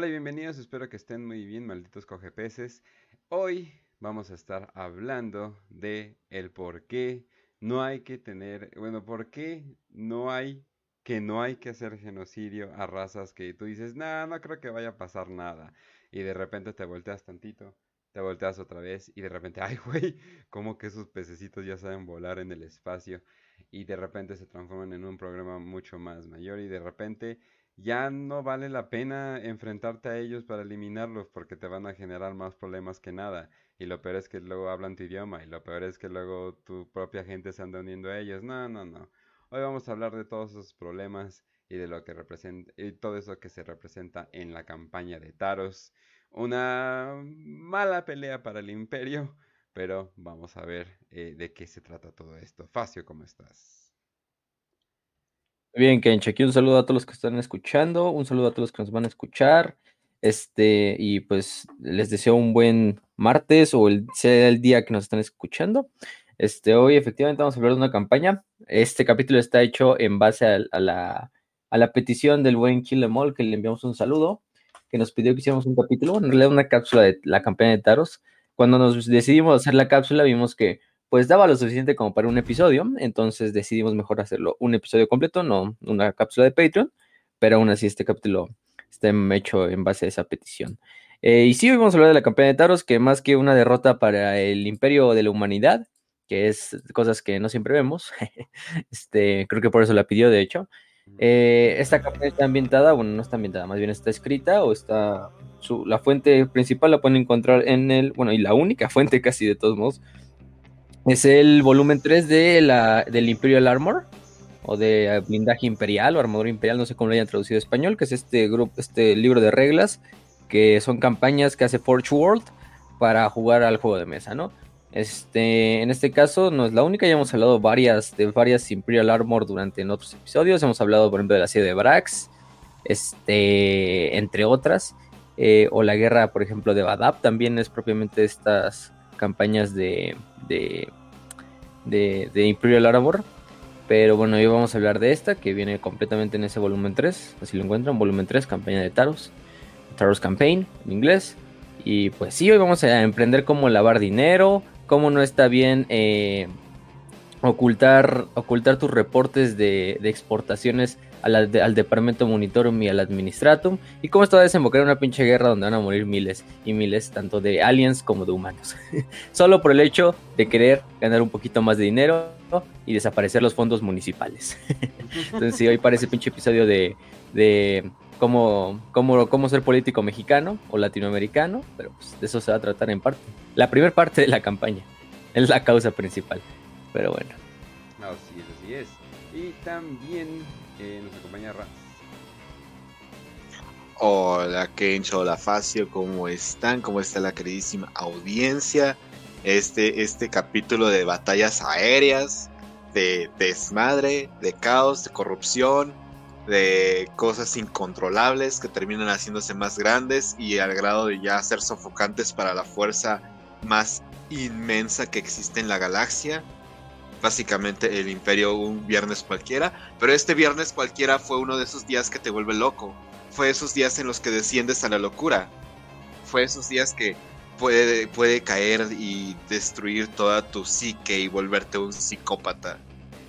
Hola y bienvenidos, espero que estén muy bien, malditos cogepeces. Hoy vamos a estar hablando de el por qué no hay que tener, bueno, por qué no hay que no hay que hacer genocidio a razas que tú dices, nah, no creo que vaya a pasar nada. Y de repente te volteas tantito, te volteas otra vez y de repente, ay, güey, como que esos pececitos ya saben volar en el espacio y de repente se transforman en un problema mucho más mayor y de repente ya no vale la pena enfrentarte a ellos para eliminarlos porque te van a generar más problemas que nada. Y lo peor es que luego hablan tu idioma y lo peor es que luego tu propia gente se anda uniendo a ellos. No, no, no. Hoy vamos a hablar de todos esos problemas y de lo que representa y todo eso que se representa en la campaña de Taros. Una mala pelea para el imperio, pero vamos a ver eh, de qué se trata todo esto. Facio, ¿cómo estás? Bien, Kench, aquí un saludo a todos los que están escuchando, un saludo a todos los que nos van a escuchar. Este, y pues les deseo un buen martes o el, sea el día que nos están escuchando. Este, hoy efectivamente vamos a hablar de una campaña. Este capítulo está hecho en base a, la, petición del buen Kilemol, que le enviamos un saludo, que nos pidió que hiciéramos un capítulo, en realidad una cápsula de la campaña de Taros. Cuando nos decidimos hacer la cápsula, vimos que pues daba lo suficiente como para un episodio, entonces decidimos mejor hacerlo un episodio completo, no una cápsula de Patreon, pero aún así este capítulo está hecho en base a esa petición. Eh, y sí, hoy vamos a hablar de la campaña de Taros, que más que una derrota para el imperio de la humanidad, que es cosas que no siempre vemos, este, creo que por eso la pidió, de hecho. Eh, esta campaña está ambientada, bueno, no está ambientada, más bien está escrita o está... Su, la fuente principal la pueden encontrar en el, bueno, y la única fuente casi de todos modos, es el volumen 3 de la, del Imperial Armor, o de blindaje imperial, o armadura imperial, no sé cómo lo hayan traducido a español, que es este grupo, este libro de reglas, que son campañas que hace Forge World para jugar al juego de mesa, ¿no? Este, en este caso no es la única, ya hemos hablado varias, de varias Imperial Armor durante en otros episodios, hemos hablado por ejemplo de la serie de Brax, este, entre otras, eh, o la guerra por ejemplo de Badab, también es propiamente estas campañas de, de, de, Imperial Arbor. Pero bueno, hoy vamos a hablar de esta que viene completamente en ese volumen 3. Así lo encuentran, volumen 3, campaña de Taros. Taros Campaign en inglés. Y pues sí, hoy vamos a emprender cómo lavar dinero, cómo no está bien eh, ocultar, ocultar tus reportes de, exportaciones al Departamento Monitorum y al Administratum, y cómo esto va a desembocar en una pinche guerra donde van a morir miles y miles, tanto de aliens como de humanos. Solo por el hecho de querer ganar un poquito más de dinero y desaparecer los fondos municipales. Entonces, sí, hoy parece pinche episodio de, de cómo, cómo, cómo ser político mexicano o latinoamericano, pero pues de eso se va a tratar en parte. La primera parte de la campaña es la causa principal, pero bueno. Así es, así es. Y también nos acompaña Raz. Hola Kencho, hola Facio, ¿cómo están? ¿Cómo está la queridísima audiencia? Este, este capítulo de batallas aéreas, de desmadre, de caos, de corrupción, de cosas incontrolables que terminan haciéndose más grandes y al grado de ya ser sofocantes para la fuerza más inmensa que existe en la galaxia básicamente el imperio un viernes cualquiera, pero este viernes cualquiera fue uno de esos días que te vuelve loco, fue esos días en los que desciendes a la locura, fue esos días que puede, puede caer y destruir toda tu psique y volverte un psicópata.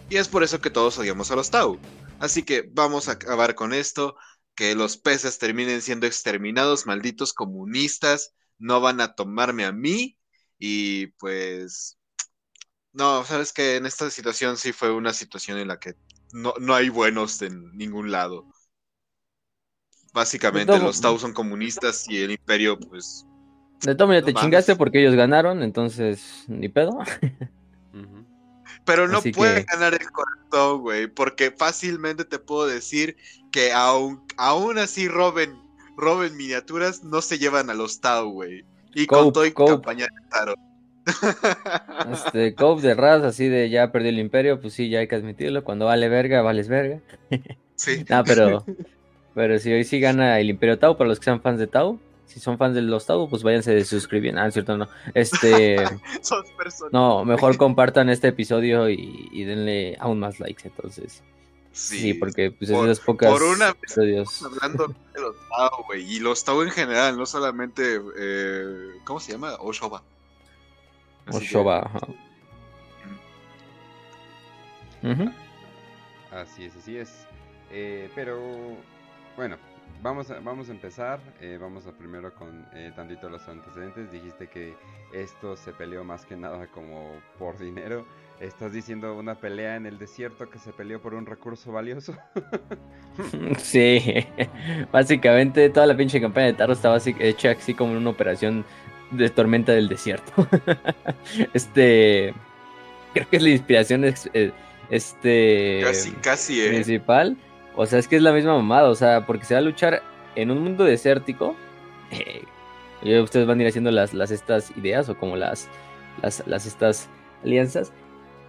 Y es por eso que todos odiamos a los Tau. Así que vamos a acabar con esto, que los peces terminen siendo exterminados, malditos comunistas, no van a tomarme a mí y pues no, sabes que en esta situación sí fue una situación en la que no, no hay buenos en ningún lado. Básicamente los Tau son comunistas y el imperio, pues. De todo ya te chingaste porque ellos ganaron, entonces ni pedo. Pero no puede ganar el corazón, güey, porque fácilmente te puedo decir que aún, aún así roben, roben miniaturas, no se llevan a los Tau, güey. Y con todo y campaña de Tarot. Este, Cove de Raz, así de ya perdió el imperio, pues sí, ya hay que admitirlo. Cuando vale verga, vales verga. Sí. no, pero, pero si hoy sí gana el imperio Tau, para los que sean fans de Tau, si son fans de los Tau, pues váyanse de suscribir. Ah, cierto, no. Este. no, mejor compartan este episodio y, denle aún más likes, entonces. Sí, porque pues, es de las pocas por una episodios. hablando de los Tao, güey, y los Tao en general, no solamente, eh, ¿cómo se llama? Oshoba. Así que- ajá. Ujú. Así es, así es. Eh, pero bueno, vamos a, vamos a empezar. eh, vamos a primero con eh, tantito los antecedentes. Dijiste que esto se peleó más que nada como por dinero. ¿Estás diciendo una pelea en el desierto que se peleó por un recurso valioso? Sí, básicamente toda la pinche campaña de Taro estaba así- hecha así como una operación de tormenta del desierto. Este, creo que es la inspiración eh, este Casi, casi, eh. principal. O sea, es que es la misma mamada, o sea, porque se va a luchar en un mundo desértico. eh, ustedes van a ir haciendo las, las estas ideas o como las, las, las estas alianzas.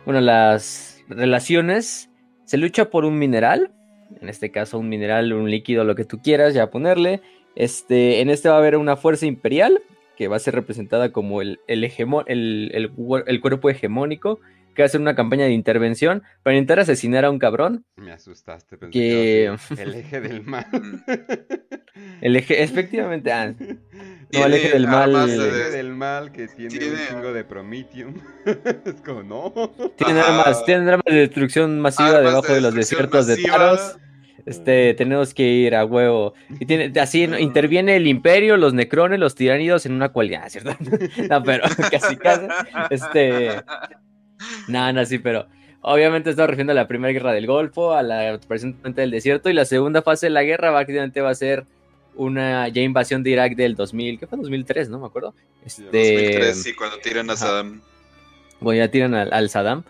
Bueno, las relaciones. Se lucha por un mineral. En este caso, un mineral, un líquido, lo que tú quieras, ya ponerle. Este, en este va a haber una fuerza imperial que va a ser representada como el, el, hegemo- el, el cuer- el cuerpo hegemónico, que va a hacer una campaña de intervención para intentar asesinar a un cabrón. Me asustaste, pensé Que- el eje del mal. El eje, efectivamente, ah, no, el eje del mal. El eje del mal que tiene, un chingo de Prometheum. es como, no. Tienen armas, tienen armas de destrucción masiva Armas debajo de de, los desiertos de. Taros. Este, tenemos que ir a huevo. Y tiene, así interviene el imperio, los necrones, los tiránidos en una cualidad, ¿cierto? No, pero casi casi. Este. No, no, sí, pero. Obviamente estamos refiriendo a la primera guerra del Golfo, a la presente del desierto, y la segunda fase de la guerra prácticamente va a ser una ya invasión de Irak del 2000, ¿qué fue? 2003, ¿no? Me acuerdo. Este, 2003, sí, cuando tiran a. Saddam. bueno, ya tiran al, al Saddam,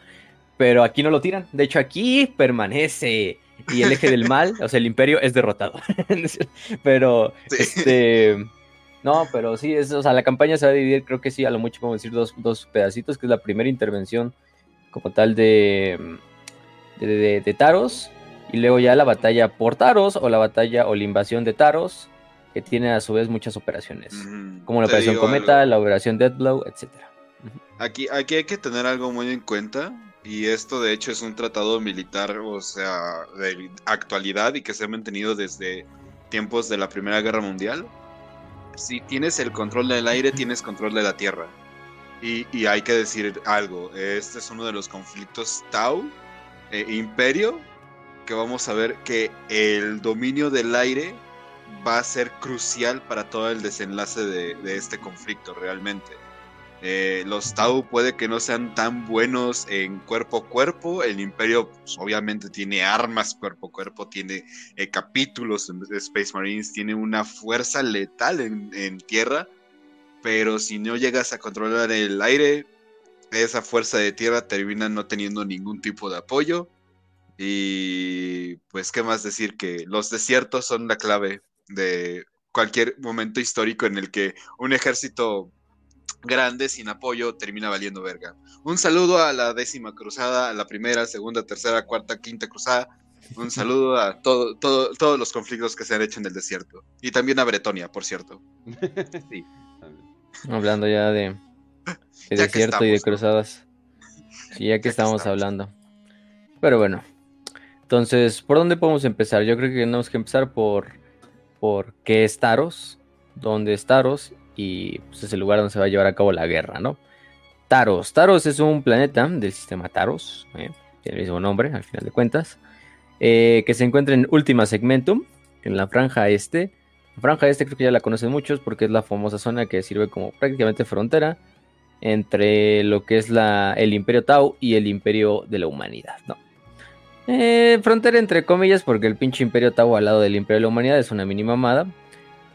pero aquí no lo tiran. De hecho, aquí permanece. Y el eje del mal, o sea, el imperio es derrotado. pero, Sí. este. No, pero sí, es, o sea, la campaña se va a dividir, creo que sí, a lo mucho podemos decir dos, dos pedacitos, que es la primera intervención como tal de, de, de- de Taros, y luego ya la batalla por Taros, o la batalla o la invasión de Taros, que tiene a su vez muchas operaciones, como la operación Cometa, algo. la operación Deathblow, etcétera. Aquí, aquí hay que tener algo muy en cuenta. Y esto de hecho es un tratado militar, o sea, de actualidad y que se ha mantenido desde tiempos de la Primera Guerra Mundial. Si tienes el control del aire, tienes control de la tierra. Y, y hay que decir algo, este es uno de los conflictos Tau, eh, Imperio, que vamos a ver que el dominio del aire va a ser crucial para todo el desenlace de, de este conflicto realmente. Eh, los Tau puede que no sean tan buenos en cuerpo a cuerpo. El Imperio, pues, obviamente, tiene armas cuerpo a cuerpo, tiene eh, capítulos en Space Marines, tiene una fuerza letal en, en tierra. Pero si no llegas a controlar el aire, esa fuerza de tierra termina no teniendo ningún tipo de apoyo. Y pues, ¿qué más decir? Que los desiertos son la clave de cualquier momento histórico en el que un ejército grande sin apoyo termina valiendo verga. Un saludo a la décima cruzada, a la primera, segunda, tercera, cuarta, quinta cruzada. Un saludo a todo, todo, todos los conflictos que se han hecho en el desierto. Y también a Bretonia, por cierto. Sí. Hablando ya de, de Ya que desierto y de cruzadas. Sí, ya que estamos estamos. hablando. Pero bueno. Entonces, ¿por dónde podemos empezar? Yo creo que tenemos que empezar por, por qué es Taros, dónde es Taros y pues, es el lugar donde se va a llevar a cabo la guerra, ¿no? Taros. Taros es un planeta del sistema Taros, ¿eh? tiene el mismo nombre al final de cuentas, eh, que se encuentra en Ultima Segmentum, en la franja este. La franja este creo que ya la conocen muchos porque es la famosa zona que sirve como prácticamente frontera entre lo que es el Imperio Tau y el Imperio de la Humanidad, ¿no? Eh, frontera entre comillas porque el pinche Imperio Tau al lado del Imperio de la Humanidad es una mini mamada.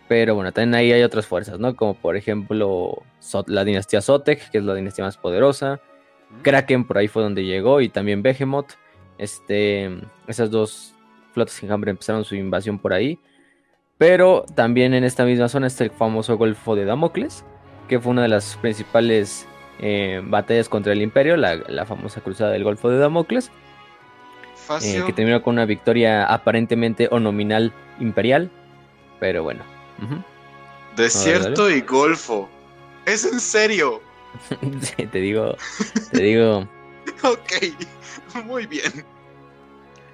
Pero bueno, también ahí hay otras fuerzas, ¿no? Como por ejemplo la dinastía Zotek, que es la dinastía más poderosa. Kraken por ahí fue donde llegó y también Behemoth. Este, esas dos flotas enjambre empezaron su invasión por ahí. Pero también en esta misma zona está el famoso Golfo de Damocles, que fue una de las principales eh, batallas contra el Imperio, la, la famosa cruzada del Golfo de Damocles, eh, que terminó con una victoria aparentemente o nominal imperial. Pero bueno. Desierto y golfo. ¿Es en serio? Sí, te digo, te digo. Ok, muy bien.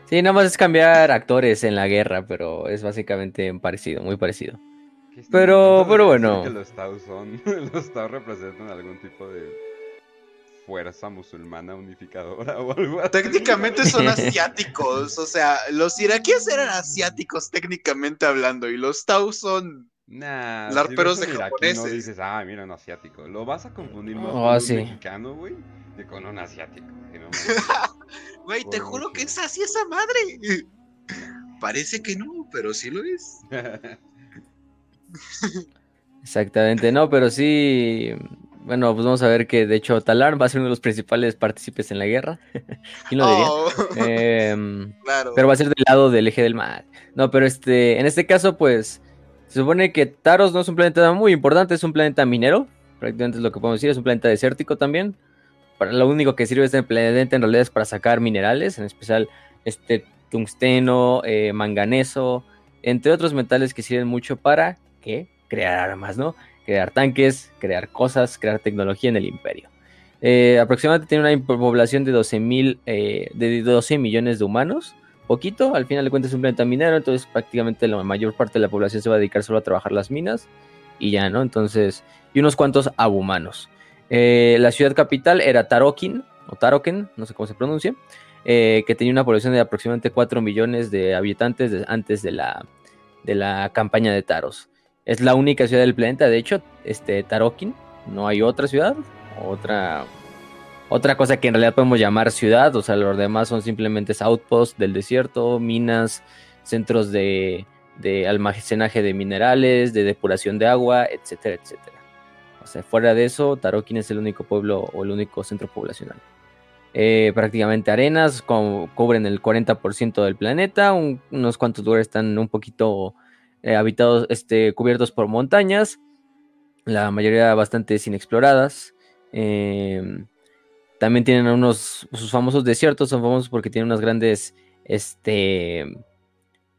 Sí, nada más es cambiar actores en la guerra, pero es básicamente parecido, muy parecido. ¿Qué estás Pero- pero bueno. que los Tau son. Los Tau representan algún tipo de fuerza musulmana unificadora o algo así. Técnicamente son asiáticos, o sea, los iraquíes eran asiáticos técnicamente hablando y los Tau son... Nah, Larperos si de No japoneses. dices, ah, mira, un asiático. Lo vas a confundir más Oh, con un mexicano, güey, que con un asiático. no. Güey, te juro que es así esa madre. Parece que no, pero sí lo es. Exactamente, no, pero sí. Bueno, pues vamos a ver que de hecho Talar va a ser uno de los principales partícipes en la guerra. ¿Quién lo diría? Oh, Em, claro. pero va a ser del lado del eje del mar. No, pero este, en este caso, pues, se supone que Taros no es un planeta muy importante, es un planeta minero. Prácticamente es lo que podemos decir, es un planeta desértico también. Para lo único que sirve este planeta en realidad es para sacar minerales, en especial este tungsteno, eh, manganeso, entre otros metales que sirven mucho para ¿qué? crear armas, ¿no? Crear tanques, crear cosas, crear tecnología en el imperio. Eh, aproximadamente tiene una población de 12 mil, eh, de 12 millones de humanos. Poquito, al final de cuentas es un planeta minero, entonces prácticamente la mayor parte de la población se va a dedicar solo a trabajar las minas y ya, ¿no? Entonces, y unos cuantos abumanos. Eh, la ciudad capital era Tarokin, o Taroken, no sé cómo se pronuncia, eh, que tenía una población de aproximadamente 4 millones de habitantes antes de la, de la campaña de Taros. Es la única ciudad del planeta, de hecho, este Tarokin, no hay otra ciudad, otra, otra cosa que en realidad podemos llamar ciudad, o sea, los demás son simplemente outposts del desierto, minas, centros de, de almacenaje de minerales, de depuración de agua, etcétera, etcétera. O sea, fuera de eso, Tarokin es el único pueblo o el único centro poblacional. Eh, prácticamente arenas co- cubren el 40% del planeta, un- unos cuantos lugares están un poquito eh, habitados, este, cubiertos por montañas, la mayoría bastante inexploradas. Eh, también tienen unos, sus famosos desiertos, son famosos porque tienen unas grandes, este,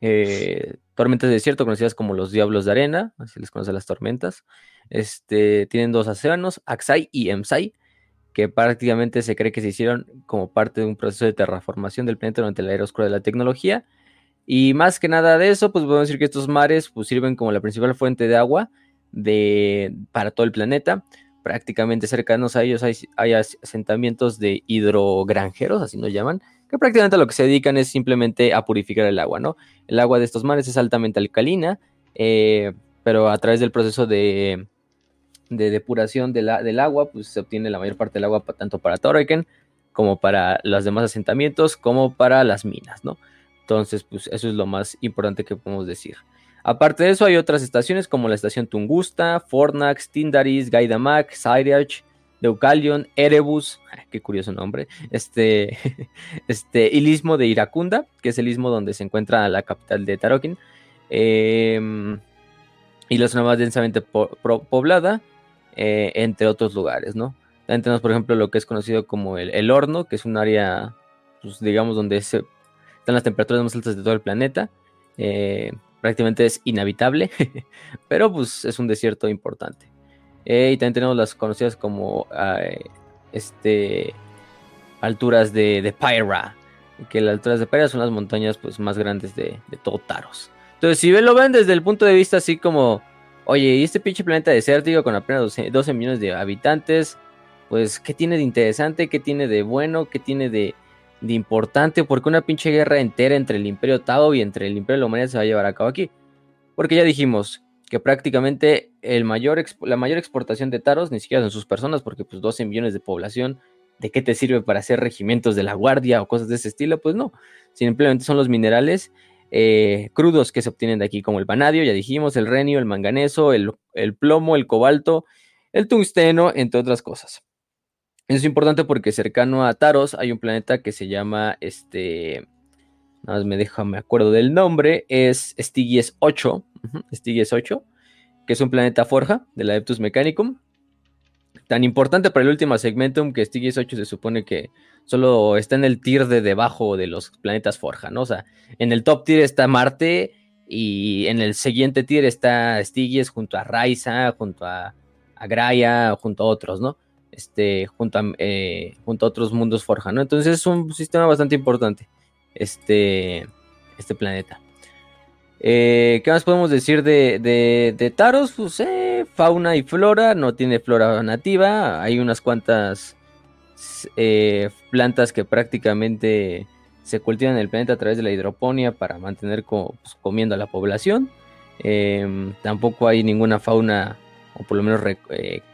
eh, tormentas de desierto conocidas como los diablos de arena, así les conocen las tormentas. Este, tienen dos océanos, Aksai y Emsai, que prácticamente se cree que se hicieron como parte de un proceso de terraformación del planeta durante la era oscura de la tecnología. Y más que nada de eso, pues podemos decir que estos mares pues, sirven como la principal fuente de agua de, para todo el planeta. Prácticamente cercanos a ellos hay, hay as- asentamientos de hidrogranjeros, así nos llaman, que prácticamente a lo que se dedican es simplemente a purificar el agua, ¿no? El agua de estos mares es altamente alcalina, eh, pero a través del proceso de, de depuración del agua, pues se obtiene la mayor parte del agua tanto para Torreken como para los demás asentamientos, como para las minas, ¿no? Entonces, pues eso es lo más importante que podemos decir. Aparte de eso, hay otras estaciones como la estación Tungusta, Fornax, Tindaris, Gaidamak, Sairiach, Deucalion, Erebus, ah, qué curioso nombre, este, este, el istmo de Iracunda, que es el istmo donde se encuentra la capital de Tarokin, em, y la zona más densamente poblada, eh, entre otros lugares, ¿no? También tenemos, por ejemplo, lo que es conocido como el, el horno, que es un área, pues, digamos, donde se, están las temperaturas más altas de todo el planeta. eh, prácticamente es inhabitable, pero pues es un desierto importante. Eh, y también tenemos las conocidas como eh, este, alturas de, de Pyra, que las alturas de Pyra son las montañas pues, más grandes de, todo Taros. Entonces, si lo ven desde el punto de vista así como, oye, ¿y este pinche planeta desértico con apenas 12, 12 millones de habitantes? Pues, ¿qué tiene de interesante? ¿Qué tiene de bueno? ¿Qué tiene de, de importante? Porque una pinche guerra entera entre el Imperio Tao y entre el Imperio de la Humanidad se va a llevar a cabo aquí. Porque ya dijimos que prácticamente el mayor la mayor exportación de taros ni siquiera son sus personas, porque pues 12 millones de población, ¿de qué te sirve para hacer regimientos de la guardia o cosas de ese estilo? Pues no, simplemente son los minerales eh, crudos que se obtienen de aquí, como el vanadio, ya dijimos, el renio, el manganeso, el plomo, el cobalto, el tungsteno, entre otras cosas. Es importante porque cercano a Taros hay un planeta que se llama este. Nada más me deja, me acuerdo del nombre. Es Stygies 8. ujú, Stygies 8. Que es un planeta forja del Adeptus Mechanicum. Tan importante para el último segmentum que Stygies 8 se supone que solo está en el tier de debajo de los planetas forja, ¿no? O sea, en el top tier está Marte y en el siguiente tier está Stygies junto a Raiza, junto a, a Graia, junto a otros, ¿no? Este, junto a, eh, junto a otros mundos forja, ¿no? Entonces es un sistema bastante importante. este, este planeta. Eh, ¿Qué más podemos decir de, de, Taros? Pues eh, fauna y flora, no tiene flora nativa, hay unas cuantas plantas que prácticamente se cultivan en el planeta a través de la hidroponía para mantener pues, comiendo a la población. Em, tampoco hay ninguna fauna, o por lo menos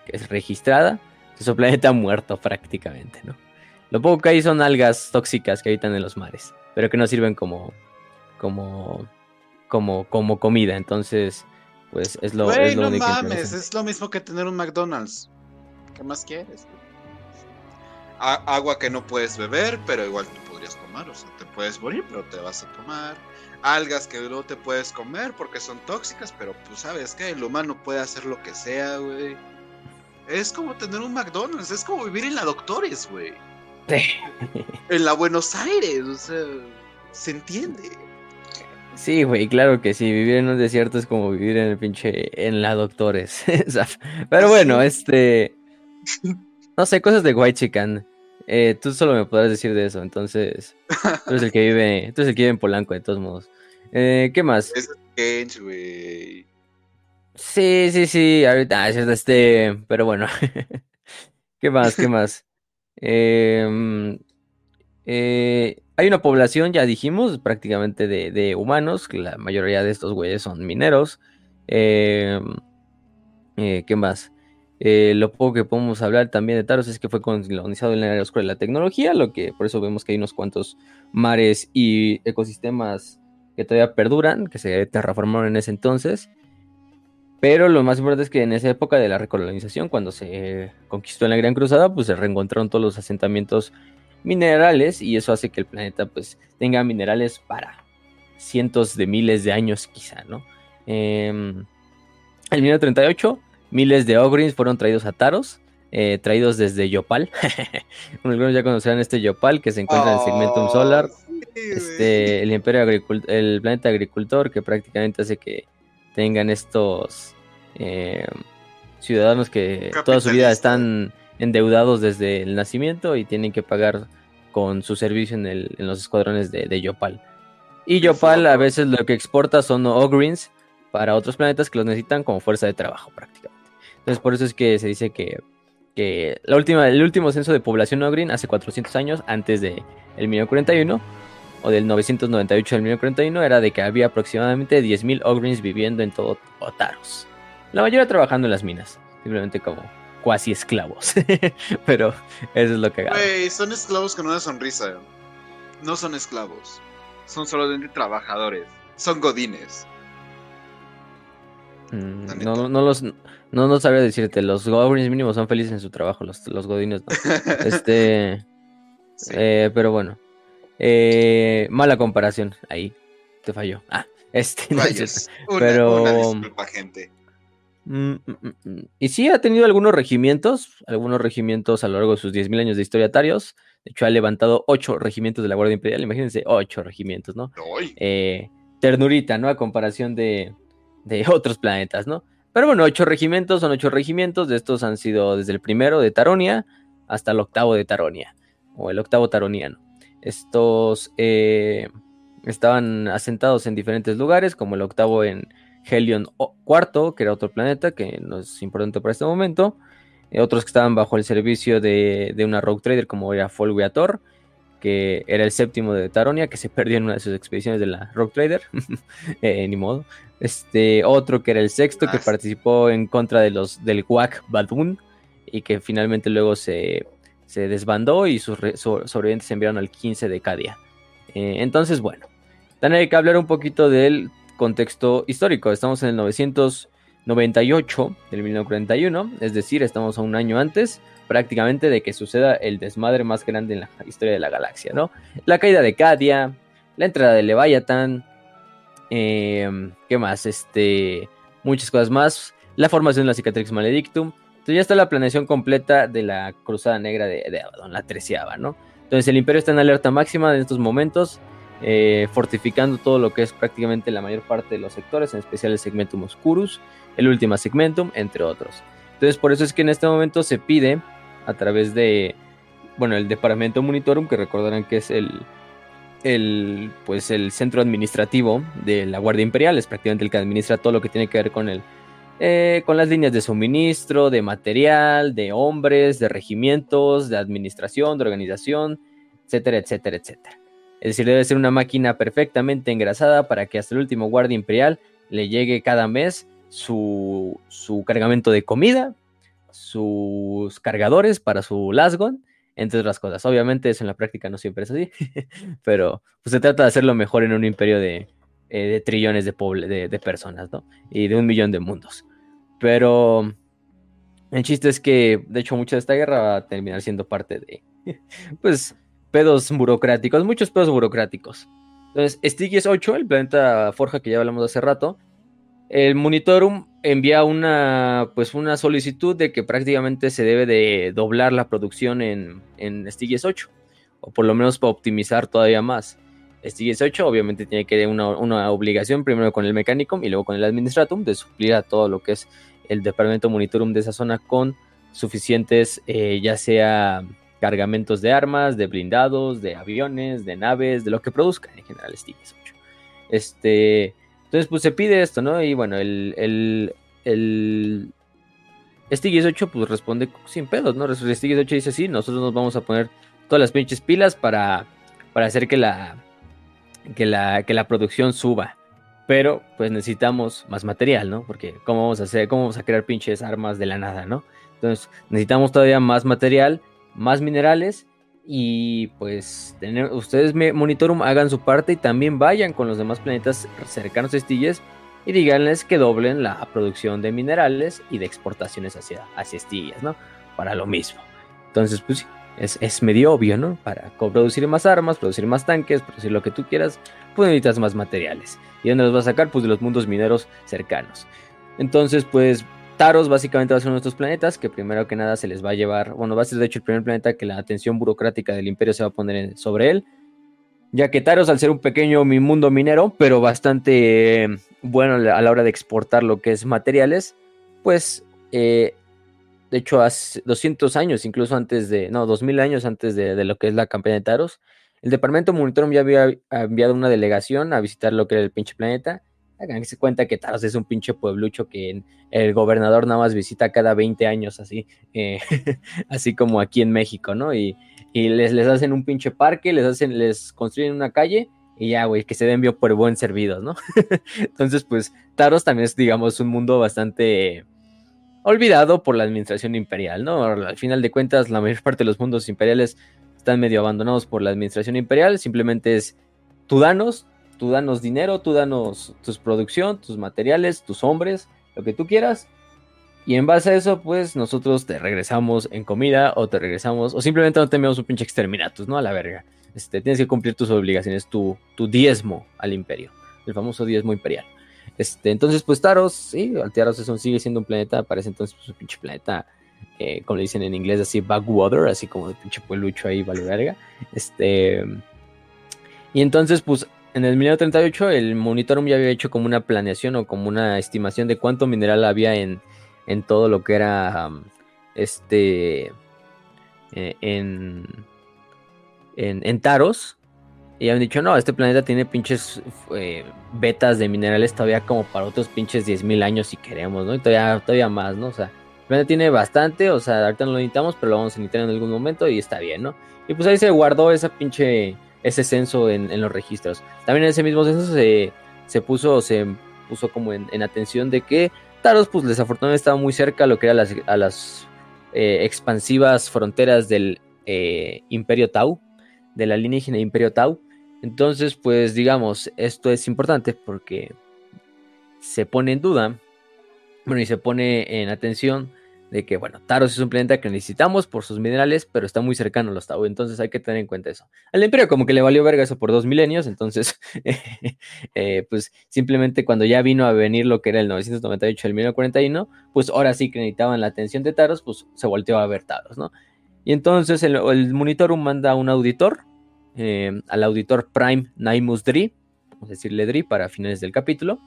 es registrada. Es un planeta muerto prácticamente, ¿no? Lo poco que hay son algas tóxicas que habitan en los mares, pero que no sirven como, como como, como comida. Entonces, pues es lo, es lo no mames, es lo mismo que tener un McDonald's. ¿Qué más quieres? agua que no puedes beber, pero igual te podrías tomar. O sea, te puedes morir, pero te vas a tomar. Algas que no te puedes comer porque son tóxicas, pero pues sabes que el humano puede hacer lo que sea, güey. Es como tener un McDonald's, es como vivir en la Doctores, güey. en la Buenos Aires, o sea, se entiende. Sí, güey, claro que sí, vivir en un desierto es como vivir en el pinche, en la doctores. Pero bueno, este, no sé, cosas de White Chicken. Eh, tú solo me podrás decir de eso, entonces, tú eres el que vive, tú eres el que vive en Polanco, de todos modos. Eh, ¿Qué más? Es güey. Sí, sí, sí, ahorita, este, pero bueno. ¿Qué más? ¿Qué más? Em, eh, hay una población, ya dijimos, prácticamente de, humanos, que la mayoría de estos güeyes son mineros. Em, eh, ¿Qué más? Eh, lo poco que podemos hablar también de Taros es que fue colonizado en la era oscura de la tecnología, lo que por eso vemos que hay unos cuantos mares y ecosistemas que todavía perduran, que se terraformaron en ese entonces. Pero lo más importante es que en esa época de la recolonización, cuando se conquistó en la Gran Cruzada, pues se reencontraron todos los asentamientos minerales y eso hace que el planeta pues tenga minerales para cientos de miles de años quizá, ¿no? Eh, el 1938, miles de Ogrins fueron traídos a Taros, eh, traídos desde Yopal. Algunos ya conocerán este Yopal que se encuentra en el Segmentum oh, Solar. este, el imperio el planeta agricultor que prácticamente hace que tengan estos em, ciudadanos que toda su vida están endeudados desde el nacimiento y tienen que pagar con su servicio en, los escuadrones de, Yopal. Y Yopal a veces lo que exporta son Ogrins para otros planetas que los necesitan como fuerza de trabajo prácticamente. Entonces por eso es que se dice que, la última, el último censo de población Ogrin hace 400 años, antes del de 1941, o del 998 del 1941, era de que había aproximadamente 10.000 Ogrins viviendo en todo Otaros. La mayoría trabajando en las minas, simplemente como cuasi esclavos. Pero eso es lo que Güey, son esclavos con una sonrisa. No son esclavos. Son solamente trabajadores. Son godines. Mm, no, no, los no, no sabría decirte, los goblins mínimos son felices en su trabajo, los, los godines no. este eh, pero bueno. Eh, mala comparación, ahí te falló. Ah, este no pero disculpa, gente. Mm, mm, mm, y sí ha tenido algunos regimientos, algunos regimientos a lo largo de sus 10.000 años de historiatarios. De hecho, ha levantado ocho regimientos de la Guardia Imperial. Imagínense, ocho regimientos, ¿no? Eh, ternurita, ¿no? A comparación de, de otros planetas, ¿no? Pero bueno, ocho regimientos son ocho regimientos. De estos han sido desde el primero de Taronia hasta el octavo de Taronia, o el octavo taroniano. Estos eh, estaban asentados en diferentes lugares, como el octavo en Helion IV, que era otro planeta que no es importante para este momento. Eh, otros que estaban bajo el servicio de, una Rogue Trader, como era Folgueator, que era el séptimo de Taronia, que se perdió en una de sus expediciones de la Rogue Trader. Eh, ni modo. Este, otro que era el sexto, que participó en contra de los del Guac Badun, y que finalmente luego se, desbandó y sus sobrevivientes se enviaron al 15 de Cadia. Eh, entonces, bueno, también hay que hablar un poquito del contexto histórico. Estamos en el 998 del 1941, es decir, estamos a un año antes prácticamente de que suceda el desmadre más grande en la historia de la galaxia, ¿no? La caída de Cadia, la entrada de Leviathan, em, ¿qué más? Este, muchas cosas más, la formación de la Cicatrix Maledictum. Entonces ya está la planeación completa de la Cruzada Negra de, de Abaddon, la treceava, ¿no? Entonces el Imperio está en alerta máxima en estos momentos. Eh, fortificando todo lo que es prácticamente la mayor parte de los sectores, en especial el segmentum oscurus, el último segmentum, entre otros. Entonces, por eso es que en este momento se pide a través de, bueno, el Departamento Monitorum, que recordarán que es el, el, pues, el centro administrativo de la Guardia Imperial, es prácticamente el que administra todo lo que tiene que ver con el, eh, con las líneas de suministro, de material, de hombres, de regimientos, de administración, de organización, etcétera, etcétera, etcétera. Es decir, debe ser una máquina perfectamente engrasada para que hasta el último guardia imperial le llegue cada mes su, su cargamento de comida, sus cargadores para su Lasgon, entre otras cosas. Obviamente eso en la práctica no siempre es así, pero pues, se trata de hacerlo mejor en un imperio de, eh, trillones de, de, de, personas, ¿no? Y de un millón de mundos. Pero el chiste es que, de hecho, mucha de esta guerra va a terminar siendo parte de, pues, pedos burocráticos, muchos pedos burocráticos. Entonces, Stygies 8, el planeta Forja que ya hablamos hace rato, el Monitorum envía una, pues una solicitud de que prácticamente se debe de doblar la producción en, en 8, o por lo menos para optimizar todavía más. Stygies 8 obviamente tiene que tener una, obligación primero con el Mechanicum y luego con el Administratum de suplir a todo lo que es el departamento Monitorum de esa zona con suficientes, eh, ya sea cargamentos de armas, de blindados, de aviones, de naves, de lo que produzcan en general Stygies 8. Este, entonces, pues se pide esto, ¿no? Y bueno, el, el, el 8 pues responde sin pedos, ¿no? Stygies 8 dice, sí, nosotros nos vamos a poner todas las pinches pilas para, para hacer que la, que, la, que la producción suba. Pero pues necesitamos más material, ¿no? Porque ¿cómo vamos a hacer? ¿Cómo vamos a crear pinches armas de la nada, ¿no? Entonces necesitamos todavía más material más minerales y pues tener, ustedes Monitorum hagan su parte y también vayan con los demás planetas cercanos a Estilles y díganles que doblen la producción de minerales y de exportaciones hacia, hacia Estillas, ¿no? Para lo mismo. Entonces, pues es, es, medio obvio, ¿no? Para producir más armas, producir más tanques, producir lo que tú quieras, pues necesitas más materiales. ¿Y dónde los vas a sacar? Pues de los mundos mineros cercanos. Entonces, pues Taros básicamente va a ser uno de estos planetas que primero que nada se les va a llevar, bueno, va a ser de hecho el primer planeta que la atención burocrática del imperio se va a poner sobre él, ya que Taros al ser un pequeño mundo minero, pero bastante eh, bueno a la hora de exportar lo que es materiales, pues eh, de hecho hace 200 años, incluso antes de, no, 2000 años antes de, de lo que es la campaña de Taros, el departamento Monitorum ya había enviado una delegación a visitar lo que era el pinche planeta se cuenta que Taros es un pinche pueblucho que el gobernador nada más visita cada 20 años, así, eh, así como aquí en México, ¿no? Y, les, les hacen un pinche parque, les hacen, les construyen una calle y ya, güey, que se den bien por buen servidos, ¿no? Entonces, pues, Taros también es, digamos, un mundo bastante olvidado por la administración imperial, ¿no? Al final de cuentas, la mayor parte de los mundos imperiales están medio abandonados por la administración imperial, simplemente es tú danos, tú danos dinero, tú danos tus producción, tus materiales, tus hombres, lo que tú quieras. Y en base a eso, pues nosotros te regresamos en comida o te regresamos, o simplemente no te enviamos un pinche exterminatus, ¿no? A la verga. Este, tienes que cumplir tus obligaciones, tu, tu diezmo al imperio, el famoso diezmo imperial. Este, entonces, pues Taros, sí, Altaros es un, sigue siendo un planeta, parece entonces pues, un pinche planeta, eh, como le dicen en inglés, así backwater, así como de pinche pueblucho ahí, vale verga. Este, y entonces, pues en el 1938 el Monitorum ya había hecho como una planeación o como una estimación de cuánto mineral había en, en todo lo que era este eh, en, en, Taros. Y habían dicho, no, este planeta tiene pinches eh, vetas de minerales todavía como para otros pinches 10.000 años si queremos, ¿no? Y todavía, todavía más, ¿no? O sea, tiene bastante, o sea, ahorita no lo necesitamos, pero lo vamos a necesitar en algún momento y está bien, ¿no? Y pues ahí se guardó esa pinche ese censo en, los registros. También en ese mismo censo se, se puso, se puso como en, atención de que Taros, pues desafortunadamente estaba muy cerca a lo que era las, a las eh, expansivas fronteras del eh, Imperio Tau, de la alienígena Imperio Tau. Entonces, pues digamos, esto es importante porque se pone en duda, bueno, y se pone en atención de que, bueno, Taros es un planeta que necesitamos por sus minerales, pero está muy cercano a los Tau, entonces hay que tener en cuenta eso. Al Imperio como que le valió verga eso por dos milenios, entonces, eh, pues simplemente cuando ya vino a venir lo que era el 998, el 1941, pues ahora sí que necesitaban la atención de Taros, pues se volteó a ver Taros, ¿no? Y entonces el, Monitorum manda a un auditor, eh, al auditor Prime Naimus Dri, vamos a decirle Dri para finales del capítulo,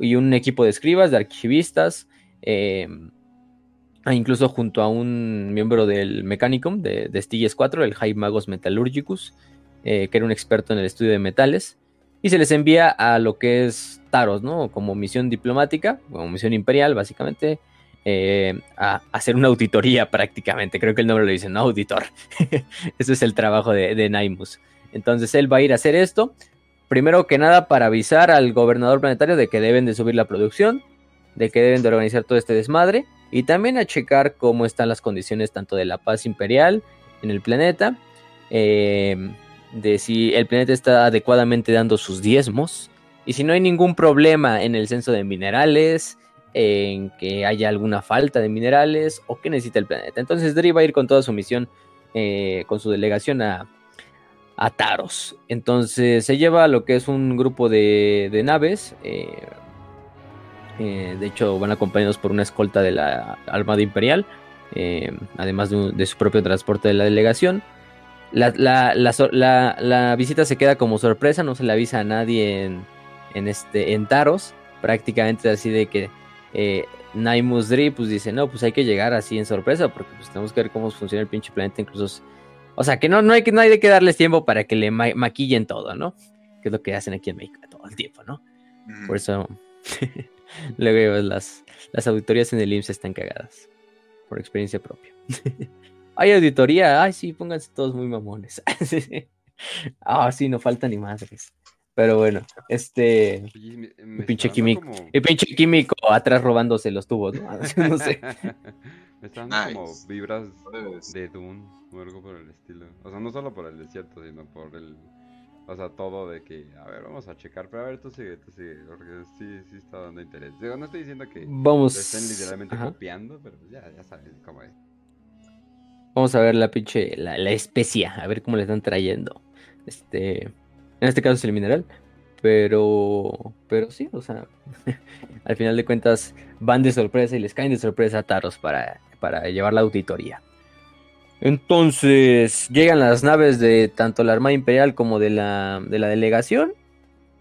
y un equipo de escribas, de archivistas, eh, incluso junto a un miembro del Mechanicum de, de 4, el High Magos Metallurgicus, eh, que era un experto en el estudio de metales, y se les envía a lo que es Taros, ¿no? Como misión diplomática, como misión imperial, básicamente, eh, a, hacer una auditoría prácticamente. Creo que el nombre lo dice, no auditor. Ese es el trabajo de, de Naimus. Entonces él va a ir a hacer esto. Primero que nada para avisar al gobernador planetario de que deben de subir la producción, de que deben de organizar todo este desmadre y también a checar cómo están las condiciones tanto de la paz imperial en el planeta, eh, de si el planeta está adecuadamente dando sus diezmos y si no hay ningún problema en el censo de minerales, en que haya alguna falta de minerales o que necesita el planeta. Entonces Dri va a ir con toda su misión, eh, con su delegación a, a, Taros. Entonces se lleva lo que es un grupo de, de naves. Eh, eh, de hecho van acompañados por una escolta de la Armada Imperial. Eh, además de, de, su propio transporte de la delegación. La, la, la, la, visita se queda como sorpresa, no se le avisa a nadie en, en, este, en Taros. Prácticamente así de que eh, Naimus Dri pues dice, no, pues hay que llegar así en sorpresa, porque pues tenemos que ver cómo funciona el pinche planeta, incluso... O sea, que no, no, hay, que, no hay de que darles tiempo para que le ma maquillen todo, ¿no? Que es lo que hacen aquí en México todo el tiempo, ¿no? Por eso... Luego las, las auditorías en el IMSS están cagadas. Por experiencia propia. hay auditoría, ay sí, pónganse todos muy mamones. ah, sí, no falta ni madres. Pero bueno, este. Oye, me, el, pinche químico, como... el pinche químico atrás robándose los tubos, ¿no? no sé. me están nice. como vibras de Dune o algo por el estilo. O sea, no solo por el desierto, sino por el. O sea, todo de que, a ver, vamos a checar, pero a ver, tú sigue, tú sigue, porque sí, sí está dando interés. Digo, no estoy diciendo que vamos... estén literalmente Ajá. copiando, pero pues ya, ya sabes cómo es. Vamos a ver la pinche, la, la especia, a ver cómo le están trayendo. Este, en este caso es el mineral. Pero, pero sí, o sea, al final de cuentas van de sorpresa y les caen de sorpresa a Taros para, para llevar la auditoría. Entonces llegan las naves de tanto la Armada Imperial como de la, de la delegación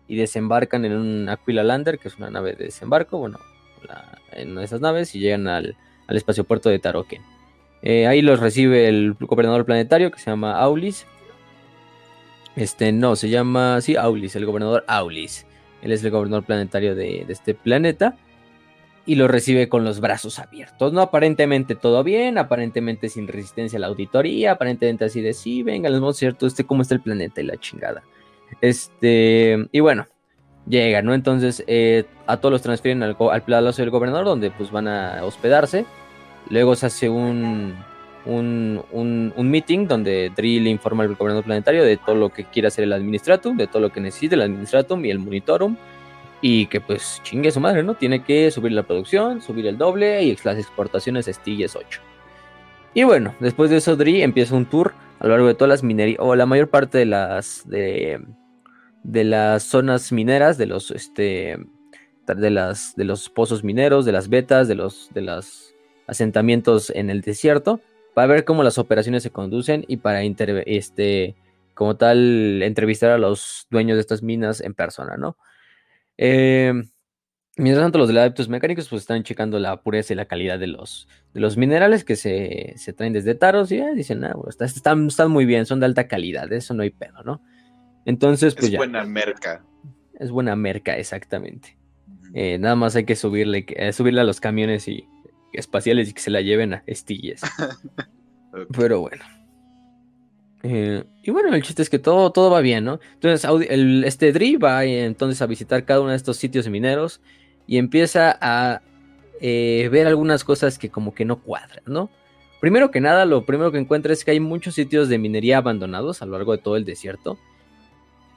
y desembarcan en un Aquila Lander, que es una nave de desembarco, bueno, la, en una de esas naves y llegan al, al espacio puerto de Taroken. Eh, ahí los recibe el gobernador planetario que se llama Aulis. Este, no, se llama, sí, Aulis, el gobernador Aulis. Él es el gobernador planetario de, de, este planeta. Y lo recibe con los brazos abiertos, ¿no? Aparentemente todo bien, aparentemente sin resistencia a la auditoría, aparentemente así de sí, venga, les cierto, este, cómo está el planeta y la chingada. Este, y bueno, llega, ¿no? Entonces, eh, a todos los transfieren al, al palacio del gobernador, donde pues van a hospedarse. Luego se hace un, un, un, un, meeting donde Dri le informa al gobernador planetario de todo lo que quiere hacer el Administratum, de todo lo que necesita el Administratum y el Monitorum. Y que pues chingue su madre, ¿no? Tiene que subir la producción, subir el doble y las exportaciones Stilles 8. Y bueno, después de eso Dri empieza un tour a lo largo de todas las minerías, o la mayor parte de las, de, de las zonas mineras, de los, este, de las, de los pozos mineros, de las vetas, de los, de los asentamientos en el desierto para ver cómo las operaciones se conducen y para este como tal entrevistar a los dueños de estas minas en persona, ¿no? Eh, mientras tanto, los de adeptos mecánicos pues están checando la pureza y la calidad de los, de los minerales que se, se traen desde Taros y eh, dicen, ah, bueno, están, están muy bien, son de alta calidad, eso no hay pedo, ¿no? Entonces, pues es ya. buena merca. Es buena merca, exactamente. Eh, nada más hay que subirle, eh, subirle a los camiones y espaciales y que se la lleven a Estilles. okay. Pero bueno. Eh, y bueno, el chiste es que todo, todo va bien, ¿no? Entonces, este Dri va entonces a visitar cada uno de estos sitios mineros y empieza a eh, ver algunas cosas que como que no cuadran, ¿no? Primero que nada, lo primero que encuentra es que hay muchos sitios de minería abandonados a lo largo de todo el desierto.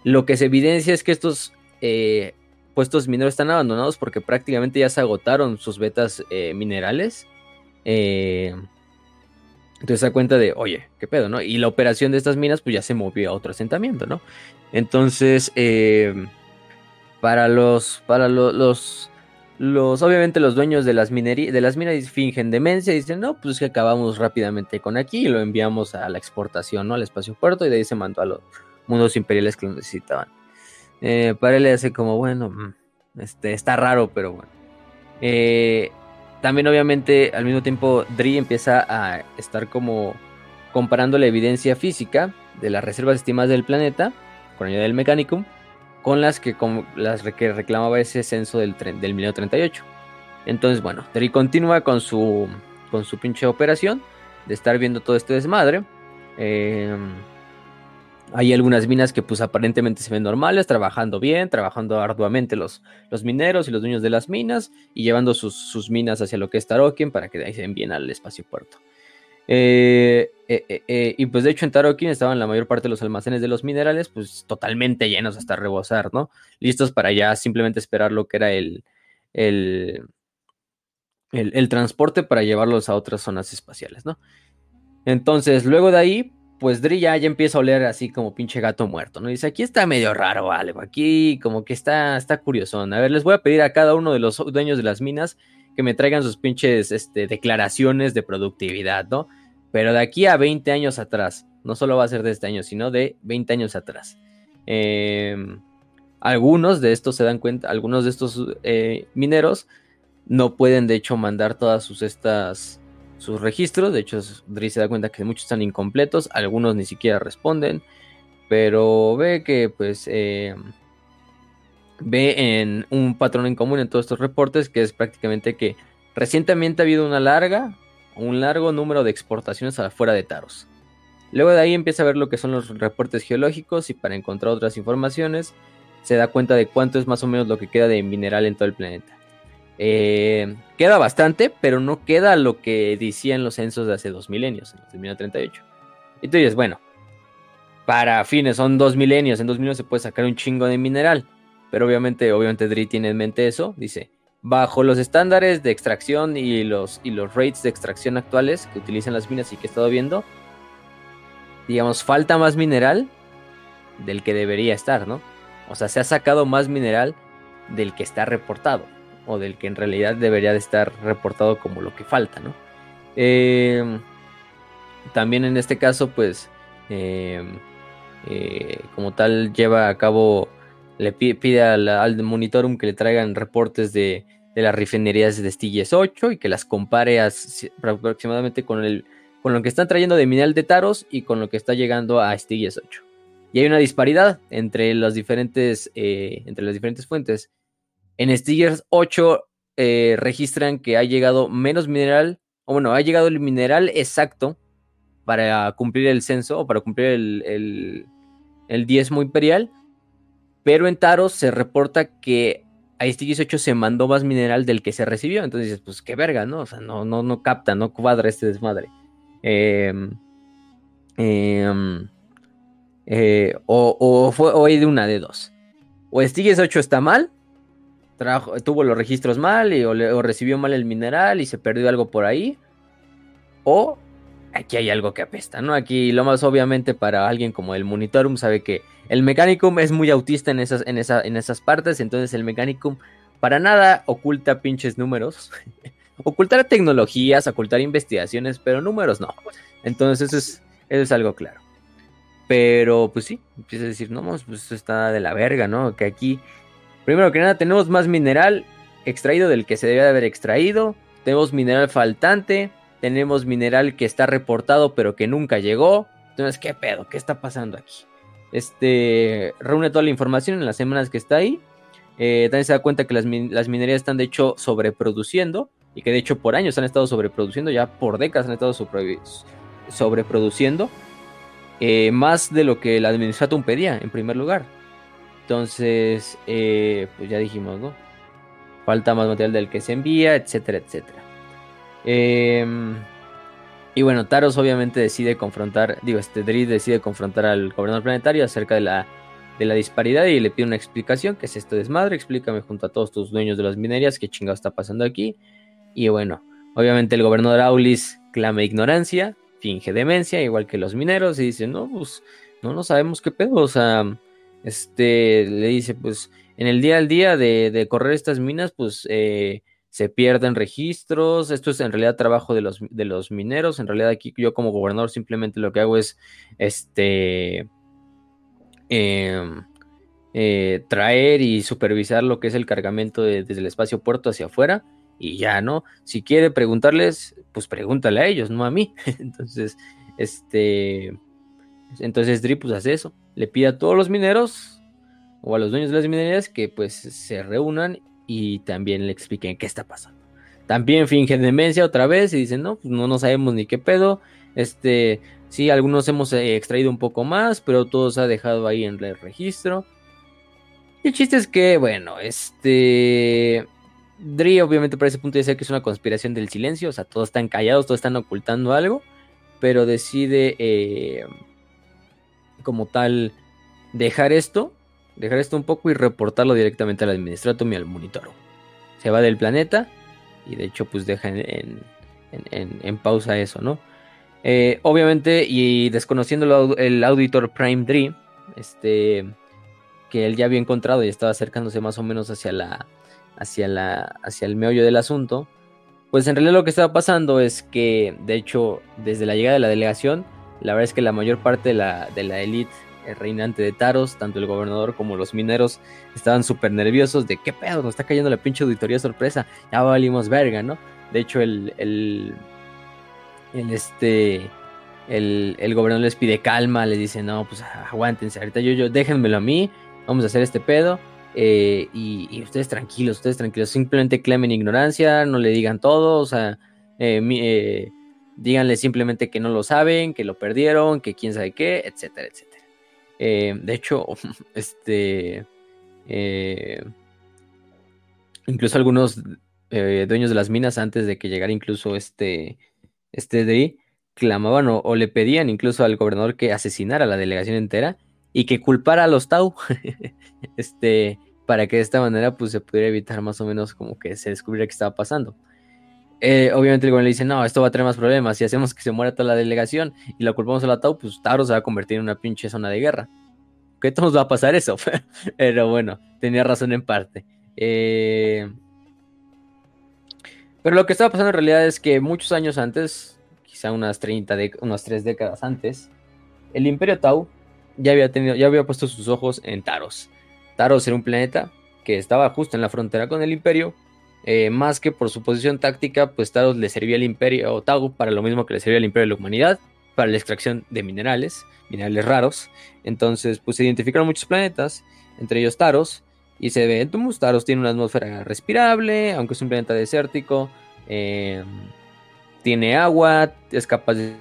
Lo que se evidencia es que estos eh, puestos mineros están abandonados porque prácticamente ya se agotaron sus vetas eh, minerales. Eh, entonces se da cuenta de, oye, qué pedo, ¿no? Y la operación de estas minas pues ya se movió a otro asentamiento, ¿no? Entonces, eh, para los, para lo, los, los, obviamente los dueños de las, de las minas fingen demencia y dicen, no, pues es que acabamos rápidamente con aquí y lo enviamos a la exportación, ¿no? Al espacio puerto y de ahí se mandó a los mundos imperiales que lo necesitaban. Eh, para él le hace como, bueno, este, está raro, pero bueno. Eh, también obviamente al mismo tiempo Dri empieza a estar como comparando la evidencia física de las reservas estimadas del planeta, con ayuda del Mechanicum, con las que, las que reclamaba ese censo del, del milenio 38. Entonces, bueno, Terry continúa con su, con su pinche operación de estar viendo todo este desmadre. Eh, hay algunas minas que pues aparentemente se ven normales, trabajando bien, trabajando arduamente los, los mineros y los dueños de las minas y llevando sus, minas hacia lo que es Tarokin para que de ahí se bien al espacio puerto. Eh, eh, eh, y pues de hecho en Tarokin estaban la mayor parte de los almacenes de los minerales pues totalmente llenos hasta rebosar, ¿no? Listos para ya simplemente esperar lo que era el, el, el, transporte para llevarlos a otras zonas espaciales, ¿no? Entonces luego de ahí pues Dri ya, empieza a oler así como pinche gato muerto, ¿no? dice, aquí está medio raro algo, aquí como que está, está curiosón. A ver, les voy a pedir a cada uno de los dueños de las minas que me traigan sus pinches este, declaraciones de productividad, ¿no? Pero de aquí a 20 años atrás, no solo va a ser de este año, sino de 20 años atrás. Em, algunos de estos se dan cuenta, algunos de estos eh, mineros no pueden de hecho mandar todas sus estas sus registros. De hecho, Dri se da cuenta que muchos están incompletos, algunos ni siquiera responden, pero ve que pues eh, ve en un patrón en común en todos estos reportes, que es prácticamente que recientemente ha habido una larga, un largo número de exportaciones afuera de Taros. Luego de ahí empieza a ver lo que son los reportes geológicos y para encontrar otras informaciones se da cuenta de cuánto es más o menos lo que queda de mineral en todo el planeta. Eh, queda bastante, pero no queda lo que decían los censos de hace dos milenios, en los de 1938. Entonces, bueno, para fines son dos milenios, en dos milenios se puede sacar un chingo de mineral, pero obviamente, obviamente Dri tiene en mente eso, dice, bajo los estándares de extracción y los, y los rates de extracción actuales que utilizan las minas y que he estado viendo, digamos, falta más mineral del que debería estar, ¿no? O sea, se ha sacado más mineral del que está reportado o del que en realidad debería de estar reportado como lo que falta, ¿no? Em, también en este caso, pues, em, eh, como tal, lleva a cabo, le pide, al, monitorum que le traigan reportes de, las refinerías de Stilles 8 y que las compare aproximadamente con, el, con lo que están trayendo de mineral de Taros y con lo que está llegando a Stilles 8. Y hay una disparidad entre, las diferentes, eh, entre las diferentes fuentes. En Stigers 8 eh, registran que ha llegado menos mineral, o bueno, ha llegado el mineral exacto para cumplir el censo o para cumplir el, el, diezmo imperial. Pero en Taros se reporta que a Stigers 8 se mandó más mineral del que se recibió. Entonces pues qué verga, ¿no? O sea, no, no, no capta, no cuadra este desmadre. Em, em, eh, o, fue, o hay de una de dos. O Stigers 8 está mal, tuvo los registros mal y, o, recibió mal el mineral y se perdió algo por ahí. O aquí hay algo que apesta, ¿no? Aquí lo más obviamente para alguien como el Monitorum sabe que el Mechanicum es muy autista en esas, en, en esas partes, entonces el Mechanicum para nada oculta pinches números. ocultar tecnologías, ocultar investigaciones, pero números no. Entonces eso es, eso es algo claro. Pero pues sí, empieza a decir, no, pues esto está de la verga, ¿no? Que aquí Primero que nada, tenemos más mineral extraído del que se debe de haber extraído. Tenemos mineral faltante. Tenemos mineral que está reportado pero que nunca llegó. Entonces, ¿qué pedo? ¿Qué está pasando aquí? Este reúne toda la información en las semanas que está ahí. Eh, también se da cuenta que las, minerías están de hecho sobreproduciendo y que de hecho por años han estado sobreproduciendo, ya por décadas han estado sobreproduciendo eh, más de lo que el administratum pedía en primer lugar. Entonces, eh, pues ya dijimos, ¿no? Falta más material del que se envía, etcétera, etcétera. Em, y bueno, Taros obviamente decide confrontar, digo, este Drid decide confrontar al gobernador planetario acerca de la, de la disparidad y le pide una explicación, que es este desmadre, explícame junto a todos tus dueños de las minerías qué chingado está pasando aquí. Y bueno, obviamente el gobernador Aulis clama ignorancia, finge demencia, igual que los mineros, y dice, no, pues no, no sabemos qué pedo, o sea, este le dice, pues en el día al día de, correr estas minas, pues eh, se pierden registros, esto es en realidad trabajo de los, de los mineros, en realidad aquí yo como gobernador simplemente lo que hago es, este, em, eh, traer y supervisar lo que es el cargamento desde el espacio puerto hacia afuera y ya, ¿no? Si quiere preguntarles, pues pregúntale a ellos, no a mí. Entonces, este Entonces Dri pues hace eso, le pide a todos los mineros o a los dueños de las minerías que pues se reúnan y también le expliquen qué está pasando. También fingen demencia otra vez y dicen, no, pues no, no sabemos ni qué pedo. Este, sí, algunos hemos eh, extraído un poco más, pero todo se ha dejado ahí en el registro. Y el chiste es que, bueno, este... Dri obviamente para ese punto dice que es una conspiración del silencio, o sea, todos están callados, todos están ocultando algo, pero decide eh, como tal dejar esto, dejar esto un poco y reportarlo directamente al administratum y al monitor. Se va del planeta y de hecho pues deja en, pausa eso, ¿no? Eh, obviamente y desconociendo el auditor Prime Dri, este que él ya había encontrado y estaba acercándose más o menos hacia la hacia la hacia el meollo del asunto, pues en realidad lo que estaba pasando es que de hecho desde la llegada de la delegación, la verdad es que la mayor parte de la de la élite reinante de Taros, tanto el gobernador como los mineros estaban súper nerviosos de qué pedo, nos está cayendo la pinche auditoría sorpresa, ya valimos verga, ¿no? De hecho el, el, el este el, el, gobernador les pide calma, les dice, no, pues aguántense, ahorita yo, yo, déjenmelo a mí, vamos a hacer este pedo. Eh, y, ustedes tranquilos, ustedes tranquilos, simplemente clamen ignorancia, no le digan todo, o sea, eh, eh, díganle simplemente que no lo saben, que lo perdieron, que quién sabe qué, etcétera, etcétera. de hecho, este, incluso algunos dueños de las minas antes de que llegara incluso este, este DRI, clamaban o, o le pedían incluso al gobernador que asesinara a la delegación entera y que culpara a los Tau, este, para que de esta manera pues se pudiera evitar más o menos como que se descubriera qué estaba pasando. Eh, obviamente el gobierno le dice, no, esto va a traer más problemas, si hacemos que se muera toda la delegación y la culpamos a la Tau, pues Tauro se va a convertir en una pinche zona de guerra. ¿Qué nos va a pasar eso? Pero bueno, tenía razón en parte. Eh, pero lo que estaba pasando en realidad es que muchos años antes, quizá unas 30, de... unas 3 décadas antes, el Imperio Tau ya había, tenido, ya había puesto sus ojos en Taros. Taros era un planeta que estaba justo en la frontera con el Imperio. Eh, más que por su posición táctica, pues Taros le servía al Imperio o Tau para lo mismo que le servía al Imperio de la Humanidad, para la extracción de minerales, minerales raros. Entonces, pues se identificaron muchos planetas, entre ellos Taros, y se ve, Tumus Taros tiene una atmósfera respirable, aunque es un planeta desértico, eh, tiene agua, es capaz de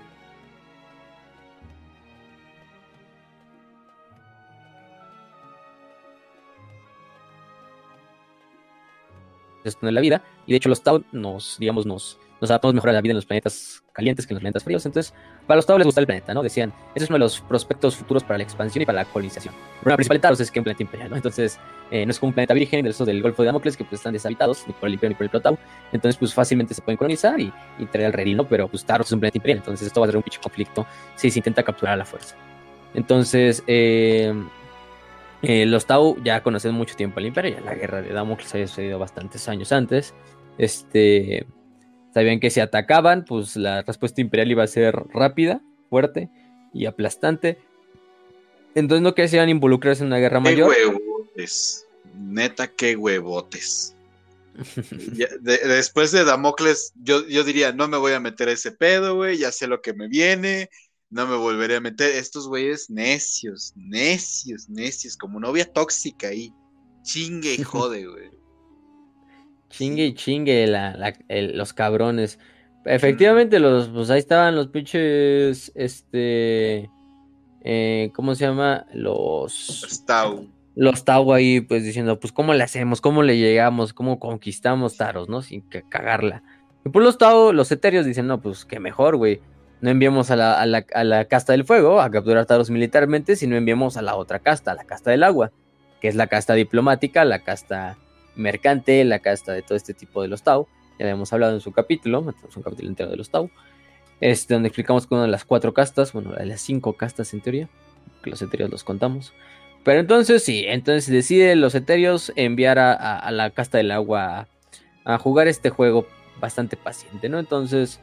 de la vida. Y de hecho, los Tau nos, digamos, nos, nos adaptamos mejor a la vida en los planetas calientes que en los planetas fríos. Entonces, para los Tau les gusta el planeta, ¿no? Decían, ese es uno de los prospectos futuros para la expansión y para la colonización. El problema principal de Taros es que es un planeta imperial, ¿no? Entonces, eh, no es como un planeta virgen, del del Golfo de Damocles, que pues están deshabitados, ni por el Imperio ni por el Plotau. Entonces, pues fácilmente se pueden colonizar y, y traer al redil, Pero pues Taros es un planeta imperial, entonces esto va a ser un pinche conflicto si se intenta capturar la fuerza. Entonces, eh, eh, los Tau ya conocen mucho tiempo al Imperio, ya la guerra de Damocles había sucedido bastantes años antes. Este, sabían que si atacaban, pues la respuesta imperial iba a ser rápida, fuerte y aplastante. Entonces no querían involucrarse en una guerra mayor. Qué huevotes, neta, qué huevotes. después de Damocles, yo, yo diría, no me voy a meter a ese pedo, güey, ya sé lo que me viene, no me volveré a meter. Estos güeyes necios, necios, necios, como novia tóxica ahí. Chingue y jode, güey. Chingue y chingue los cabrones. Efectivamente, los, pues ahí estaban los pinches, este, eh, ¿cómo se llama? Los... Los Tau. Los Tau ahí, pues diciendo, pues, ¿cómo le hacemos? ¿Cómo le llegamos? ¿Cómo conquistamos Taros, no? Sin que cagarla. Y pues los Tau, los etéreos dicen, no, pues, qué mejor, güey no enviamos a la, a, la, casta del fuego a capturar Taros militarmente, sino enviamos a la otra casta, a la casta del agua, que es la casta diplomática, la casta mercante, la casta de todo este tipo de los Tau. Ya habíamos hablado en su capítulo, tenemos un capítulo entero de los Tau, este, donde explicamos que una de las cuatro castas, bueno, de las cinco castas en teoría, que los etéreos los contamos. Pero entonces sí, entonces decide los etéreos enviar a, la casta del agua a, a jugar este juego bastante paciente, ¿no? Entonces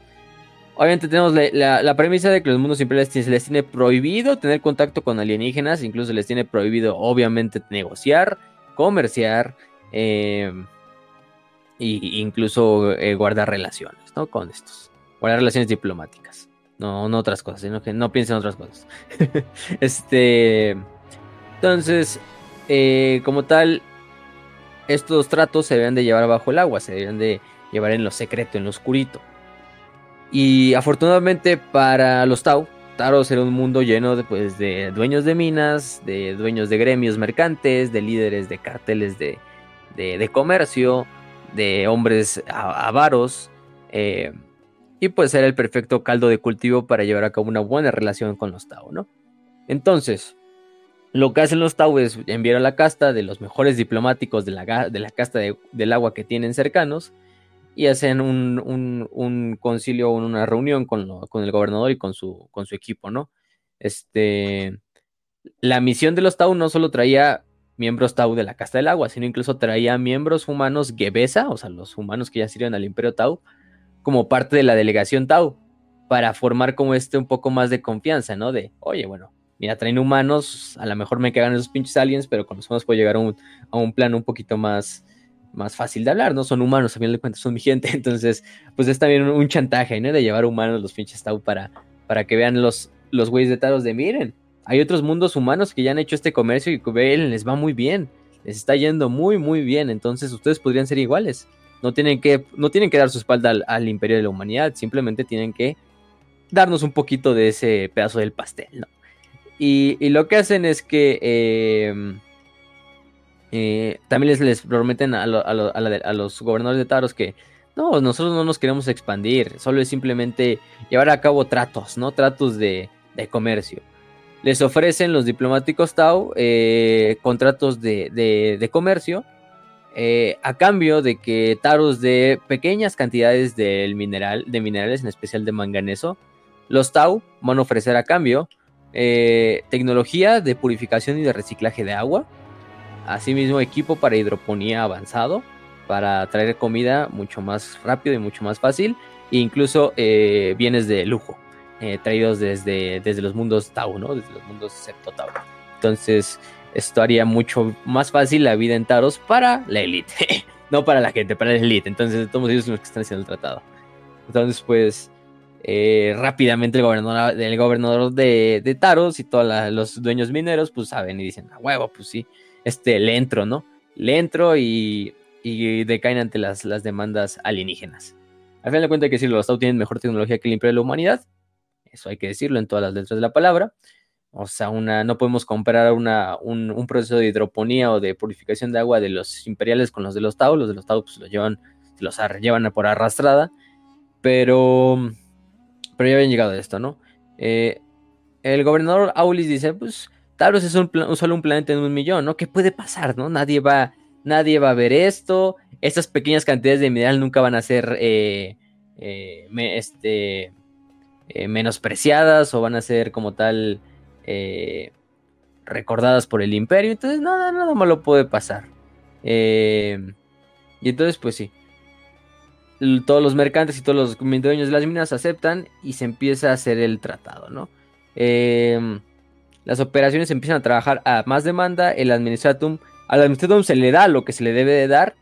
Obviamente tenemos la, premisa de que los mundos imperiales se les tiene prohibido tener contacto con alienígenas, incluso les tiene prohibido obviamente negociar, comerciar eh, e incluso eh, guardar relaciones ¿no? con estos, guardar relaciones diplomáticas. No, no otras cosas, sino que no piensen en otras cosas. este. Entonces, eh, como tal, estos tratos se deben de llevar bajo el agua, se deben de llevar en lo secreto, en lo oscurito. Y afortunadamente para los Tau, Taros era un mundo lleno de, pues, de dueños de minas, de dueños de gremios mercantes, de líderes de carteles de, de, comercio, de hombres avaros. Eh, y pues era el perfecto caldo de cultivo para llevar a cabo una buena relación con los Tau, ¿no? Entonces, lo que hacen los Tau es enviar a la casta de los mejores diplomáticos de la, de la casta del agua que tienen cercanos y hacen un, un, un concilio, una reunión con, con, el gobernador y con su, con su equipo, ¿no? Este, la misión de los Tau no solo traía miembros Tau de la casta del agua, sino incluso traía miembros humanos Gebesa, o sea, los humanos que ya sirven al imperio Tau, como parte de la delegación Tau, para formar como este un poco más de confianza, ¿no? De, oye, bueno, mira, traen humanos, a lo mejor me cagan esos pinches aliens, pero con los humanos puedo llegar a un, a un plano un poquito más, más fácil de hablar, ¿no? Son humanos, a fin de cuentas son mi gente, entonces, pues es también un, chantaje, ¿no? De llevar humanos los pinches Tau para, para que vean los, los güeyes de Taros de, miren, hay otros mundos humanos que ya han hecho este comercio y que les va muy bien, les está yendo muy, muy bien, entonces ustedes podrían ser iguales. No tienen que, no tienen que dar su espalda al imperio de la humanidad, simplemente tienen que darnos un poquito de ese pedazo del pastel, ¿no? Y, lo que hacen es que eh, eh, también les, prometen a, los gobernadores de Taros que no, nosotros no nos queremos expandir, solo es simplemente llevar a cabo tratos, ¿no? Tratos de, comercio. Les ofrecen los diplomáticos Tau eh, contratos de, comercio a cambio de que Taros de pequeñas cantidades del mineral, de minerales, en especial de manganeso, los Tau van a ofrecer a cambio eh, tecnología de purificación y de reciclaje de agua, asimismo equipo para hidroponía avanzado, para traer comida mucho más rápido y mucho más fácil, e incluso eh, bienes de lujo, eh, traídos desde, desde los mundos Tau, ¿no? Desde los mundos Septo Tau. Entonces, esto haría mucho más fácil la vida en Taros para la élite, no para la gente, para la élite. Entonces, todos ellos son los que están haciendo el tratado. Entonces, pues, eh, rápidamente el gobernador, de, de Taros y todos los dueños mineros, pues saben y dicen, a huevo, pues sí, este, le entro, ¿no? Le entro y, y decaen ante las, las demandas alienígenas. Al final de cuentas hay que decirlo, los Tau tienen mejor tecnología que el Imperio de la Humanidad. Eso hay que decirlo en todas las letras de la palabra. O sea, una, no podemos comparar una, un, proceso de hidroponía o de purificación de agua de los imperiales con los de los Tau. Los de los Tau pues, los llevan, los llevan por arrastrada. Pero pero ya habían llegado a esto, ¿no? Eh, el gobernador Aulis dice, pues Taros es un, solo un planeta en un millón, ¿no? ¿Qué puede pasar, no? Nadie va, nadie va a ver esto, estas pequeñas cantidades de mineral nunca van a ser eh, eh, este, menospreciadas o van a ser como tal recordadas por el imperio, entonces nada, nada malo puede pasar. y entonces, pues sí, todos los mercantes y todos los dueños de las minas aceptan y se empieza a hacer el tratado, ¿no? Em, las operaciones empiezan a trabajar a más demanda, el administratum, al administratum se le da lo que se le debe de dar,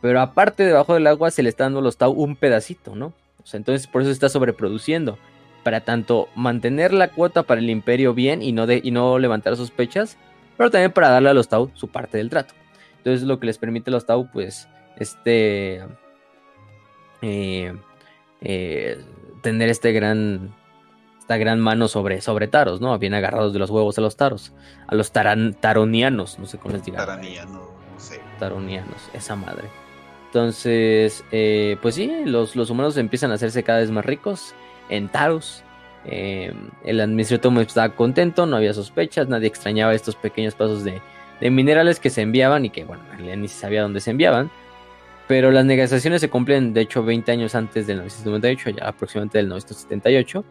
pero aparte debajo del agua se le está dando los Tau un pedacito, ¿no? O sea, entonces por eso se está sobreproduciendo, para tanto mantener la cuota para el imperio bien y no, y no levantar sospechas, pero también para darle a los Tau su parte del trato. Entonces lo que les permite a los Tau, pues, este eh, eh, tener este gran esta gran mano sobre, sobre taros, ¿no? Bien agarrados de los huevos a los taros, a los taronianos, no sé cómo les diga. Taronianos, esa madre. Entonces, eh, pues sí, los, los, humanos empiezan a hacerse cada vez más ricos en taros. el administrador estaba contento, no había sospechas, nadie extrañaba estos pequeños pasos de, de minerales que se enviaban y que, bueno, ni se sabía dónde se enviaban. Pero las negociaciones se cumplen, de hecho, 20 años antes del 1998, ya aproximadamente del 1978.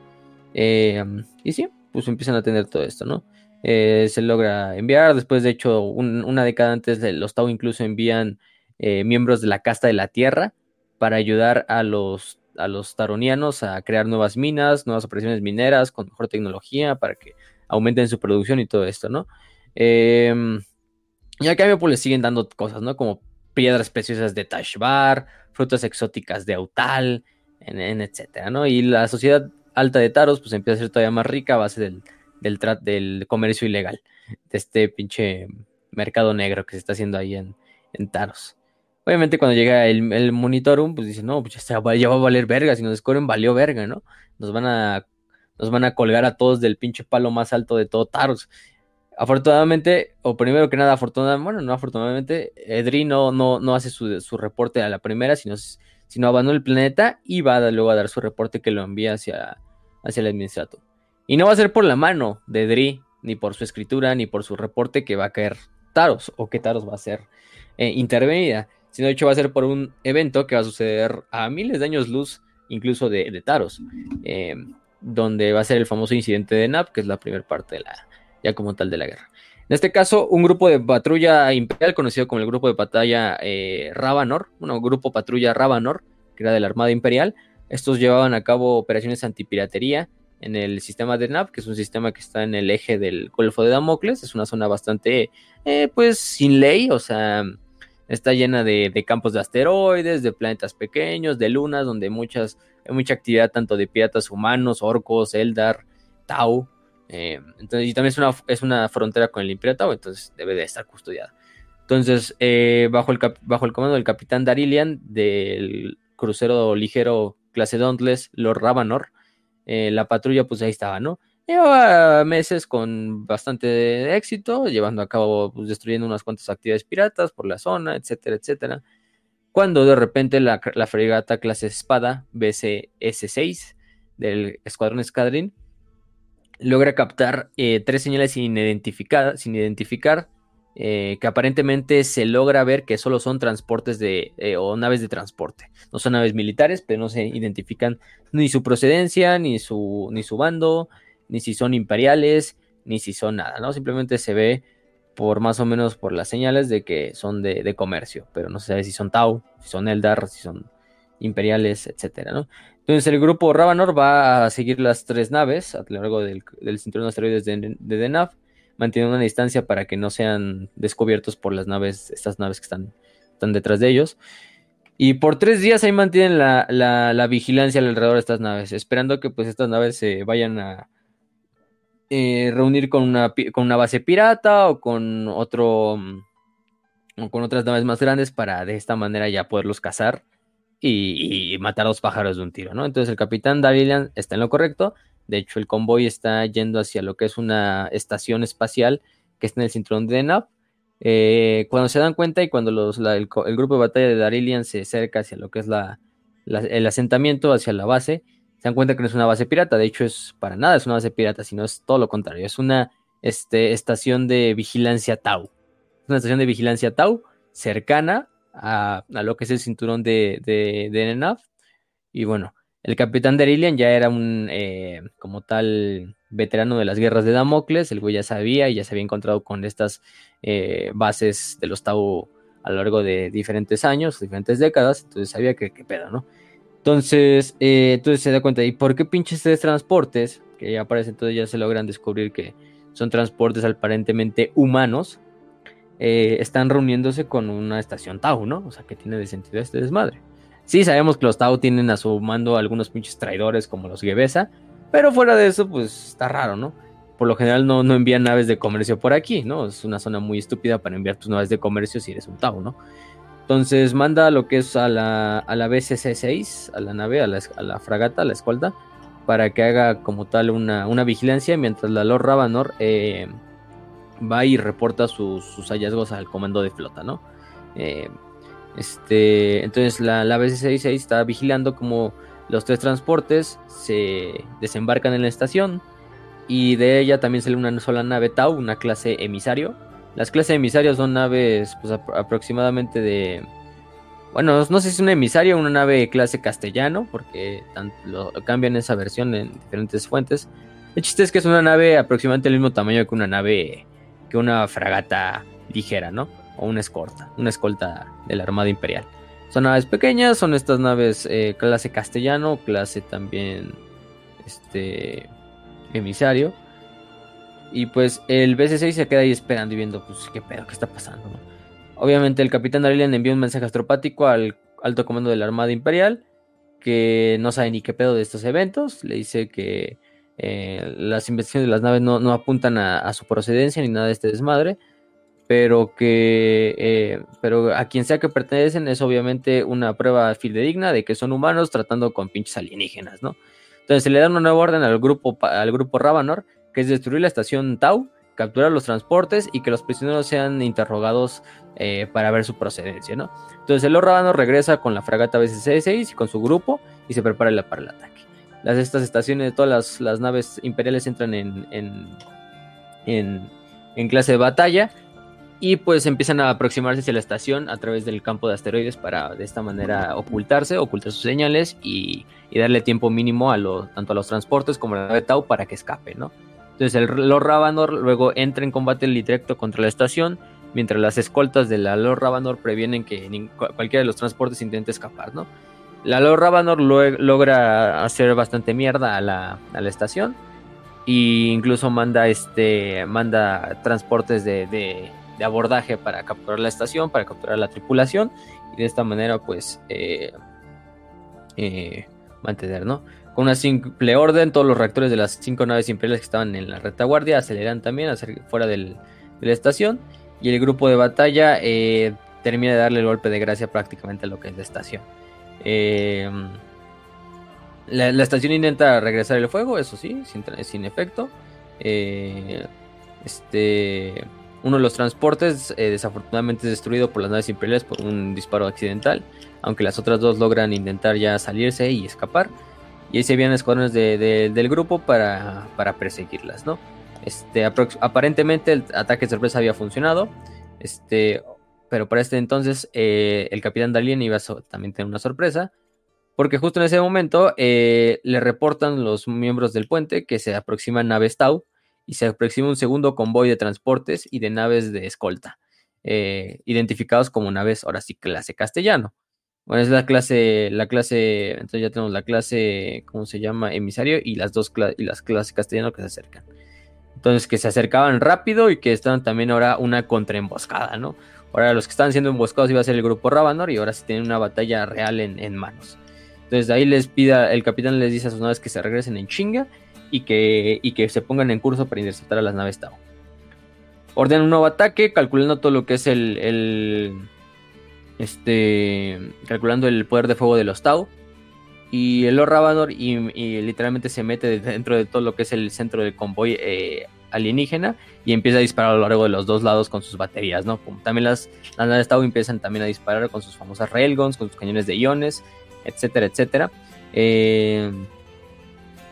Eh, y sí, pues empiezan a tener todo esto, ¿no? Eh, se logra enviar, después, de hecho, una década antes, de los Tau incluso envían eh, miembros de la casta de la tierra para ayudar a los, a los taronianos a crear nuevas minas, nuevas operaciones mineras con mejor tecnología para que aumenten su producción y todo esto, ¿no? y a cambio, pues les siguen dando cosas, ¿no? Como piedras preciosas de Tashbar, frutas exóticas de Autal, etcétera, ¿no? Y la sociedad alta de Taros, pues empieza a ser todavía más rica a base del, del, del comercio ilegal, de este pinche mercado negro que se está haciendo ahí en, en Taros. Obviamente cuando llega el, el monitorum, pues dice, no, pues ya, ya va a valer verga, si nos descubren valió verga, ¿no? Nos van a nos van a colgar a todos del pinche palo más alto de todo Taros. Afortunadamente, o primero que nada, afortunadamente, bueno, no afortunadamente, Edri no, no, hace su, reporte a la primera, sino, sino abandona el planeta y va luego a dar su reporte que lo envía hacia, hacia el administrador. Y no va a ser por la mano de Edri, ni por su escritura, ni por su reporte que va a caer Taros, o que Taros va a ser eh, intervenida, sino de hecho va a ser por un evento que va a suceder a miles de años luz, incluso de, Taros. Eh, donde va a ser el famoso incidente de Nap, que es la primera parte de la, ya como tal de la guerra. En este caso, un grupo de patrulla imperial, conocido como el grupo de batalla eh, Ravanor, bueno, grupo patrulla Ravanor, que era de la Armada Imperial, estos llevaban a cabo operaciones antipiratería en el sistema de NAP, que es un sistema que está en el eje del Golfo de Damocles, es una zona bastante, eh, pues, sin ley, o sea, está llena de, campos de asteroides, de planetas pequeños, de lunas, donde muchas hay mucha actividad tanto de piratas humanos, orcos, Eldar, Tau. Eh, entonces, y también es una, es una frontera con el Imperio Tau, entonces debe de estar custodiada. Entonces, eh, bajo, el bajo el comando del capitán Darilian del crucero ligero clase Dauntless, Lord Ravanor, eh, la patrulla pues ahí estaba, ¿no? Lleva meses con bastante éxito, llevando a cabo, pues, destruyendo unas cuantas actividades piratas por la zona, etcétera, etcétera cuando de repente la, fregata clase espada BCS-6 del escuadrón Escadrín logra captar eh, tres señales sin sin identificar eh, que aparentemente se logra ver que solo son transportes de eh, o naves de transporte. No son naves militares, pero no se identifican ni su procedencia, ni su, ni su bando, ni si son imperiales, ni si son nada, ¿no? Simplemente se ve por más o menos por las señales de que son de, comercio, pero no se sabe si son Tau, si son Eldar, si son imperiales, etcétera. Entonces el grupo Ravanor va a seguir las tres naves a lo largo del, cinturón de asteroides de, de Denav, manteniendo una distancia para que no sean descubiertos por las naves, estas naves que están, están detrás de ellos. Y por tres días ahí mantienen la, la vigilancia alrededor de estas naves, esperando que pues estas naves se vayan a, eh, reunir con una, con una base pirata o con otro mm, o con otras naves más grandes para de esta manera ya poderlos cazar y, matar a los pájaros de un tiro, ¿no? Entonces el capitán Darilian está en lo correcto. De hecho, el convoy está yendo hacia lo que es una estación espacial que está en el cinturón de Denab. Eh, cuando se dan cuenta y cuando el, grupo de batalla de Darilian se acerca hacia lo que es la, el asentamiento, hacia la base, se dan cuenta que no es una base pirata, de hecho es para nada es una base pirata, sino es todo lo contrario, es una este, estación de vigilancia Tau. Es una estación de vigilancia Tau cercana a, lo que es el cinturón de, de, de Y bueno, el capitán de Aurelian ya era un, eh, como tal, veterano de las guerras de Damocles, el güey ya sabía y ya se había encontrado con estas eh, bases de los Tau a lo largo de diferentes años, diferentes décadas, entonces sabía que qué pedo, ¿no? Entonces, eh, entonces se da cuenta, ¿y por qué pinches tres transportes? Que ya aparece, entonces ya se logran descubrir que son transportes aparentemente humanos, eh, están reuniéndose con una estación Tau, ¿no? O sea, que tiene de sentido este desmadre. Sí, sabemos que los Tau tienen a su mando algunos pinches traidores como los Gebesa, pero fuera de eso, pues está raro, ¿no? Por lo general no, no envían naves de comercio por aquí, ¿no? Es una zona muy estúpida para enviar tus naves de comercio si eres un Tau, ¿no? Entonces manda lo que es a la, a la BCC-6, a la nave, a la, fragata, a la escolta, para que haga como tal una, vigilancia, mientras la Lord Ravanor eh, va y reporta sus, hallazgos al comando de flota, ¿no? Eh, este, entonces la, la BC-6 está vigilando como los tres transportes se desembarcan en la estación y de ella también sale una sola nave Tau, una clase emisario, las clases emisarios son naves pues, aproximadamente de... Bueno, no sé si es una emisario o una nave clase castellano, porque lo, cambian esa versión en diferentes fuentes. El chiste es que es una nave aproximadamente del mismo tamaño que una nave, que una fragata ligera, ¿no? O una escolta, una escolta de la Armada Imperial. Son naves pequeñas, son estas naves eh, clase castellano, clase también este emisario. Y pues el BC6 se queda ahí esperando y viendo, pues, qué pedo, qué está pasando, Obviamente el capitán Aurelian envió un mensaje astropático al alto comando de la Armada Imperial que no sabe ni qué pedo de estos eventos, le dice que eh, las investigaciones de las naves no, no apuntan a, a, su procedencia ni nada de este desmadre, pero que eh, pero a quien sea que pertenecen es obviamente una prueba fidedigna de que son humanos tratando con pinches alienígenas, ¿no? Entonces se le da una nueva orden al grupo, al grupo Ravanor, que es destruir la estación Tau, capturar los transportes y que los prisioneros sean interrogados eh, para ver su procedencia, ¿no? Entonces el Lord Ravanor regresa con la fragata BCC-6 y con su grupo y se prepara para el ataque. Las, estas estaciones, todas las, las naves imperiales entran en, en, en, en clase de batalla y pues empiezan a aproximarse hacia la estación a través del campo de asteroides para de esta manera ocultarse, ocultar sus señales y, darle tiempo mínimo a los, tanto a los transportes como a la nave Tau para que escape, ¿no? Entonces el Lord Ravanor luego entra en combate directo contra la estación, mientras las escoltas de la Lord Ravanor previenen que cualquiera de los transportes intente escapar, ¿no? La Lord Ravanor logra hacer bastante mierda a la, a la estación e incluso manda este manda transportes de de abordaje para capturar la estación, para capturar la tripulación y de esta manera pues eh, eh, mantener, ¿no? Con una simple orden, todos los reactores de las cinco naves imperiales que estaban en la retaguardia aceleran también hacia fuera del, de la estación y el grupo de batalla eh, termina de darle el golpe de gracia prácticamente a lo que es la estación. Eh, la, la, estación intenta regresar el fuego, eso sí, sin, sin efecto. Eh, este uno de los transportes eh, desafortunadamente es destruido por las naves imperiales por un disparo accidental, aunque las otras dos logran intentar ya salirse y escapar. Y ahí se vienen escuadrones de, de, del grupo para, para perseguirlas, ¿no? Este, aparentemente el ataque de sorpresa había funcionado, este, pero para este entonces eh, el capitán Dalien iba a también tener una sorpresa, porque justo en ese momento eh, le reportan los miembros del puente que se aproximan naves Tau y se aproxima un segundo convoy de transportes y de naves de escolta, eh, identificados como naves, ahora sí, clase castellano. Bueno, es la clase, la clase, entonces ya tenemos la clase, ¿cómo se llama? Emisario y las dos y las clases castellano que se acercan. Entonces, que se acercaban rápido y que estaban también ahora una contraemboscada, ¿no? Ahora los que estaban siendo emboscados iba a ser el grupo Ravanor y ahora sí tienen una batalla real en, en manos. Entonces, de ahí les pida, el capitán les dice a sus naves que se regresen en chinga y que, y que se pongan en curso para interceptar a las naves Tau. Ordena un nuevo ataque, calculando todo lo que es el, este, calculando el poder de fuego de los Tau. Y el Lord Ravador y, literalmente se mete dentro de todo lo que es el centro del convoy eh, alienígena y empieza a disparar a lo largo de los dos lados con sus baterías, ¿no? También las, las naves Tau empiezan también a disparar con sus famosas railguns, con sus cañones de iones, etcétera, etcétera. Eh,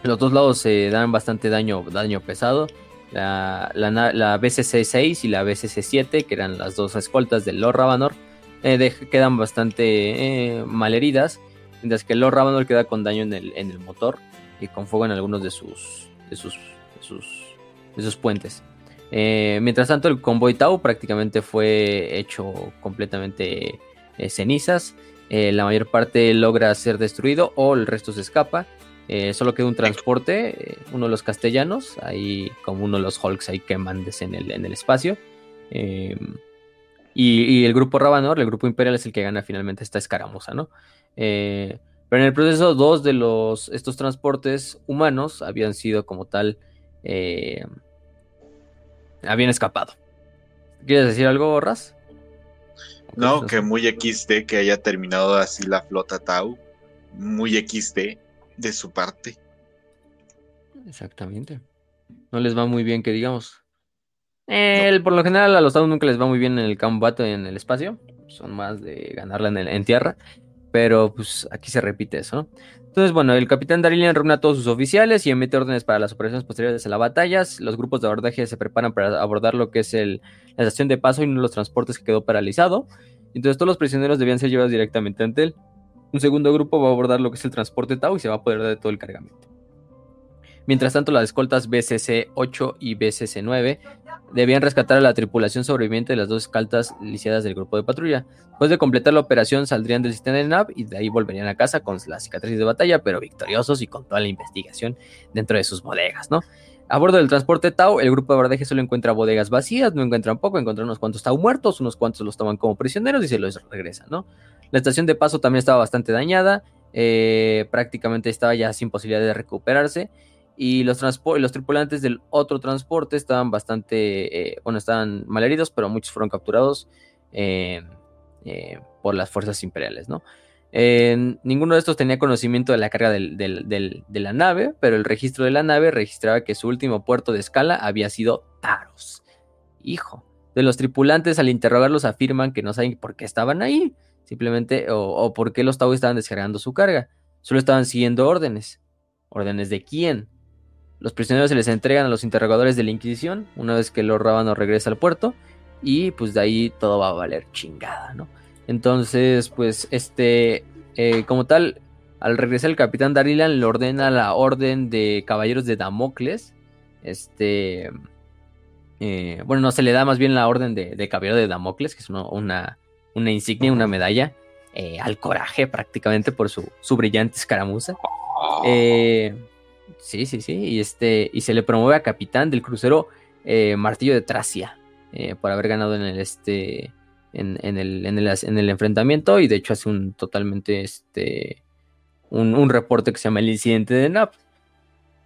los dos lados se dan bastante daño, daño pesado. La, la, la BCC-6 y la BCC-7, que eran las dos escoltas del Lord Ravanor, eh, quedan bastante eh, malheridas. Mientras que el Lord Ravanor queda con daño en el, en el motor y con fuego en algunos de sus, de sus, de sus, puentes. Eh, mientras tanto, el convoy Tau prácticamente fue hecho completamente eh, cenizas. La mayor parte logra ser destruido o el resto se escapa. Eh, solo queda un transporte, eh, uno de los castellanos, ahí como uno de los Hulks ahí queman en el, en el espacio. Eh, y, el grupo Rabanor, el grupo Imperial, es el que gana finalmente esta escaramuza, ¿no? Eh, pero en el proceso, dos de los estos transportes humanos habían sido como tal. Habían escapado. ¿Quieres decir algo, Raz? No, que muy XD que haya terminado así la flota Tau. Muy XD de su parte. Exactamente. No les va muy bien que digamos. Eh, no. Por lo general a los Tau nunca les va muy bien en el combate en el espacio. Son más de ganarla en, el, en tierra. Pero pues aquí se repite eso, ¿no? Entonces, bueno, el capitán Darilian reúne a todos sus oficiales y emite órdenes para las operaciones posteriores a las batallas. Los grupos de abordaje se preparan para abordar lo que es el, la estación de paso y uno de los transportes que quedó paralizado. Entonces todos los prisioneros debían ser llevados directamente ante él. Un segundo grupo va a abordar lo que es el transporte Tau y se va a poder de todo el cargamento. Mientras tanto, las escoltas BCC-8 y BCC-9 debían rescatar a la tripulación sobreviviente de las dos escoltas lisiadas del grupo de patrulla. Después de completar la operación, saldrían del sistema de NAV y de ahí volverían a casa con las cicatrices de batalla, pero victoriosos y con toda la investigación dentro de sus bodegas, ¿no? A bordo del transporte Tau, el grupo de abordaje solo encuentra bodegas vacías, no encuentran poco, encuentran unos cuantos Tau muertos, unos cuantos los toman como prisioneros y se los regresan, ¿no? La estación de paso también estaba bastante dañada, eh, prácticamente estaba ya sin posibilidad de recuperarse y los, los tripulantes del otro transporte estaban bastante, eh, bueno, estaban malheridos, pero muchos fueron capturados eh, por las fuerzas imperiales, ¿no? ninguno de estos tenía conocimiento de la carga de la nave, pero el registro de la nave registraba que su último puerto de escala había sido Taros. Hijo, de los tripulantes al interrogarlos afirman que no saben por qué estaban ahí, simplemente, o, por qué los Tau estaban descargando su carga. Solo estaban siguiendo órdenes. ¿Órdenes de quién? Los prisioneros se les entregan a los interrogadores de la Inquisición una vez que Lord Rábano regresa al puerto y pues de ahí todo va a valer chingada, ¿no? Entonces, pues este, eh, como tal, al regresar el capitán Darilan le ordena la orden de caballeros de Damocles, este, eh, bueno, no se le da más bien la orden de, caballero de Damocles, que es una, una, insignia, una medalla eh, al coraje prácticamente por su, su brillante escaramuza. Eh, sí, sí, sí. Y, este, y se le promueve a capitán del crucero Martillo de Tracia por haber ganado en el, este, en, el, en, el, enfrentamiento. Y de hecho hace un totalmente este, un, un reporte que se llama el incidente de Nap.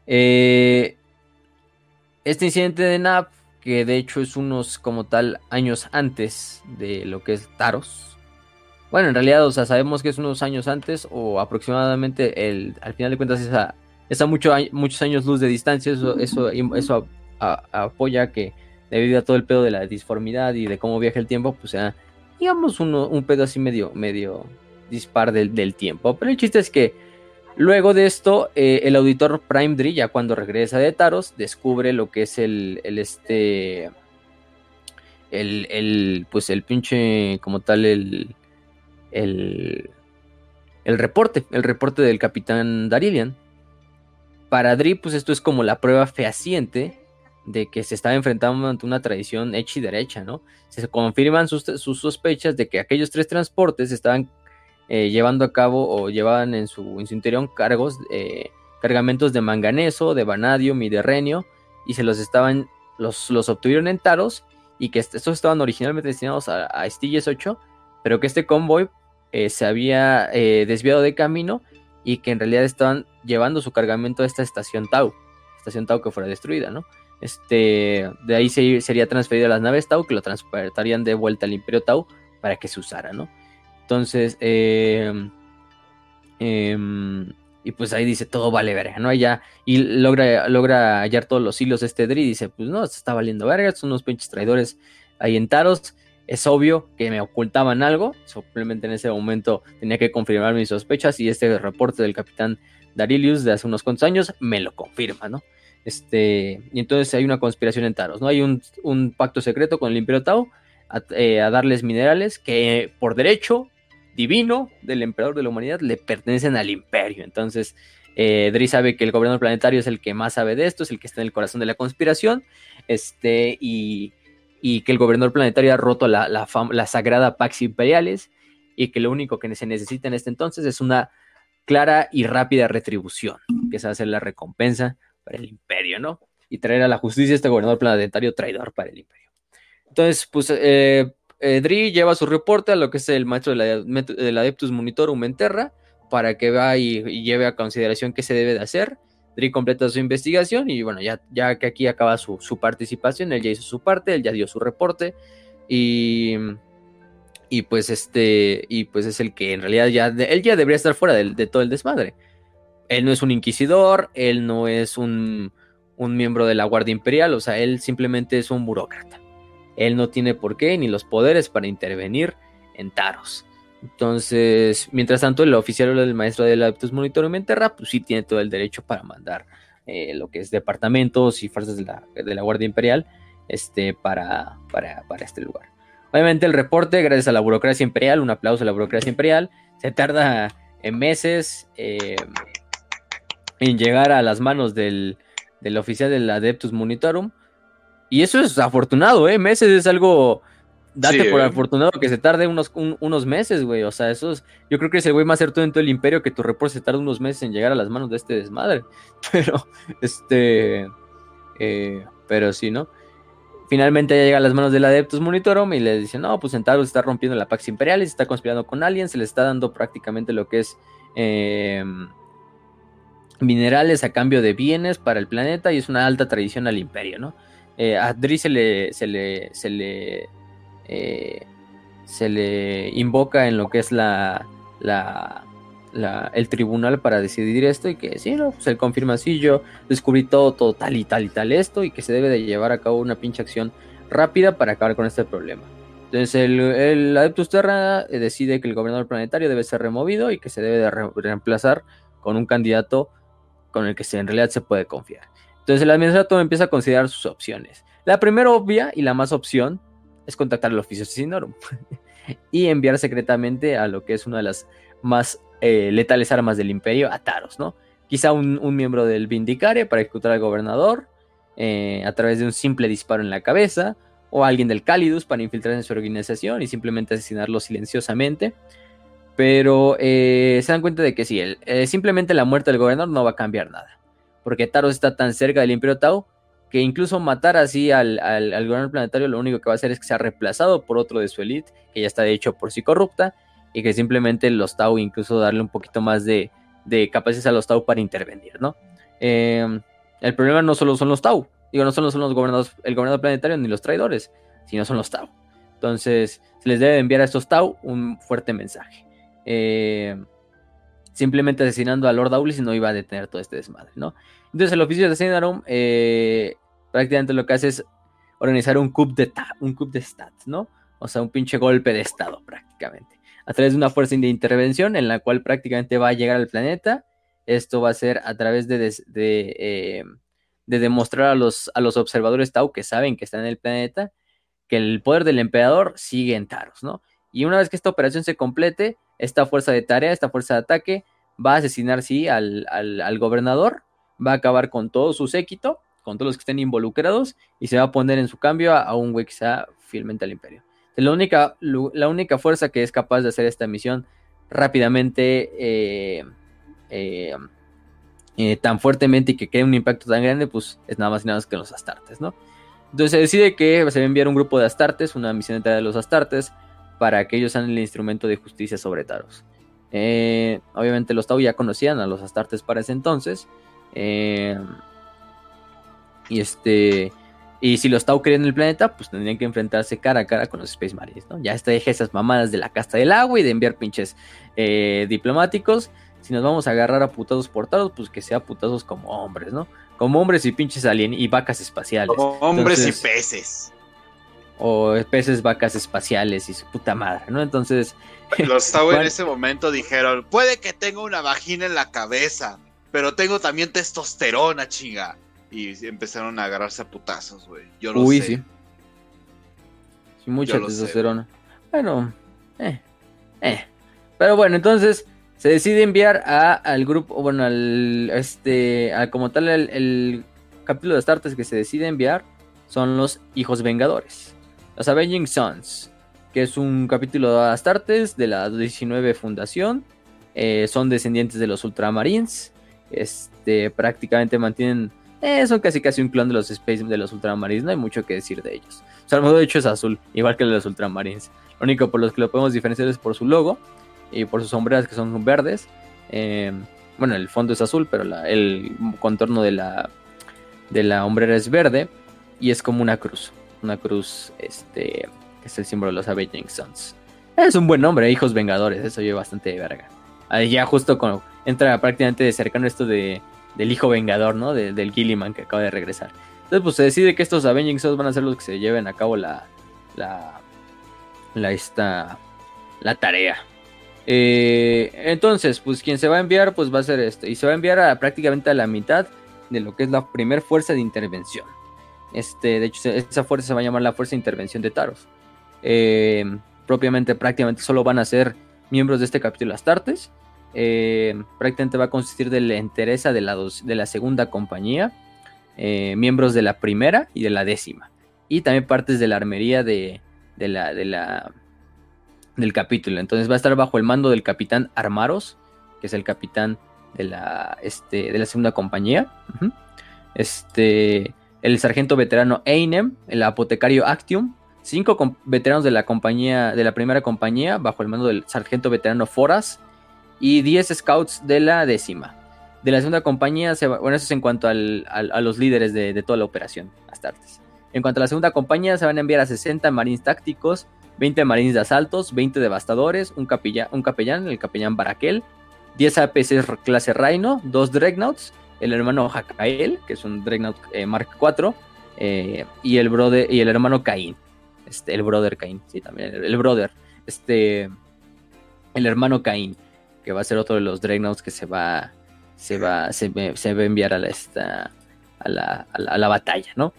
este incidente de Nap que de hecho es unos como tal años antes de lo que es Taros. Bueno, en realidad, o sea, sabemos que es unos años antes o aproximadamente el, al final de cuentas esa, esa mucho, muchos años luz de distancia, eso, eso, eso apoya que debido a todo el pedo de la disformidad y de cómo viaja el tiempo, pues sea, digamos, un pedo así medio, medio dispar del, del tiempo. Pero el chiste es que Luego de esto, eh, el auditor Prime Dri, ya cuando regresa de Taros, descubre lo que es el, el este, el, el, pues el pinche, como tal, el, el, el reporte, el reporte del capitán Darilian. Para Dri, pues esto es como la prueba fehaciente de que se estaba enfrentando ante una tradición hecha y derecha, ¿no? Se confirman sus, sus sospechas de que aquellos tres transportes estaban eh, llevando a cabo o llevaban en su, interior cargos, eh, cargamentos de manganeso, de vanadium y de renio, y se los estaban, los, los obtuvieron en Taros, y que estos estaban originalmente destinados a, a 8, pero que este convoy eh, se había desviado de camino y que en realidad estaban llevando su cargamento a esta estación Tau, estación Tau que fuera destruida, ¿no? Este, de ahí se, sería transferido a las naves Tau que lo transportarían de vuelta al Imperio Tau para que se usara, ¿no? Entonces, em, y pues ahí dice, todo vale verga, ¿no? Ya, y logra, logra hallar todos los hilos este Dri y dice, pues no, se está valiendo verga, son unos pinches traidores ahí en Taros. Es obvio que me ocultaban algo, simplemente en ese momento tenía que confirmar mis sospechas y este reporte del capitán Darilius de hace unos cuantos años me lo confirma, ¿no? Este, y entonces hay una conspiración en Taros, ¿no? Hay un, pacto secreto con el Imperio Tau a, eh, a, darles minerales que por derecho divino del emperador de la humanidad le pertenecen al imperio. Entonces, eh, Dri sabe que el gobernador planetario es el que más sabe de esto, es el que está en el corazón de la conspiración, este, y, que el gobernador planetario ha roto la, la, sagrada Pax Imperiales y que lo único que se necesita en este entonces es una clara y rápida retribución, que es hacer la recompensa para el imperio, ¿no? Y traer a la justicia a este gobernador planetario traidor para el imperio. Entonces, pues eh, eh, Dri lleva su reporte a lo que es el maestro del Adeptus Monitorum en Terra para que vaya y, lleve a consideración qué se debe de hacer. Dri completa su investigación y bueno, ya, ya que aquí acaba su, participación, él ya hizo su parte, él ya dio su reporte y, y pues este, y pues es el que en realidad ya, él ya debería estar fuera de, todo el desmadre. Él no es un inquisidor, él no es un, un miembro de la Guardia Imperial, o sea, él simplemente es un burócrata. Él no tiene por qué ni los poderes para intervenir en Taros. Entonces, mientras tanto, el oficial del maestro del Adeptus Monitorum en Terra, pues sí tiene todo el derecho para mandar eh, lo que es departamentos y fuerzas de la, Guardia Imperial este, para, para, este lugar. Obviamente el reporte, gracias a la burocracia imperial, un aplauso a la burocracia imperial, se tarda en meses eh, en llegar a las manos del, del oficial del Adeptus Monitorum, y eso es afortunado, ¿eh? Meses es algo. Date por eh. afortunado que se tarde unos, unos meses, güey. O sea, eso es. Yo creo que es el güey más certero en todo el imperio que tu reporte se tarde unos meses en llegar a las manos de este desmadre. Pero, este. Eh, pero sí, ¿no? Finalmente ya llega a las manos del Adeptus Monitorum y le dicen, no, pues Centaurus está rompiendo la Pax Imperial, se está conspirando con aliens, se le está dando prácticamente lo que es em, minerales a cambio de bienes para el planeta y es una alta tradición al imperio, ¿no? Eh, a Dri se le, se le, se le, eh, se le invoca en lo que es la, la, el tribunal para decidir esto y que sí, ¿no? Pues él confirma, sí, yo descubrí todo, todo tal y tal y tal esto y que se debe de llevar a cabo una pinche acción rápida para acabar con este problema. Entonces el, el Adeptus Terra eh, decide que el gobernador planetario debe ser removido y que se debe de reemplazar con un candidato con el que se, en realidad se puede confiar. Entonces el administrador empieza a considerar sus opciones. La primera obvia y la más opción es contactar al oficio Sinorum y enviar secretamente a lo que es una de las más eh, letales armas del imperio, a Taros, ¿no? Quizá un, miembro del Vindicare para ejecutar al gobernador eh, a través de un simple disparo en la cabeza, o alguien del Calidus para infiltrarse en su organización y simplemente asesinarlo silenciosamente. Pero eh, se dan cuenta de que sí, simplemente la muerte del gobernador no va a cambiar nada porque Taros está tan cerca del Imperio Tau que incluso matar así al, al, gobernador planetario lo único que va a hacer es que sea reemplazado por otro de su elite, que ya está de hecho por sí corrupta, y que simplemente los Tau incluso darle un poquito más de, de capacidades a los Tau para intervenir, ¿no? Em, el problema no solo son los Tau, digo, no solo son los gobernadores, el gobernador planetario ni los traidores, sino son los Tau. Entonces, se les debe enviar a estos Tau un fuerte mensaje. Eh, simplemente asesinando a Lord Aulis no iba a detener todo este desmadre, ¿no? Entonces el oficio de Senarum eh, prácticamente lo que hace es organizar un coup de un coup de stat, ¿no? O sea, un pinche golpe de estado prácticamente. A través de una fuerza de intervención en la cual prácticamente va a llegar al planeta. Esto va a ser a través de, de, eh, demostrar a los, a los observadores Tau que saben que están en el planeta que el poder del emperador sigue en Taros, ¿no? Y una vez que esta operación se complete, esta fuerza de tarea, esta fuerza de ataque, va a asesinar, sí, al, gobernador, va a acabar con todo su séquito, con todos los que estén involucrados, y se va a poner en su cambio a, un güey que sea fielmente al imperio. La única, la única fuerza que es capaz de hacer esta misión rápidamente, eh, eh, eh, tan fuertemente y que quede un impacto tan grande, pues es nada más y nada más que los Astartes, ¿no? Entonces se decide que se va a enviar un grupo de Astartes, una misión de de los Astartes, para que ellos sean el instrumento de justicia sobre Taros. Eh, obviamente los Tau ya conocían a los Astartes para ese entonces. Eh, y este. Y si los Tau querían el planeta, pues tendrían que enfrentarse cara a cara con los Space Marines, ¿no? Ya está deja esas mamadas de la casta del agua y de enviar pinches eh, diplomáticos. Si nos vamos a agarrar a putados portados, pues que sea putados como hombres, ¿no? Como hombres y pinches alien y vacas espaciales. Como hombres y peces o peces vacas espaciales y su puta madre, ¿no? Entonces... Los Tau en ese momento dijeron, puede que tenga una vagina en la cabeza, pero tengo también testosterona, chinga. Y empezaron a agarrarse a putazos, güey. Yo lo Uy, sí. Sí, mucha testosterona. bueno, eh, eh. Pero bueno, entonces se decide enviar a, al grupo, bueno, al, este, a, como tal, el, el capítulo de Astartes que se decide enviar son los Hijos Vengadores. Los Avenging Sons, que es un capítulo de Astartes de la 19 Fundación. Eh, son descendientes de los Ultramarines. Este, prácticamente mantienen. Eh, son casi casi un clon de los Space de los Ultramarines. No hay mucho que decir de ellos. Su armadura de hecho es azul, igual que de los Ultramarines. Lo único por los que lo podemos diferenciar es por su logo y por sus sombreras que son verdes. Em, bueno, el fondo es azul, pero el contorno de la, de la hombrera es verde y es como una cruz una cruz, este, que es el símbolo de los Avenging Sons. Es un buen nombre, Hijos Vengadores, eso yo bastante de verga. Ahí ya justo cuando entra prácticamente de cercano esto de, del Hijo Vengador, ¿no? del Gilliman que acaba de regresar. Entonces, pues se decide que estos Avenging Sons van a ser los que se lleven a cabo la, la, la, esta, la tarea. Eh, entonces, pues quien se va a enviar, pues va a ser este. Y se va a enviar a prácticamente a la mitad de lo que es la primer fuerza de intervención. Este, de hecho, esa fuerza se va a llamar la Fuerza de Intervención de Taros. Eh, propiamente, prácticamente solo van a ser miembros de este capítulo Astartes. Eh, prácticamente va a consistir de la entereza de la, de la segunda compañía, eh, miembros de la primera y de la décima. Y también partes de la armería de, la, de la, del capítulo. Entonces va a estar bajo el mando del capitán Armaros, que es el capitán de la, este, de la segunda compañía. Este el sargento veterano Einem, el apotecario Actium, cinco veteranos de la compañía, de la primera compañía, bajo el mando del sargento veterano Foras, y 10 scouts de la décima. De la segunda compañía, se bueno, eso es en cuanto al, a los líderes de, de, toda la operación, Astartes. En cuanto a la segunda compañía, se van a enviar a 60 marines tácticos, 20 marines de asaltos, 20 devastadores, un, capilla, un capellán, el capellán Barakel, 10 APCs clase Rhino, 2 Dreadnoughts, el hermano Hakael, que es un Dreadnought eh, Mark IV, eh, y, el brother, y el hermano Cain. Este, el brother Cain, sí, también, el, brother. Este, el hermano Cain, que va a ser otro de los Dreadnoughts que se va, se va, se, se va a enviar a la, esta, a la, a la, batalla, ¿no?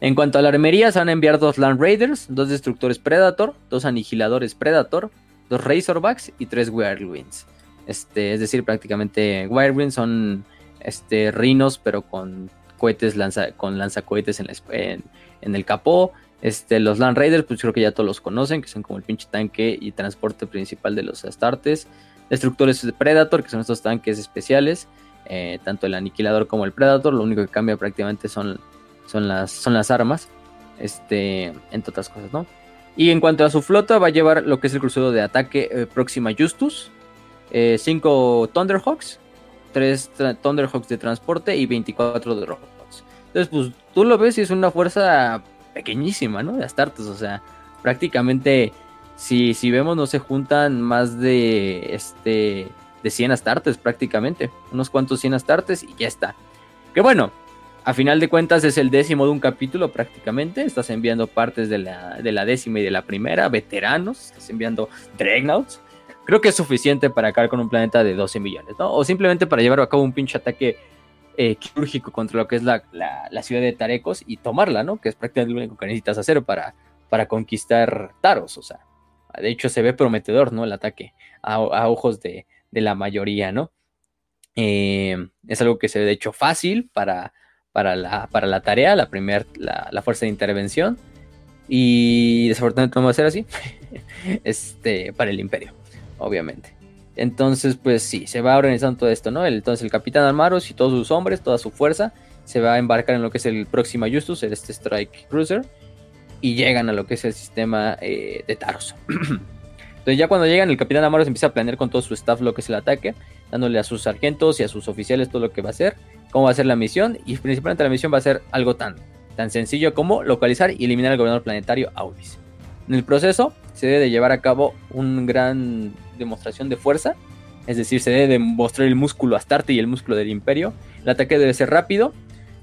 En cuanto a la armería, se van a enviar dos Land Raiders, dos Destructores Predator, dos Aniquiladores Predator, dos Razorbacks y tres Whirlwinds. Este, es decir, prácticamente Whirlwinds son este, rinos, pero con cohetes con lanzacohetes en, la, en, en, el capó. Este, los Land Raiders, pues creo que ya todos los conocen, que son como el pinche tanque y transporte principal de los Astartes. Destructores de Predator, que son estos tanques especiales, eh, tanto el Aniquilador como el Predator. Lo único que cambia prácticamente son son las, son las armas, este, entre otras cosas, ¿no? Y en cuanto a su flota, va a llevar lo que es el crucero de ataque eh, Próxima Justus, 5 eh, Thunderhawks, 3 Thunderhawks de transporte y 24 de Robots. Entonces, pues tú lo ves y es una fuerza pequeñísima, ¿no? De Astartes, o sea, prácticamente, si, si vemos, no se juntan más de, este, de 100 Astartes prácticamente, unos cuantos 100 Astartes y ya está. Que bueno, a final de cuentas es el décimo de un capítulo prácticamente. Estás enviando partes de la, de la décima y de la primera, veteranos, estás enviando Dreadnoughts. Creo que es suficiente para acabar con un planeta de 12 millones, ¿no? O simplemente para llevar a cabo un pinche ataque eh, quirúrgico contra lo que es la, la, ciudad de Tarecos y tomarla, ¿no? Que es prácticamente lo único que necesitas hacer para, para conquistar Taros, o sea. De hecho, se ve prometedor, ¿no? El ataque a, a ojos de, de, la mayoría, ¿no? Eh, es algo que se ve, de hecho, fácil para para la, para la tarea, la, primer, la, la fuerza de intervención. Y desafortunadamente no va a ser así. este, para el imperio, obviamente. Entonces, pues sí, se va organizando todo esto, ¿no? Entonces el capitán Armaros y todos sus hombres, toda su fuerza, se va a embarcar en lo que es el próximo Justus, este Strike Cruiser, y llegan a lo que es el sistema eh, de Taros. Entonces ya cuando llegan, el capitán Amaros empieza a planear con todo su staff lo que es el ataque, dándole a sus sargentos y a sus oficiales todo lo que va a hacer, cómo va a ser la misión, y principalmente la misión va a ser algo tan, tan sencillo como localizar y eliminar al gobernador planetario Aulis. En el proceso se debe de llevar a cabo una gran demostración de fuerza, es decir, se debe de mostrar el músculo Astarte y el músculo del imperio. El ataque debe ser rápido,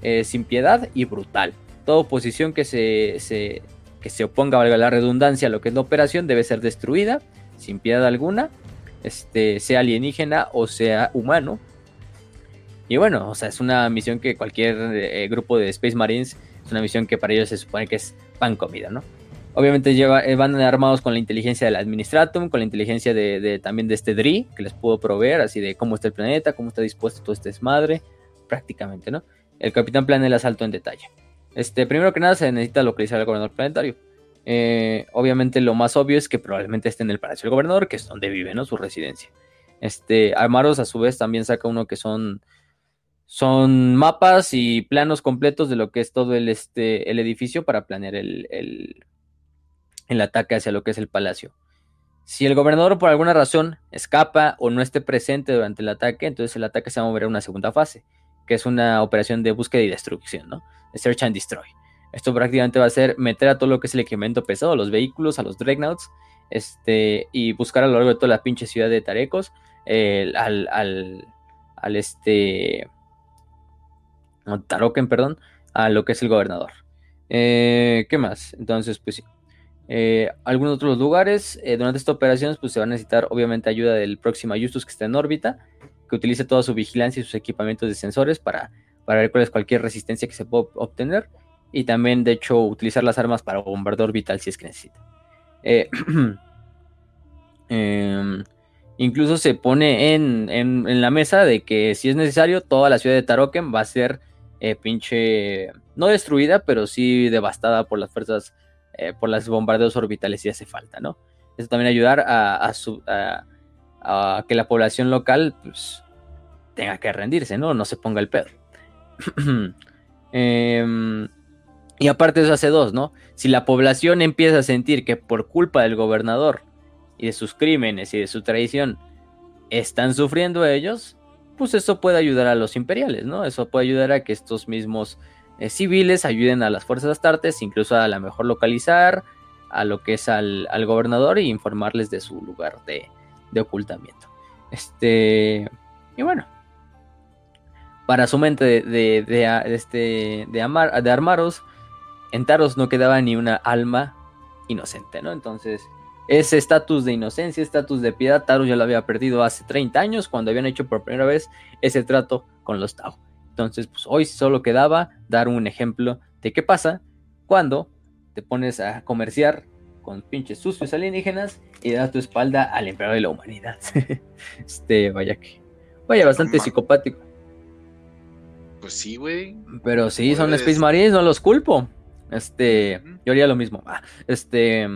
eh, sin piedad y brutal. Toda oposición que se, se que se oponga, valga la redundancia, a lo que es la operación, debe ser destruida, sin piedad alguna, este, sea alienígena o sea humano. Y bueno, o sea, es una misión que cualquier eh, grupo de Space Marines, es una misión que para ellos se supone que es pan comida, ¿no? Obviamente lleva, eh, van armados con la inteligencia del Administratum, con la inteligencia de, también de este DRI, que les puedo proveer, así de cómo está el planeta, cómo está dispuesto todo este desmadre, prácticamente, ¿no? El capitán planea el asalto en detalle. Este, primero que nada se necesita localizar al gobernador planetario. Eh, obviamente lo más obvio es que probablemente esté en el Palacio del Gobernador, que es donde vive, ¿no? Su residencia. Este, Armaros a su vez también saca uno que son, son mapas y planos completos de lo que es todo el, este, el edificio para planear el, el ataque hacia lo que es el palacio. Si el gobernador por alguna razón escapa o no esté presente durante el ataque, entonces el ataque se va a mover a una segunda fase, que es una operación de búsqueda y destrucción, ¿no? Search and Destroy. Esto prácticamente va a ser meter a todo lo que es el equipamiento pesado, a los vehículos, a los Dreadnoughts, este, y buscar a lo largo de toda la pinche ciudad de Tarecos, al, al, al, este, Taroken, perdón, a lo que es el gobernador. Eh, ¿Qué más? Entonces, pues sí. Eh, algunos otros lugares, eh, durante esta operación, pues se va a necesitar obviamente ayuda del próximo Justus que está en órbita, que utilice toda su vigilancia y sus equipamientos de sensores para, para ver cuál es cualquier resistencia que se pueda obtener y también de hecho utilizar las armas para bombardear orbital si es que necesita. Eh, eh, incluso se pone en, en, en, la mesa de que si es necesario toda la ciudad de Taroken va a ser pinche, no destruida, pero sí devastada por las fuerzas, eh, por los bombardeos orbitales si hace falta, ¿no? Eso también ayudar a, a, su, a, a que la población local pues, tenga que rendirse, ¿no? No se ponga el pedo. eh, y aparte eso hace dos, ¿no? Si la población empieza a sentir que por culpa del gobernador y de sus crímenes y de su traición están sufriendo ellos, pues eso puede ayudar a los imperiales, ¿no? Eso puede ayudar a que estos mismos eh, civiles ayuden a las fuerzas astartes, incluso a la mejor localizar a lo que es al, gobernador y informarles de su lugar de, ocultamiento. Este, y bueno, para su mente de, de, este, de, Amar, de Armaros, en Taros no quedaba ni una alma inocente, ¿no? Entonces, ese estatus de inocencia, estatus de piedad, Taros ya lo había perdido hace 30 años cuando habían hecho por primera vez ese trato con los Tau. Entonces, pues hoy solo quedaba dar un ejemplo de qué pasa cuando te pones a comerciar con pinches sucios alienígenas y das tu espalda al emperador de la humanidad. este, vaya que. Vaya, bastante psicopático. Pues sí, güey. Pero sí, son Space Marines, no los culpo. Este, yo haría lo mismo. Ah, este,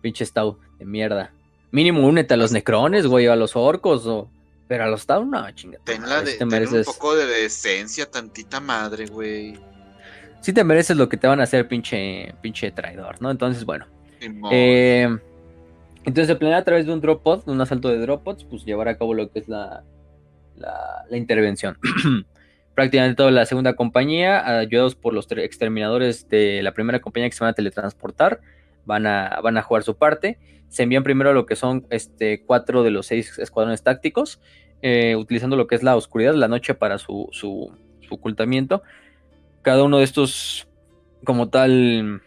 pinche Stau de mierda. Mínimo únete a los necrones, güey, a los orcos, o... pero a los Stau, no, chingada. Ten, la de, un poco de decencia, tantita madre, güey. Sí te mereces lo que te van a hacer, pinche, pinche traidor, ¿no? Entonces, bueno. Eh, entonces se planea a través de un drop pod, de un asalto de drop pods, pues llevar a cabo lo que es la, la, la intervención. prácticamente toda la segunda compañía, ayudados por los exterminadores de la primera compañía que se van a teletransportar, van a, van a jugar su parte. Se envían primero lo que son este, cuatro de los seis escuadrones tácticos, eh, utilizando lo que es la oscuridad, la noche para su, su, ocultamiento. Cada uno de estos, como tal,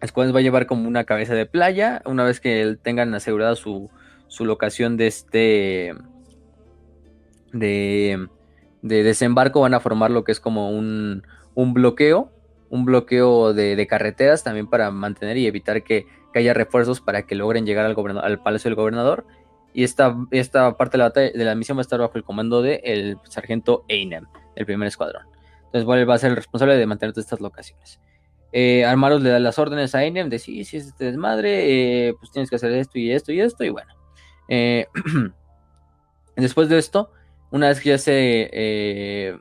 escuadrones va a llevar como una cabeza de playa. Una vez que tengan asegurada su, su locación de este. de de desembarco van a formar lo que es como un, bloqueo, un bloqueo de, carreteras también para mantener y evitar que, haya refuerzos para que logren llegar al, al palacio del gobernador. Y esta, esta parte de la, de la misión va a estar bajo el comando del el sargento Einem, del primer escuadrón. Entonces, él va a ser el responsable de mantener todas estas locaciones. Eh, Armaros le da las órdenes a Einem de sí, si es este desmadre, eh, pues tienes que hacer esto y esto y esto, y bueno. Eh, después de esto, una vez que ya se,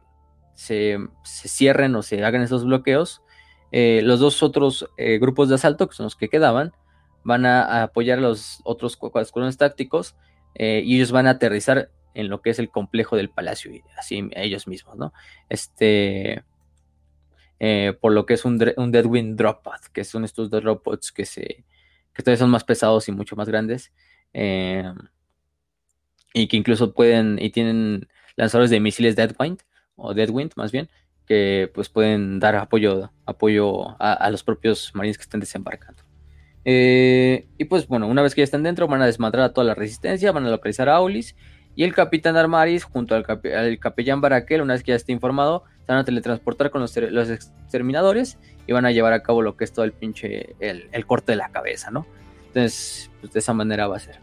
eh, se, cierren o se hagan esos bloqueos, eh, los dos otros eh, grupos de asalto, que son los que quedaban, van a, apoyar a los otros escuadrones tácticos y ellos van a aterrizar en lo que es el complejo del palacio, y así ellos mismos, ¿no? Este, por lo que es un, un Deadwind Drop Pod, que son estos dos robots que se que todavía son más pesados y mucho más grandes y que incluso pueden y tienen lanzadores de misiles Deadwind o Deadwind más bien que pues pueden dar apoyo apoyo a, los propios marines que están desembarcando. Eh, y pues bueno una vez que ya están dentro van a desmadrar a toda la resistencia van a localizar a Aulis y el capitán Armaris junto al, capellán Barakel una vez que ya esté informado se van a teletransportar con los, exterminadores y van a llevar a cabo lo que es todo el pinche el, el corte de la cabeza no entonces pues de esa manera va a ser.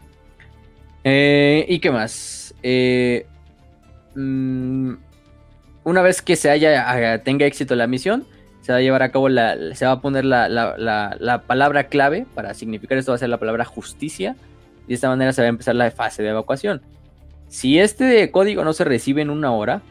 Eh, ¿Y qué más? Eh, mm, una vez que se haya, tenga éxito la misión, se va a llevar a cabo la, se va a poner la, palabra clave para significar esto va a ser la palabra justicia y de esta manera se va a empezar la fase de evacuación. Si este código no se recibe en una hora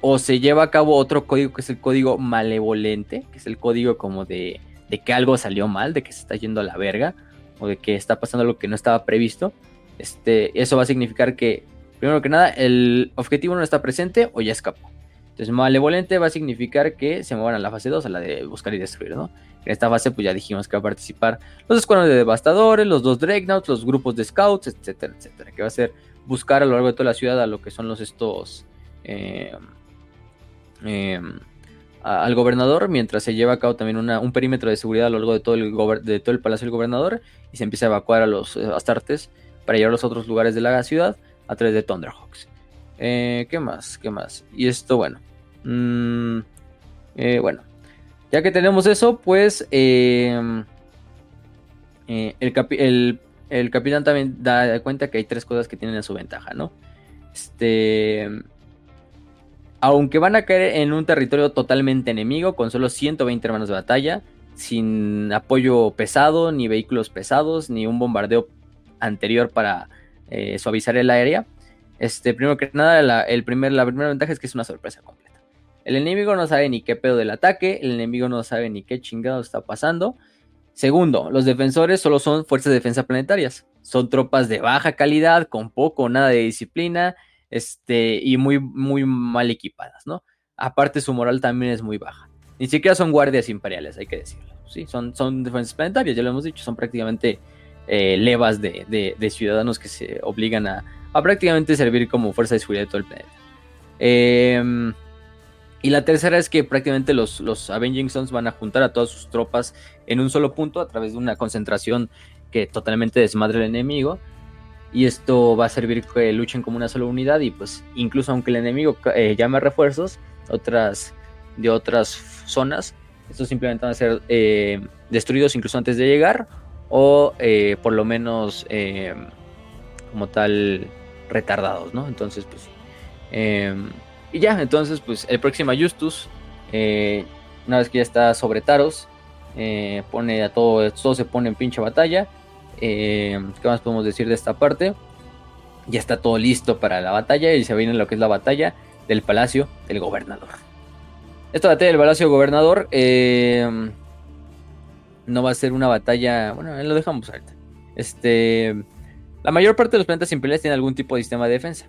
o se lleva a cabo otro código que es el código malevolente, que es el código como de, de que algo salió mal, de que se está yendo a la verga o de que está pasando algo que no estaba previsto, este, eso va a significar que, primero que nada, el objetivo no está presente o ya escapó. Entonces, malevolente va a significar que se muevan a la fase 2, a la de buscar y destruir, ¿no? En esta fase, pues ya dijimos que va a participar los escuadrones de devastadores, los dos Dreadnoughts, los grupos de scouts, etcétera, etcétera. Que va a ser buscar a lo largo de toda la ciudad a lo que son los estos. Eh, eh, al gobernador, mientras se lleva a cabo también un perímetro de seguridad a lo largo de todo el, de todo el palacio del gobernador y se empieza a evacuar a los eh, astartes para llevar a los otros lugares de la ciudad a través de Thunderhawks. Eh, ¿Qué más? ¿Qué más? Y esto, bueno. Mm, eh, bueno. Ya que tenemos eso, pues em, eh, el, el, capitán también da cuenta que hay tres cosas que tienen a su ventaja, ¿no? Este... Aunque van a caer en un territorio totalmente enemigo, con solo 120 hermanos de batalla, sin apoyo pesado, ni vehículos pesados, ni un bombardeo anterior para eh, suavizar el área. Este, primero que nada, la, el primer, la primera ventaja es que es una sorpresa completa. El enemigo no sabe ni qué pedo del ataque, el enemigo no sabe ni qué chingado está pasando. Segundo, los defensores solo son fuerzas de defensa planetarias. son tropas de baja calidad, con poco o nada de disciplina, este, y muy, muy mal equipadas, ¿no? Aparte su moral también es muy baja. Ni siquiera son guardias imperiales, hay que decirlo. ¿sí? Son, son defensas planetarias, ya lo hemos dicho, son prácticamente eh, levas de, ciudadanos que se obligan a, prácticamente servir como fuerza de seguridad de todo el planeta. Em, y la tercera es que prácticamente los, Avenging Sons van a juntar a todas sus tropas en un solo punto a través de una concentración que totalmente desmadre al enemigo. Y esto va a servir que luchen como una sola unidad. Y pues, incluso aunque el enemigo eh, llame refuerzos otras, de otras zonas, estos simplemente van a ser eh, destruidos incluso antes de llegar. O eh, por lo menos como tal retardados, ¿no? Entonces, pues. Em, y ya, entonces, pues el próximo Justus, una vez que ya está sobre Taros, pone a todo, todo se pone en pinche batalla. Eh, ¿Qué más podemos decir de esta parte? Ya está todo listo para la batalla y se viene lo que es la batalla del Palacio del Gobernador. Esta batalla del Palacio del Gobernador eh, no va a ser una batalla. Bueno, lo dejamos ahorita. Este, la mayor parte de los planetas imperiales tienen algún tipo de sistema de defensa.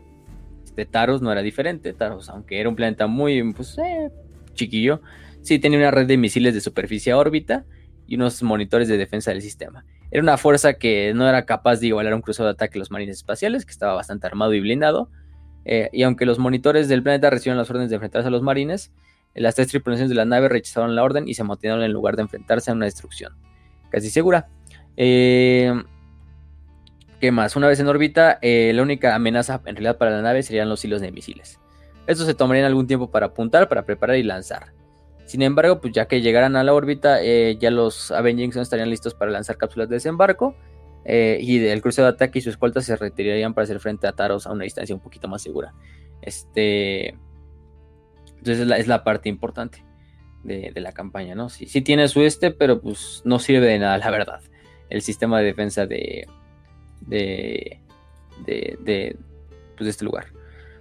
Este Taros no era diferente. Taros, aunque era un planeta muy pues, eh, chiquillo, sí tenía una red de misiles de superficie a órbita y unos monitores de defensa del sistema. Era una fuerza que no era capaz de igualar un crucero de ataque a los marines espaciales, que estaba bastante armado y blindado. Eh, y aunque los monitores del planeta recibieron las órdenes de enfrentarse a los marines, las tres tripulaciones de la nave rechazaron la orden y se mantuvieron en lugar de enfrentarse a una destrucción. Casi segura. Eh, ¿Qué más? Una vez en órbita, eh, la única amenaza en realidad para la nave serían los hilos de misiles. Estos se tomarían algún tiempo para apuntar, para preparar y lanzar. Sin embargo, pues ya que llegaran a la órbita, eh, ya los Avengers estarían listos para lanzar cápsulas de desembarco. Y el crucero de ataque y su escolta se retirarían para hacer frente a Taros a una distancia un poquito más segura. Este. Entonces es la, parte importante de, la campaña, ¿no? Sí, tiene su este, pero pues no sirve de nada, la verdad. El sistema de defensa de. de. de, de, pues, de este lugar.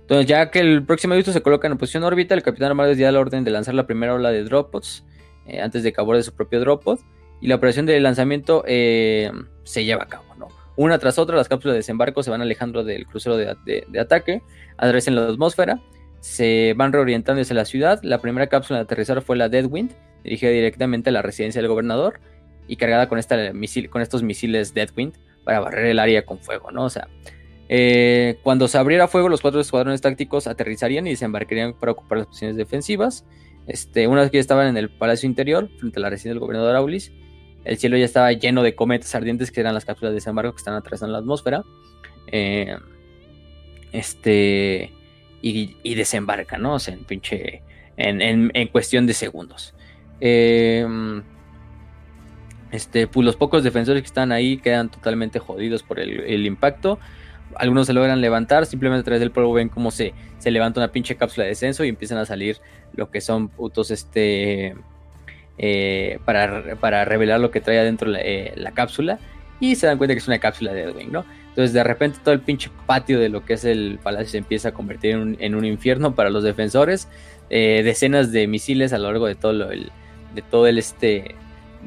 Entonces, ya que el próximo visto se coloca en posición órbita, el capitán armado da la orden de lanzar la primera ola de droppods eh, antes de que aborde su propio dropod. Y la operación de lanzamiento eh, se lleva a cabo, ¿no? Una tras otra, las cápsulas de desembarco se van alejando del crucero de, ataque, atraviesan la atmósfera, se van reorientando hacia la ciudad. La primera cápsula de aterrizar fue la Deadwind, dirigida directamente a la residencia del gobernador y cargada con, estos misiles Deadwind para barrer el área con fuego, ¿no? O sea, eh, cuando se abriera fuego, los cuatro escuadrones tácticos aterrizarían y desembarcarían para ocupar las posiciones defensivas. Este, una vez que ya estaban en el palacio interior, frente a la residencia del gobernador Aulis, el cielo ya estaba lleno de cometas ardientes que eran las cápsulas de desembarco que están atravesando la atmósfera. Eh, este. Y, desembarcan, ¿no? O sea, en pinche. En, cuestión de segundos. Eh, este, pues los pocos defensores que están ahí quedan totalmente jodidos por el impacto algunos se logran levantar, simplemente a través del polvo ven cómo se, se levanta una pinche cápsula de descenso y empiezan a salir lo que son putos este eh, para, para, revelar lo que trae adentro eh, la, cápsula y se dan cuenta que es una cápsula de Edwin, ¿no? Entonces de repente todo el pinche patio de lo que es el palacio se empieza a convertir en un, infierno para los defensores, eh, decenas de misiles a lo largo de todo el, de todo el este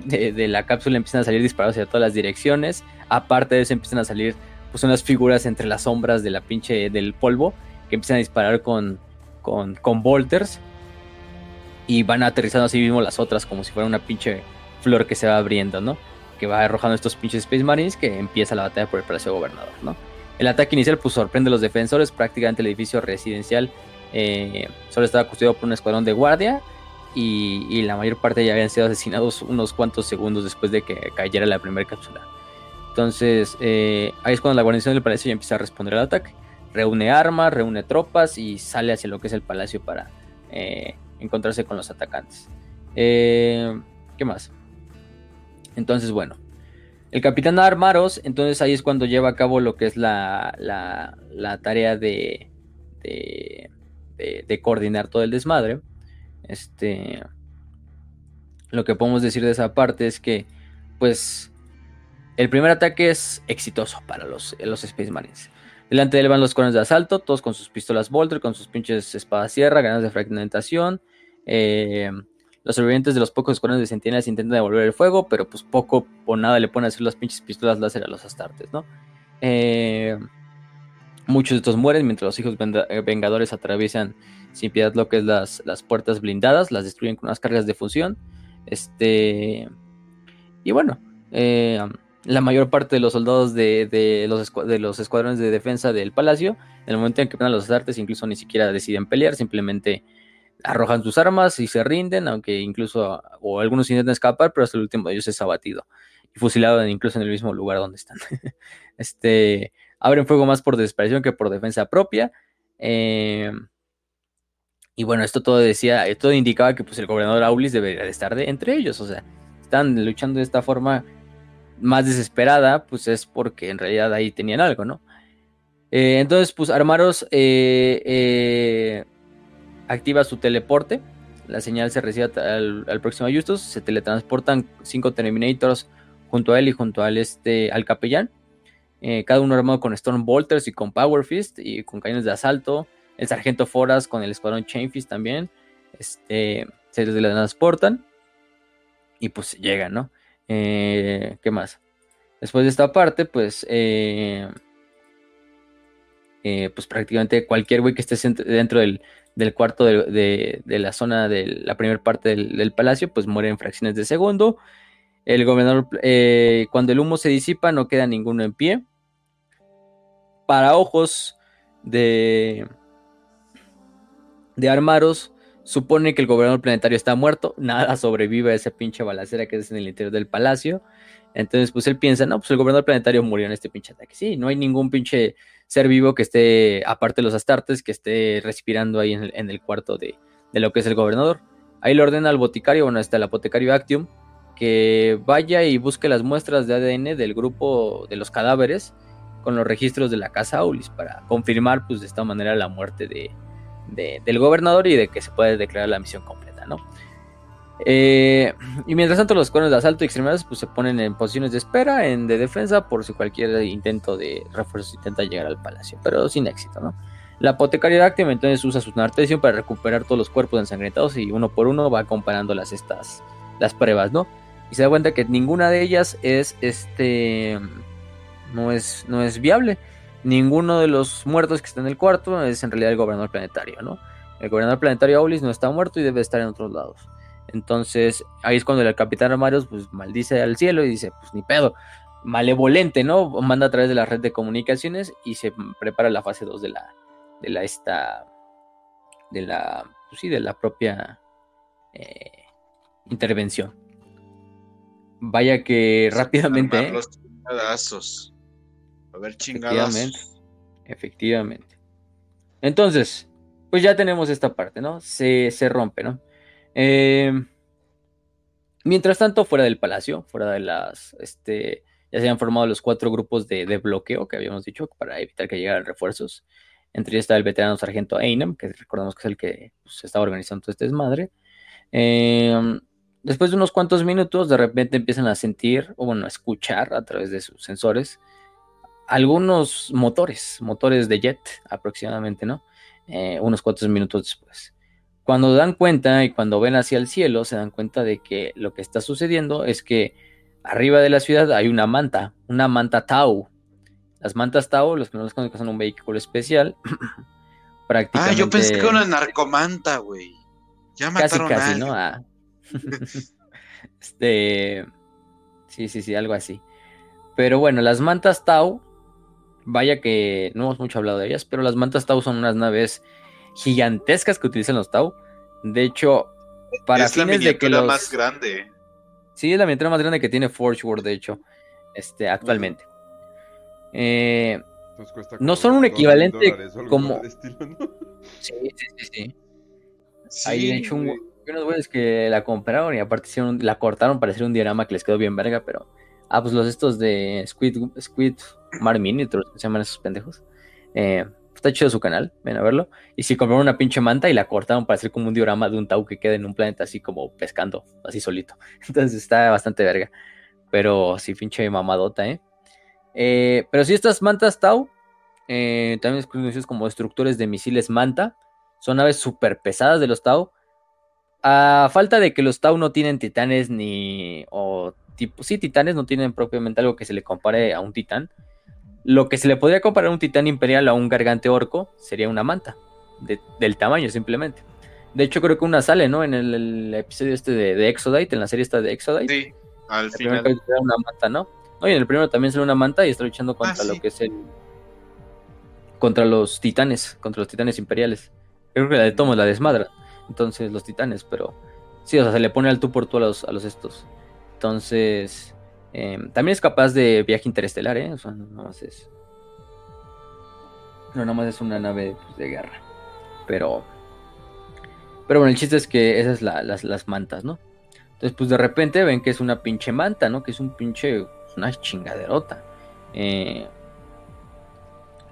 de, de la cápsula empiezan a salir disparados hacia todas las direcciones, aparte de eso empiezan a salir pues unas figuras entre las sombras de la pinche del polvo que empiezan a disparar con, con, con bolters y van aterrizando así mismo las otras como si fuera una pinche flor que se va abriendo, ¿no? Que va arrojando estos pinches Space Marines que empieza la batalla por el Palacio Gobernador, ¿no? El ataque inicial pues sorprende a los defensores, prácticamente el edificio residencial eh, solo estaba custodiado por un escuadrón de guardia y, la mayor parte ya habían sido asesinados unos cuantos segundos después de que cayera la primera cápsula. Entonces, eh, ahí es cuando la guarnición del palacio ya empieza a responder al ataque. Reúne armas, reúne tropas y sale hacia lo que es el palacio para eh, encontrarse con los atacantes. ¿Qué más? Entonces, bueno. El capitán Armaros, entonces ahí es cuando lleva a cabo lo que es la, la, tarea de, de, de, coordinar todo el desmadre. Este, lo que podemos decir de esa parte es que, pues, el primer ataque es exitoso para los, los Space Marines. Delante de él van los conos de asalto, todos con sus pistolas Bolter, con sus pinches espadas sierra, ganas de fragmentación. Eh, los sobrevivientes de los pocos escuadrones de centinelas intentan devolver el fuego, pero pues poco o nada le ponen a hacer las pinches pistolas láser a los astartes, ¿no? Eh, muchos de estos mueren mientras los hijos eh, vengadores atraviesan sin piedad lo que es las, las puertas blindadas, las destruyen con unas cargas de fusión. Este. Y bueno, eh, la mayor parte de los soldados de, los, de los escuadrones de defensa del palacio, en el momento en que van los artes, incluso ni siquiera deciden pelear, simplemente arrojan sus armas y se rinden, aunque incluso, o algunos intentan escapar, pero hasta el último de ellos es abatido y fusilado incluso en el mismo lugar donde están. este, abren fuego más por desesperación que por defensa propia. Eh, y bueno, esto todo decía, todo indicaba que pues el gobernador Aulis debería de estar de, entre ellos, o sea, están luchando de esta forma más desesperada, pues es porque en realidad ahí tenían algo, ¿no? Eh, entonces, pues Armaros eh, eh, activa su teleporte, la señal se recibe al, próximo Justus, se teletransportan cinco Terminators junto a él y junto al, este, al capellán, cada uno armado con Storm Bolters y con Power Fist y con cañones de asalto, el sargento Foras con el escuadrón Chainfist también, este, se teletransportan y pues llegan, ¿no? Eh, ¿Qué más? Después de esta parte, pues, eh, eh, pues prácticamente cualquier güey que esté dentro del, cuarto de, la zona de la primera parte del, palacio, pues muere en fracciones de segundo. El gobernador, cuando el humo se disipa, no queda ninguno en pie. Para ojos de, de Armaros, supone que el gobernador planetario está muerto, nada sobrevive a esa pinche balacera que es en el interior del palacio. Entonces, pues él piensa, no, pues el gobernador planetario murió en este pinche ataque. Sí, no hay ningún pinche ser vivo que esté, aparte de los astartes, que esté respirando ahí en el, cuarto de, lo que es el gobernador. Ahí le ordena al boticario, bueno, está el apotecario Actium, que vaya y busque las muestras de ADN del grupo de los cadáveres con los registros de la casa Aulis para confirmar, pues de esta manera, la muerte de, del gobernador y de que se puede declarar la misión completa, ¿no? Eh, y mientras tanto los cuernos de asalto y extremidades pues se ponen en posiciones de espera, en de defensa, por si cualquier intento de refuerzo intenta llegar al palacio, pero sin éxito, ¿no? La apotecaria Actium entonces usa su nartesium para recuperar todos los cuerpos ensangrentados y uno por uno va comparando las, estas, las pruebas, ¿no? Y se da cuenta que ninguna de ellas es, este, no es, no es viable ninguno de los muertos que está en el cuarto es en realidad el gobernador planetario, ¿no? El gobernador planetario Aulis no está muerto y debe estar en otros lados. Entonces, ahí es cuando el capitán Amarios pues maldice al cielo y dice, pues ni pedo, malevolente, ¿no? Manda a través de la red de comunicaciones y se prepara la fase 2 de la, de la, esta, de la, pues sí, de la propia eh, intervención. Vaya que rápidamente... ¿eh? A ver, chingados. Efectivamente. Efectivamente. Entonces, pues ya tenemos esta parte, ¿no? Se, rompe, ¿no? Em, mientras tanto, fuera del palacio, fuera de las, este, ya se han formado los cuatro grupos de, bloqueo que habíamos dicho para evitar que llegaran refuerzos. Entre ellos está el veterano sargento Einem, que recordamos que es el que pues, estaba organizando todo este desmadre. Em, después de unos cuantos minutos, de repente empiezan a sentir, o bueno, a escuchar a través de sus sensores, algunos motores, motores de jet aproximadamente, ¿no? Eh, unos cuantos minutos después. Cuando dan cuenta y cuando ven hacia el cielo, se dan cuenta de que lo que está sucediendo es que arriba de la ciudad hay una manta, una manta Tau. Las mantas Tau, los que no los conocen, son un vehículo especial. prácticamente... Ah, yo pensé que era una narcomanta, güey. Ya mataron casi, casi, ¿no? Ah. este... Sí, sí, sí, algo así. Pero bueno, las mantas Tau Vaya que no hemos mucho hablado de ellas, pero las mantas Tau son unas naves gigantescas que utilizan los Tau. De hecho, para es fines de que los... más grande. Sí, es la miniatura más grande que tiene Forge World, de hecho, este, actualmente. Eh, no son un equivalente como... Sí, sí, sí, sí. Hay de hecho un... unos güeyes que la compraron y aparte la cortaron para hacer un diorama que les quedó bien verga, pero... Ah, pues los estos de Squid, Squid Mar Miniatures, se llaman esos pendejos. Eh, está chido su canal, ven a verlo. Y si compraron una pinche manta y la cortaron para hacer como un diorama de un Tau que queda en un planeta así como pescando, así solito. Entonces está bastante verga. Pero sí, pinche mamadota, ¿eh? eh pero si estas mantas Tau, eh, también conocidas como destructores de misiles manta, son aves súper pesadas de los Tau. A falta de que los Tau no tienen titanes ni. o tipo. Sí, titanes no tienen propiamente algo que se le compare a un titán lo que se le podría comparar a un titán imperial a un gargante orco sería una manta, del tamaño simplemente. De hecho, creo que una sale, ¿no? En el, episodio este de, de, Exodite, en la serie esta de Exodite. Sí, al el final. Era una manta, ¿no? ¿no? Y en el primero también sale una manta y está luchando contra Ah, lo sí. que es el. Contra los titanes, contra los titanes imperiales. Creo que la de Tomo es la desmadra. Entonces, los titanes, pero. Sí, o sea, se le pone al tú por tú a los, a los estos. Entonces. Eh, también es capaz de viaje interestelar, ¿eh? No nada más es. No, nada más es una nave pues, de guerra. Pero. Pero bueno, el chiste es que esas es la- las, las mantas, ¿no? Entonces, pues de repente ven que es una pinche manta, ¿no? Que es un pinche. Una chingaderota. Eh,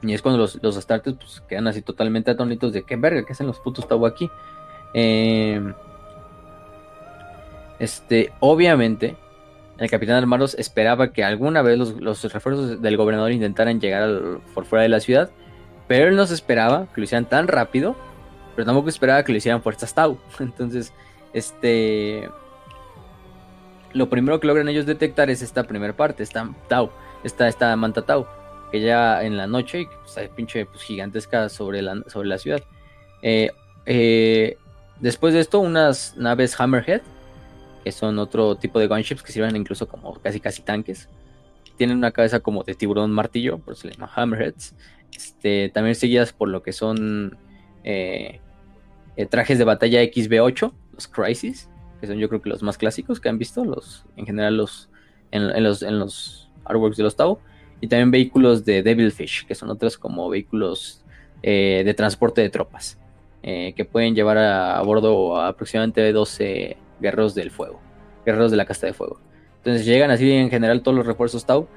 y es cuando los, los astartes pues, quedan así totalmente atónitos de qué verga, ¿qué hacen los putos Tau aquí? Eh, este, obviamente, el capitán Armaros esperaba que alguna vez los, los refuerzos del gobernador intentaran llegar por fuera de la ciudad, pero él no se esperaba que lo hicieran tan rápido, pero tampoco esperaba que lo hicieran fuerzas Tau. Entonces, este, lo primero que logran ellos detectar es esta primera parte, esta Tau, esta, esta manta Tau, que ya en la noche, pues, hay pinche pues, gigantesca sobre la, sobre la ciudad. Eh, eh, después de esto, unas naves Hammerhead, son otro tipo de gunships que sirven incluso como casi casi tanques. Tienen una cabeza como de tiburón martillo, por eso se llama Hammerheads. Este, también seguidas por lo que son eh, eh, trajes de batalla XB8, los Crisis, que son yo creo que los más clásicos que han visto, los, en general los en, los, en los artworks de los Tau. Y también vehículos de Devilfish, que son otros como vehículos eh, de transporte de tropas, que pueden llevar a bordo aproximadamente 12 guerreros del fuego, guerreros de la casta de fuego. Entonces llegan así en general todos los refuerzos Tau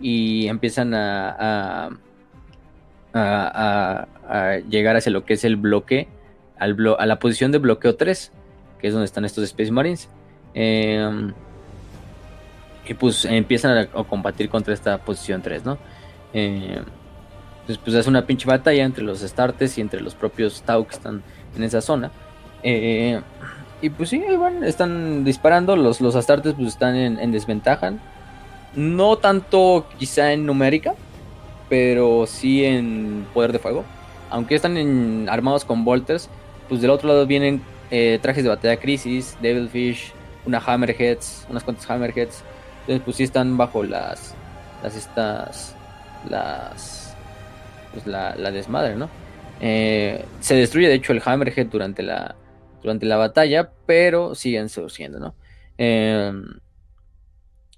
y empiezan a, a, a- llegar hacia lo que es el bloque, al blo- a la posición de bloqueo 3, que es donde están estos Space Marines. Em, y pues empiezan a, combatir contra esta posición 3, ¿no? Entonces pues es una pinche batalla entre los Startes y entre los propios Tau que están en esa zona. Eh, y pues sí, ahí van, están disparando, los, los Astartes pues están en, en desventaja. No tanto quizá en numérica, pero sí en poder de fuego. Aunque están en- armados con bolters, pues del otro lado vienen eh, trajes de batalla Crisis, Devilfish, una Hammerheads, unas cuantas Hammerheads. Entonces pues sí están bajo las, las estas, las, pues la, la desmadre, ¿no? Eh, se destruye de hecho el Hammerhead durante la, durante la batalla, pero siguen surgiendo, ¿no? Eh,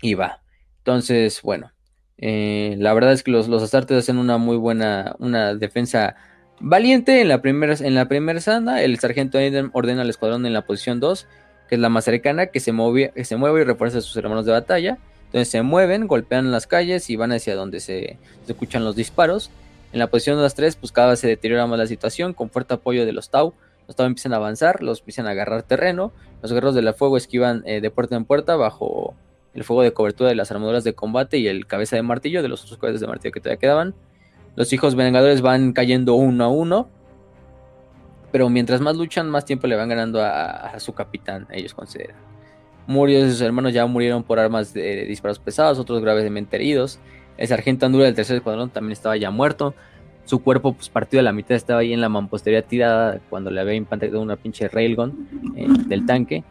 y va. Entonces, bueno, eh, la verdad es que los, los hacen una muy buena, una defensa valiente en la primera, en la primera zona. El sargento Aiden ordena al escuadrón en la posición 2, que es la más cercana, que se, mueve, que se mueve y refuerza a sus hermanos de batalla. Entonces se mueven, golpean las calles y van hacia donde se, se escuchan los disparos. En la posición de las 3, pues cada vez se deteriora más la situación, con fuerte apoyo de los Tau. Los Tau empiezan a avanzar, los empiezan a agarrar terreno. Los guerreros del fuego esquivan eh, de puerta en puerta bajo el fuego de cobertura de las armaduras de combate y el cabeza de martillo de los otros cabezas de martillo que todavía quedaban. Los hijos vengadores van cayendo uno a uno. Pero mientras más luchan, más tiempo le van ganando a, a su capitán, ellos consideran. Murió de sus hermanos ya murieron por armas de, de disparos pesados, otros gravemente heridos. El sargento Andura del tercer escuadrón también estaba ya muerto. Su cuerpo, pues partido a la mitad, estaba ahí en la mampostería tirada cuando le había impactado una pinche railgun eh, del tanque.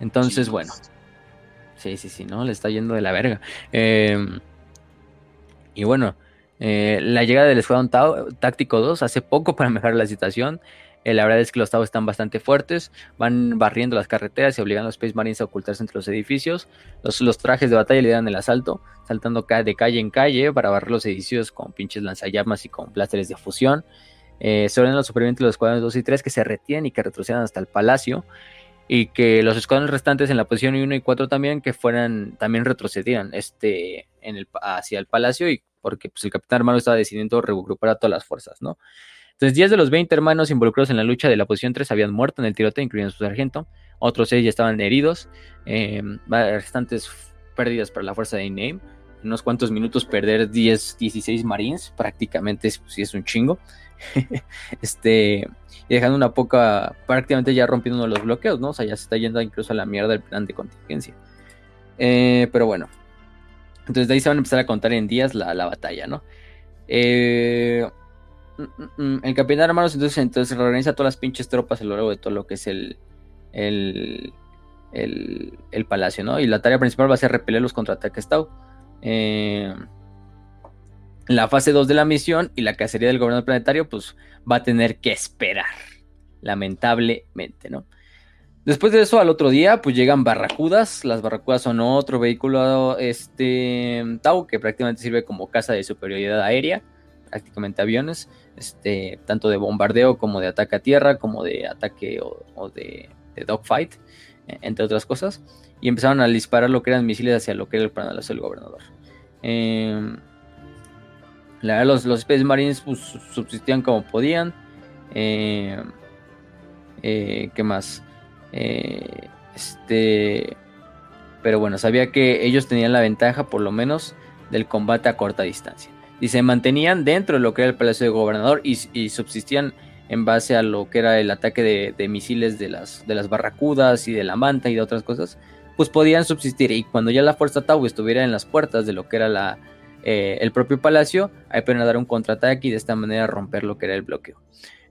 Entonces, bueno, Sí, sí, sí, ¿no? Le está yendo de la verga. Eh, y bueno, eh, la llegada del Escuadrón Táctico 2 hace poco para mejorar la situación. Eh, la verdad es que los Tau están bastante fuertes, van barriendo las carreteras y obligando a los Space Marines a ocultarse entre los edificios. Los, trajes de batalla le dan el asalto, saltando de calle en calle para barrer los edificios con pinches lanzallamas y con plásteres de fusión. Eh, los supervivientes de los escuadrones 2 y 3 que se retiren y que retrocedan hasta el palacio y que los escuadrones restantes en la posición 1 y 4 también que fueran también retrocedieran este en el hacia el palacio y porque pues, el capitán hermano estaba decidiendo regrupar a todas las fuerzas, ¿no? Entonces 10 de los 20 hermanos involucrados en la lucha de la posición 3 habían muerto en el tiroteo, incluyendo su sargento. Otros 6 ya estaban heridos. Eh, restantes pérdidas para la fuerza de Name. En unos cuantos minutos perder 10, 16 marines, prácticamente es, sí es un chingo. este, y dejando una poca, prácticamente ya rompiendo uno de los bloqueos, ¿no? O sea, ya se está yendo incluso a la mierda el plan de contingencia. Eh, pero bueno, entonces de ahí se van a empezar a contar en días la, la batalla, ¿no? Eh, el capitán Armaros entonces, entonces reorganiza todas las pinches tropas a lo largo de todo lo que es el, el, el, el palacio, ¿no? Y la tarea principal va a ser repeler los contraataques Tau. Eh, la fase 2 de la misión y la cacería del gobernador planetario, pues va a tener que esperar, lamentablemente, ¿no? Después de eso, al otro día, pues llegan barracudas. Las barracudas son otro vehículo, este, Tau, que prácticamente sirve como casa de superioridad aérea, prácticamente aviones, este, tanto de bombardeo como de ataque a tierra, como de ataque o, de, dogfight, e, entre otras cosas. Y empezaron a disparar lo que eran misiles hacia lo que era el palacio del gobernador. Eh, la verdad, los, los Space Marines pues, subsistían como podían. Eh, eh, ¿Qué más? Eh, este. Pero bueno, sabía que ellos tenían la ventaja, por lo menos, del combate a corta distancia. Y se mantenían dentro de lo que era el Palacio de Gobernador y, subsistían en base a lo que era el ataque de, misiles de las, de las barracudas y de la manta y de otras cosas, pues podían subsistir. Y cuando ya la fuerza Tau estuviera en las puertas de lo que era la, eh, el propio palacio, ahí pueden dar un contraataque y de esta manera romper lo que era el bloqueo.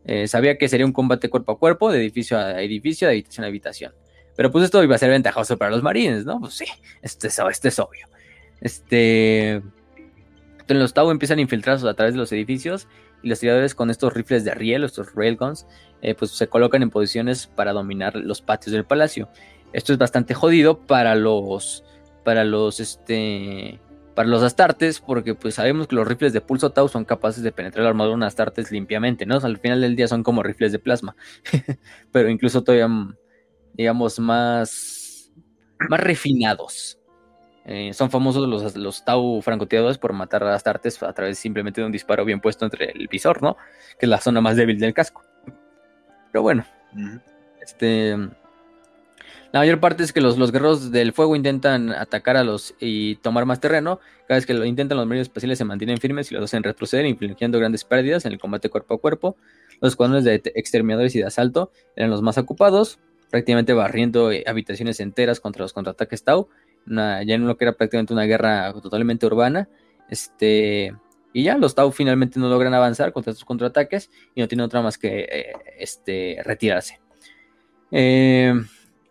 Eh, sabía que sería un combate cuerpo a cuerpo, de edificio a edificio, de habitación a habitación. Pero pues esto iba a ser ventajoso para los marines, ¿no? Pues sí, esto es, es obvio. Este. Entonces los Tau empiezan a infiltrarse a través de los edificios y los tiradores con estos rifles de riel, estos railguns, eh, pues se colocan en posiciones para dominar los patios del palacio. Esto es bastante jodido para los, para los, este, para los astartes, porque pues sabemos que los rifles de pulso Tau son capaces de penetrar la armadura de astartes limpiamente, ¿no? al final del día son como rifles de plasma, pero incluso todavía, digamos, más, más refinados. Eh, son famosos los, los Tau francotiradores por matar a astartes a través simplemente de un disparo bien puesto entre el visor, ¿no? Que es la zona más débil del casco. Pero bueno, este la mayor parte es que los, los guerreros del fuego intentan atacar a los y tomar más terreno. Cada vez que lo intentan, los medios espaciales se mantienen firmes y los hacen retroceder, infligiendo grandes pérdidas en el combate cuerpo a cuerpo. Los escuadrones de exterminadores y de asalto eran los más ocupados, prácticamente barriendo eh, habitaciones enteras contra los contraataques Tau. Ya en lo que era prácticamente una guerra totalmente urbana. Este, y ya los Tau finalmente no logran avanzar contra estos contraataques y no tienen otra más que eh, este, retirarse. Eh,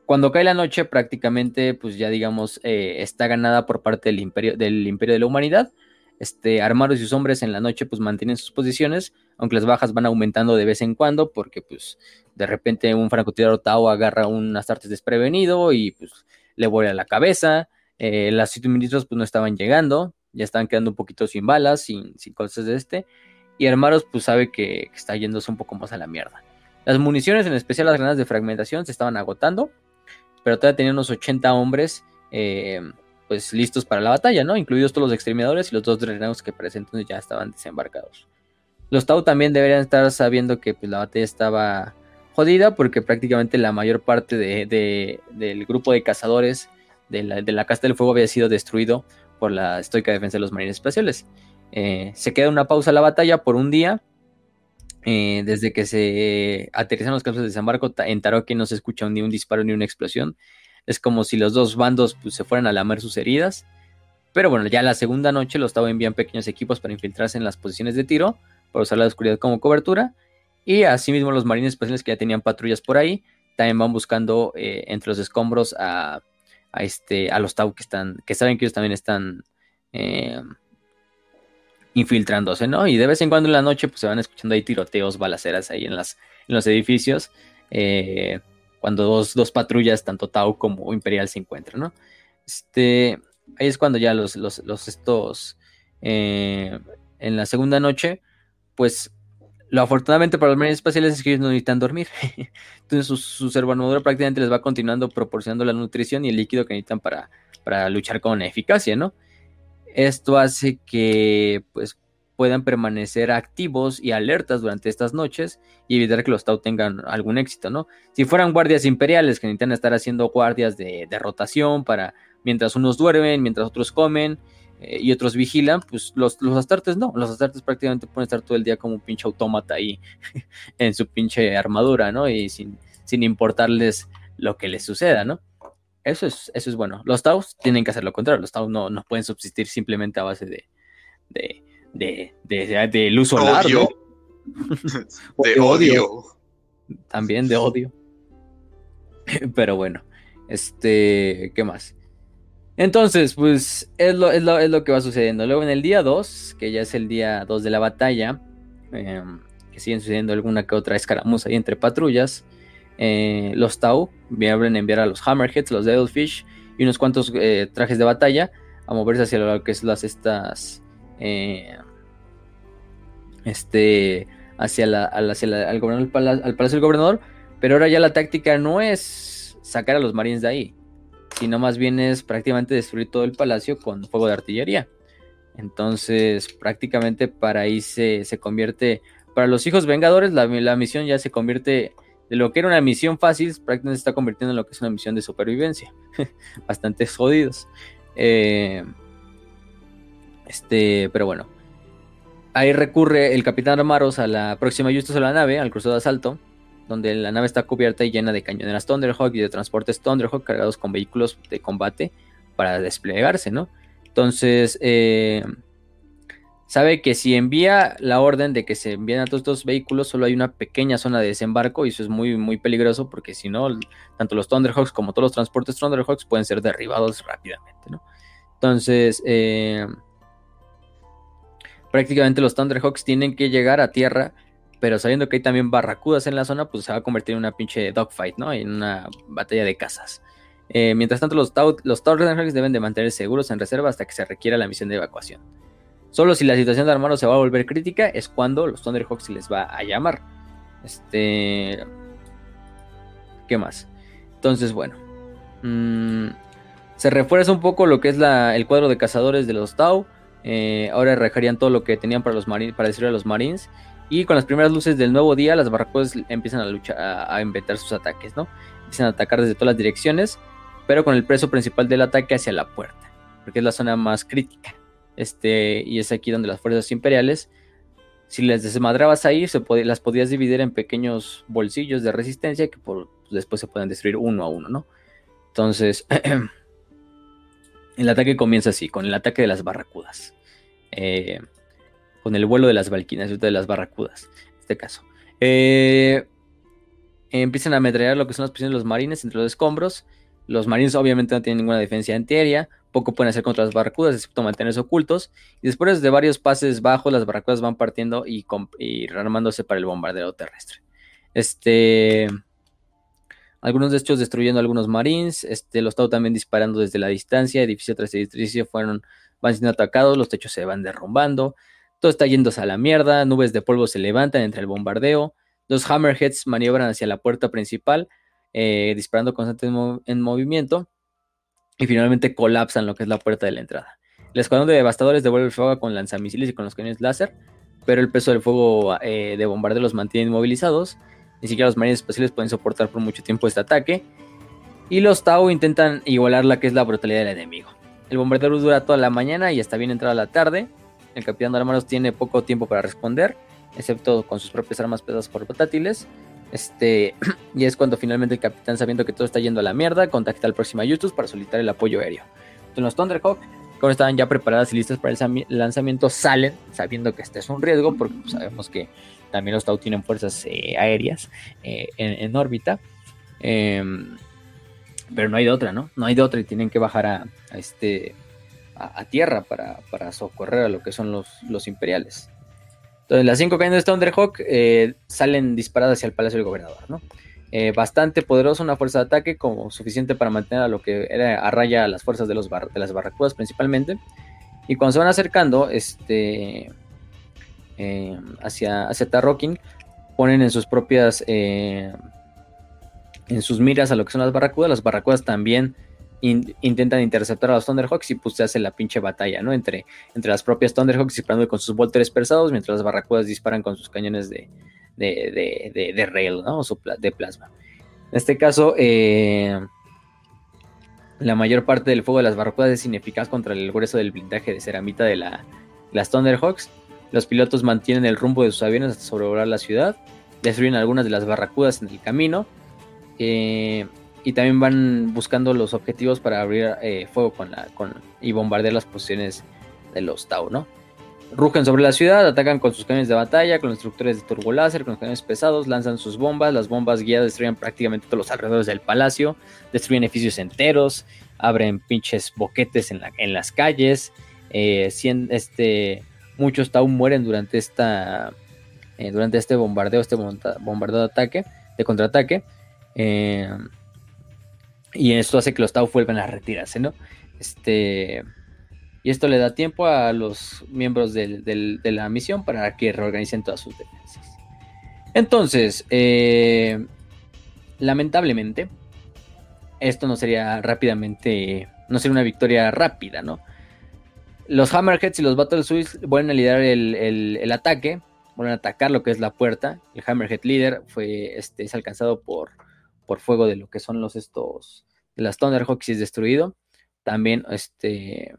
cuando cae la noche, prácticamente, pues ya digamos, eh, está ganada por parte del imperio, del imperio de la humanidad. Este, armados y sus hombres en la noche, pues mantienen sus posiciones, aunque las bajas van aumentando de vez en cuando, porque pues de repente un francotirador Tao agarra un Astartes desprevenido y pues le vuela la cabeza. Eh, las suministros pues no estaban llegando, ya estaban quedando un poquito sin balas, sin, cosas de este. Y Armaros pues sabe que, está yéndose un poco más a la mierda. Las municiones, en especial las granadas de fragmentación, se estaban agotando pero todavía tenía unos 80 hombres eh, pues listos para la batalla, ¿no? Incluidos todos los exterminadores y los dos drenados que presentes ya estaban desembarcados. Los Tau también deberían estar sabiendo que pues, la batalla estaba jodida porque prácticamente la mayor parte del grupo de cazadores de la, de Casta del Fuego había sido destruido por la estoica defensa de los marines espaciales. Eh, se queda una pausa la batalla por un día eh, desde que se aterrizan los campos de desembarco, en Taroque no se escucha ni un disparo ni una explosión. Es como si los dos bandos pues, se fueran a lamer sus heridas. Pero bueno, ya la segunda noche los Tau envían pequeños equipos para infiltrarse en las posiciones de tiro, para usar la oscuridad como cobertura. Y asimismo los marines espaciales que ya tenían patrullas por ahí, también van buscando eh, entre los escombros a, este, a los Tau que, están, que saben que ellos también están eh, infiltrándose, ¿no? Y de vez en cuando en la noche pues se van escuchando ahí tiroteos, balaceras ahí en, las, en los edificios, eh, cuando dos, patrullas, tanto Tau como Imperial, se encuentran, ¿no? Este, ahí es cuando ya los, los, estos, eh, en la segunda noche, pues lo afortunadamente para los marines espaciales es que ellos no necesitan dormir. Entonces su, su prácticamente les va continuando proporcionando la nutrición y el líquido que necesitan para, para luchar con eficacia, ¿no? Esto hace que pues, puedan permanecer activos y alertas durante estas noches y evitar que los Tau tengan algún éxito, ¿no? Si fueran guardias imperiales que necesitan estar haciendo guardias de, rotación para mientras unos duermen, mientras otros comen eh, y otros vigilan, pues los, los astartes no, los astartes prácticamente pueden estar todo el día como un pinche autómata ahí en su pinche armadura, ¿no? Y sin, sin importarles lo que les suceda, ¿no? Eso es, eso es bueno. Los Taus tienen que hacer lo contrario. Los Taus no, no pueden subsistir simplemente a base de, de, de, de solar. Odio. ¿no? de odio. También de odio. Pero bueno, este, ¿qué más? Entonces, pues es lo, es, lo, es lo que va sucediendo. Luego en el día 2, que ya es el día 2 de la batalla, eh, que siguen sucediendo alguna que otra escaramuza ahí entre patrullas, eh, los Tau vienen a enviar a los Hammerheads, los Devilfish y unos cuantos eh, trajes de batalla a moverse hacia lo que es las estas eh, este hacia la, al palacio del gobernador pero ahora ya la táctica no es sacar a los marines de ahí sino más bien es prácticamente destruir todo el palacio con fuego de artillería entonces prácticamente para ahí se, se convierte para los hijos vengadores la, la misión ya se convierte de lo que era una misión fácil, prácticamente se está convirtiendo en lo que es una misión de supervivencia. Bastante jodidos. Eh, este, pero bueno. Ahí recurre el capitán Armaros a la próxima Justus a la nave, al crucero de asalto, donde la nave está cubierta y llena de cañoneras Thunderhawk y de transportes Thunderhawk cargados con vehículos de combate para desplegarse, ¿no? Entonces, eh, sabe que si envía la orden de que se envíen a todos estos vehículos, solo hay una pequeña zona de desembarco y eso es muy, muy peligroso porque si no, tanto los Thunderhawks como todos los transportes Thunderhawks pueden ser derribados rápidamente, ¿no? Entonces, eh, prácticamente los Thunderhawks tienen que llegar a tierra, pero sabiendo que hay también barracudas en la zona, pues se va a convertir en una pinche dogfight, ¿no? En una batalla de casas. Eh, mientras tanto, los, los Thunderhawks deben de mantenerse seguros en reserva hasta que se requiera la misión de evacuación. Solo si la situación de Armaro se va a volver crítica es cuando los Thunderhawks les va a llamar. Este. ¿Qué más? Entonces, bueno. Mmm, se refuerza un poco lo que es el cuadro de cazadores de los Tau. Eh, ahora rejarían todo lo que tenían para, los para destruir a los Marines. Y con las primeras luces del nuevo día, las barracudas empiezan a luchar, a, inventar sus ataques, ¿no? Empiezan a atacar desde todas las direcciones, pero con el preso principal del ataque hacia la puerta, porque es la zona más crítica. Este, y es aquí donde las fuerzas imperiales, si les desmadrabas ahí, se las podías dividir en pequeños bolsillos de resistencia que por, pues, después se pueden destruir uno a uno, ¿no? Entonces, el ataque comienza así, con el ataque de las barracudas. Eh, con el vuelo de las balquinas, de las barracudas, en este caso. Eh, empiezan a ametrallar lo que son las posiciones de los marines entre los escombros. Los marines obviamente no tienen ninguna defensa antiaérea, poco pueden hacer contra las barracudas, excepto mantenerse ocultos. Y después de varios pases bajos, las barracudas van partiendo y, y rearmándose para el bombardeo terrestre. Este. Algunos de estos destruyendo algunos marines. Este, los Tau también disparando desde la distancia. Edificio tras edificio fueron, van siendo atacados. Los techos se van derrumbando. Todo está yéndose a la mierda. Nubes de polvo se levantan entre el bombardeo. Los Hammerheads maniobran hacia la puerta principal, eh, disparando constantemente en movimiento y finalmente colapsan lo que es la puerta de la entrada. El escuadrón de devastadores devuelve el fuego con lanzamisiles y con los cañones láser, pero el peso del fuego eh, de bombardeo los mantiene inmovilizados. Ni siquiera los marines espaciales pueden soportar por mucho tiempo este ataque. Y los Tau intentan igualar la que es la brutalidad del enemigo. El bombardeo dura toda la mañana y hasta bien entrada la tarde. El capitán de tiene poco tiempo para responder, excepto con sus propias armas pesadas portátiles. Este, y es cuando finalmente el capitán, sabiendo que todo está yendo a la mierda, contacta al próximo Justus para solicitar el apoyo aéreo. Entonces los Thunderhawk, como estaban ya preparadas y listas para el lanzamiento, salen sabiendo que este es un riesgo, porque pues, sabemos que también los Tau tienen fuerzas eh, aéreas eh, en, órbita. Eh, pero no hay de otra, ¿no? No hay de otra y tienen que bajar a este, a, tierra para, para, socorrer a lo que son los, los imperiales. Entonces, las cinco cañones de Thunderhawk eh, salen disparadas hacia el palacio del gobernador, ¿no? Eh, bastante poderosa, una fuerza de ataque como suficiente para mantener a lo que era a raya las fuerzas de, los de las barracudas principalmente. Y cuando se van acercando este, eh, hacia, hacia Tarroquín, ponen en sus propias, en sus miras a lo que son las barracudas. Las barracudas también in, intentan interceptar a los Thunderhawks y pues se hace la pinche batalla, ¿no? Entre, entre las propias Thunderhawks disparando con sus volteres pesados, mientras las barracudas disparan con sus cañones de, de, de, de, rail, ¿no? O de plasma. En este caso, eh, la mayor parte del fuego de las barracudas es ineficaz contra el grueso del blindaje de ceramita de la, las Thunderhawks. Los pilotos mantienen el rumbo de sus aviones hasta sobrevolar la ciudad, destruyen algunas de las barracudas en el camino. Eh, y también van buscando los objetivos para abrir eh, fuego con la, con, y bombardear las posiciones de los Tau, ¿no? rugen sobre la ciudad, atacan con sus cañones de batalla, con los destructores de turboláser, con los cañones pesados, lanzan sus bombas, las bombas guiadas destruyen prácticamente todos los alrededores del palacio, destruyen edificios enteros, abren pinches boquetes en, en las calles, eh, este, muchos Tau mueren durante esta eh, durante este bombardeo, este bombardeo de ataque, de contraataque. Y esto hace que los Tau vuelvan a retirarse, ¿no? Este, y esto le da tiempo a los miembros de la misión para que reorganicen todas sus defensas. Entonces, eh, lamentablemente, esto no sería rápidamente, no sería una victoria rápida, ¿no? Los Hammerheads y los Battle Suits vuelven a liderar el, ataque, vuelven a atacar lo que es la puerta. El Hammerhead líder fue, este, es alcanzado por, por fuego de lo que son los estos, de las Thunderhawks y es destruido. También, este,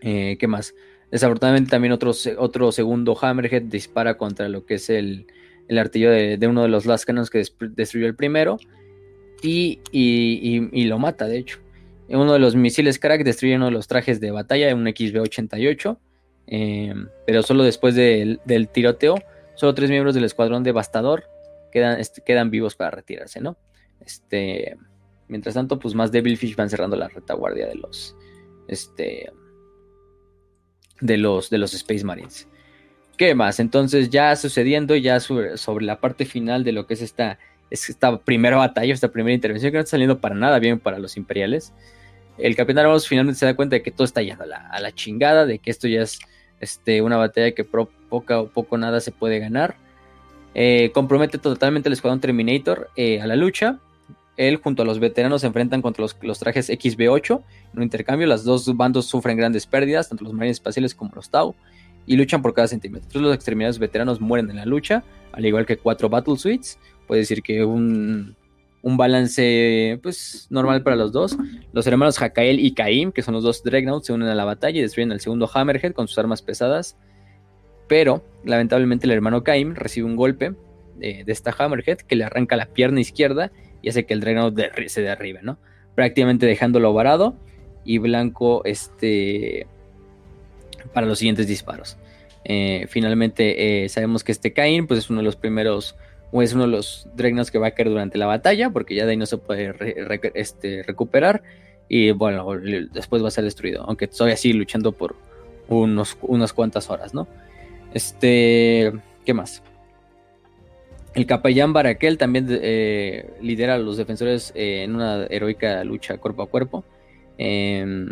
eh, ¿qué más? Desafortunadamente también otro, otro segundo Hammerhead dispara contra lo que es el, el artillo de, uno de los Last Cannons que destruyó el primero y, y, lo mata, de hecho. Uno de los misiles Crack destruye uno de los trajes de batalla, un XB-88, eh, pero solo después del tiroteo, solo tres miembros del escuadrón devastador quedan, este, quedan vivos para retirarse, ¿no? Este, mientras tanto, pues más Devilfish van cerrando la retaguardia de los, este, de los, de los Space Marines. ¿Qué más? Entonces ya sucediendo ya sobre, la parte final de lo que es esta, esta primera batalla, esta primera intervención que no está saliendo para nada bien para los imperiales el capitán Armados finalmente se da cuenta de que todo está yendo a la, chingada, de que esto ya es este, una batalla que pro, poco nada se puede ganar. Eh, compromete totalmente al escuadrón Terminator eh, a la lucha. Él junto a los veteranos se enfrentan contra los, trajes XB8. En un intercambio, las dos bandos sufren grandes pérdidas, tanto los marines espaciales como los Tau, y luchan por cada centímetro. Los extremidades veteranos mueren en la lucha, al igual que cuatro Battle Suites. Puede decir que un, un balance pues normal para los dos. Los hermanos Hakael y Caim, que son los dos Dreadnoughts, se unen a la batalla y destruyen al segundo Hammerhead con sus armas pesadas. Pero lamentablemente el hermano Caim recibe un golpe de, esta Hammerhead que le arranca la pierna izquierda y hace que el Dreadnought se derribe, ¿no? Prácticamente dejándolo varado y blanco este, para los siguientes disparos. Eh, finalmente eh, sabemos que este Caim pues, es uno de los primeros o es uno de los Dreadnoughts que va a caer durante la batalla, porque ya de ahí no se puede este, recuperar. Y bueno, después va a ser destruido, aunque estoy así luchando por unos, unas cuantas horas, ¿no? Este, ¿qué más? El capellán Barakel también eh, lidera a los defensores eh, en una heroica lucha cuerpo a cuerpo. Em,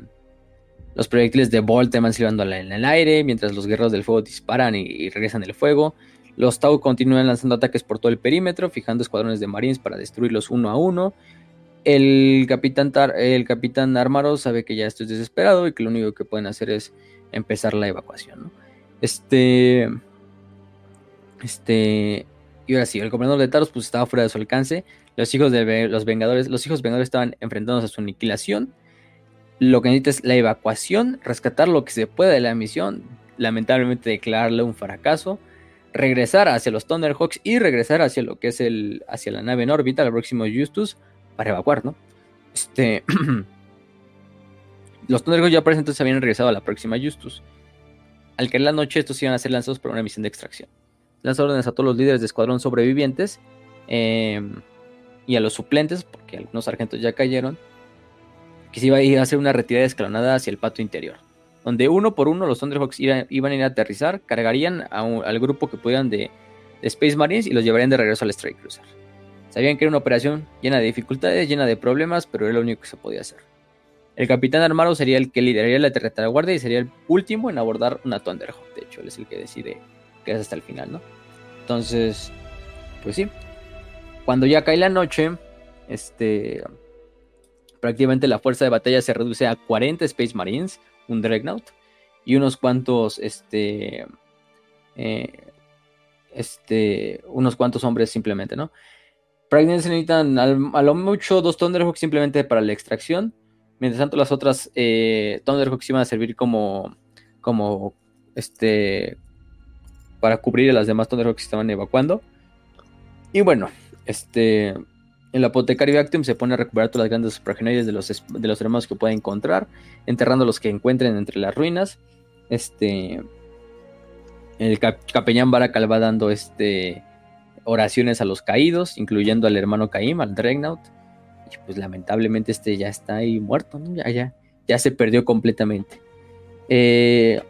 los proyectiles de Bolt van silbando en el aire, mientras los guerreros del fuego disparan y regresan el fuego. Los Tau continúan lanzando ataques por todo el perímetro, fijando escuadrones de marines para destruirlos uno a uno. El capitán, el capitán sabe que ya esto es desesperado y que lo único que pueden hacer es empezar la evacuación. Este. Este. Y ahora sí, el gobernador de Taros pues, estaba fuera de su alcance. Los hijos de los Vengadores, los hijos Vengadores estaban enfrentándose a su aniquilación. Lo que necesita es la evacuación, rescatar lo que se pueda de la misión. Lamentablemente declararle un fracaso regresar hacia los Thunderhawks y regresar hacia lo que es el hacia la nave en órbita, el próximo Justus, para evacuar, ¿no? Este los Thunderhawks ya por entonces habían regresado a la próxima Justus. Al caer la noche, estos iban a ser lanzados por una misión de extracción. Lanza órdenes a todos los líderes de escuadrón sobrevivientes em, y a los suplentes, porque algunos sargentos ya cayeron, que se iba a ir a hacer una retirada escalonada hacia el patio interior donde uno por uno los Thunderhawks iban, a ir a aterrizar, cargarían al grupo que pudieran de, Space Marines y los llevarían de regreso al Strike Cruiser. Sabían que era una operación llena de dificultades, llena de problemas, pero era lo único que se podía hacer. El capitán armado sería el que lideraría la retaguardia y sería el último en abordar una Thunderhawk. De hecho, él es el que decide quedarse hasta el final, ¿no? Entonces, pues sí. Cuando ya cae la noche, este, prácticamente la fuerza de batalla se reduce a 40 Space Marines, un Dreadnought y unos cuantos, este, eh, este, unos cuantos hombres simplemente, ¿no? Prácticamente se necesitan a lo mucho dos Thunderhawks simplemente para la extracción. Mientras tanto, las otras eh, Thunderhawks iban a servir como, como, este, para cubrir a las demás Thunderhawks que estaban evacuando. Y bueno, este, el apotecario Actium se pone a recuperar todas las grandes progenies de los, de los hermanos que pueda encontrar, enterrando los que encuentren entre las ruinas. Este, el capellán Barakal va dando este, oraciones a los caídos, incluyendo al hermano Caim, al Dreadnought. Y pues lamentablemente este ya está ahí muerto, ya, ya, ya se perdió completamente. Eh,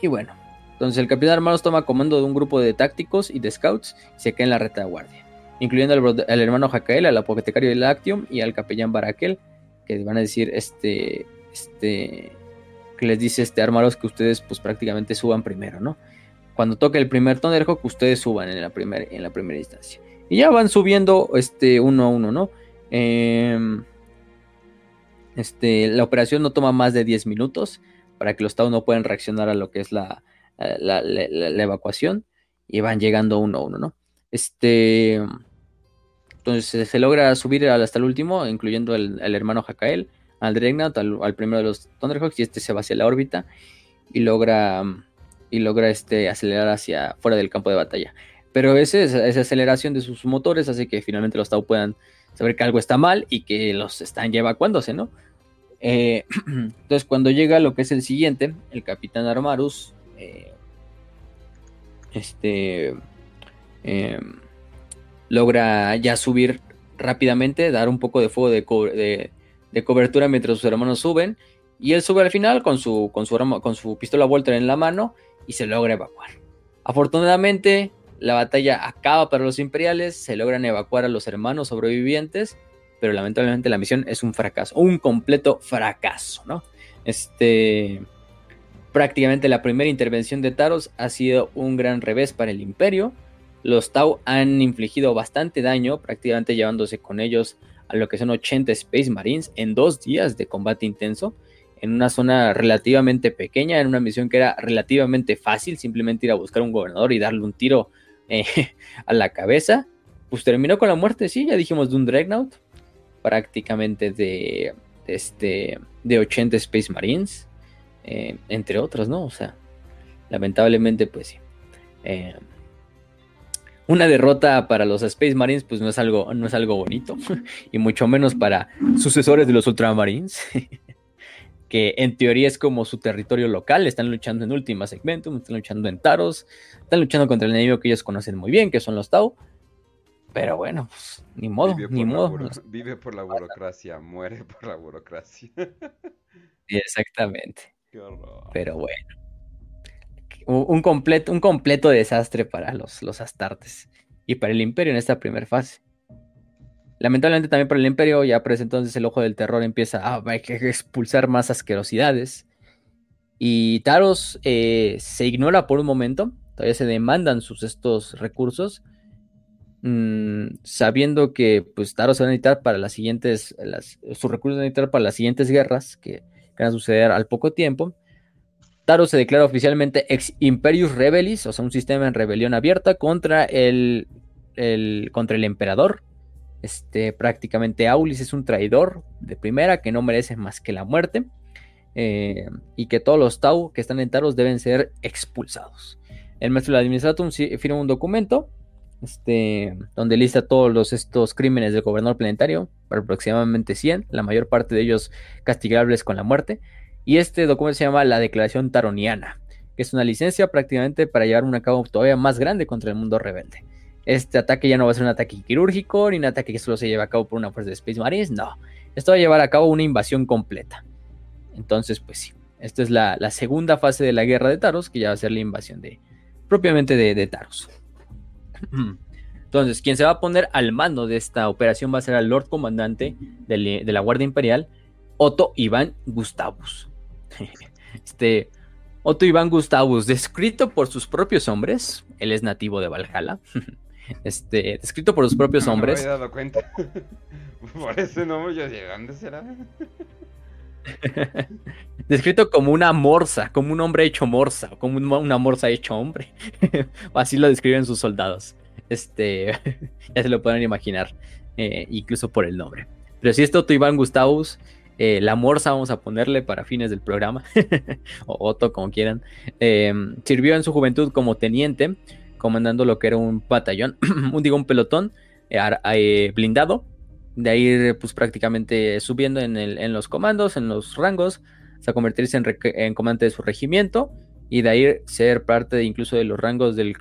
y bueno, entonces el capitán Armados toma comando de un grupo de tácticos y de scouts y se queda en la retaguardia, incluyendo al, hermano Jacael, al apotecario del Actium y al capellán Barakel, que van a decir este, este, que les dice este Armados que ustedes pues prácticamente suban primero, ¿no? Cuando toque el primer Thunderhawk, ustedes suban en la, primera en la primera instancia. Y ya van subiendo este, uno a uno, ¿no? Em, este, la operación no toma más de 10 minutos para que los Tau no puedan reaccionar a lo que es la, la, evacuación y van llegando uno a uno, ¿no? Este, entonces se logra subir hasta el último, incluyendo el, hermano Hakael, al Dreadnought, al, primero de los Thunderhawks, y este se va hacia la órbita y logra, y logra este, acelerar hacia fuera del campo de batalla. Pero esa, esa aceleración de sus motores hace que finalmente los Tau puedan saber que algo está mal y que los están ya evacuándose, ¿no? Eh, entonces, cuando llega lo que es el siguiente, el capitán Armarus, eh, este, em, logra ya subir rápidamente, dar un poco de fuego de, de, cobertura mientras sus hermanos suben, y él sube al final con su, con su, con su pistola Walter en la mano y se logra evacuar. Afortunadamente, la batalla acaba para los imperiales, se logran evacuar a los hermanos sobrevivientes, pero lamentablemente la misión es un fracaso, un completo fracaso, ¿no? Este, prácticamente la primera intervención de Taros ha sido un gran revés para el imperio. Los Tau han infligido bastante daño, prácticamente llevándose con ellos a lo que son 80 Space Marines en dos días de combate intenso, en una zona relativamente pequeña, en una misión que era relativamente fácil, simplemente ir a buscar un gobernador y darle un tiro eh, a la cabeza. Pues terminó con la muerte, sí, ya dijimos de un Dreadnought, prácticamente de, este, de 80 Space Marines, eh, entre otros, ¿no? O sea, lamentablemente, pues sí. Eh, una derrota para los Space Marines, pues no es algo, no es algo bonito, y mucho menos para sucesores de los Ultramarines, que en teoría es como su territorio local, están luchando en Última Segmentum, están luchando en Taros, están luchando contra el enemigo que ellos conocen muy bien, que son los Tau, pero bueno, pues, ni modo, ni modo. Vive por la burocracia, muere por la burocracia. exactamente. Pero bueno. Un completo, un completo desastre para los, los astartes y para el imperio en esta primera fase. Lamentablemente también para el imperio, ya por entonces el ojo del terror empieza a, expulsar más asquerosidades. Y Taros eh, se ignora por un momento, todavía se demandan sus estos recursos, Mm, sabiendo que pues Taro se va a necesitar para las siguientes, sus recursos van a necesitar para las siguientes guerras que, van a suceder al poco tiempo. Taro se declara oficialmente ex Imperius Rebellis, o sea, un sistema en rebelión abierta contra el, contra el emperador. Este, prácticamente Aulis es un traidor de primera que no merece más que la muerte. Eh, y que todos los Tau que están en Taros deben ser expulsados. El maestro del Administratum firma un documento este, donde lista todos estos crímenes del gobernador planetario, aproximadamente 100, la mayor parte de ellos castigables con la muerte. Y este documento se llama la Declaración Taroniana, que es una licencia prácticamente para llevar un cabo todavía más grande contra el mundo rebelde. Este ataque ya no va a ser un ataque quirúrgico, ni un ataque que solo se lleve a cabo por una fuerza de Space Marines, no. Esto va a llevar a cabo una invasión completa. Entonces, pues sí, esta es la, segunda fase de la guerra de Taros, que ya va a ser la invasión de propiamente de, de Taros. Entonces, quien se va a poner al mando de esta operación va a ser el Lord Comandante de, la Guardia Imperial, Otto Iván Gustavus. Este, Otto Iván Gustavus, descrito por sus propios hombres, él es nativo de Valhalla. Este, descrito por sus propios hombres. No me dado cuenta. por ese nombre yo dije, ¿dónde será? Descrito como una morsa, como un hombre hecho morsa, como una morsa hecho hombre. Así lo describen sus soldados. Este, ya se lo pueden imaginar, eh, incluso por el nombre. Pero si es Otto Iván Gustavus, eh, la morsa vamos a ponerle para fines del programa, o Otto como quieran, eh, sirvió en su juventud como teniente, comandando lo que era un batallón, digo, un pelotón blindado de ahí pues prácticamente subiendo en, en, los comandos, en los rangos, hasta convertirse en, comandante de su regimiento y de ahí ser parte de, incluso de los rangos del,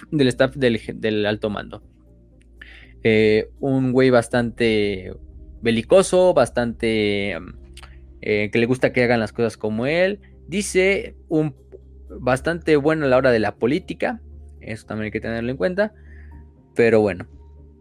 staff del, alto mando. Eh, un güey bastante belicoso, bastante eh, que le gusta que hagan las cosas como él. Dice un bastante bueno a la hora de la política, eso también hay que tenerlo en cuenta. Pero bueno,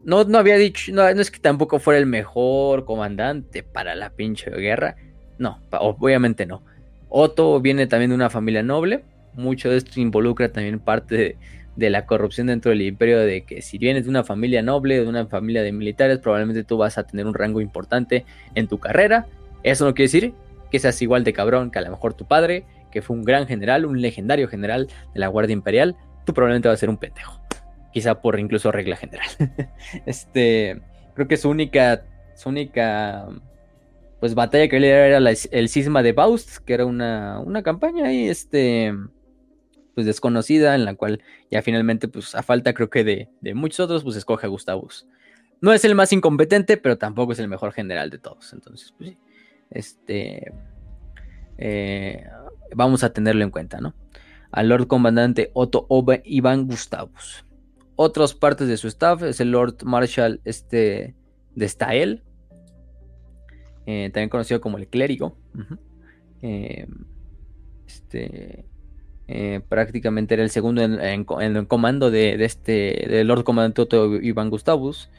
no, no había dicho, no, no es que tampoco fuera el mejor comandante para la pinche guerra. No, obviamente no. Otto viene también de una familia noble. Mucho de esto involucra también parte de, la corrupción dentro del imperio, de que si vienes de una familia noble, de una familia de militares, probablemente tú vas a tener un rango importante en tu carrera. Eso no quiere decir que seas igual de cabrón que a lo mejor tu padre, que fue un gran general, un legendario general de la Guardia Imperial, tú probablemente vas a ser un pendejo. Quizá por incluso regla general. este, creo que su única, su única pues batalla que le era el cisma de Baust, que era una, una campaña ahí, este, pues desconocida, en la cual ya finalmente, pues a falta creo que de, de muchos otros, pues escoge a Gustavus. No es el más incompetente, pero tampoco es el mejor general de todos. Entonces, pues sí, este, eh, vamos a tenerlo en cuenta, ¿no? Al Lord Comandante Otto Iván Gustavus. Otras partes de su staff es el Lord Marshal este, de Stael, eh, también conocido como el clérigo. Eh, este, eh, prácticamente era el segundo en, el comando de, este del Lord Comandante Otto Iván Gustavus.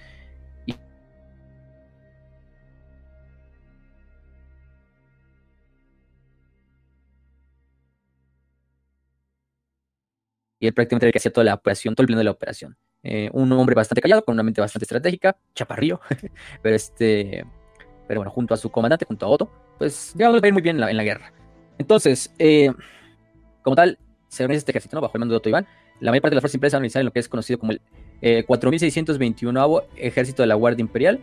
Y él prácticamente era el que hacía toda la operación, todo el plano de la operación. un hombre bastante callado, con una mente bastante estratégica, chaparrillo, pero este pero bueno, junto a su comandante, junto a Otto, pues ya va a ir muy bien en la, guerra. Entonces, eh, como tal, se organiza este ejército bajo el mando de Otto Iván. La mayor parte de las fuerzas imperiales organizadas en lo que es conocido como el eh, 4621 ejército de la Guardia Imperial,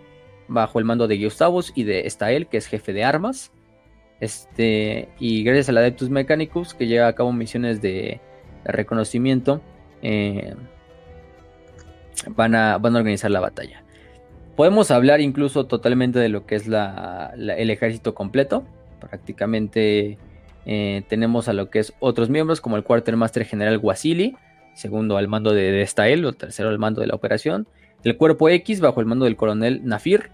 bajo el mando de Gustavus y de Estael, que es jefe de armas. Este, y gracias al Adeptus Mechanicus, que lleva a cabo misiones de, reconocimiento, eh, van, a, van a organizar la batalla. Podemos hablar incluso totalmente de lo que es el ejército completo. Prácticamente eh, tenemos a lo que es otros miembros, como el Quartermaster General Wasili, segundo al mando de Destael, o tercero al mando de la operación. El Cuerpo X, bajo el mando del coronel Nafir,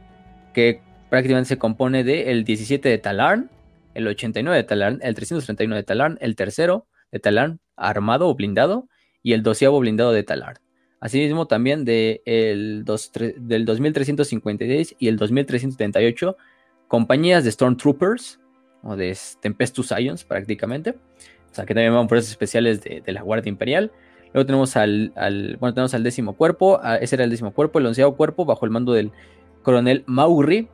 que prácticamente se compone de el 17 de Talarn, el 89 de Talarn, el 331 de Talarn, el tercero de Talarn armado o blindado, y el doceavo blindado de Talarn. Asimismo, también de el del 2356 y el 2378, compañías de Stormtroopers o de Tempestus Ions prácticamente. O sea, que también van fuerzas especiales de, la Guardia Imperial. Luego tenemos al, bueno, tenemos al décimo cuerpo, ese era el décimo cuerpo, el onceavo cuerpo bajo el mando del coronel Mauri,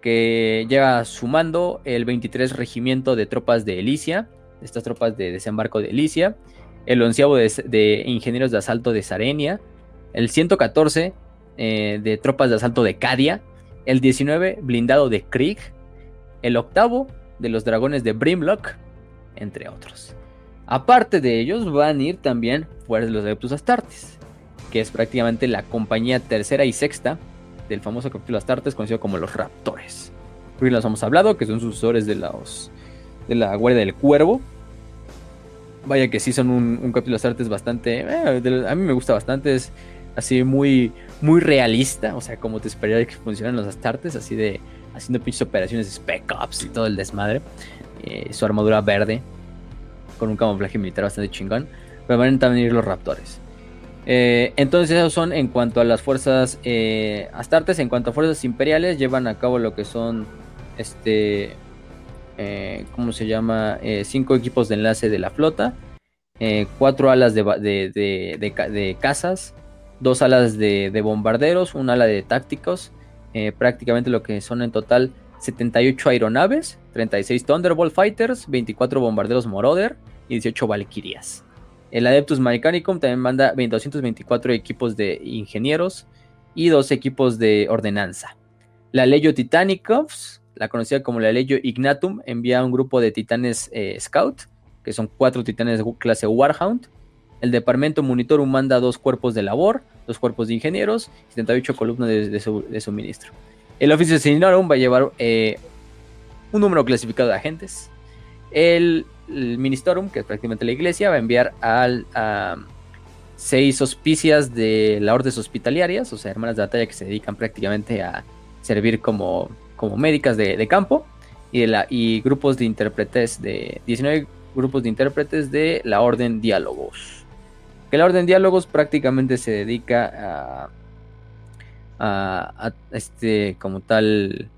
que lleva su mando el 23 regimiento de tropas de Elicia, estas tropas de desembarco de Elicia el onceavo de, ingenieros de asalto de Sarenia, el 114 eh, de tropas de asalto de Cadia, el 19 blindado de Krieg, el octavo de los dragones de Brimlock, entre otros. Aparte de ellos van a ir también fuerzas de los Adeptus Astartes, que es prácticamente la compañía tercera y sexta del famoso capítulo Astartes, conocido como los Raptores. Los hemos hablado, que son sucesores de, los, de la Guardia del Cuervo, vaya que sí son un, capítulo de artes bastante. Eh, a mí me gusta bastante. Es así muy, muy realista. O sea, como te esperaría que funcionan los astartes, así de haciendo pinches operaciones Spec Ops y todo el desmadre. Eh, su armadura verde, con un camuflaje militar bastante chingón. Pero van a también ir los raptores. Eh, entonces, esos son en cuanto a las fuerzas astartes. En cuanto a fuerzas imperiales, llevan a cabo lo que son este eh, ¿cómo se llama? Eh, cinco equipos de enlace de la flota, eh, cuatro alas de, de, cazas, dos alas de, bombarderos, un ala de tácticos, prácticamente lo que son en total 78 aeronaves, 36 Thunderbolt Fighters, 24 bombarderos Moroder y 18 Valkyrias. El Adeptus Mechanicum también manda 224 equipos de ingenieros y dos equipos de ordenanza. La Legio Titanicus la conocida como la Legio Ignatum, envía un grupo de titanes eh, Scout, que son cuatro titanes de clase Warhound. El departamento Monitor manda dos cuerpos de labor, dos cuerpos de ingenieros, 78 columnas de, suministro. El oficio de Sinarum va a llevar eh, un número clasificado de agentes. El Ministorum, que es prácticamente la iglesia, va a enviar al, a seis hospicias de la orden hospitalarias, o sea, hermanas de batalla que se dedican prácticamente a servir como, como médicas de, campo, y, de la, y grupos de intérpretes de 19 grupos de intérpretes de la orden Diálogos. Que la orden Diálogos prácticamente se dedica a, a, este, como tal,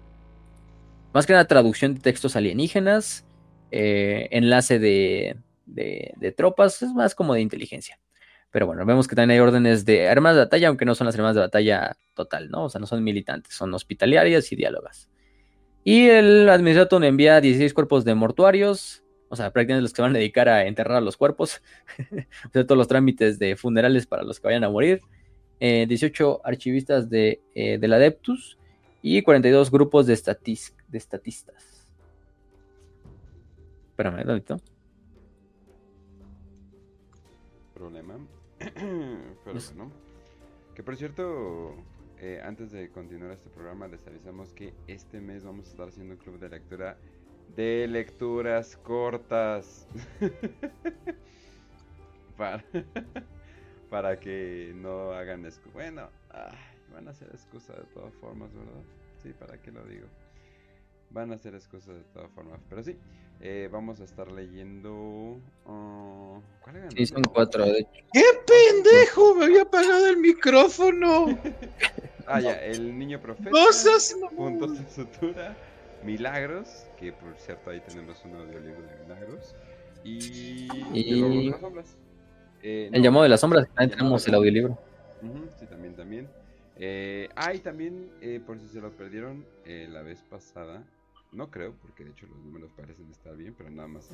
más que nada traducción de textos alienígenas, eh, enlace de, de, tropas, es más como de inteligencia. Pero bueno, vemos que también hay órdenes de armas de batalla, aunque no son las armas de batalla total, ¿no? O sea, no son militantes, son hospitalarias y diálogas. Y el administrador envía 16 cuerpos de mortuarios, o sea, prácticamente los que van a dedicar a enterrar a los cuerpos, o sea, todos los trámites de funerales para los que vayan a morir, 18 eh, archivistas de, eh, del Adeptus y 42 grupos de, de estatistas. Espérame, ¿dónde Problema. Pero bueno. Que por cierto, eh, antes de continuar este programa, les avisamos que este mes vamos a estar haciendo un club de lectura de lecturas cortas. para, para que no hagan excusa. Bueno, van a ser excusas de todas formas, ¿verdad? Sí, ¿para qué lo digo? Van a ser excusas de todas formas. Pero sí, eh, vamos a estar leyendo. Uh, ¿Cuál era? Sí, son cuatro, de hecho. ¡Qué pendejo! Me había apagado el micrófono. ah, ya, el niño profeta. Puntos de sutura. Milagros, que por cierto ahí tenemos un audiolibro de Milagros. Y. y... las sombras. Eh, el llamado de las sombras, también tenemos el audiolibro. sí, también, también. Eh, ah, y también, eh, por si se lo perdieron eh, la vez pasada, no creo, porque de hecho los números parecen estar bien, pero nada más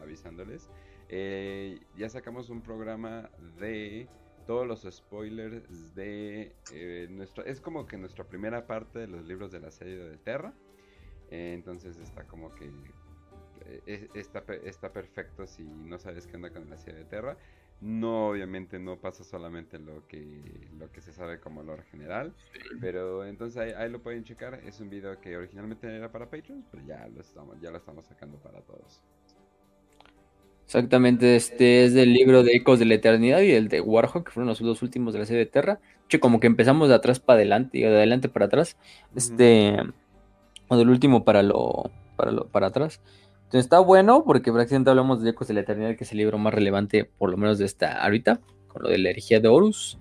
avisándoles. Eh, ya sacamos un programa de todos los spoilers de eh, nuestro... Es como que nuestra primera parte de los libros de la serie de Terra. Eh, entonces está como que... está, está perfecto si no sabes qué onda con la serie de Terra. No, obviamente no pasa solamente lo que, lo que se sabe como lore general, pero entonces ahí, lo pueden checar. Es un video que originalmente era para Patreon, pero ya lo estamos, ya lo estamos sacando para todos. Exactamente, este es del libro de Ecos de la Eternidad y el de Warhawk, que fueron los dos últimos de la serie de Terra. Che, como que empezamos de atrás para adelante y de adelante para atrás. Este, o del último para lo, para lo, para atrás. Entonces está bueno porque prácticamente hablamos de Ecos de la Eternidad, que es el libro más relevante, por lo menos de esta ahorita, con lo de la herejía de Horus.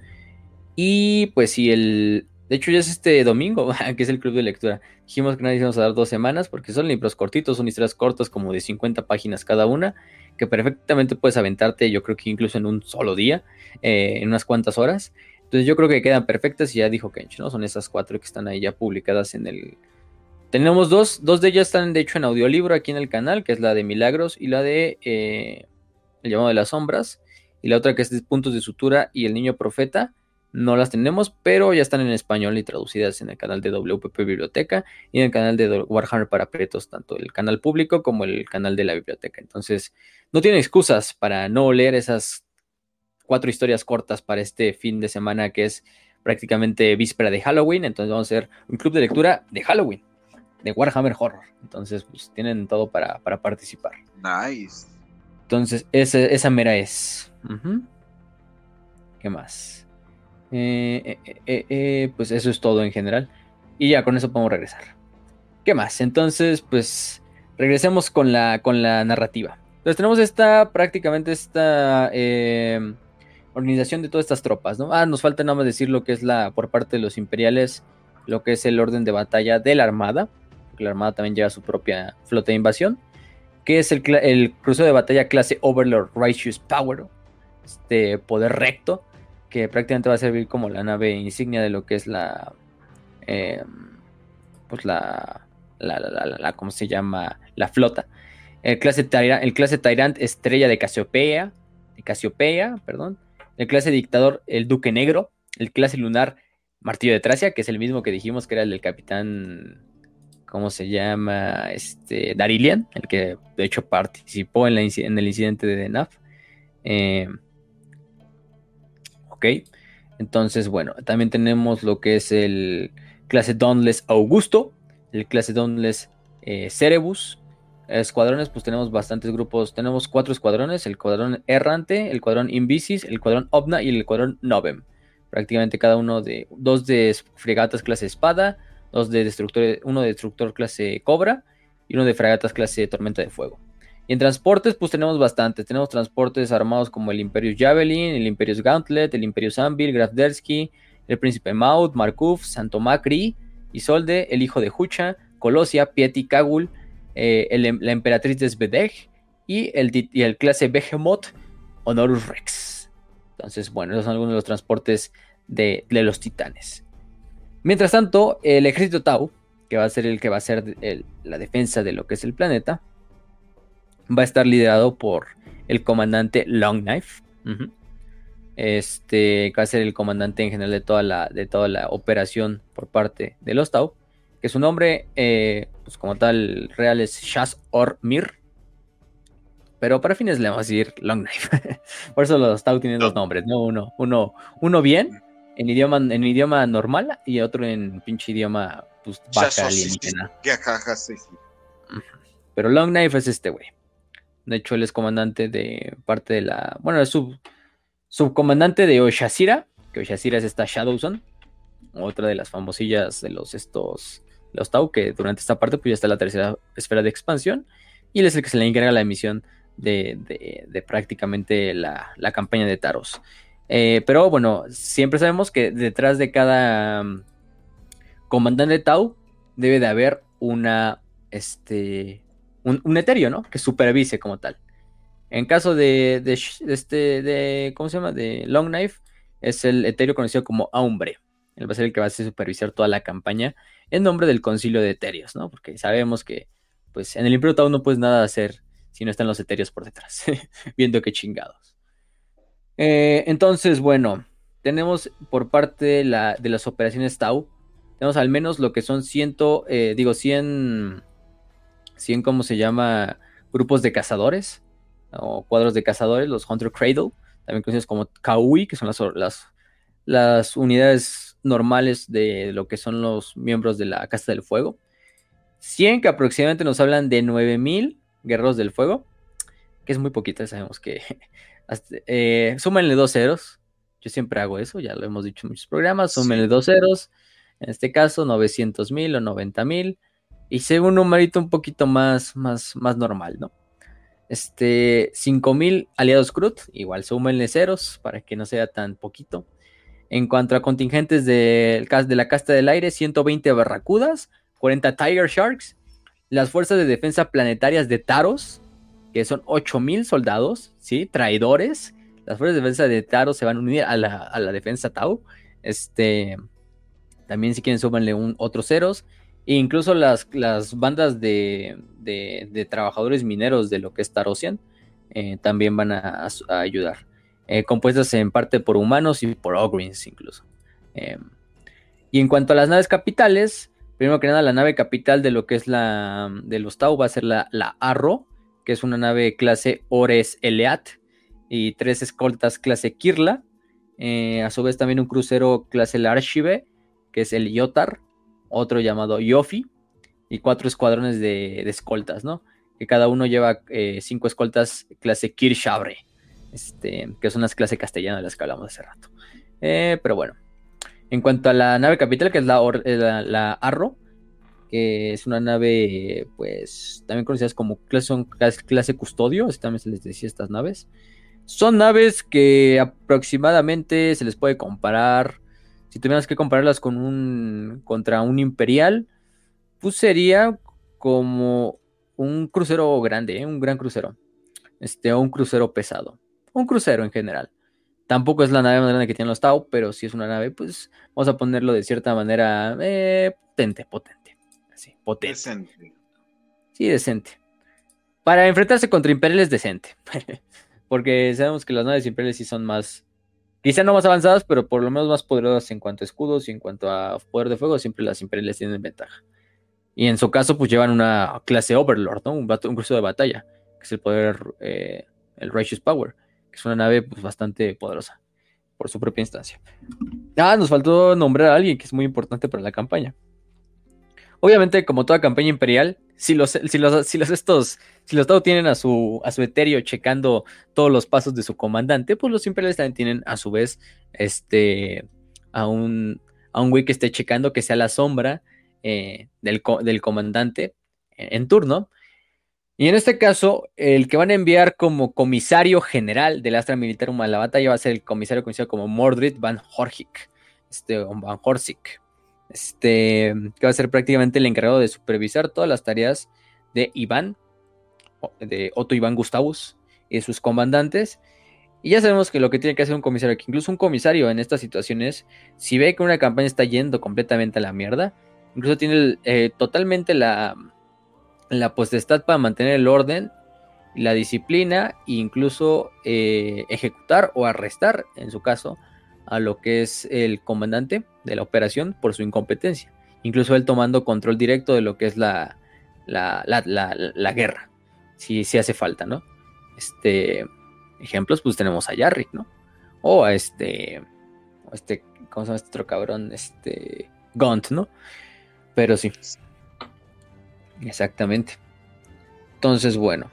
Y pues sí, el... De hecho ya es este domingo, que es el club de lectura. Dijimos que nadie íbamos a dar dos semanas porque son libros cortitos, son historias cortas como de 50 páginas cada una, que perfectamente puedes aventarte, yo creo que incluso en un solo día, eh, en unas cuantas horas. Entonces yo creo que quedan perfectas y ya dijo Kench, ¿no? Son esas cuatro que están ahí ya publicadas en el, tenemos dos, dos de ellas están de hecho en audiolibro aquí en el canal, que es la de Milagros y la de eh, El llamado de las sombras, y la otra que es Puntos de Sutura y El Niño Profeta. No las tenemos, pero ya están en español y traducidas en el canal de WPP Biblioteca y en el canal de Warhammer para Pretos, tanto el canal público como el canal de la biblioteca. Entonces, no tienen excusas para no leer esas cuatro historias cortas para este fin de semana que es prácticamente víspera de Halloween. Entonces, vamos a hacer un club de lectura de Halloween de Warhammer Horror. Entonces, pues tienen todo para, participar. Nice. Entonces, esa mera es. ¿Qué más? Eh, eh, eh, pues eso es todo en general. Y ya con eso podemos regresar. ¿Qué más? Entonces, pues regresemos con la, con la narrativa. Entonces tenemos esta, prácticamente esta organización de todas estas tropas, ¿no? Ah, nos falta nada más decir lo que es la, por parte de los imperiales, lo que es el orden de batalla de la armada la Armada también lleva su propia flota de invasión, que es el, el crucero de batalla clase Overlord Righteous Power, este poder recto, que prácticamente va a servir como la nave insignia de lo que es la, em, pues la, la, la, ¿cómo se llama? La flota. El clase, el clase Tyrant Estrella de Casiopea, de Casiopea, perdón. El clase Dictador El Duque Negro. El clase Lunar Martillo de Tracia, que es el mismo que dijimos que era el del Capitán ¿cómo se llama? Este, Darilian, el que de hecho participó en, el incidente de DENAF. Eh, ok, entonces bueno, también tenemos lo que es el clase Dauntless Augusto, el clase Dauntless eh, Cerebus, escuadrones, pues tenemos bastantes grupos. Tenemos cuatro escuadrones: el escuadrón Errante, el escuadrón Invisis, el escuadrón Obna y el escuadrón Novem. Prácticamente cada uno de. Dos de fregatas clase espada, dos de destructor, uno de destructor clase Cobra y uno de fragatas clase Tormenta de Fuego. Y en transportes, pues tenemos bastantes. Tenemos transportes armados como el Imperius Javelin, el Imperius Gauntlet, el Imperius Anvil, Graf Dersky, el Príncipe Maud, Markuf, Santo Macri, Isolde, el Hijo de Hucha, Colosia, Pieti Kagul, eh, em, la Emperatriz de y el, y el clase Behemoth, Honorus Rex. Entonces, bueno, esos son algunos de los transportes de, los titanes. Mientras tanto, el ejército Tau, que va a ser el que va a ser la defensa de lo que es el planeta, va a estar liderado por el comandante Longknife. Este va a ser el comandante en general de toda la, de toda la operación por parte de los Tau. Que su nombre, eh, pues como tal, real es Shaz Or Mir. Pero para fines le vamos a decir Longknife. por eso los Tau tienen dos nombres, ¿no? Uno, uno, uno bien, en idioma, en idioma normal, y otro en pinche idioma pues, baja alienígena. Pero Longknife es este güey. De hecho, él es comandante de parte de la. Bueno, es sub, subcomandante de Oshasira. Que Oshasira es esta Shadowson. Otra de las famosillas de los estos. Los Tau, que durante esta parte pues ya está la tercera esfera de expansión. Y él es el que se le encarga la emisión de, de, prácticamente la, la, campaña de Taros. Eh, pero bueno, siempre sabemos que detrás de cada um, comandante Tau debe de haber una, este, un, un etéreo, ¿no? Que supervise como tal. En caso de, este, de, ¿cómo se llama? De Long Knife, es el etéreo conocido como Aumbre. Él va a ser el que va a supervisar toda la campaña en nombre del concilio de etéreos, ¿no? Porque sabemos que, pues, en el Imperio Tau no puedes nada hacer si no están los etéreos por detrás, viendo qué chingados. Eh, entonces, bueno, tenemos por parte de, la, de, las operaciones Tau, tenemos al menos lo que son ciento, eh, digo, 100 100, ¿cómo se llama? Grupos de cazadores o cuadros de cazadores, los Hunter Cradle, también conocidos como Kaui, que son las unidades normales de lo que son los miembros de la Casa del Fuego. 100 que aproximadamente nos hablan de 9000 guerreros del fuego, que es muy poquito, sabemos que eh, súmenle dos ceros. Yo siempre hago eso, ya lo hemos dicho en muchos programas, súmenle dos ceros. En este caso, 900 mil o 90 mil y sea un numerito un poquito más, más, más normal, ¿no? Este, 5000 aliados CRUD, igual súmenle ceros para que no sea tan poquito. En cuanto a contingentes de, de la casta del aire, 120 barracudas, 40 Tiger Sharks, las fuerzas de defensa planetarias de Taros, que son 8000 soldados, ¿sí? Traidores. Las fuerzas de defensa de Taros se van a unir a la, a la defensa Tau. Este, también si quieren súmenle un, otros ceros. E incluso las, las bandas de, trabajadores mineros de lo que es Tarosian eh, también van a, ayudar. Eh, compuestas en parte por humanos y por Ogreens incluso. Em, y en cuanto a las naves capitales, primero que nada la nave capital de lo que es la de los Tau va a ser la, la Arro, que es una nave clase Ores Eleat y tres escoltas clase Kirla. Eh, a su vez también un crucero clase Larshive, que es el Yotar otro llamado Yofi y cuatro escuadrones de, escoltas, ¿no? Que cada uno lleva eh, cinco escoltas clase Kirshabre, este, que son las clases castellanas de las que hablamos hace rato. Eh, pero bueno, en cuanto a la nave capital, que es la, eh, la, Arro, que es una nave, pues, también conocidas como clase, custodio, también se les decía estas naves. Son naves que aproximadamente se les puede comparar si tuvieras que compararlas con un contra un imperial, pues sería como un crucero grande, ¿eh? un gran crucero. Este, o un crucero pesado. Un crucero en general. Tampoco es la nave más grande que tienen los Tau, pero si es una nave, pues vamos a ponerlo de cierta manera eh, potente, potente. Así, potente. Decente. Sí, decente. Para enfrentarse contra imperiales, decente. Porque sabemos que las naves imperiales sí son más Quizá no más avanzadas, pero por lo menos más poderosas en cuanto a escudos y en cuanto a poder de fuego, siempre las imperiales tienen ventaja. Y en su caso, pues llevan una clase Overlord, ¿no? Un, un crucero de batalla, que es el poder, eh, el Righteous Power, que es una nave pues, bastante poderosa por su propia instancia. Ah, nos faltó nombrar a alguien que es muy importante para la campaña. Obviamente, como toda campaña imperial, si los, si los, si los estos, si los Tau tienen a su, a su etéreo checando todos los pasos de su comandante, pues los imperiales también tienen a su vez este a un, a un güey que esté checando que sea la sombra eh, del, del, comandante en, turno. Y en este caso, el que van a enviar como comisario general del Astra Militar a la batalla va a ser el comisario conocido como Mordred Van Horchik, este, Van Horsik este, que va a ser prácticamente el encargado de supervisar todas las tareas de Iván, de Otto Iván Gustavus y sus comandantes. Y ya sabemos que lo que tiene que hacer un comisario, que incluso un comisario en estas situaciones, si ve que una campaña está yendo completamente a la mierda, incluso tiene eh, totalmente la, la para mantener el orden, la disciplina e incluso eh, ejecutar o arrestar, en su caso, a lo que es el comandante de la operación por su incompetencia. Incluso él tomando control directo de lo que es la, la, guerra, si, si, hace falta, ¿no? Este, ejemplos, pues tenemos a Yarrick, ¿no? O a este, este, ¿cómo se llama este otro cabrón? Este, Gaunt, ¿no? Pero sí. Exactamente. Entonces, bueno.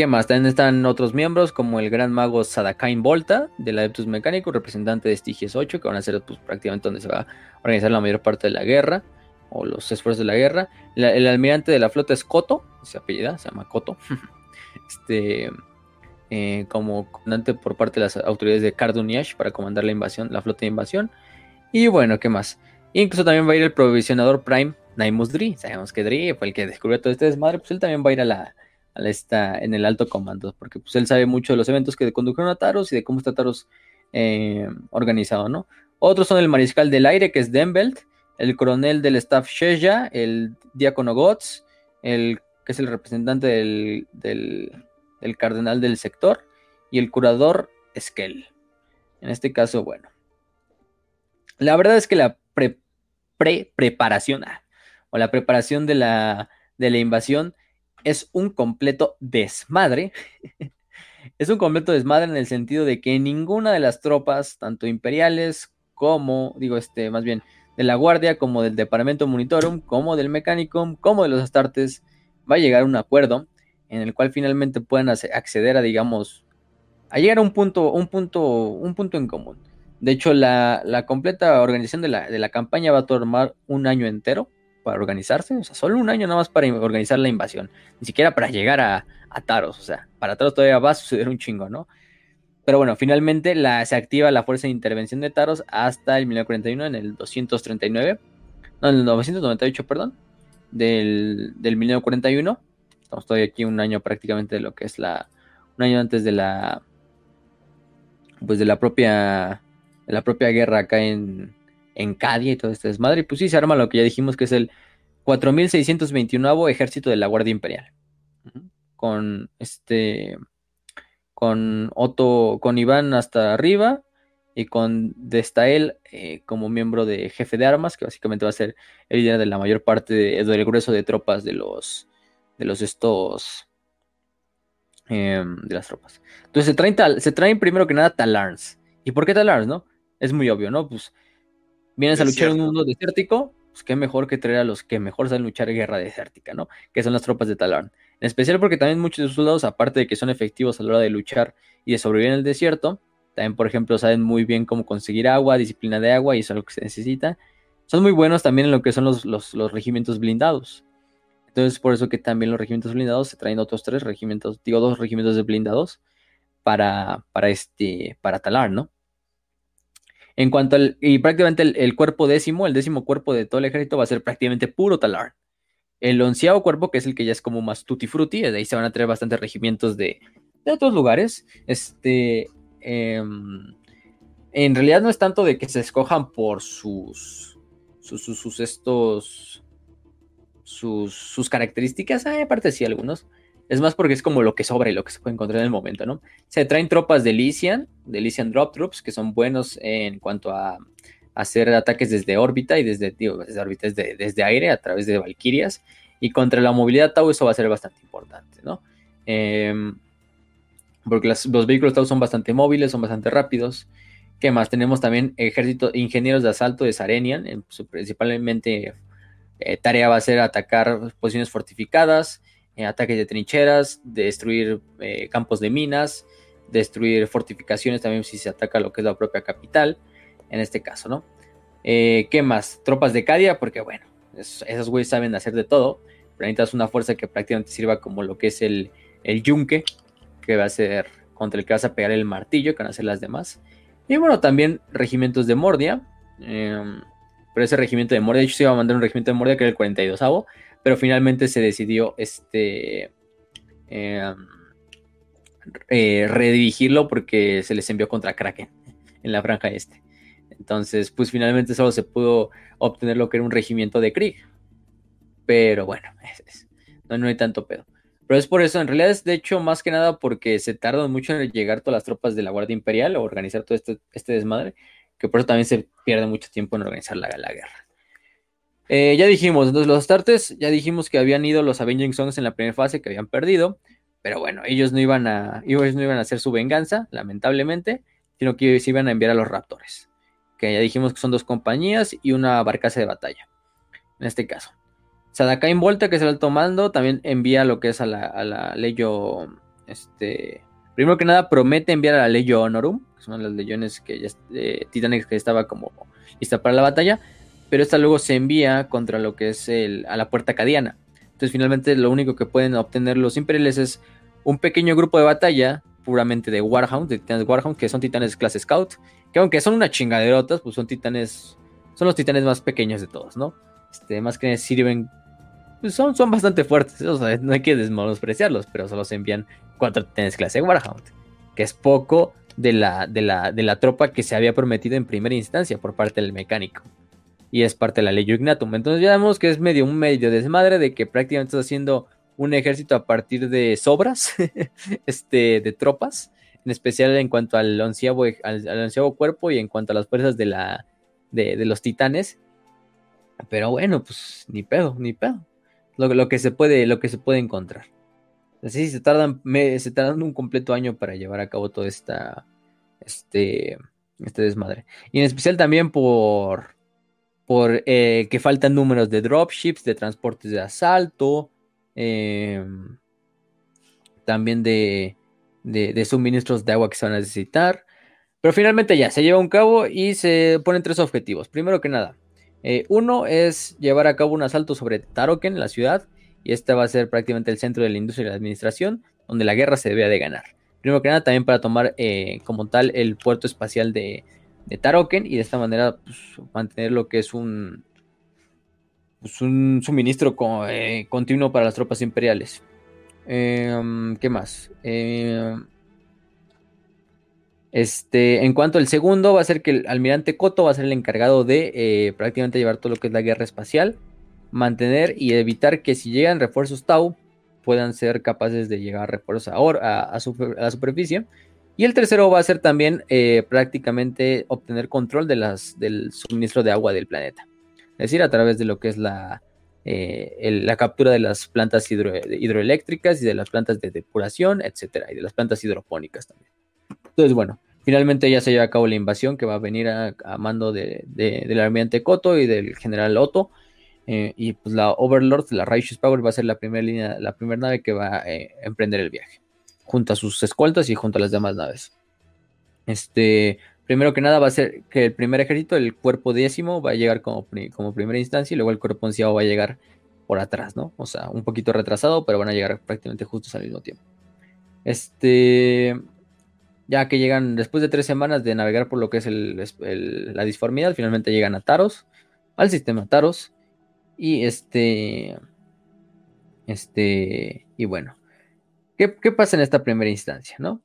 ¿Qué más? También están otros miembros como el gran mago Sadakain Volta del Adeptus Mecánico, representante de Stygies 8, que van a ser pues, prácticamente donde se va a organizar la mayor parte de la guerra o los esfuerzos de la guerra. el almirante de la flota es Koto, se apellida, se llama Koto. este, eh, como comandante por parte de las autoridades de Karduniash para comandar la invasión, la flota de invasión. Y bueno, ¿qué más? Incluso también va a ir el provisionador Prime Naimus Dri. Sabemos que Dri fue el que descubrió todo este desmadre, pues él también va a ir a la, está en el alto comando, porque pues él sabe mucho de los eventos que condujeron a Taros y de cómo está Taros eh, organizado, ¿no? Otros son el mariscal del aire, que es Denbelt, el coronel del staff Sheja, el diácono Gotz, el que es el representante del, del, cardenal del sector, y el curador Skell. En este caso, bueno. La verdad es que la pre, preparación ah, o la preparación de la, de la invasión es un completo desmadre. es un completo desmadre en el sentido de que ninguna de las tropas, tanto imperiales como, digo, este, más bien, de la Guardia, como del Departamento Monitorum, como del Mechanicum, como de los Astartes, va a llegar a un acuerdo en el cual finalmente puedan acceder a, digamos, a llegar a un punto, un punto, un punto en común. De hecho, la, la completa organización de la, de la campaña va a tomar un año entero para organizarse, o sea, solo un año nada más para organizar la invasión, ni siquiera para llegar a, Taros, o sea, para Taros todavía va a suceder un chingo, ¿no? Pero bueno, finalmente se activa la fuerza de intervención de Taros hasta el 1941, en el 239, no, en el 998, perdón, del, del 1941. Estamos todavía aquí un año prácticamente de lo que es la, un año antes de la, pues de la propia, de la propia guerra acá en, en Cadia y todo este desmadre. Y pues sí, se arma lo que ya dijimos que es el 4621 ejército de la Guardia Imperial. Con este. Con Otto, con Iván hasta arriba. Y con Destael eh, como miembro de jefe de armas, que básicamente va a ser el líder de la mayor parte del grueso de tropas de los. de los estos. Em, de las tropas. Entonces se traen, se traen primero que nada Talarns. ¿Y por qué Talarns, no? Es muy obvio, ¿no? Pues vienes a luchar en un mundo desértico, pues qué mejor que traer a los que mejor saben luchar en guerra desértica, ¿no? Que son las tropas de Talarn. En especial porque también muchos de sus soldados, aparte de que son efectivos a la hora de luchar y de sobrevivir en el desierto, también, por ejemplo, saben muy bien cómo conseguir agua, disciplina de agua, y eso es lo que se necesita. Son muy buenos también en lo que son los, los, regimientos blindados. Entonces, por eso que también los regimientos blindados se traen otros tres regimientos, digo, dos regimientos de blindados para, para, este, para Talar, ¿no? En cuanto al, y prácticamente el, cuerpo décimo, el décimo cuerpo de todo el ejército va a ser prácticamente puro talar. El onceavo cuerpo, que es el que ya es como más tutti frutti, de ahí se van a traer bastantes regimientos de, otros lugares. Este, em, en realidad no es tanto de que se escojan por sus, sus, sus, estos, sus, sus características, ah, aparte sí algunos, es más porque es como lo que sobra y lo que se puede encontrar en el momento, ¿no? Se traen tropas de Lysian, de Lysian Drop Troops, que son buenos en cuanto a hacer ataques desde órbita y desde, digo, desde órbita, desde, aire, a través de Valkyrias. Y contra la movilidad Tau eso va a ser bastante importante, ¿no? Em, porque los vehículos Tau son bastante móviles, son bastante rápidos. ¿Qué más? Tenemos también ejército, ingenieros de asalto de Sarenian, principalmente eh, tarea va a ser atacar posiciones fortificadas, eh, ataques de trincheras, destruir eh, campos de minas, destruir fortificaciones también si se ataca lo que es la propia capital, en este caso, ¿no? ¿Qué más? Tropas de Cadia, porque bueno, esos güeyes saben hacer de todo, pero necesitas una fuerza que prácticamente sirva como lo que es el, el yunque, que va a ser contra el que vas a pegar el martillo, que van a ser las demás. Y bueno, también regimientos de Mordia. Em, pero ese regimiento de Mordia, de hecho se iba a mandar un regimiento de Mordia que era el 42 avo pero finalmente se decidió este em, eh, redirigirlo porque se les envió contra Kraken en la franja este. Entonces, pues finalmente solo se pudo obtener lo que era un regimiento de Krieg. Pero bueno, no, hay tanto pedo. Pero es por eso, en realidad es de hecho más que nada porque se tardan mucho en llegar todas las tropas de la Guardia Imperial o organizar todo este, este desmadre, que por eso también se pierde mucho tiempo en organizar la guerra. Eh, ya dijimos, entonces los Astartes, ya dijimos que habían ido los Avenging Songs en la primera fase, que habían perdido, pero bueno, ellos no iban a, ellos no iban a hacer su venganza, lamentablemente, sino que se iban a enviar a los Raptores, que ya dijimos que son dos compañías y una barcaza de batalla, en este caso. Sadakain Volta, que es el alto mando, también envía lo que es a la, a la Leyo. Este. Primero que nada, promete enviar a la Leyo Honorum, que son las legiones que ya, eh, que estaba como lista para la batalla. Pero esta luego se envía contra lo que es el, a la puerta cadiana. Entonces, finalmente, lo único que pueden obtener los imperiales es un pequeño grupo de batalla, puramente de Warhound, de titanes Warhound, que son titanes clase Scout. Que aunque son una chingaderotas, pues son titanes. Son los titanes más pequeños de todos, ¿no? Este, más que sirven pues son, son bastante fuertes. no hay que despreciarlos, pero solo se envían cuatro titanes clase Warhound, que es poco de la, de, la, de la tropa que se había prometido en primera instancia por parte del mecánico. Y es parte de la ley Ignatum. Entonces ya vemos que es medio un medio desmadre de que prácticamente estás haciendo un ejército a partir de sobras este, de tropas, en especial en cuanto al onceavo, al, cuerpo y en cuanto a las fuerzas de, la, de, los titanes. Pero bueno, pues ni pedo, ni pedo lo, que se puede, lo que se puede encontrar. Así se tardan, se tardan un completo año para llevar a cabo todo esta, este, este desmadre. Y en especial también por, por eh, que faltan números de dropships, de transportes de asalto, em, también de, de, suministros de agua que se van a necesitar. Pero finalmente ya se lleva un cabo y se ponen tres objetivos. Primero que nada, eh, uno es llevar a cabo un asalto sobre Taroken, la ciudad, y este va a ser prácticamente el centro de la industria y la administración, donde la guerra se debe de ganar. Primero que nada, también para tomar eh, como tal el puerto espacial de, Taroken y de esta manera pues, mantener lo que es un, pues, un suministro eh, continuo para las tropas imperiales. ¿Qué más? Este, en cuanto al segundo, va a ser que el almirante Koto va a ser el encargado de eh, prácticamente llevar todo lo que es la guerra espacial, mantener y evitar que si llegan refuerzos Tau puedan ser capaces de llegar refuerzos a, a, la superficie. Y el tercero va a ser también eh, prácticamente obtener control de las, del suministro de agua del planeta. Es decir, a través de lo que es la, eh, la captura de las plantas hidroeléctricas y de las plantas de depuración, etcétera, y de las plantas hidropónicas también. Entonces, bueno, finalmente ya se lleva a cabo la invasión que va a venir a, mando de, del almirante Koto y del general Otto. Eh, y pues la Overlord, la Righteous Power, va a ser la primera línea, la primera nave que va a emprender el viaje, junto a sus escoltas y junto a las demás naves. Este, primero que nada va a ser que el primer ejército, el cuerpo décimo, va a llegar como, como primera instancia y luego el cuerpo onceavo va a llegar por atrás, ¿no? O sea, un poquito retrasado, pero van a llegar prácticamente justos al mismo tiempo. Este, ya que llegan después de tres semanas de navegar por lo que es la disformidad, finalmente llegan a Taros, al sistema Taros. Y este. Este. Y bueno. ¿Qué, pasa en esta primera instancia, no?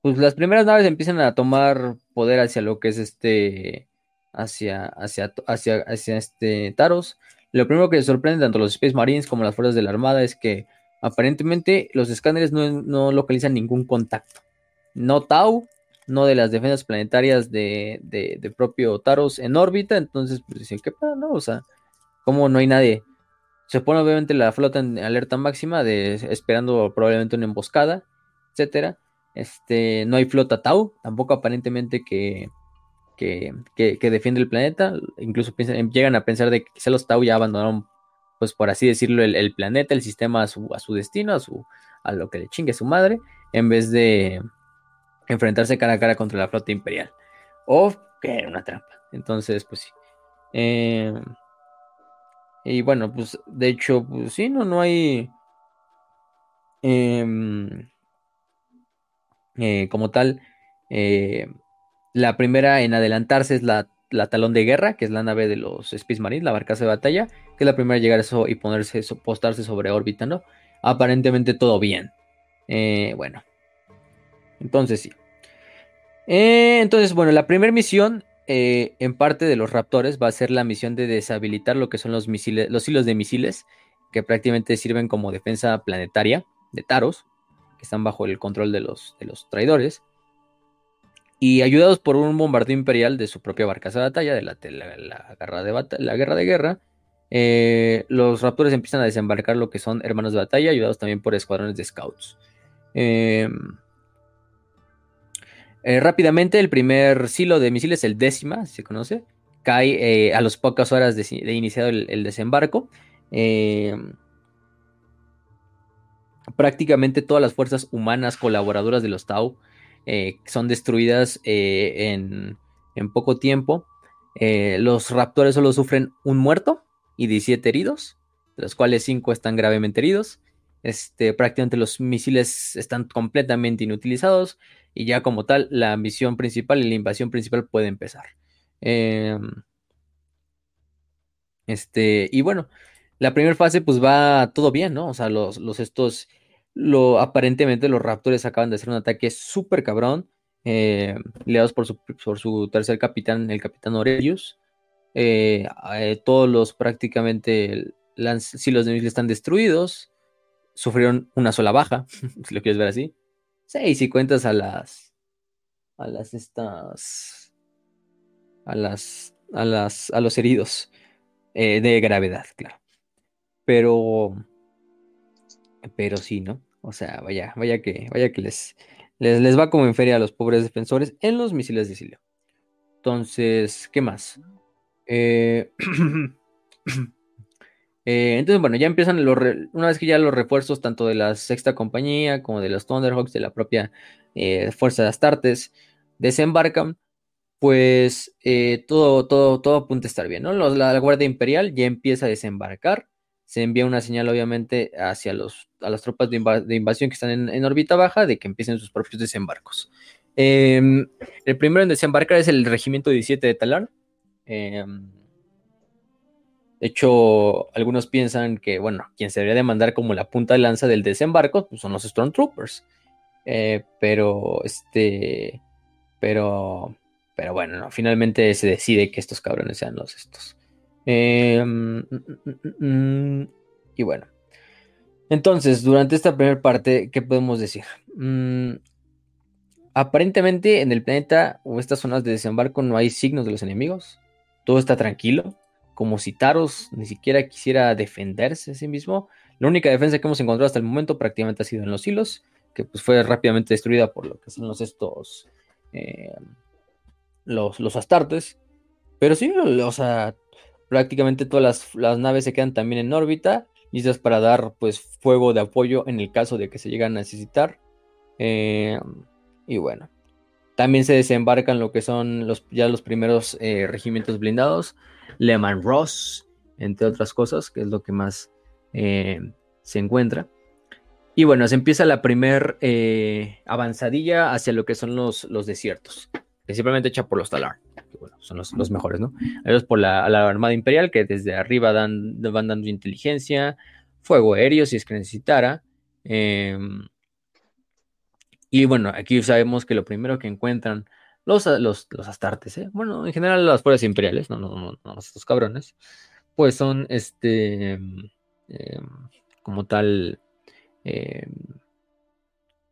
Pues las primeras naves empiezan a tomar poder hacia lo que es este. Hacia, hacia, hacia, hacia este Taros. Lo primero que sorprende tanto los Space Marines como las fuerzas de la Armada es que aparentemente los escáneres no localizan ningún contacto no Tau, no de las defensas planetarias de, de, propio Taros en órbita. Entonces, pues dicen, ¿qué pasa? No, o sea, ¿cómo no hay nadie? Se pone obviamente la flota en alerta máxima, de, esperando probablemente una emboscada, etcétera. Este, no hay flota Tau, tampoco aparentemente que, que, que, defiende el planeta. Incluso piensan, llegan a pensar de que quizá los Tau ya abandonaron pues por así decirlo, el, planeta, el sistema a su, a su destino, a, su, a lo que le chingue su madre, en vez de enfrentarse cara a cara contra la flota imperial. O que era una trampa. Entonces, pues sí. Eh, y bueno, pues de hecho, pues sí, no, no hay... Em, eh, como tal, eh, la primera en adelantarse es la, Talón de Guerra, que es la nave de los Space Marines, la barcaza de batalla, que es la primera en llegar a eso y ponerse, postarse sobre órbita, ¿no? Aparentemente todo bien. bueno, entonces sí. entonces, bueno, la primera misión eh, en parte de los Raptores va a ser la misión de deshabilitar lo que son los misiles, los hilos de misiles, que prácticamente sirven como defensa planetaria de Taros, que están bajo el control de los, traidores. Y ayudados por un bombardeo imperial de su propia barcaza de batalla, de la, guerra, de la guerra de guerra, eh, los raptores empiezan a desembarcar lo que son hermanos de batalla, ayudados también por escuadrones de scouts. Eh, eh, rápidamente, el primer silo de misiles, el décima, si se conoce, cae eh, a las pocas horas de, iniciado el, desembarco. Eh, prácticamente todas las fuerzas humanas colaboradoras de los Tau son destruidas en, poco tiempo. los raptores solo sufren un muerto y 17 heridos, de los cuales 5 están gravemente heridos. Este, prácticamente los misiles están completamente inutilizados y ya como tal la misión principal y la invasión principal puede empezar. Em, este, y bueno, la primera fase pues va todo bien, ¿no? O sea, los, los estos, lo, aparentemente los raptores acaban de hacer un ataque súper cabrón, eh, por su, por su tercer capitán, el capitán Aurelius. Eh, eh, todos los prácticamente si los de están destruidos, sufrieron una sola baja, si lo quieres ver así. Sí, si cuentas a las. A las estas. A las. A las. A los heridos. Eh, de gravedad, claro. Pero. Pero sí, ¿no? O sea, vaya, vaya que. Vaya que les. Les, les va como en feria a los pobres defensores en los misiles de Silio. Entonces, ¿qué más? Eh. Eh, entonces, bueno, ya empiezan los una vez que ya los refuerzos tanto de la sexta compañía como de los Thunderhawks, de la propia eh, Fuerza de Astartes, desembarcan, pues eh, todo, todo, todo apunta a estar bien, ¿no? la, Guardia Imperial ya empieza a desembarcar, se envía una señal obviamente hacia los, a las tropas de, invasión que están en, en, órbita baja de que empiecen sus propios desembarcos. Em, el primero en desembarcar es el Regimiento 17 de Talar. De hecho, algunos piensan que, bueno, quien se debería de mandar como la punta de lanza del desembarco pues son los Stormtroopers. Eh, pero, este, pero, pero bueno, finalmente se decide que estos cabrones sean los estos. Em, mm, mm, mm, y bueno, entonces, durante esta primera parte, ¿qué podemos decir? aparentemente en el planeta o estas zonas de desembarco no hay signos de los enemigos. Todo está tranquilo como si Taros ni siquiera quisiera defenderse a sí mismo. La única defensa que hemos encontrado hasta el momento prácticamente ha sido en los hilos, que pues fue rápidamente destruida por lo que son los estos, eh, los, los astartes. Pero sí, o sea, prácticamente todas las, naves se quedan también en órbita, listas para dar pues fuego de apoyo en el caso de que se lleguen a necesitar. Eh, y bueno, también se desembarcan lo que son los, ya los primeros eh, regimientos blindados. Lehman Ross, entre otras cosas, que es lo que más eh, se encuentra. Y bueno, se empieza la primer eh, avanzadilla hacia lo que son los, los desiertos, principalmente hecha por los Talar, que son los, mejores, ¿no? Ellos por la, Armada Imperial, que desde arriba dan, van dando inteligencia, fuego aéreo si es que necesitara. Y bueno, aquí sabemos que lo primero que encuentran los, los, astartes, ¿eh? bueno, en general las fuerzas imperiales, no, no, no, no estos cabrones, pues son este, em, como tal, em,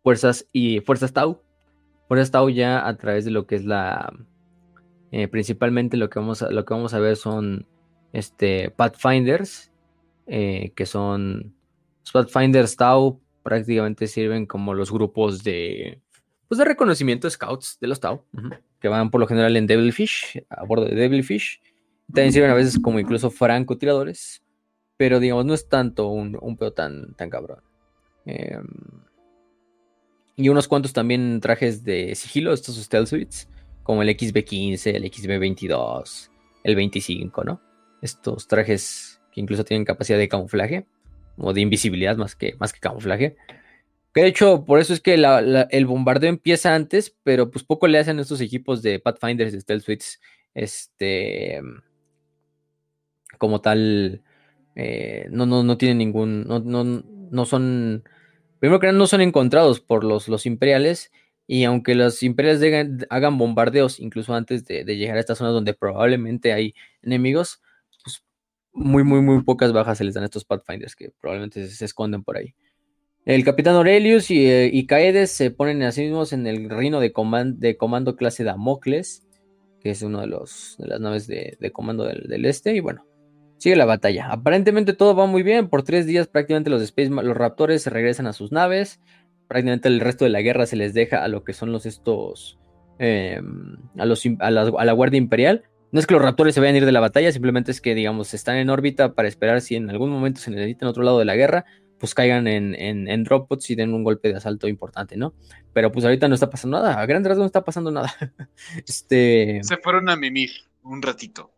fuerzas y fuerzas Tau. Fuerzas Tau ya a través de lo que es la, eh, principalmente lo que vamos a, lo que vamos a ver son este, Pathfinders, eh, que son los Pathfinders Tau prácticamente sirven como los grupos de pues de reconocimiento scouts de los Tau, que van por lo general en Devilfish, a bordo de Devilfish. También sirven a veces como incluso francotiradores pero digamos, no es tanto un, un pedo tan, tan cabrón. Em, y unos cuantos también trajes de sigilo, estos stealth suites, como el XB15, el XB22, el 25, ¿no? Estos trajes que incluso tienen capacidad de camuflaje, o de invisibilidad más que, más que camuflaje. Que de hecho, por eso es que el bombardeo empieza antes, pero pues poco le hacen estos equipos de Pathfinders de Stealth Suites. Este. Como tal. Eh, no, no, no tienen ningún. No, no, no son. Primero que nada, no son encontrados por los, los imperiales. Y aunque los imperiales hagan bombardeos, incluso antes de, llegar a estas zonas donde probablemente hay enemigos, muy, muy, muy pocas bajas se les dan a estos Pathfinders que probablemente se esconden por ahí. El capitán Aurelius y, eh, Caedes se ponen a sí mismos en el reino de, de comando clase Damocles, que es uno de, los, de las naves de, comando del, este. Y bueno, sigue la batalla. Aparentemente todo va muy bien. Por tres días prácticamente los, Space, los raptores regresan a sus naves. Prácticamente el resto de la guerra se les deja a lo que son los estos... Em, a, los, a la Guardia Imperial. No es que los raptores se vayan a ir de la batalla, simplemente es que, digamos, están en órbita para esperar si en algún momento se necesitan otro lado de la guerra pues caigan en, en, en dropbots y den un golpe de asalto importante, ¿no? Pero pues ahorita no está pasando nada, a grandes rasgos no está pasando nada. este... Se fueron a mimir un ratito.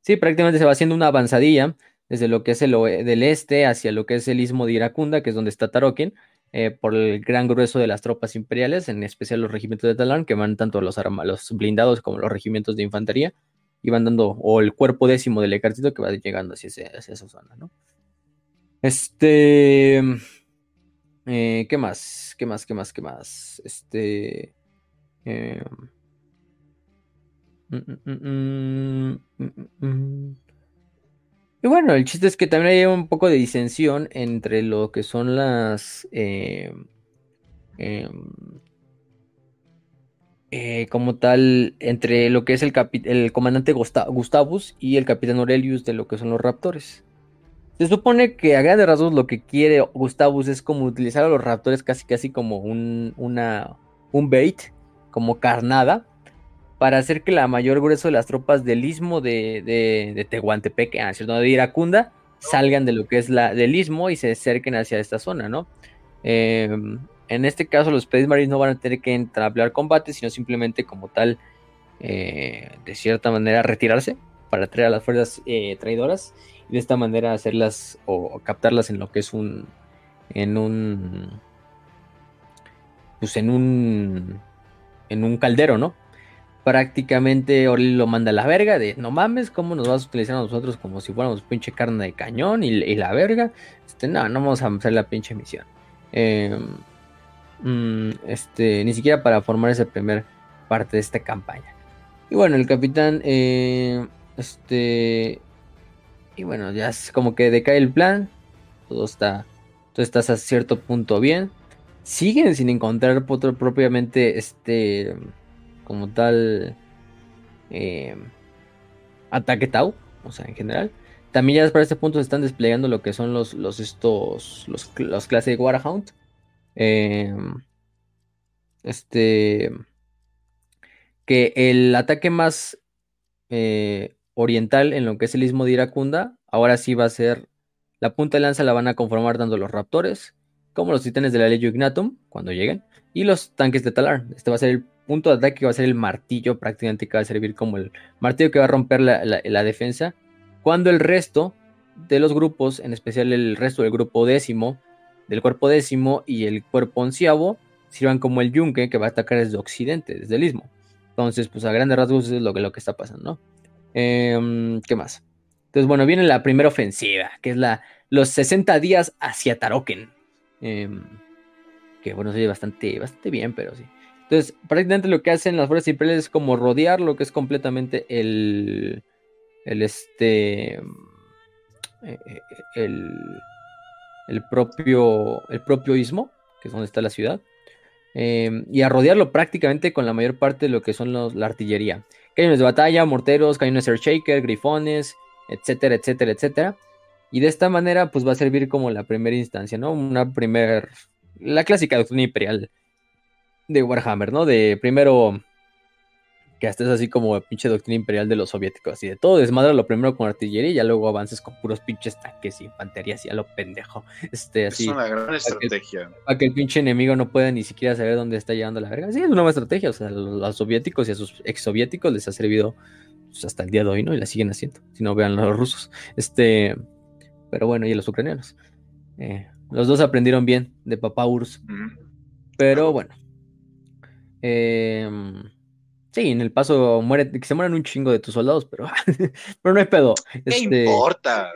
Sí, prácticamente se va haciendo una avanzadilla desde lo que es el del este hacia lo que es el istmo de Iracunda, que es donde está Taroken, eh, por el gran grueso de las tropas imperiales, en especial los regimientos de Talán, que van tanto los, los blindados como los regimientos de infantería, y van dando, o el cuerpo décimo del ejército que va llegando hacia, hacia esa zona, ¿no? Este. Eh, ¿Qué más? ¿Qué más? ¿Qué más? ¿Qué más? Este. Eh, mm, mm, mm, y bueno, el chiste es que también hay un poco de disensión entre lo que son las. Eh, como tal, entre lo que es el, el comandante Gustavus y el capitán Aurelius de lo que son los raptores. Se supone que a grandes rasgos lo que quiere Gustavus es como utilizar a los raptores casi casi como un, una, un bait, como carnada, para hacer que la mayor grueso de las tropas del istmo de, de, Tehuantepec, ah, de Iracunda, salgan de lo que es la del istmo y se acerquen hacia esta zona, ¿no? Em, en este caso los Space Marines no van a tener que entablar combate, sino simplemente como tal, eh, de cierta manera, retirarse para traer a las fuerzas eh, traidoras de esta manera hacerlas o, captarlas en lo que es un en un pues en un en un caldero, ¿no? Prácticamente Orly lo manda a la verga de no mames, ¿cómo nos vas a utilizar a nosotros como si fuéramos pinche carne de cañón y, la verga? Este, no, no vamos a hacer la pinche misión. Em, mm, este, ni siquiera para formar esa primera parte de esta campaña. Y bueno, el capitán, eh, este, y bueno, ya es como que decae el plan. Todo está, todo está a cierto punto bien. Siguen sin encontrar propiamente este, como tal, eh, ataque Tau, o sea, en general. También ya para este punto se están desplegando lo que son los, los estos, los, los clases de Warhound. Eh, este, que el ataque más eh, oriental en lo que es el istmo de Iracunda, ahora sí va a ser la punta de lanza la van a conformar dando los raptores, como los titanes de la Legio Ignatum, cuando lleguen, y los tanques de Talar. Este va a ser el punto de ataque que va a ser el martillo prácticamente que va a servir como el martillo que va a romper la, defensa, cuando el resto de los grupos, en especial el resto del grupo décimo, del cuerpo décimo y el cuerpo onceavo, sirvan como el yunque que va a atacar desde occidente, desde el istmo. Entonces, pues a grandes rasgos es lo que, lo que está pasando, ¿no? Em, ¿Qué más? Entonces, bueno, viene la primera ofensiva, que es la, los 60 días hacia Taroken. Em, que bueno, se bastante, bastante bien, pero sí. Entonces, prácticamente lo que hacen las fuerzas imperiales es como rodear lo que es completamente el. El este. Eh, eh, el. El propio. El propio istmo, que es donde está la ciudad. Em, y a rodearlo prácticamente con la mayor parte de lo que son los, la artillería cañones de batalla, morteros, cañones Air Shaker, grifones, etcétera, etcétera, etcétera. Y de esta manera, pues va a servir como la primera instancia, ¿no? Una primer. La clásica doctrina imperial de Warhammer, ¿no? De primero que hasta es así como pinche doctrina imperial de los soviéticos, así de todo desmadra lo primero con artillería y ya luego avances con puros pinches tanques y infantería, así a lo pendejo. Este, así, es una gran estrategia. Para que el pinche enemigo no pueda ni siquiera saber dónde está llegando la verga. Sí, es una nueva estrategia, o sea, los, los soviéticos y a sus ex soviéticos les ha servido pues, hasta el día de hoy, ¿no? Y la siguen haciendo, si no vean los rusos. Este, pero bueno, y los ucranianos. Eh, los dos aprendieron bien de papá Urs. Pero bueno. Eh, Sí, en el paso muere, que se mueran un chingo de tus soldados, pero, pero no hay pedo. ¿Qué este, importa?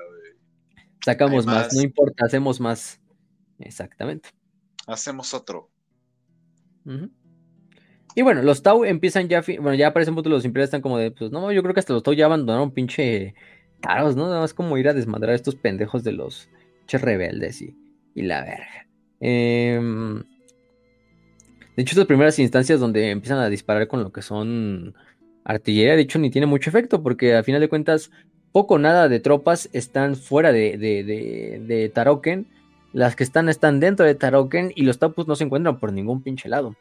Sacamos más. no importa, hacemos más. Exactamente. Hacemos otro. Y bueno, los Tau empiezan ya, bueno, ya aparecen punto los imperiales están como de, pues no, yo creo que hasta los Tau ya abandonaron pinche caros, ¿no? Nada más como ir a desmadrar a estos pendejos de los che rebeldes y, y la verga. Eh, de hecho, estas primeras instancias donde empiezan a disparar con lo que son artillería, de hecho, ni tiene mucho efecto, porque a final de cuentas, poco o nada de tropas están fuera de, Taroken. Las que están están dentro de Taroken y los Tapus no se encuentran por ningún pinche lado.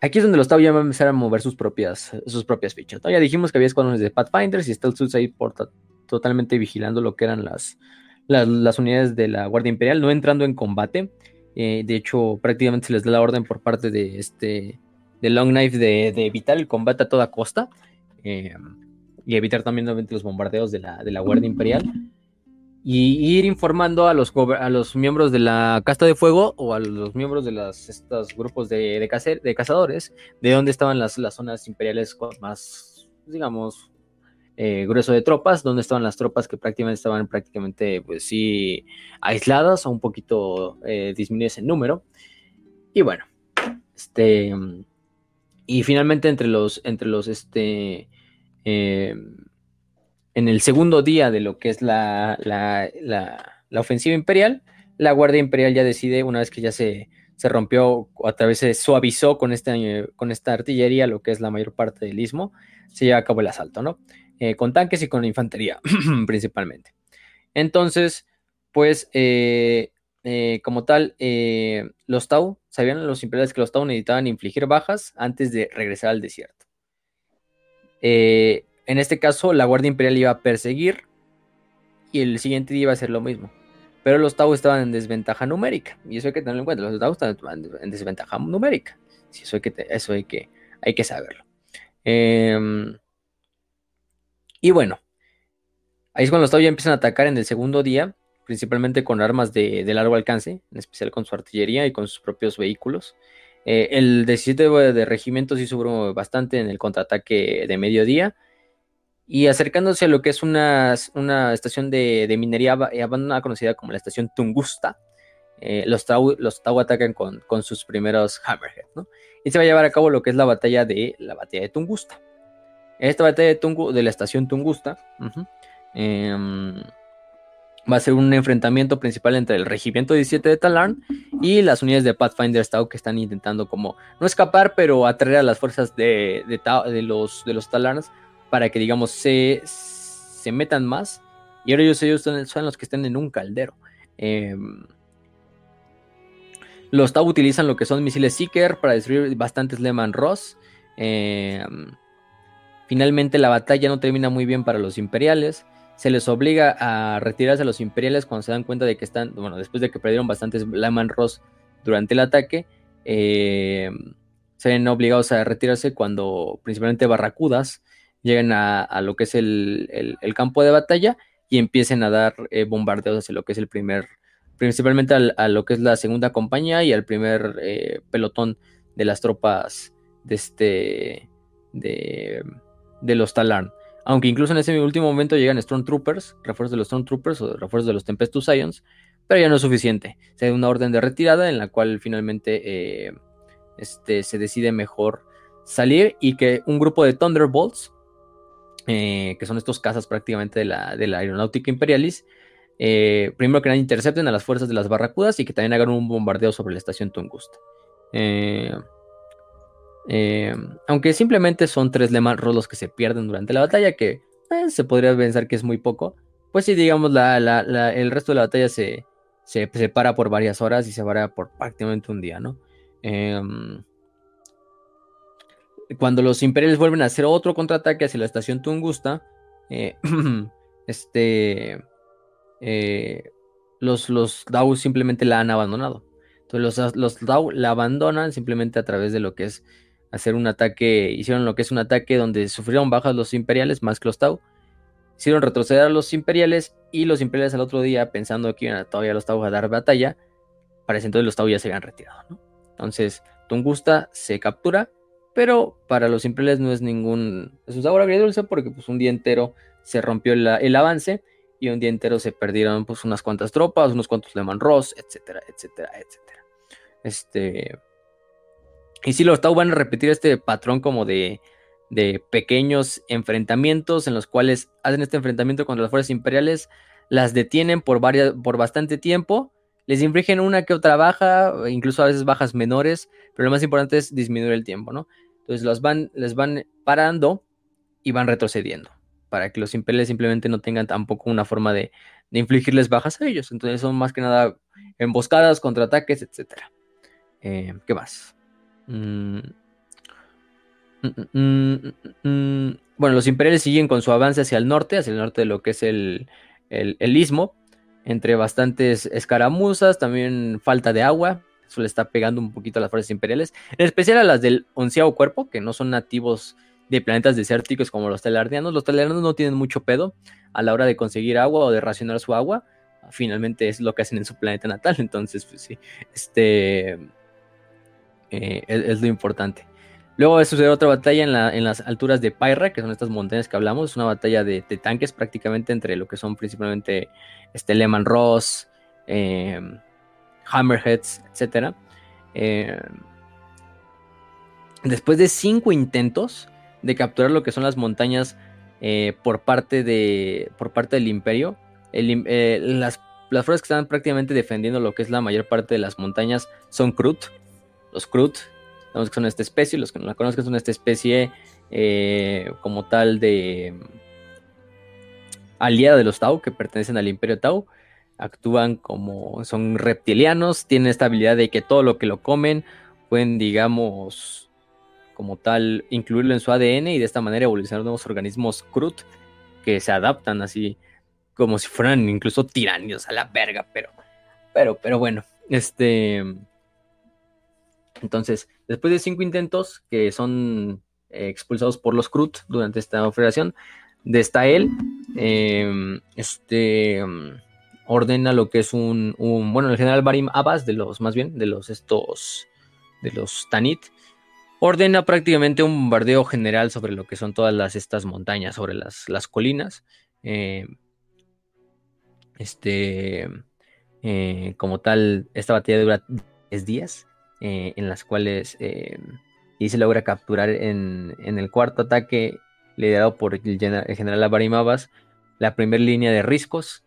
Aquí es donde los Tau ya van a empezar a mover sus propias, sus propias fichas. Ya dijimos que había escuadrones de Pathfinders y está el ahí totalmente vigilando lo que eran las, las, unidades de la Guardia Imperial, no entrando en combate. Eh, de hecho, prácticamente se les da la orden por parte de este de Long Knife de, evitar el combate a toda costa eh, y evitar también los bombardeos de la, de la Guardia Imperial. Y ir informando a los, a los miembros de la casta de fuego o a los miembros de las, estos grupos de, de, de cazadores de dónde estaban las, las zonas imperiales más, digamos, eh, grueso de tropas, donde estaban las tropas que prácticamente estaban prácticamente, pues sí, aisladas o un poquito eh, disminuidas en número. Y bueno, este, y finalmente entre los, entre los, este, eh, en el segundo día de lo que es la, la, la, ofensiva imperial, la Guardia Imperial ya decide, una vez que ya se, se rompió, a través se suavizó con, este, con esta artillería, lo que es la mayor parte del istmo, se lleva a cabo el asalto, ¿no? Eh, con tanques y con infantería principalmente. Entonces, pues eh, eh, como tal, los Tau, sabían los imperiales que los Tau necesitaban infligir bajas antes de regresar al desierto. en este caso, la Guardia Imperial iba a perseguir y el siguiente día iba a hacer lo mismo. Pero los Tau estaban en desventaja numérica. Y eso hay que tenerlo en cuenta. Los Tau estaban en desventaja numérica. eso hay que, eso hay que, hay que saberlo. Eh, y bueno, ahí es cuando los Tau ya empiezan a atacar en el segundo día, principalmente con armas de, largo alcance, en especial con su artillería y con sus propios vehículos. Eh, el 17 de regimiento sí subió bastante en el contraataque de mediodía. Y acercándose a lo que es una, una estación de, minería abandonada conocida como la estación Tungusta, eh, los, tau, los Tau atacan con, con, sus primeros Hammerhead, ¿no? Y se va a llevar a cabo lo que es la batalla de la batalla de Tungusta. Esta batalla de, Tungu, de la estación Tungusta em, va a ser un enfrentamiento principal entre el regimiento 17 de Talarn y las unidades de Pathfinder Stau que están intentando como no escapar, pero atraer a las fuerzas de, de, los, de los Talarns para que digamos se, se metan más. Y ahora ellos, ellos son, los que están en un caldero. Em, los Tau utilizan lo que son misiles Seeker para destruir bastantes Lehman Ross. Eh, Finalmente la batalla no termina muy bien para los imperiales. Se les obliga a retirarse a los imperiales cuando se dan cuenta de que están, bueno, después de que perdieron bastantes Laman Ross durante el ataque, eh, se ven obligados a retirarse cuando principalmente barracudas llegan a, lo que es el, campo de batalla y empiecen a dar eh, bombardeos hacia lo que es el primer, principalmente a lo que es la segunda compañía y al primer eh, pelotón de las tropas de este, de, de los Talarn. Aunque incluso en ese último momento llegan Stormtroopers, refuerzos de los Stormtroopers o refuerzos de los Tempestus Scions, pero ya no es suficiente. Se da una orden de retirada en la cual finalmente eh, este, se decide mejor salir y que un grupo de Thunderbolts, eh, que son estos cazas prácticamente de la, aeronáutica imperialis, eh, primero que nada intercepten a las fuerzas de las barracudas y que también hagan un bombardeo sobre la estación Tungust. Eh, eh, aunque simplemente son tres lemas rolos que se pierden durante la batalla, que eh, se podría pensar que es muy poco. Pues si digamos, el resto de la batalla se, se, para por varias horas y se para por prácticamente un día, ¿no? Em, cuando los imperiales vuelven a hacer otro contraataque hacia la estación Tungusta, eh, este, los, los simplemente la han abandonado. Entonces los, los Dau la abandonan simplemente a través de lo que es hacer un ataque, hicieron lo que es un ataque donde sufrieron bajas los imperiales más que los Tau, hicieron retroceder a los imperiales y los imperiales al otro día pensando que iban a todavía los Tau a dar batalla, parece entonces los Tau ya se habían retirado, ¿no? Entonces Tungusta se captura, pero para los imperiales no es ningún, es un sabor agridulce porque pues un día entero se rompió el avance y un día entero se perdieron pues unas cuantas tropas, unos cuantos Leman Ross, etcétera, etcétera, etcétera. Este, y si los Tau van a repetir este patrón como de, pequeños enfrentamientos en los cuales hacen este enfrentamiento contra las fuerzas imperiales, las detienen por, varias, por bastante tiempo, les infligen una que otra baja, incluso a veces bajas menores, pero lo más importante es disminuir el tiempo, ¿no? Entonces van, les van parando y van retrocediendo, para que los imperiales simplemente no tengan tampoco una forma de, de infligirles bajas a ellos. Entonces son más que nada emboscadas, contraataques, etc. Eh, ¿Qué más? Mm. Mm, mm, bueno, los imperiales siguen con su avance hacia el norte, hacia el norte de lo que es el, el, istmo, entre bastantes escaramuzas, también falta de agua, eso le está pegando un poquito a las fuerzas imperiales, en especial a las del onceavo cuerpo, que no son nativos de planetas desérticos como los telardianos. Los telardianos no tienen mucho pedo a la hora de conseguir agua o de racionar su agua. Finalmente es lo que hacen en su planeta natal, entonces, pues sí, este eh, es, lo importante. Luego suceder otra batalla en, las alturas de Pyra, que son estas montañas que hablamos. Es una batalla de, tanques prácticamente entre lo que son principalmente este, Lehman Ross, eh, Hammerheads, etc. Eh, después de cinco intentos de capturar lo que son las montañas por, parte de, por parte del imperio, las, las fuerzas que están prácticamente defendiendo lo que es la mayor parte de las montañas son Krut, los Krut, sabemos que son esta especie, los que no la conozcan son esta especie eh, como tal de aliada de los Tau, que pertenecen al Imperio Tau, actúan como, son reptilianos, tienen esta habilidad de que todo lo que lo comen pueden, digamos, como tal, incluirlo en su ADN y de esta manera evolucionar nuevos organismos Krut que se adaptan así como si fueran incluso tiranios a la verga, pero, pero, pero bueno, este... Entonces, después de cinco intentos que son eh, expulsados por los Krut durante esta operación, de él, em, este em, ordena lo que es un, bueno, el general Barim Abbas, de los más bien, de los estos, de los Tanit, ordena prácticamente un bombardeo general sobre lo que son todas las, estas montañas, sobre las, las colinas. Em, este, eh, como tal, esta batalla dura 10 días. Eh, en las cuales eh, y se logra capturar en, el cuarto ataque liderado por el, general Abarimabas la primera línea de riscos.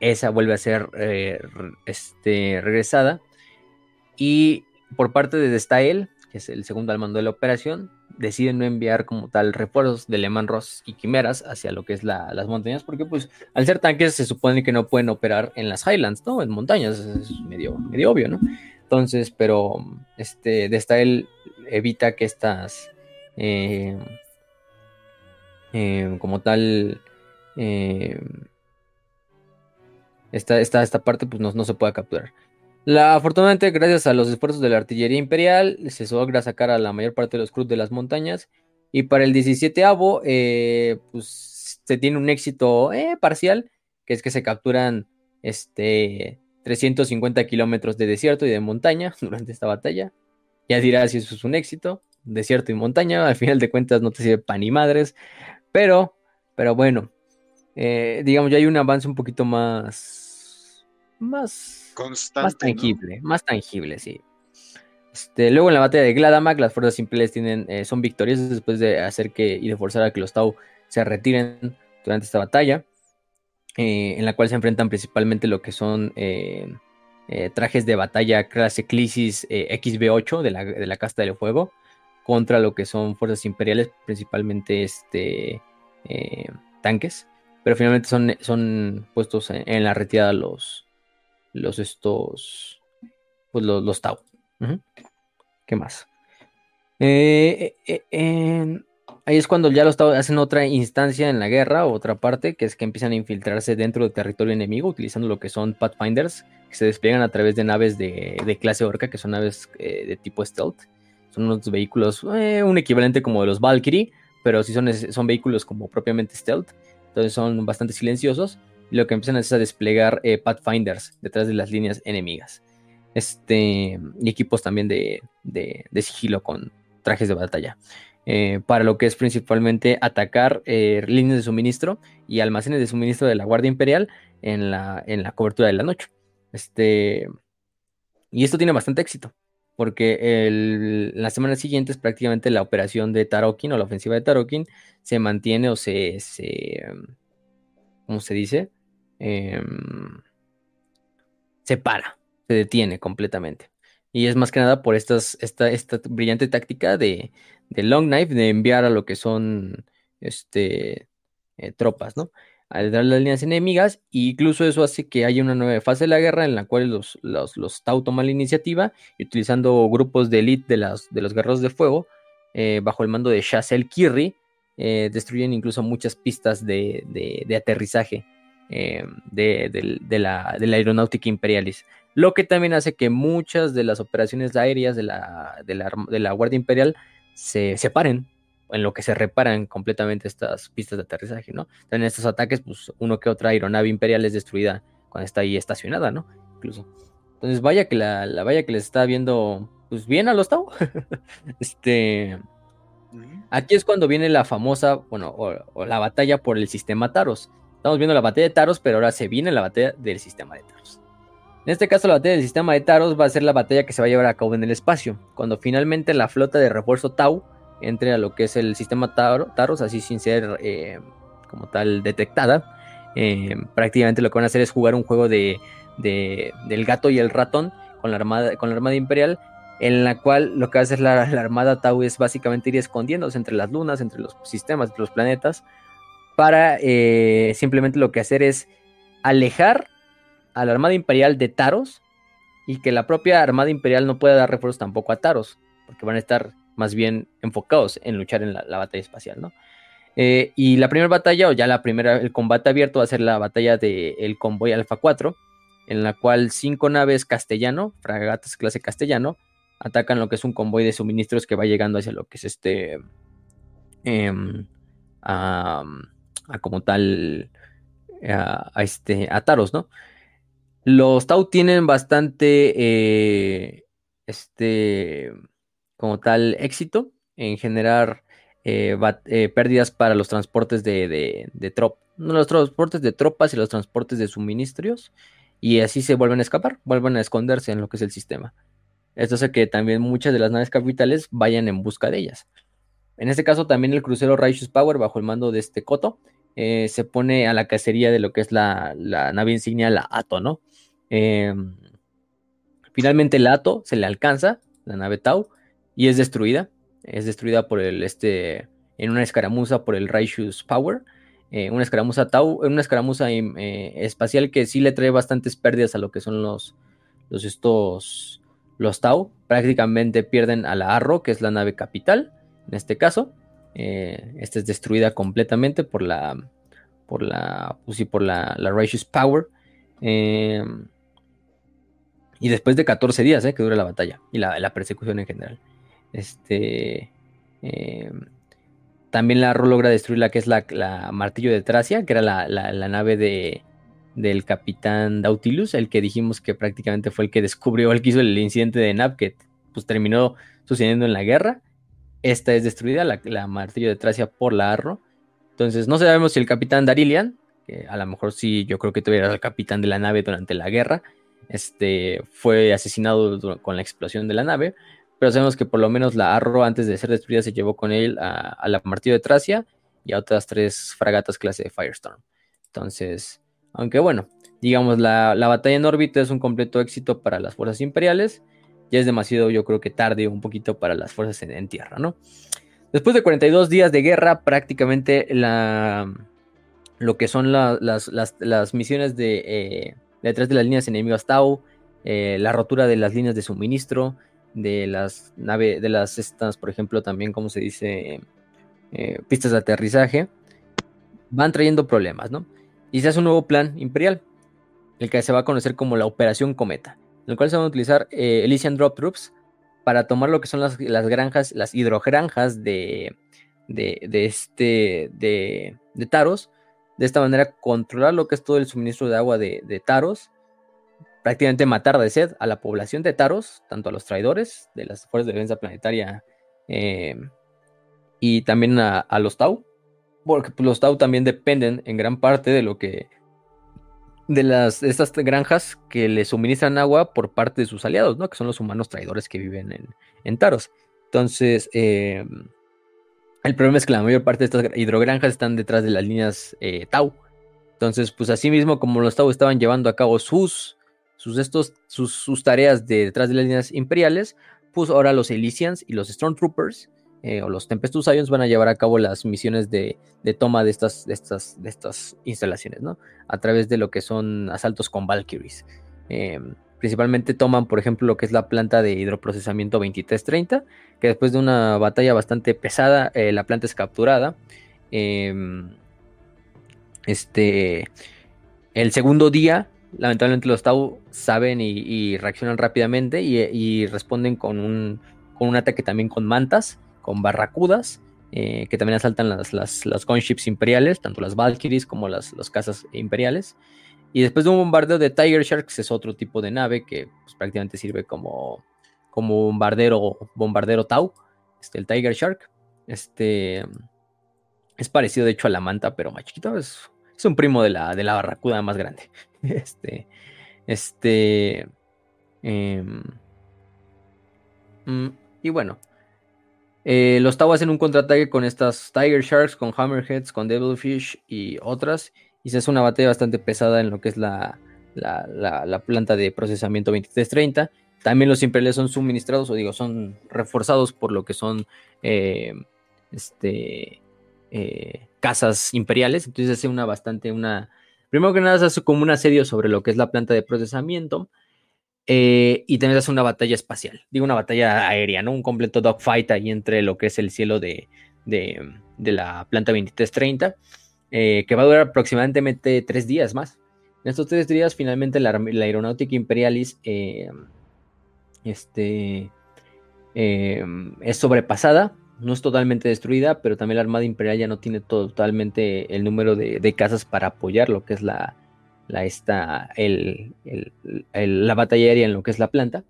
Esa vuelve a ser eh, este, regresada. Y por parte de Destael, que es el segundo al mando de la operación, deciden no enviar como tal refuerzos de Lehman Ross y Quimeras hacia lo que es las montañas, porque pues al ser tanques se supone que no pueden operar en las Highlands, ¿no? En montañas, es medio, medio obvio, ¿no? Entonces, pero este, de esta él evita que estas, eh, eh, como tal, eh, esta, esta, esta, parte pues no, se puede capturar. La, afortunadamente, gracias a los esfuerzos de la artillería imperial, se logra sacar a la mayor parte de los cruz de las montañas. Y para el 17 avo, pues se tiene un éxito parcial, que es que se capturan este, 350 kilómetros de desierto y de montaña durante esta batalla. Ya dirás si eso es un éxito, desierto y montaña, al final de cuentas no te sirve pan ni madres, pero, pero bueno, eh, digamos ya hay un avance un poquito más, más, Constante, más tangible, más tangible, sí. Este, luego en la batalla de Gladamac, las fuerzas simples tienen, eh, son victoriosas después de hacer que y de forzar a que los Tau se retiren durante esta batalla. Eh, en la cual se enfrentan principalmente lo que son eh, eh, trajes de batalla clase Crisis XB8 de la, de la Casta del Fuego contra lo que son fuerzas imperiales, principalmente este, tanques, pero finalmente son, son puestos en, la retirada los, los estos, pues los, los Tau. ¿Qué más? Eh, ahí es cuando ya lo hacen otra instancia en la guerra, otra parte, que es que empiezan a infiltrarse dentro del territorio enemigo utilizando lo que son Pathfinders, que se despliegan a través de naves de, clase Orca, que son naves de tipo stealth. Son unos vehículos, un equivalente como de los Valkyrie, pero sí son, vehículos como propiamente stealth. Entonces son bastante silenciosos. Y lo que empiezan es a desplegar Pathfinders detrás de las líneas enemigas. Este, y equipos también de, de, de sigilo con trajes de batalla. Eh, para lo que es principalmente atacar eh, líneas de suministro y almacenes de suministro de la Guardia Imperial en la, en la cobertura de la noche. Este, y esto tiene bastante éxito, porque el, las semanas siguientes prácticamente la operación de Tarokin o la ofensiva de Tarokin se mantiene o se, se ¿cómo se dice? Em, se para, se detiene completamente. Y es más que nada por estas, esta, esta brillante táctica de, de, Long Knife de enviar a lo que son este, eh, tropas, ¿no? A dar las líneas enemigas, e incluso eso hace que haya una nueva fase de la guerra en la cual los, los, los Tau toman la iniciativa y utilizando grupos de elite de, las, de los guerreros de fuego, eh, bajo el mando de Shasel Kirri, eh, destruyen incluso muchas pistas de, de, aterrizaje de, la, de la aeronáutica imperialis lo que también hace que muchas de las operaciones aéreas de la, de la, Guardia Imperial se separen, en lo que se reparan completamente estas pistas de aterrizaje, ¿no? En estos ataques, pues uno que otra aeronave imperial es destruida cuando está ahí estacionada, ¿no? Incluso. Entonces, vaya que la, vaya que les está viendo, pues bien a los Tau. este. Aquí es cuando viene la famosa, bueno, o, la batalla por el sistema Taros. Estamos viendo la batalla de Taros, pero ahora se viene la batalla del sistema de Taros. En este caso, la batalla del sistema de Taros va a ser la batalla que se va a llevar a cabo en el espacio, cuando finalmente la flota de refuerzo Tau entre a lo que es el sistema Taros, así sin ser eh, como tal detectada. Eh, prácticamente lo que van a hacer es jugar un juego de, del gato y el ratón con la armada, con la armada imperial, en la cual lo que va a hacer la, armada Tau es básicamente ir escondiéndose entre las lunas, entre los sistemas, entre los planetas, para eh, simplemente lo que hacer es alejar a la Armada Imperial de Taros y que la propia Armada Imperial no pueda dar refuerzos tampoco a Taros, porque van a estar más bien enfocados en luchar en la, batalla espacial, ¿no? Eh, y la primera batalla, o ya la primera, el combate abierto va a ser la batalla del convoy Alpha 4, en la cual cinco naves castellano, fragatas clase castellano, atacan lo que es un convoy de suministros que va llegando hacia lo que es este, em, a, como tal, a, a, este, a Taros, ¿no? Los Tau tienen bastante, eh, este, como tal, éxito en generar eh, eh, pérdidas para los transportes de, de, tropas, los transportes de tropas y los transportes de suministros, y así se vuelven a escapar, vuelven a esconderse en lo que es el sistema. Esto hace que también muchas de las naves capitales vayan en busca de ellas. En este caso, también el crucero Righteous Power, bajo el mando de este Coto, se pone a la cacería de lo que es la, la nave insignia, la Ato, ¿no? Em, finalmente el Ato se le alcanza, la nave Tau, y es destruida. Es destruida por el, este, en una escaramuza por el Righteous Power. Eh, una escaramuza Tau, una escaramuza em, eh, espacial que sí le trae bastantes pérdidas a lo que son los, los estos, los Tau. Prácticamente pierden a la Arro, que es la nave capital, en este caso. Eh, esta es destruida completamente por la, por la, pues por la, la Righteous Power. Eh, y después de 14 días eh, que dura la batalla y la, persecución en general. Este. Em, también la Ro logra destruir la que es la, martillo de Tracia, que era la, nave de, del capitán Dautilus, el que dijimos que prácticamente fue el que descubrió, el que hizo el incidente de Nab, que pues terminó sucediendo en la guerra. Esta es destruida, la, martillo de Tracia por la Arro. Entonces, no sabemos si el capitán Darilian, que a lo mejor sí, yo creo que tuviera el capitán de la nave durante la guerra, este, fue asesinado con la explosión de la nave, pero sabemos que por lo menos la Arro antes de ser destruida se llevó con él a, la Martillo de Tracia y a otras tres fragatas clase de Firestorm. Entonces, aunque bueno, digamos, la, batalla en órbita es un completo éxito para las fuerzas imperiales, ya es demasiado, yo creo que tarde un poquito para las fuerzas en, tierra, ¿no? Después de 42 días de guerra, prácticamente la, lo que son las, misiones de, eh, detrás de las líneas enemigas Tau, eh, la rotura de las líneas de suministro, de las naves, de las estas, por ejemplo, también, como se dice, eh, pistas de aterrizaje, van trayendo problemas, ¿no? Y se hace un nuevo plan imperial, el que se va a conocer como la Operación Cometa, en el cual se van a utilizar eh, Elysian Drop Troops para tomar lo que son las, granjas, las hidrogranjas de, de, de este, de, de, Taros. De esta manera, controlar lo que es todo el suministro de agua de, de Taros prácticamente matar de sed a la población de Taros, tanto a los traidores de las fuerzas de defensa planetaria eh, y también a, los Tau, porque pues, los Tau también dependen en gran parte de lo que de las estas granjas que le suministran agua por parte de sus aliados, ¿no? Que son los humanos traidores que viven en, Taros. Entonces, eh, el problema es que la mayor parte de estas hidrogranjas están detrás de las líneas eh, Tau. Entonces, pues así mismo como los Tau estaban llevando a cabo sus sus, estos, sus, tareas de, detrás de las líneas imperiales, pues ahora los Elysians y los Stormtroopers eh, o los Tempestus Ions van a llevar a cabo las misiones de, toma de estas, de, estas, de estas instalaciones, ¿no? A través de lo que son asaltos con Valkyries. Eh, principalmente toman, por ejemplo, lo que es la planta de hidroprocesamiento 2330, que después de una batalla bastante pesada, eh, la planta es capturada. este, el segundo día lamentablemente los Tau saben y, reaccionan rápidamente y, responden con un, con un ataque también con mantas, con barracudas, eh, que también asaltan las, las, las gunships imperiales, tanto las Valkyries como las, las casas imperiales. Y después de un bombardeo de Tiger Sharks, es otro tipo de nave que pues, prácticamente sirve como, como bombardero, bombardero Tau, este, el Tiger Shark. Este, es parecido de hecho a la manta, pero más chiquito, es es un primo de la, de la barracuda más grande. Este. Este. Em, mm, y bueno. Eh, los Tau hacen un contraataque con estas Tiger Sharks, con Hammerheads, con Devilfish y otras. Y se hace una batalla bastante pesada en lo que es la, la, planta de procesamiento 2330. También los imperiales son suministrados, o digo, son reforzados por lo que son eh, este, eh, casas imperiales. Entonces hace una bastante, una... Primero que nada se hace como un asedio sobre lo que es la planta de procesamiento. Eh, y también hace una batalla espacial. Digo, una batalla aérea, ¿no? Un completo dogfight ahí entre lo que es el cielo de, de, la planta 2330. Eh, que va a durar aproximadamente tres días más. En estos tres días, finalmente, la, aeronáutica imperialis este, es sobrepasada no es totalmente destruida, pero también la Armada Imperial ya no tiene totalmente el número de, casas para apoyar lo que es la, la, esta, el, la batalla aérea en lo que es la planta.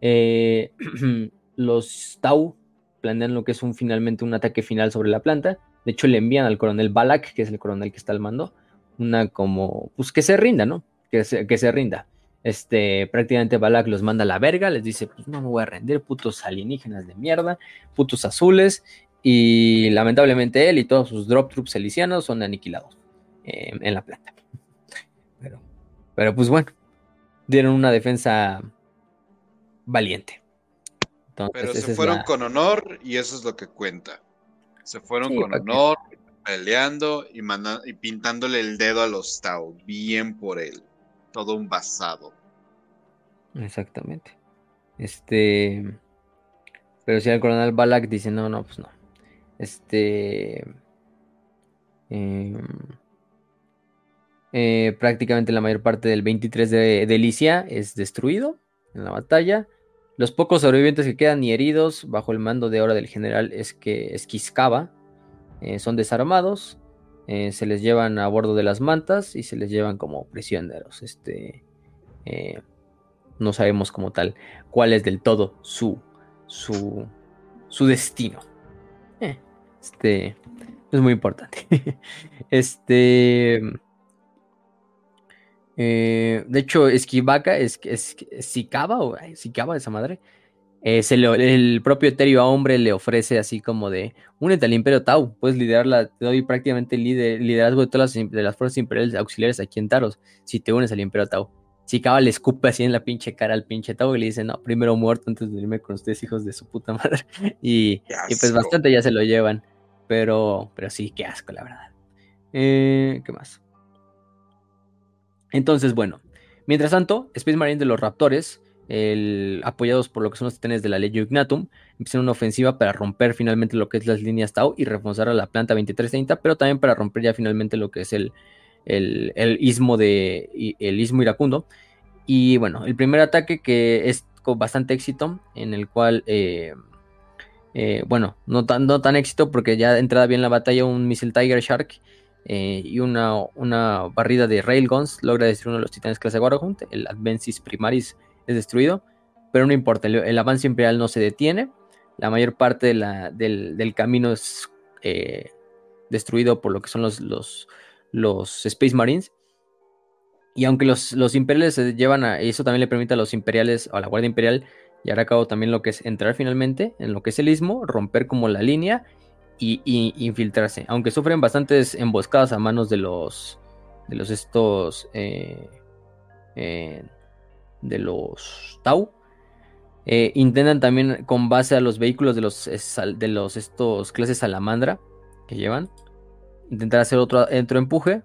Eh, los Tau planean lo que es un finalmente un ataque final sobre la planta. De hecho, le envían al coronel Balak, que es el coronel que está al mando, una como, pues que se rinda, ¿no? Que que se rinda. Este, prácticamente Balak los manda a la verga, les dice, pues no me voy a rendir, putos alienígenas de mierda, putos azules, y lamentablemente él y todos sus drop troops elicianos son aniquilados em, en la planta. Pero, pero pues bueno, dieron una defensa valiente. pero se fueron con honor y eso es lo que cuenta. Se fueron con honor, peleando y, y pintándole el dedo a los Tau. Bien por él todo un basado. Exactamente. Este. Pero si el coronel Balak dice, no, no, pues no. Este. Em, eh, prácticamente la mayor parte del 23 de, Delicia es destruido en la batalla. Los pocos sobrevivientes que quedan y heridos bajo el mando de ahora del general es que Esquiscaba eh, son desarmados. Eh, se les llevan a bordo de las mantas y se les llevan como prisioneros. Este, eh, no sabemos como tal cuál es del todo su, su, su destino. Este es muy importante. este, de hecho, Esquivaca es, es, Sicaba o Sicaba esa madre eh, el propio Eterio a hombre le ofrece así como de, únete al Imperio Tau, puedes liderarla, te doy prácticamente el liderazgo de todas las, de las fuerzas imperiales auxiliares aquí en Taros, si te unes al Imperio Tau. Si le escupe así en la pinche cara al pinche Tau y le dice, no, primero muerto antes de irme con ustedes, hijos de su puta madre. Y, pues bastante ya se lo llevan, pero, pero sí, qué asco, la verdad. Eh, ¿Qué más? Entonces, bueno, mientras tanto, Space Marine de los Raptores apoyados por lo que son los titanes de la Legio Ignatum, empiezan una ofensiva para romper finalmente lo que es las líneas Tau y reforzar a la planta 2330, pero también para romper ya finalmente lo que es el, el, istmo de el istmo iracundo. Y bueno, el primer ataque que es con bastante éxito, en el cual, eh, eh, bueno, no tan, no tan éxito porque ya entrada bien la batalla un misil Tiger Shark eh, y una, una, barrida de Railguns logra destruir uno de los titanes clase Warhunt, el Advensis Primaris es destruido, pero no importa, el, avance imperial no se detiene, la mayor parte del, camino es destruido por lo que son los, los, los Space Marines. Y aunque los, los, imperiales se llevan a. Eso también le permite a los imperiales, a la Guardia Imperial, llevar a cabo también lo que es entrar finalmente en lo que es el istmo, romper como la línea y, infiltrarse. Aunque sufren bastantes emboscadas a manos de los. de los estos. Eh, eh, de los Tau. Eh, intentan también con base a los vehículos de los, de los estos clases salamandra que llevan intentar hacer otro, otro empuje,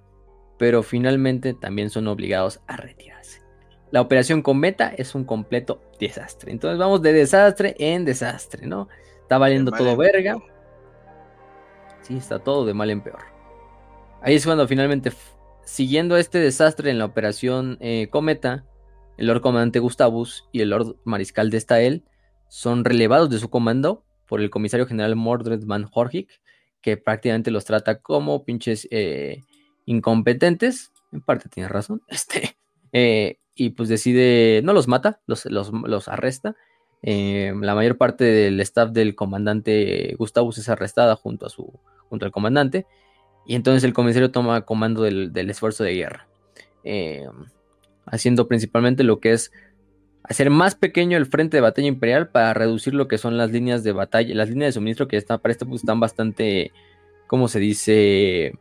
pero finalmente también son obligados a retirarse. La operación Cometa es un completo desastre. Entonces vamos de desastre en desastre, ¿no? Está valiendo todo verga. Sí, está todo de mal en peor. Ahí es cuando finalmente, siguiendo este desastre en la operación eh, Cometa, el Lord Comandante Gustavus y el Lord Mariscal de Stael son relevados de su comando por el comisario general Mordred Van Horgic, que prácticamente los trata como pinches eh, incompetentes. En parte tiene razón. Este, eh, y pues decide, no los mata, los, los, arresta. Eh, la mayor parte del staff del comandante Gustavus es arrestada junto, a su, junto al comandante. Y entonces el comisario toma comando del, del esfuerzo de guerra. haciendo principalmente lo que es hacer más pequeño el frente de batalla imperial para reducir lo que son las líneas de batalla, las líneas de suministro que están para este punto están bastante, ¿cómo se dice?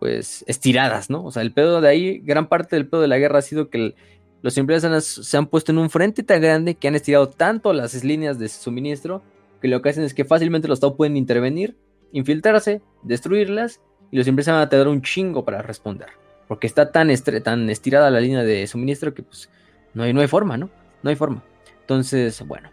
Pues estiradas, ¿no? O sea, el pedo de ahí, gran parte del pedo de la guerra ha sido que los imperiales se han puesto en un frente tan grande que han estirado tanto las líneas de suministro que lo que hacen es que fácilmente los Tau pueden intervenir, infiltrarse, destruirlas y los van a tener un chingo para responder. Porque está tan, tan estirada la línea de suministro que pues no hay, no hay forma, ¿no? No hay forma. Entonces, bueno.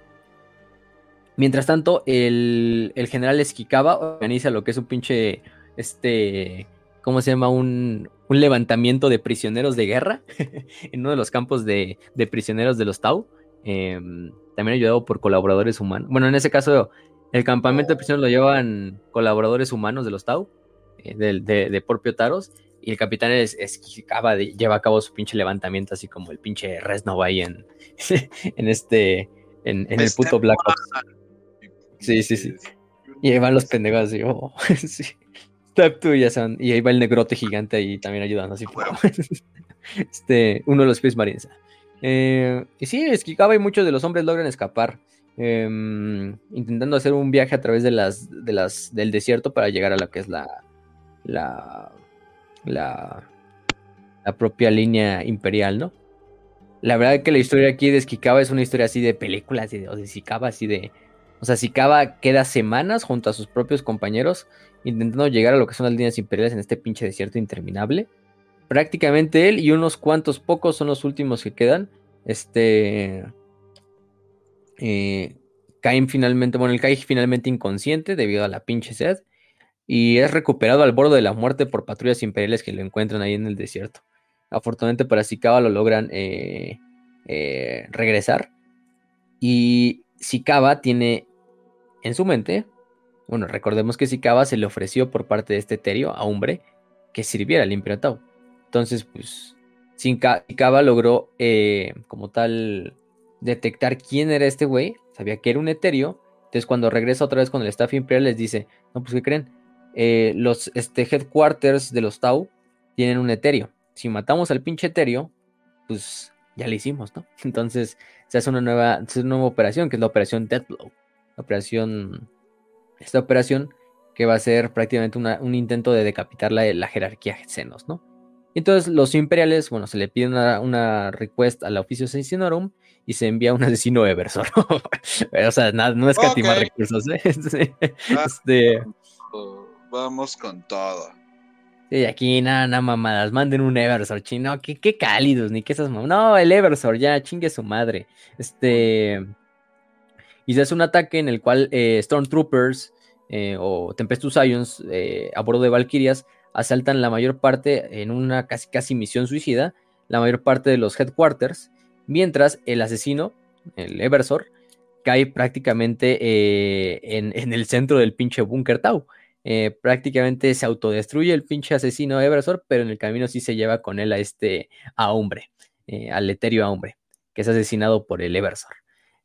Mientras tanto, el, general Esquicaba organiza lo que es un pinche, este, ¿cómo se llama? Un, levantamiento de prisioneros de guerra en uno de los campos de, prisioneros de los Tau. Em, también ayudado por colaboradores humanos. Bueno, en ese caso, el campamento de prisioneros lo llevan colaboradores humanos de los Tau, eh, de, de, Porpio Taros. Y el capitán es, lleva a cabo su pinche levantamiento, así como el pinche Resnova ahí en, en este, en, el puto Black Ops. Sí, sí, sí. Y ahí van los pendejos así, oh, sí. Step 2 ya son. Y ahí va el negrote gigante ahí también ayudando así. este, uno de los Space Marines. Eh, y sí, Esquicaba y muchos de los hombres logran escapar. Em, intentando hacer un viaje a través de las, de las, del desierto para llegar a lo que es la, la la, la propia línea imperial, ¿no? La verdad que la historia aquí de Skikaba es una historia así de películas, o de así de... O sea, Sikaba queda semanas junto a sus propios compañeros intentando llegar a lo que son las líneas imperiales en este pinche desierto interminable. Prácticamente él y unos cuantos pocos son los últimos que quedan. Este... Eh, caen finalmente, bueno, el cae finalmente inconsciente debido a la pinche sed y es recuperado al borde de la muerte por patrullas imperiales que lo encuentran ahí en el desierto. Afortunadamente para Sicaba lo logran eh, eh, regresar y Sicaba tiene en su mente, bueno, recordemos que Sicaba se le ofreció por parte de este Terio a Umbre que sirviera al Imperio Tau. Entonces, pues, Sicaba logró como tal detectar quién era este güey, sabía que era un Eterio. Entonces, cuando regresa otra vez con el staff imperial, les dice: No, pues, ¿qué creen? Eh, los este, headquarters de los Tau tienen un etéreo. Si matamos al pinche etéreo, pues ya lo hicimos, ¿no? Entonces se hace una nueva, una nueva operación, que es la operación Deathblow. La operación, esta operación que va a ser prácticamente un intento de decapitar la, la jerarquía Xenos, ¿no? Entonces los imperiales, bueno, se le pide una, request al oficio Sensinorum y se envía un asesino Eversor. o sea, nada, no es okay. recursos. ¿eh? Este, vamos con todo. Y aquí nada, nada mamadas, manden un Eversor, chino, qué, qué cálidos, ni qué esas mamadas. No, el Eversor, ya, chingue su madre. Este. Y se hace un ataque en el cual eh, Stormtroopers eh, o Tempestus Ions eh, a bordo de Valkyrias asaltan la mayor parte en una casi casi misión suicida, la mayor parte de los headquarters, mientras el asesino, el Eversor, cae prácticamente en, en, el centro del pinche búnker Tau. Eh, prácticamente se autodestruye el pinche asesino Eversor, pero en el camino sí se lleva con él a este a hombre, eh, al Eterio a hombre, que es asesinado por el Eversor.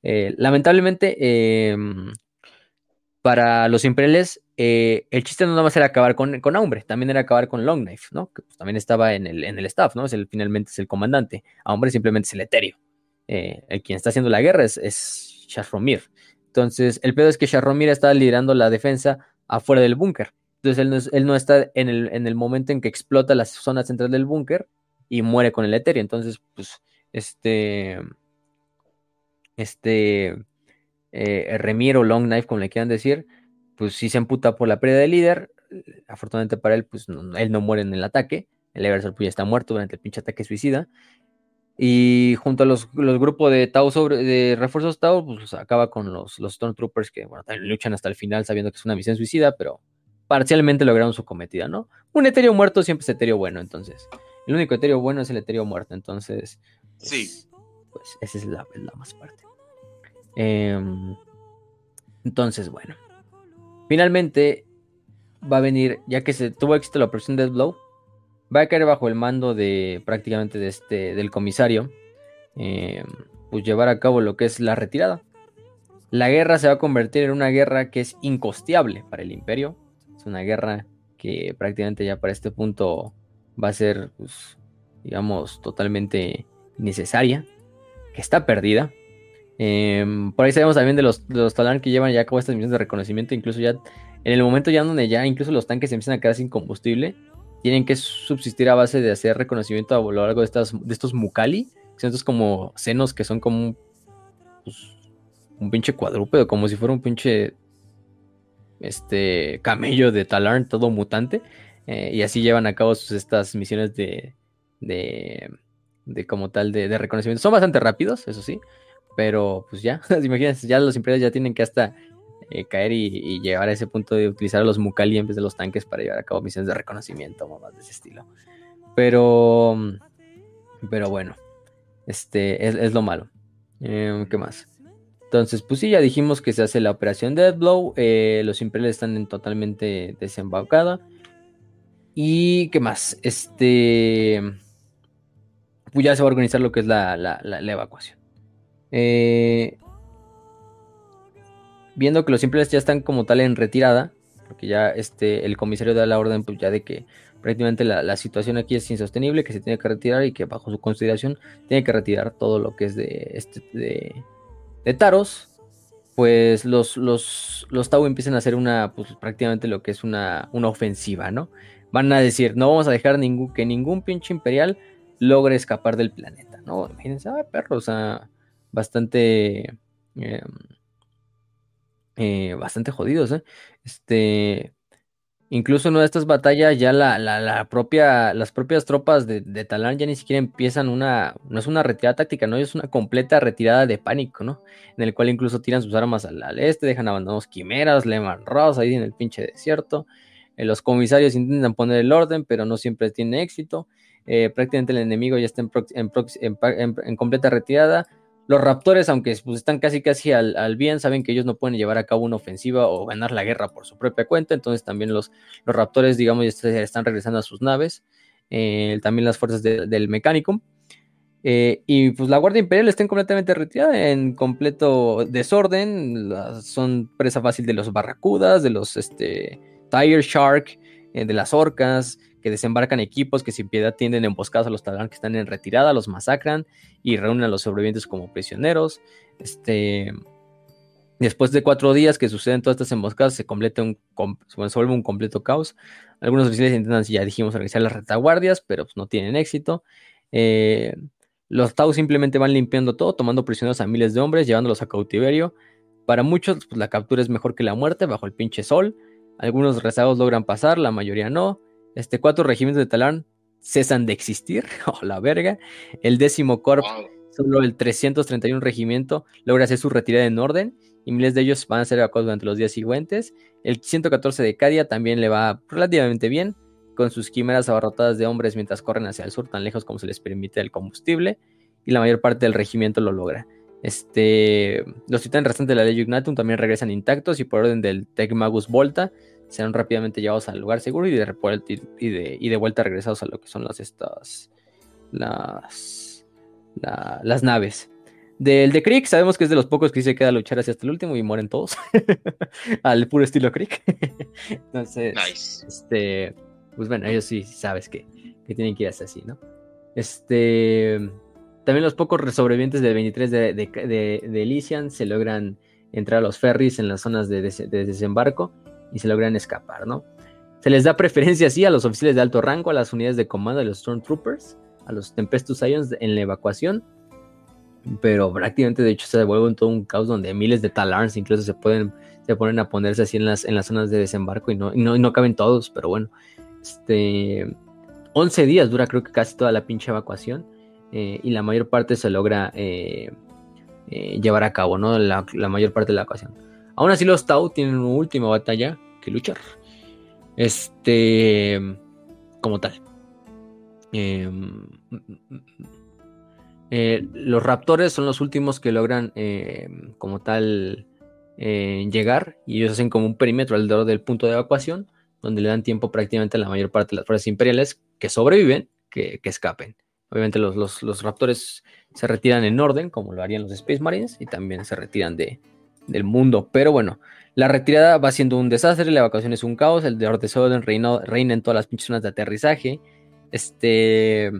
Eh, lamentablemente, em, para los imperiales, el chiste no nada más era acabar con, con hombre, también era acabar con Longknife, ¿no? Que pues, también estaba en el, en el staff, ¿no? Finalmente es el comandante. A hombre simplemente es el Eterio. el quien está haciendo la guerra es, es Sharromir. Entonces, el pedo es que Sharromir está liderando la defensa afuera del búnker. Entonces él no, está en el, en el, momento en que explota la zona central del búnker y muere con el etéreo. Entonces, pues, este, este, eh, Remiro Long Knife, como le quieran decir, pues sí se emputa por la pérdida del líder. Afortunadamente para él, pues él no muere en el ataque. El Eversol pues, ya está muerto durante el pinche ataque suicida. Y junto a los, grupos de Tau sobre, de refuerzos Tau, pues acaba con los, los Stormtroopers que bueno, luchan hasta el final sabiendo que es una misión suicida, pero parcialmente lograron su cometida, ¿no? Un etéreo muerto siempre es etéreo bueno, entonces. El único etéreo bueno es el etéreo muerto, entonces. sí. Pues esa es la, más parte. Em, entonces, bueno. Finalmente va a venir, ya que se tuvo éxito la operación Death Blow, va a caer bajo el mando de prácticamente de este, del comisario, eh, pues llevar a cabo lo que es la retirada. La guerra se va a convertir en una guerra que es incosteable para el imperio. Es una guerra que prácticamente ya para este punto va a ser, pues, digamos, totalmente innecesaria, que está perdida. Em, por ahí sabemos también de los, de que llevan ya cabo estas misiones de reconocimiento, incluso ya en el momento ya donde ya incluso los tanques se empiezan a quedar sin combustible, tienen que subsistir a base de hacer reconocimiento a lo largo de, estos Mukali, que son estos como senos que son como un, pues, pinche cuadrúpedo, como si fuera un pinche este camello de Talarn, todo mutante. Eh, y así llevan a cabo sus, estas misiones de, de, de como tal de, reconocimiento. Son bastante rápidos, eso sí, pero pues ya, imagínense, ya los imperios ya tienen que hasta eh, caer y, llegar a ese punto de utilizar a los Mukali en vez de los tanques para llevar a cabo misiones de reconocimiento, más de ese estilo. Pero, pero bueno, este es, lo malo. Em, ¿Qué más? Entonces, pues sí, ya dijimos que se hace la operación Deadblow. Eh, los imperiales están en totalmente desembaucada. ¿Y qué más? Este. Pues ya se va a organizar lo que es la evacuación. Eh, viendo que los simples ya están como tal en retirada, porque ya este, el comisario da la orden pues ya de que prácticamente la, situación aquí es insostenible, que se tiene que retirar y que bajo su consideración tiene que retirar todo lo que es de, este, de, Taros, pues los, los, los Tau empiezan a hacer una, pues prácticamente lo que es una, una ofensiva, ¿no? Van a decir, no vamos a dejar ningún, que ningún pinche imperial logre escapar del planeta, ¿no? Imagínense, ah, perro, o sea, bastante... Em, eh, bastante jodidos, ¿eh? Este, incluso en una de estas batallas ya la, propia, las propias tropas de, Talán ya ni siquiera empiezan una, no es una retirada táctica, no es una completa retirada de pánico, ¿no? En el cual incluso tiran sus armas al, este, dejan abandonados quimeras, Lehman Ross ahí en el pinche desierto. Eh, los comisarios intentan poner el orden, pero no siempre tiene éxito. prácticamente el enemigo ya está en completa retirada los raptores, aunque pues, están casi casi al, bien, saben que ellos no pueden llevar a cabo una ofensiva o ganar la guerra por su propia cuenta. Entonces también los, los raptores, digamos, están regresando a sus naves. Eh, también las fuerzas del mecánico. Eh, y pues la Guardia Imperial está completamente retirada, en completo desorden. son presa fácil de los barracudas, de los este, Tire Shark, eh, de las orcas que desembarcan equipos que sin piedad tienden emboscados a los talán que están en retirada, los masacran y reúnen a los sobrevivientes como prisioneros. Este, después de cuatro días que suceden todas estas emboscadas, se, completa un, se vuelve un completo caos. Algunos oficiales intentan, ya dijimos, organizar las retaguardias, pero pues, no tienen éxito. Eh, los Tau simplemente van limpiando todo, tomando prisioneros a miles de hombres, llevándolos a cautiverio. Para muchos, pues, la captura es mejor que la muerte bajo el pinche sol. Algunos rezagos logran pasar, la mayoría no. Este, cuatro regimientos de Talarn cesan de existir, o la verga. El décimo corp, solo el 331 regimiento, logra hacer su retirada en orden y miles de ellos van a ser evacuados durante los días siguientes. El 114 de Cadia también le va relativamente bien, con sus quimeras abarrotadas de hombres mientras corren hacia el sur tan lejos como se les permite el combustible, y la mayor parte del regimiento lo logra. Este, los titanes restantes de la ley Ignatum también regresan intactos y por orden del Tecmagus Volta serán rápidamente llevados al lugar seguro y de, y de, y de vuelta regresados a lo que son las estas las, las naves. Del de Crick, sabemos que es de los pocos que se queda a luchar hasta el último y mueren todos. Al puro estilo Crick. Entonces, este, pues bueno, ellos sí sabes que, que tienen que ir hasta así, ¿no? Este, también los pocos sobrevivientes del 23 de, de, de, Elysian se logran entrar a los ferries en las zonas de, desembarco y se logran escapar, ¿no? Se les da preferencia así a los oficiales de alto rango, a las unidades de comando, a los Stormtroopers, a los Tempestus Ions en la evacuación, pero prácticamente de hecho se devuelve todo un caos donde miles de Talarns incluso se pueden se ponen a ponerse así en las, en las zonas de desembarco y no, y no, y no caben todos, pero bueno, este 11 días dura creo que casi toda la pinche evacuación eh, y la mayor parte se logra eh, eh, llevar a cabo, ¿no? La, mayor parte de la ocasión. Aún así los Tau tienen una última batalla que luchar. Este, como tal. Em, los raptores son los últimos que logran em, como tal llegar y ellos hacen como un perímetro alrededor del punto de evacuación donde le dan tiempo prácticamente a la mayor parte de las fuerzas imperiales que sobreviven que escapen. Obviamente los, raptores se retiran en orden, como lo harían los Space Marines, y también se retiran de, del mundo. Pero bueno, la retirada va siendo un desastre, la evacuación es un caos, el de orden reina, reina en todas las pinches zonas de aterrizaje. Este,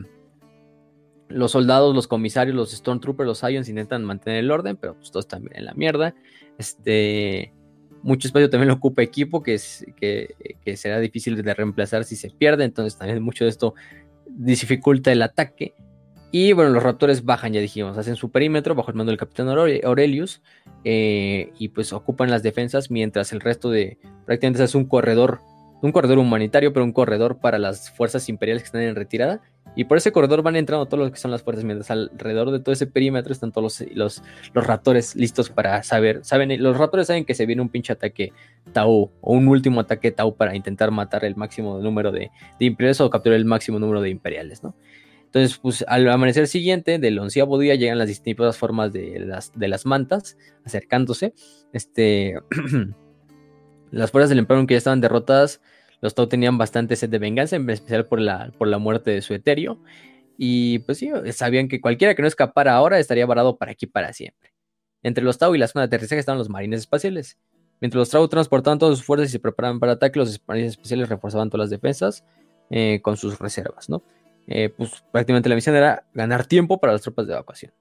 los soldados, los comisarios, los Stormtroopers, los Ions intentan mantener el orden, pero pues todos también en la mierda. Este, mucho espacio también lo ocupa equipo, que, es, que será difícil de reemplazar si se pierde, entonces también mucho de esto dificulta el ataque. Y bueno, los raptores bajan, ya dijimos, hacen su perímetro bajo el mando del capitán Aurelius eh, y pues ocupan las defensas mientras el resto de prácticamente es un corredor, un corredor humanitario, pero un corredor para las fuerzas imperiales que están en retirada y por ese corredor van entrando todos los que son las fuerzas, mientras alrededor de todo ese perímetro están todos los, los, raptores listos para saber. Saben, los raptores saben que se viene un pinche ataque Tau o un último ataque Tau para intentar matar el máximo número de, imperiales o capturar el máximo número de imperiales, ¿no? Entonces, pues al amanecer siguiente, del onceavo día, llegan las distintas formas de las, de las mantas acercándose. Este, las fuerzas del emperador que ya estaban derrotadas los Tau tenían bastante sed de venganza, en especial por la, por la muerte de su etéreo. Y pues sí, sabían que cualquiera que no escapara ahora estaría varado para aquí para siempre. Entre los Tau y la zona de aterrizaje estaban los marines espaciales. Mientras los Tau transportaban todas sus fuerzas y se preparaban para ataque, los marines espaciales reforzaban todas las defensas eh, con sus reservas, ¿no? Eh, pues prácticamente la misión era ganar tiempo para las tropas de evacuación.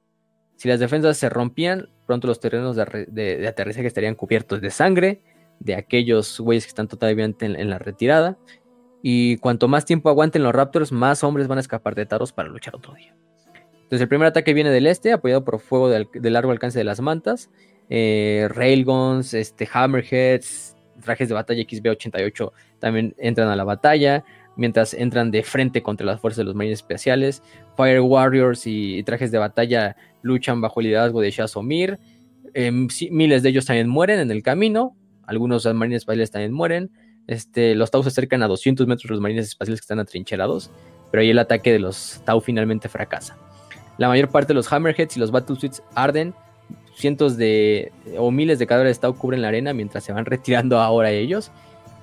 Si las defensas se rompían, pronto los terrenos de aterrizaje estarían cubiertos de sangre de aquellos güeyes que están totalmente en, la retirada. Y cuanto más tiempo aguanten los Raptors, más hombres van a escapar de Taros para luchar otro día. Entonces el primer ataque viene del este, apoyado por fuego de, largo alcance de las mantas. Eh, Railguns, este, Hammerheads, trajes de batalla XB-88 también entran a la batalla, mientras entran de frente contra las fuerzas de los marines especiales. Fire Warriors y, trajes de batalla luchan bajo el liderazgo de Shazomir. Eh, miles de ellos también mueren en el camino, algunos marines espaciales también mueren. Este, los Tau se acercan a 200 metros de los marines espaciales que están atrincherados, pero ahí el ataque de los Tau finalmente fracasa. La mayor parte de los Hammerheads y los Battlesuits arden, cientos de o miles de cadáveres de Tau cubren la arena mientras se van retirando ahora ellos.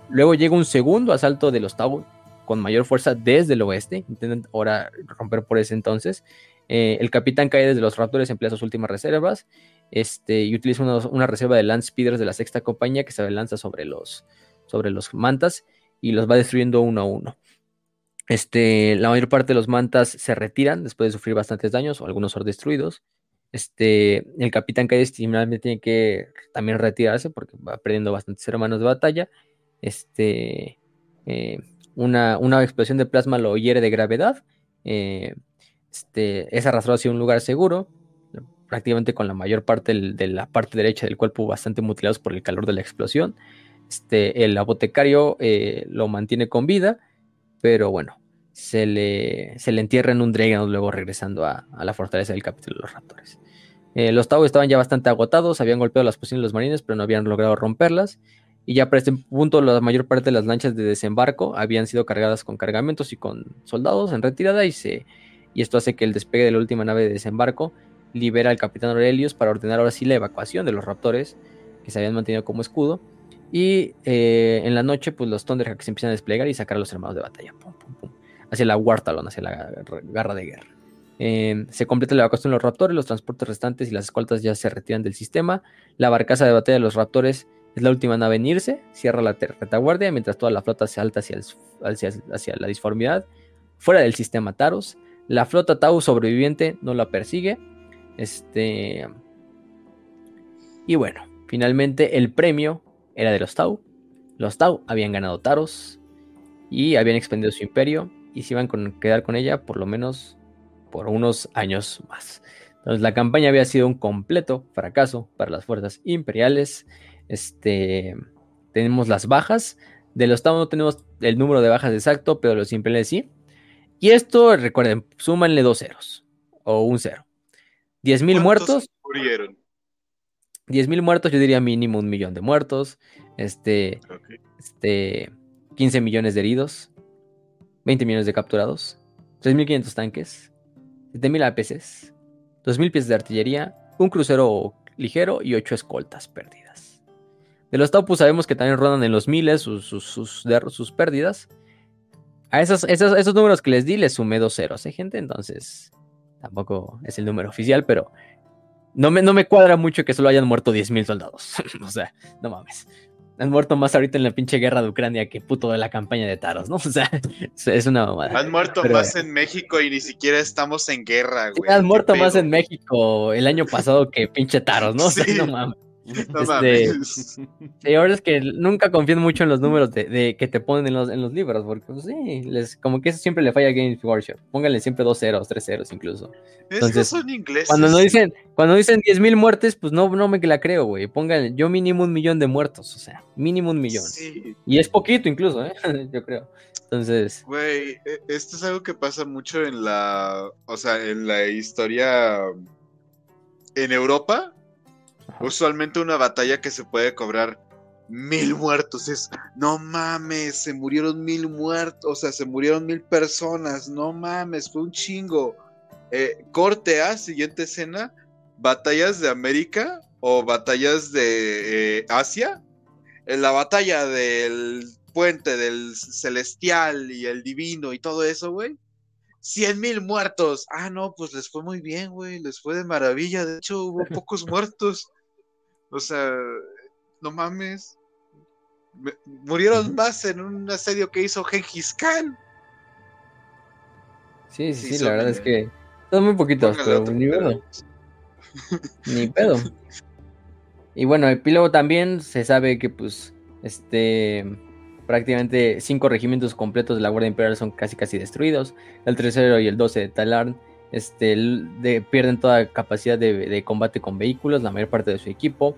Luego llega un segundo asalto de los Tau con mayor fuerza desde el oeste, intentan ahora romper por ese entonces. Eh, el capitán cae desde los Raptors, emplea sus últimas reservas este, y utiliza una, reserva de Land Speeders de la sexta compañía que se lanza sobre los, sobre los mantas y los va destruyendo uno a uno. Este, la mayor parte de los mantas se retiran después de sufrir bastantes daños o algunos son destruidos. Este, el capitán Calle finalmente tiene que también retirarse porque va perdiendo bastantes hermanos de batalla. Este, eh, una, una, explosión de plasma lo hiere de gravedad. Eh, este, es arrastrado hacia un lugar seguro prácticamente con la mayor parte de la parte derecha del cuerpo bastante mutilados por el calor de la explosión. Este, el apotecario eh, lo mantiene con vida pero bueno, se le, se le entierra en un Dreadnought luego regresando a, a la fortaleza del capítulo de los raptores. Eh, los Tau estaban ya bastante agotados, habían golpeado las posiciones de los marines, pero no habían logrado romperlas. Y ya para este punto, la mayor parte de las lanchas de desembarco habían sido cargadas con cargamentos y con soldados en retirada. Y, se, y esto hace que el despegue de la última nave de desembarco libera al capitán Aurelius para ordenar ahora sí la evacuación de los raptores que se habían mantenido como escudo. Y eh, en la noche, pues los Thunderhawks empiezan a desplegar y sacar a los hermanos de batalla. Pum, pum, pum, hacia la Wartalon, hacia la garra de guerra. Eh, se completa la evacuación de los raptores, los transportes restantes y las escoltas ya se retiran del sistema. La barcaza de batalla de los raptores es la última nave en irse, cierra la retaguardia mientras toda la flota se alta hacia, hacia, la disformidad, fuera del sistema Taros. La flota Tau sobreviviente no la persigue. Este. Y bueno, finalmente el premio era de los Tau. Los Tau habían ganado Taros y habían expandido su imperio y se iban a quedar con ella por lo menos por unos años más. Entonces la campaña había sido un completo fracaso para las fuerzas imperiales. Este, tenemos las bajas. De los Tau no tenemos el número de bajas exacto, pero los imperiales sí. Y esto, recuerden, súmanle dos ceros o un cero. 10.000 muertos. Murieron? 10.000 muertos, yo diría mínimo un millón de muertos. Este, este, 15 millones de heridos. 20 millones de capturados. 3.500 tanques. 7.000 APCs. 2.000 piezas de artillería. Un crucero ligero y 8 escoltas perdidas. De los Taupus sabemos que también rondan en los miles sus, sus, sus, pérdidas. A esos, esos, esos, números que les di les sumé dos ceros, ¿eh, gente? Entonces, tampoco es el número oficial, pero no me, no me cuadra mucho que solo hayan muerto 10.000 soldados. o sea, no mames. Han muerto más ahorita en la pinche guerra de Ucrania que puto de la campaña de Taros, ¿no? O sea, es una mamada. Han muerto más en México y ni siquiera estamos en guerra, güey. Han muerto más en México el año pasado que pinche Taros, ¿no? O sea, no mames. Este, sí, ahora es que nunca confío mucho en los números de, que te ponen en los, en los libros, porque pues, sí, les, como que eso siempre le falla a Games Workshop. Pónganle siempre dos ceros, tres ceros incluso. Entonces, son ingleses. Cuando no dicen, cuando dicen 10.000 muertes, pues no, no me la creo, güey. Pongan yo mínimo un millón de muertos, o sea, mínimo un millón. Y es poquito incluso, ¿eh? yo creo. Entonces. Güey, e, esto es algo que pasa mucho en la. O sea, en la historia. En Europa, Usualmente una batalla que se puede cobrar mil muertos es, no mames, se murieron mil muertos, o sea, se murieron mil personas, no mames, fue un chingo. Eh, corte A, siguiente escena, batallas de América o batallas de eh, Asia. En la batalla del puente del celestial y el divino y todo eso, güey. Cien mil muertos. Ah, no, pues les fue muy bien, güey. Les fue de maravilla. De hecho, hubo pocos muertos. O sea, no mames. murieron más en un asedio que hizo Gengis Khan. Sí, sí, sí, la verdad es que son muy poquitos, pero ni pedo. ni pedo. Y bueno, epílogo también se sabe que pues este prácticamente cinco regimientos completos de la Guardia Imperial son casi casi destruidos. El tercero y el 12 de Talarn este, pierden toda capacidad de, combate con vehículos, la mayor parte de su equipo.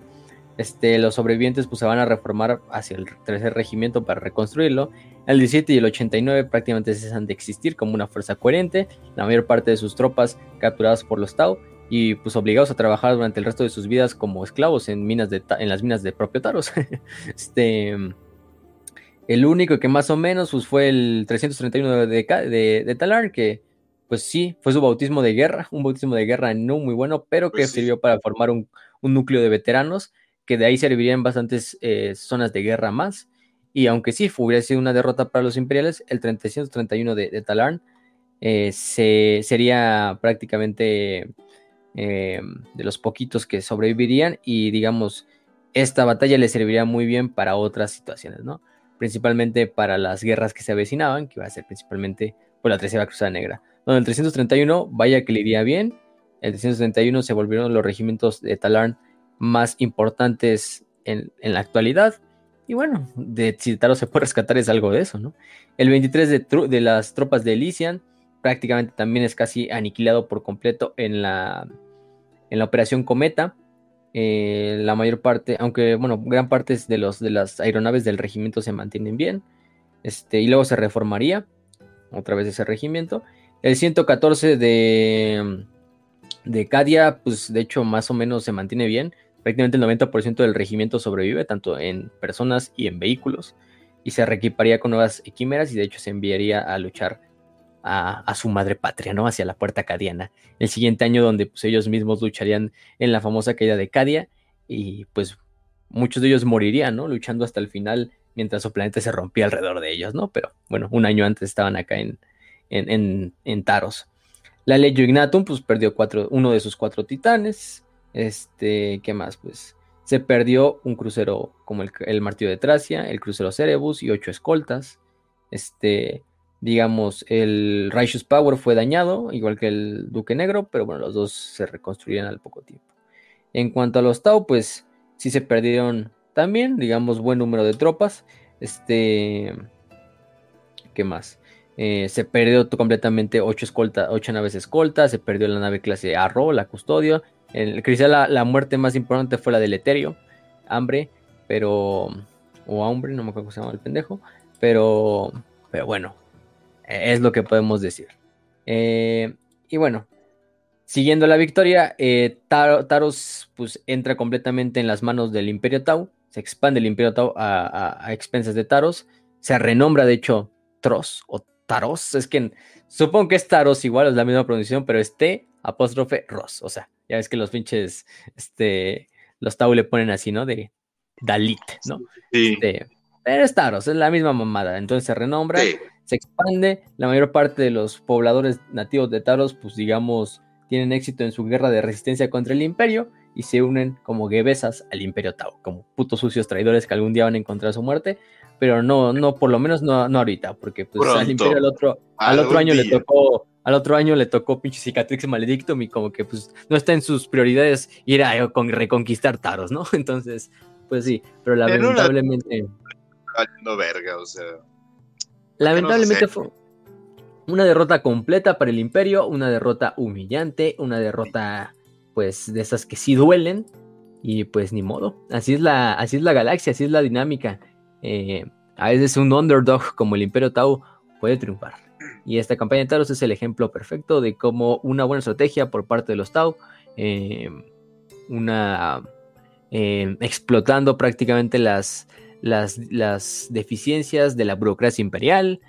Este, los sobrevivientes pues, se van a reformar hacia el tercer regimiento para reconstruirlo. El 17 y el 89 prácticamente cesan de existir como una fuerza coherente. La mayor parte de sus tropas capturadas por los Tau y pues obligados a trabajar durante el resto de sus vidas como esclavos en, minas de, en las minas de propio Taros. este, el único que más o menos pues, fue el 331 de, de, de Talar, que pues sí, fue su bautismo de guerra, un bautismo de guerra no muy bueno, pero que pues sirvió para formar un, núcleo de veteranos, que de ahí servirían bastantes eh, zonas de guerra más. Y aunque sí hubiera sido una derrota para los imperiales, el 331 de, de Talarn eh, se, sería prácticamente eh, de los poquitos que sobrevivirían y digamos, esta batalla le serviría muy bien para otras situaciones, ¿no? Principalmente para las guerras que se avecinaban, que iba a ser principalmente por la Tercera Cruzada Negra. Bueno, el 331, vaya que le iría bien. El 331 se volvieron los regimientos de Talarn más importantes en, la actualidad. Y bueno, de si se puede rescatar es algo de eso, ¿no? El 23 de, las tropas de Elysian prácticamente también es casi aniquilado por completo en la, en la operación Cometa. Eh, la mayor parte, aunque bueno, gran parte de, los, de las aeronaves del regimiento se mantienen bien. Este, y luego se reformaría otra vez ese regimiento. El 114 de, de Cadia, pues de hecho más o menos se mantiene bien. Prácticamente el 90% del regimiento sobrevive, tanto en personas y en vehículos. Y se reequiparía con nuevas quimeras y de hecho se enviaría a luchar a, su madre patria, ¿no? Hacia la puerta cadiana. El siguiente año donde pues, ellos mismos lucharían en la famosa caída de Cadia y pues muchos de ellos morirían, ¿no? Luchando hasta el final mientras su planeta se rompía alrededor de ellos, ¿no? Pero bueno, un año antes estaban acá en, en, en, Taros. La Legio Ignatum, pues perdió cuatro, uno de sus cuatro titanes. Este, ¿qué más? Pues se perdió un crucero como el, el Martillo de Tracia, el crucero Cerebus y ocho escoltas. Este, digamos, el Righteous Power fue dañado, igual que el Duque Negro, pero bueno, los dos se reconstruyeron al poco tiempo. En cuanto a los Tau, pues sí se perdieron también, digamos, buen número de tropas. Este, ¿qué más? Eh, se perdió completamente 8 escolta, ocho naves escoltas, se perdió la nave clase Arro, la custodio. El, quizá la, la, muerte más importante fue la del Eterio, hambre, pero. O hambre, no me acuerdo cómo se llama el pendejo. Pero. Pero bueno, es lo que podemos decir. Eh, y bueno, siguiendo la victoria, eh, Taros pues, entra completamente en las manos del Imperio Tau. Se expande el Imperio Tau a, expensas de Taros. Se renombra, de hecho, Tros o Taros. Es que supongo que es Taros igual, es la misma pronunciación, pero es T apóstrofe Ros. O sea, ya ves que los pinches, este, los Tau le ponen así, ¿no? De Dalit, ¿no? Sí. Este, pero es Taros, es la misma mamada. Entonces se renombra se expande, la mayor parte de los pobladores nativos de Taros, pues digamos, tienen éxito en su guerra de resistencia contra el imperio y se unen como gebesas al imperio Tau, como putos sucios traidores que algún día van a encontrar su muerte, pero no, no, por lo menos no, no ahorita, porque pues al imperio al otro, al otro año le tocó, al otro año le tocó pinche cicatrix maledictum y como que pues no está en sus prioridades ir a reconquistar Taros, ¿no? Entonces, pues sí, pero lamentablemente... Verga, o sea... Lamentablemente fue una derrota completa para el imperio, una derrota humillante, una derrota pues de esas que sí duelen y pues ni modo. Así es la, así es la galaxia, así es la dinámica. Eh, a veces un underdog como el imperio Tau puede triunfar. Y esta campaña de Taros es el ejemplo perfecto de cómo una buena estrategia por parte de los Tau, eh, una eh, explotando prácticamente las, las, deficiencias de la burocracia imperial,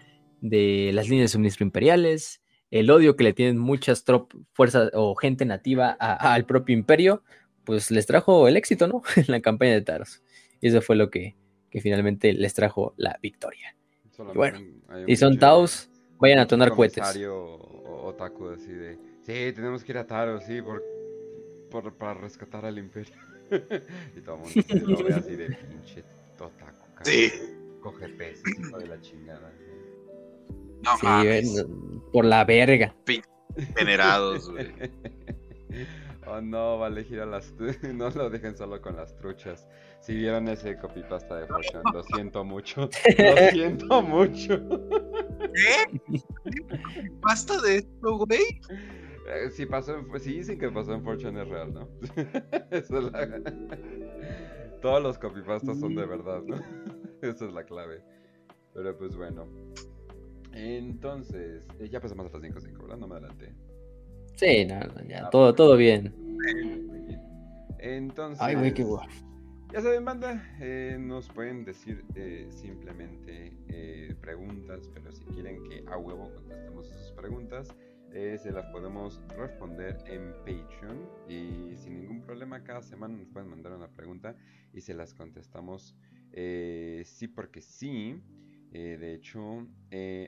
de las líneas de suministro imperiales, el odio que le tienen muchas fuerzas o gente nativa al propio imperio, pues les trajo el éxito, ¿no? en la campaña de Taros. Y eso fue lo que, finalmente les trajo la victoria. y bueno, y son Taos, vayan a tonar cohetes. Otaku así de, sí, tenemos que ir a Taros, sí, por, para rescatar al imperio. y todo el mundo lo ve así de pinche Totaku, Sí. Coge peces, hijo de la chingada. No sí, por la verga. Venerados, güey. Oh no, va a elegir a las. no lo dejen solo con las truchas. Si vieron ese copypasta de Fortune, lo siento mucho. Lo siento mucho. ¿Qué? ¿Pasta de esto, güey? Eh, si, pasó en, si dicen que pasó en Fortune es real, ¿no? Eso es la... Todos los copypastas son de verdad, ¿no? Esa es la clave. Pero pues bueno. Entonces, eh, ya pasamos a las 5-5, ¿verdad? No me adelanté. Sí, no, ya, ah, todo, todo bien. Entonces. Ay, güey, qué guay. Ya saben, banda, eh, nos pueden decir eh, simplemente preguntas, pero si quieren que a huevo contestemos sus preguntas, eh, se las podemos responder en Patreon y sin ningún problema cada semana nos pueden mandar una pregunta y se las contestamos eh, sí porque sí. Eh, de hecho,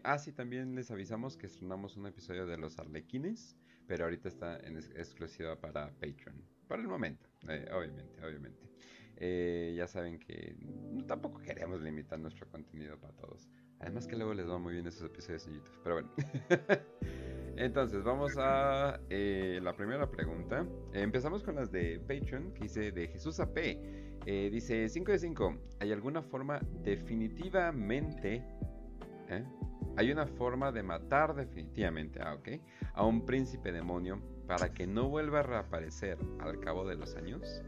ah sí, también les avisamos que estrenamos un episodio de los Arlequines, pero ahorita está en exclusiva para Patreon. Por el momento, obviamente, obviamente. ya saben que tampoco queremos limitar nuestro contenido para todos. Además que luego les va muy bien esos episodios en YouTube. Pero bueno. Entonces, vamos a eh, la primera pregunta. empezamos con las de Patreon, que dice de Jesús AP. Eh, dice 5 de 5. ¿Hay alguna forma definitivamente... ¿eh? Hay una forma de matar definitivamente ah, okay, a un príncipe demonio para que no vuelva a reaparecer al cabo de los años?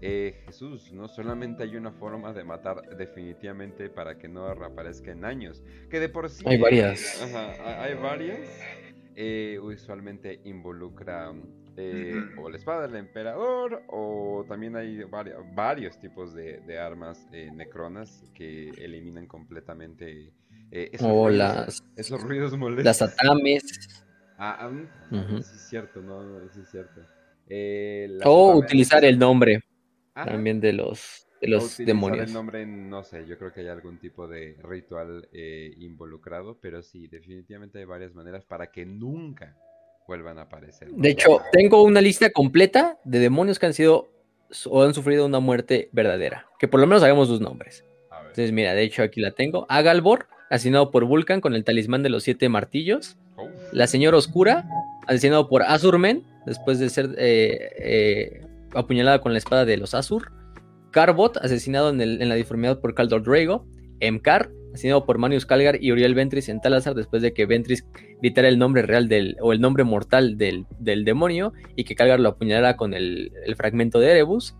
eh, Jesús, no solamente hay una forma de matar definitivamente para que no reaparezca en años, que de por sí... Hay varias. Ajá, hay varias. Eh, usualmente involucra eh, o la espada del emperador o también hay varios tipos de, armas necronas que eliminan completamente esos, o ruidos, las, esos ruidos molestos. Las atames. Ah, sí es cierto, no, sí es cierto. o utilizar el nombre también de los, de los demonios. el nombre, no sé, yo creo que hay algún tipo de ritual eh, involucrado, pero sí, definitivamente hay varias maneras para que nunca vuelvan a aparecer. De hecho, tengo una lista completa de demonios que han sido o han sufrido una muerte verdadera, que por lo menos hagamos sus nombres. Entonces, mira, de hecho aquí la tengo. Agalbor, asesinado por Vulcan con el talismán de los siete martillos. Oh. La señora Oscura, asesinado por Azurmen, después de ser eh, eh, apuñalada con la espada de los Azur. Carbot, asesinado en, la deformidad por Caldor Drago. Emkar, asesinado por Manius Calgar y Uriel Ventris en Talazar después de que Ventris gritara el nombre real del, o el nombre mortal del, demonio y que Calgar lo apuñalara con el, fragmento de Erebus.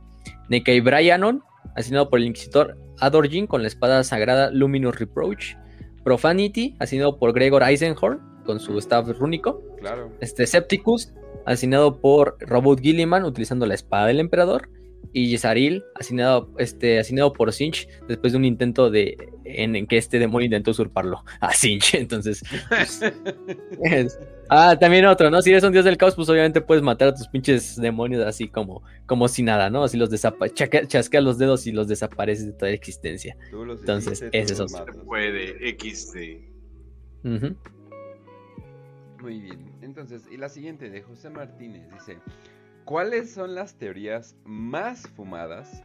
Nekei Bryanon, asesinado por el Inquisitor Adorjin con la espada sagrada Luminous Reproach. Profanity, asesinado por Gregor Eisenhorn con su staff rúnico. Claro. Este, Septicus, asignado por Robot Gilliman utilizando la espada del emperador. Y Yesaril, asignado, este, asignado por Sinch después de un intento de en, que este demonio intentó usurparlo a Sinch. Entonces, pues, ah, también otro, ¿no? Si eres un dios del caos, pues obviamente puedes matar a tus pinches demonios así como, como si nada, ¿no? Así los chasqueas los dedos y los desapareces de toda existencia. Entonces, ese es otro. Puede, XD. Muy bien. Entonces, y la siguiente de José Martínez dice, ¿cuáles son las teorías más fumadas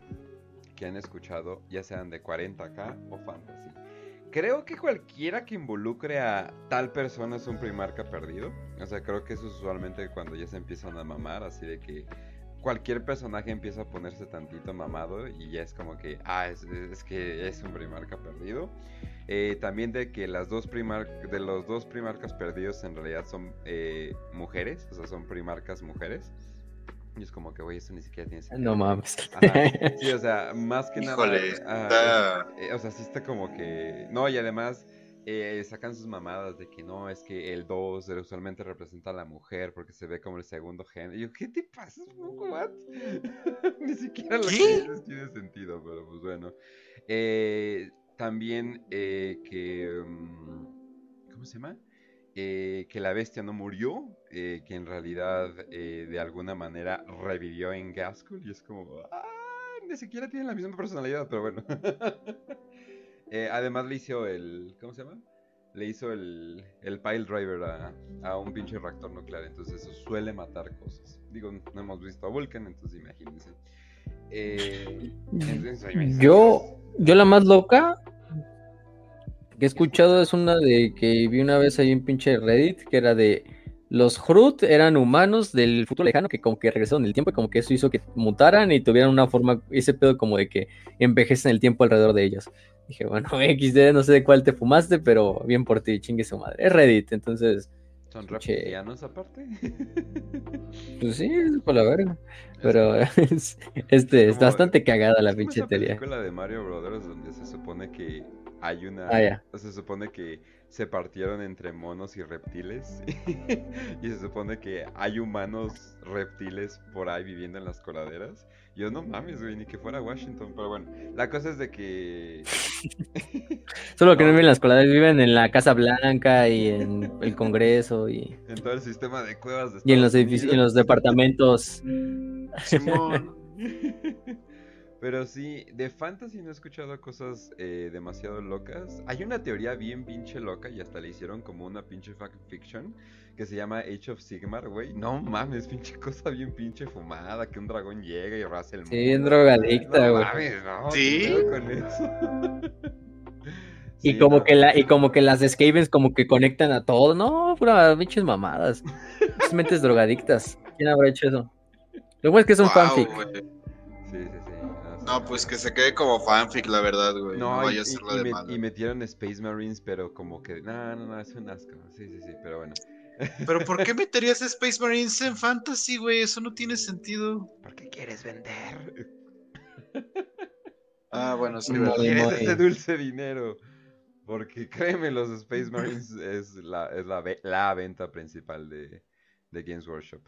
que han escuchado, ya sean de 40k o fantasy? Creo que cualquiera que involucre a tal persona es un primarca perdido. O sea, creo que eso es usualmente cuando ya se empiezan a mamar, así de que cualquier personaje empieza a ponerse tantito mamado y ya es como que, ah, es, que es un primarca perdido. Eh, también de que las dos primar de los dos primarcas perdidos en realidad son eh, mujeres, o sea, son primarcas mujeres. Y es como que, güey, eso ni siquiera tiene sentido. No mames. Sí, o sea, más que nada. Eh, o sea, sí está como que. No, y además eh, sacan sus mamadas de que no, es que el 2 usualmente representa a la mujer porque se ve como el segundo gen. Y yo, ¿qué te pasa? What? Ni siquiera lo que dices tiene sentido, pero pues bueno. Eh, también eh, que... Mm, ¿Cómo se llama? Que la bestia no murió, que en realidad de alguna manera revivió en Gaskell y es como, ah, ni siquiera tienen la misma personalidad, pero bueno. Eh, además le hizo el. ¿Cómo se llama? Le hizo el, el pile driver a, a, un pinche reactor nuclear. Entonces eso suele matar cosas. Digo, no hemos visto a Vulcan, entonces imagínense. Eh, yo, yo la más loca que he escuchado es una de que vi una vez ahí en pinche Reddit que era de los Hrut eran humanos del futuro lejano que como que regresaron el tiempo y como que eso hizo que mutaran y tuvieran una forma, ese pedo como de que envejecen el tiempo alrededor de ellos. Dije, bueno, XD, no sé de cuál te fumaste, pero bien por ti, chingue su madre. Es Reddit, entonces. ¿Son reptilianos aparte? Pues sí, es por la verga. Pero es, este, es bastante cagada la pinche teoría. Es de Mario Brothers donde se supone que hay una. Ah, se supone que se partieron entre monos y reptiles. y se supone que hay humanos reptiles por ahí viviendo en las coladeras. Yo no mames, güey, ni que fuera Washington. Pero bueno, la cosa es de que. Solo que no viven en las coladeras, viven en la Casa Blanca y en el Congreso y. En todo el sistema de cuevas de Y en los, edificios, en los departamentos. Pero sí, de fantasy no he escuchado cosas eh, demasiado locas. Hay una teoría bien pinche loca y hasta le hicieron como una pinche fiction que se llama Age of Sigmar, güey. No mames, pinche cosa bien pinche fumada, que un dragón llega y raza el mundo. Sí, bien drogadicta, güey. No, sí. Con eso? y como que la, y como que las Skavens como que conectan a todo, no, pura pinches mamadas. mentes drogadictas. ¿Quién habrá hecho eso? Lo bueno es que es un fanfic. Sí, sí, sí. No, pues que se quede como fanfic, la verdad, güey. No, vaya a ser y, de y, metieron Space Marines, pero como que. No, no, no, es un asco. Sí, sí, sí, pero bueno. Pero ¿por qué meterías Space Marines en Fantasy, güey? Eso no tiene sentido. Porque quieres vender. Ah, bueno, sí, ¿verdad? ¿Quieres muy- ese dulce dinero? Porque créeme, los Space Marines es la, es la, la venta principal de, de Games Workshop.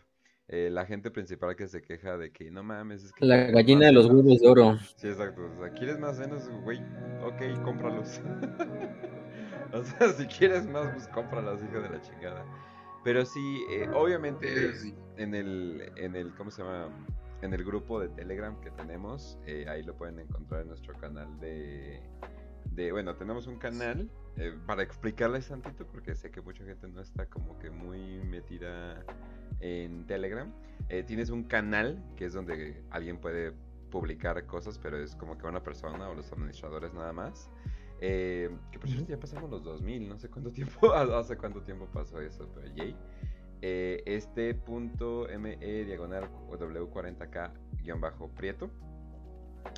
Eh, la gente principal que se queja de que no mames, es que La gallina de los Venos". huevos de oro. Sí, exacto. O sea, ¿quieres más Venos? Güey, ok, cómpralos. o sea, si quieres más, pues cómpralos, hijo de la chingada. Pero sí, eh, obviamente sí. en el, en el, ¿cómo se llama? En el grupo de Telegram que tenemos, eh, ahí lo pueden encontrar en nuestro canal de, de bueno, tenemos un canal eh, para explicarles tantito, porque sé que mucha gente no está como que muy metida en Telegram. Eh, tienes un canal que es donde alguien puede publicar cosas, pero es como que una persona o los administradores nada más. Eh, que por cierto ya pasamos los 2000, no sé cuánto tiempo, hace cuánto tiempo pasó eso, pero yay. Eh, este punto ME diagonal W40K guion bajo Prieto.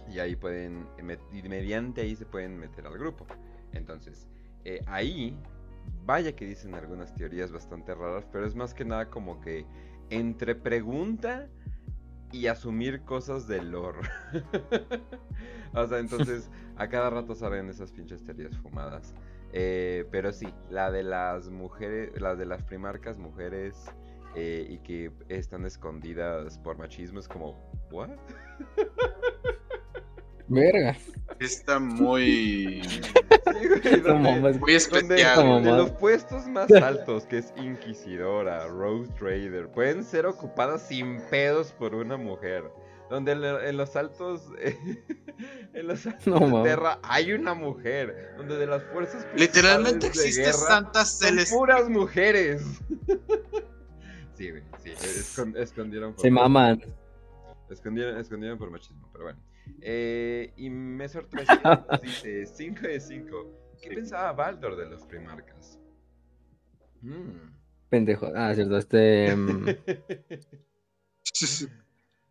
Y ahí pueden, mediante ahí se pueden meter al grupo. Entonces, eh, ahí, vaya que dicen algunas teorías bastante raras, pero es más que nada como que entre pregunta y asumir cosas del lore. o sea, entonces a cada rato salen esas pinches teorías fumadas. Eh, pero sí, la de las mujeres, la de las primarcas mujeres eh, y que están escondidas por machismo es como, ¿what? Verga. Está muy, Sí, güey, donde- muy especial. De los puestos más altos, que es Inquisidora, Road Trader, pueden ser ocupadas sin pedos por una mujer. Donde en, lo- en los altos, en los altos No de. Terra hay una mujer. Donde de las fuerzas Literalmente existe guerra Santa son Celestina. puras mujeres. sí, güey, sí, escon- escondieron por Se maman. Escondieron, escondieron por machismo, pero bueno. Eh, y me sorprendió, nos dice 5 de 5. ¿Qué Sí. pensaba Baldor de los primarcas? Mm. Pendejo. Ah, cierto. Este. mm,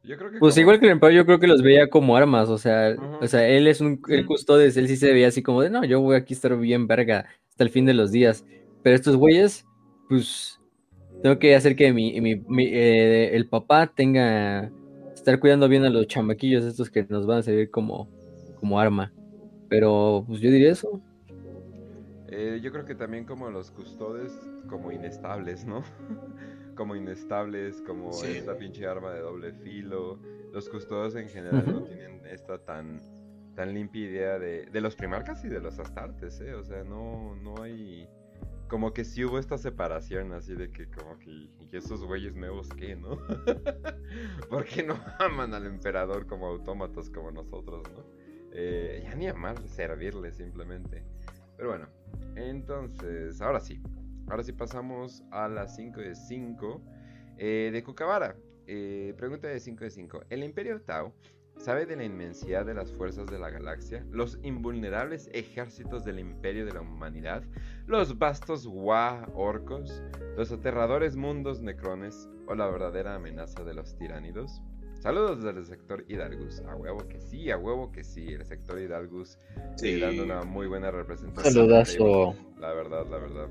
Yo creo que Pues como- igual que el emperador, yo creo que los veía como armas, o sea, o sea, él es un, el custodes, él sí se veía así como de, no, yo voy aquí a estar bien verga hasta el fin de los días, pero estos güeyes, pues, tengo que hacer que mi, mi- mi, eh, el papá tenga, estar cuidando bien a los chamaquillos estos que nos van a servir como, como arma, pero, pues, yo diría eso, Eh, yo creo que también como los custodes, como inestables, ¿no? como inestables, como Sí. esta pinche arma de doble filo. Los custodes en general no tienen esta tan, tan limpia idea de, de los primarcas y de los astartes, ¿eh? O sea, no, no hay... Como que sí hubo esta separación así de que como que... ¿Y esos güeyes nuevos qué, no? ¿Por qué no aman al emperador como autómatas como nosotros, no? Eh, ya ni amar, servirle simplemente. Pero bueno, entonces, ahora sí. Ahora sí pasamos a las 5 de 5 eh, de Kukabara. Eh, pregunta de 5 de 5. ¿El Imperio Tau sabe de la inmensidad de las fuerzas de la galaxia? ¿Los invulnerables ejércitos del Imperio de la Humanidad? ¿Los vastos Wa orcos? ¿Los aterradores mundos necrones? ¿O la verdadera amenaza de los tiránidos? Saludos desde el sector Hidalgus. A huevo que sí, a huevo que sí. El sector Hidalgus eh, Sí. dando una muy buena representación. Saludazo. La verdad, la verdad.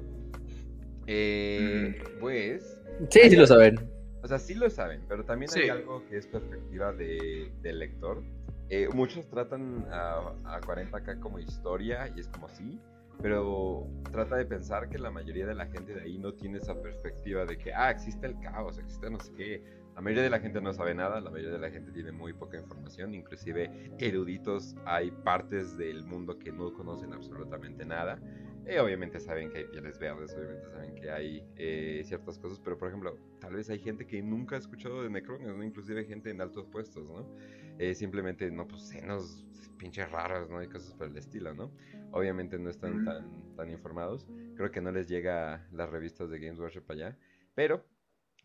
Eh, Mm. Pues, sí, sí lo saben, o sea, sí lo saben, pero también hay Sí. algo que es perspectiva de, del lector. Eh, muchos tratan a, a 40k como historia y es como sí, pero trata de pensar que la mayoría de la gente de ahí no tiene esa perspectiva de que, ah, existe el caos, existe no sé qué. La mayoría de la gente no sabe nada, la mayoría de la gente tiene muy poca información, inclusive eruditos hay partes del mundo que no conocen absolutamente nada. Eh, obviamente saben que hay pieles verdes, obviamente saben que hay eh, ciertas cosas, pero por ejemplo, tal vez hay gente que nunca ha escuchado de Necrones, ¿no? Inclusive gente en altos puestos, ¿no? Eh, simplemente, no, pues senos pinches raros, ¿no? Y cosas por el estilo, ¿no? Obviamente no están tan, tan informados. Creo que no les llega las revistas de Games Workshop allá. Pero,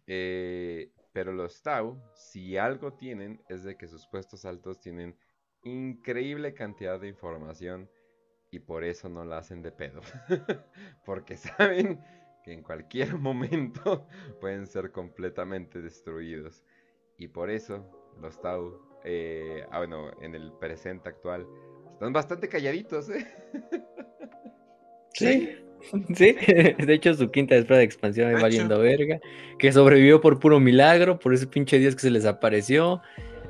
pero los Tau, si algo tienen, es de que sus puestos altos tienen increíble cantidad de información y por eso no la hacen de pedo. Porque saben que en cualquier momento pueden ser completamente destruidos. Y por eso los Tau, eh, ah, bueno, en el presente actual, están bastante calladitos, ¿eh? sí, sí, de hecho su quinta espada de expansión hecho. valiendo verga, que sobrevivió por puro milagro, por ese pinche dios que se les apareció,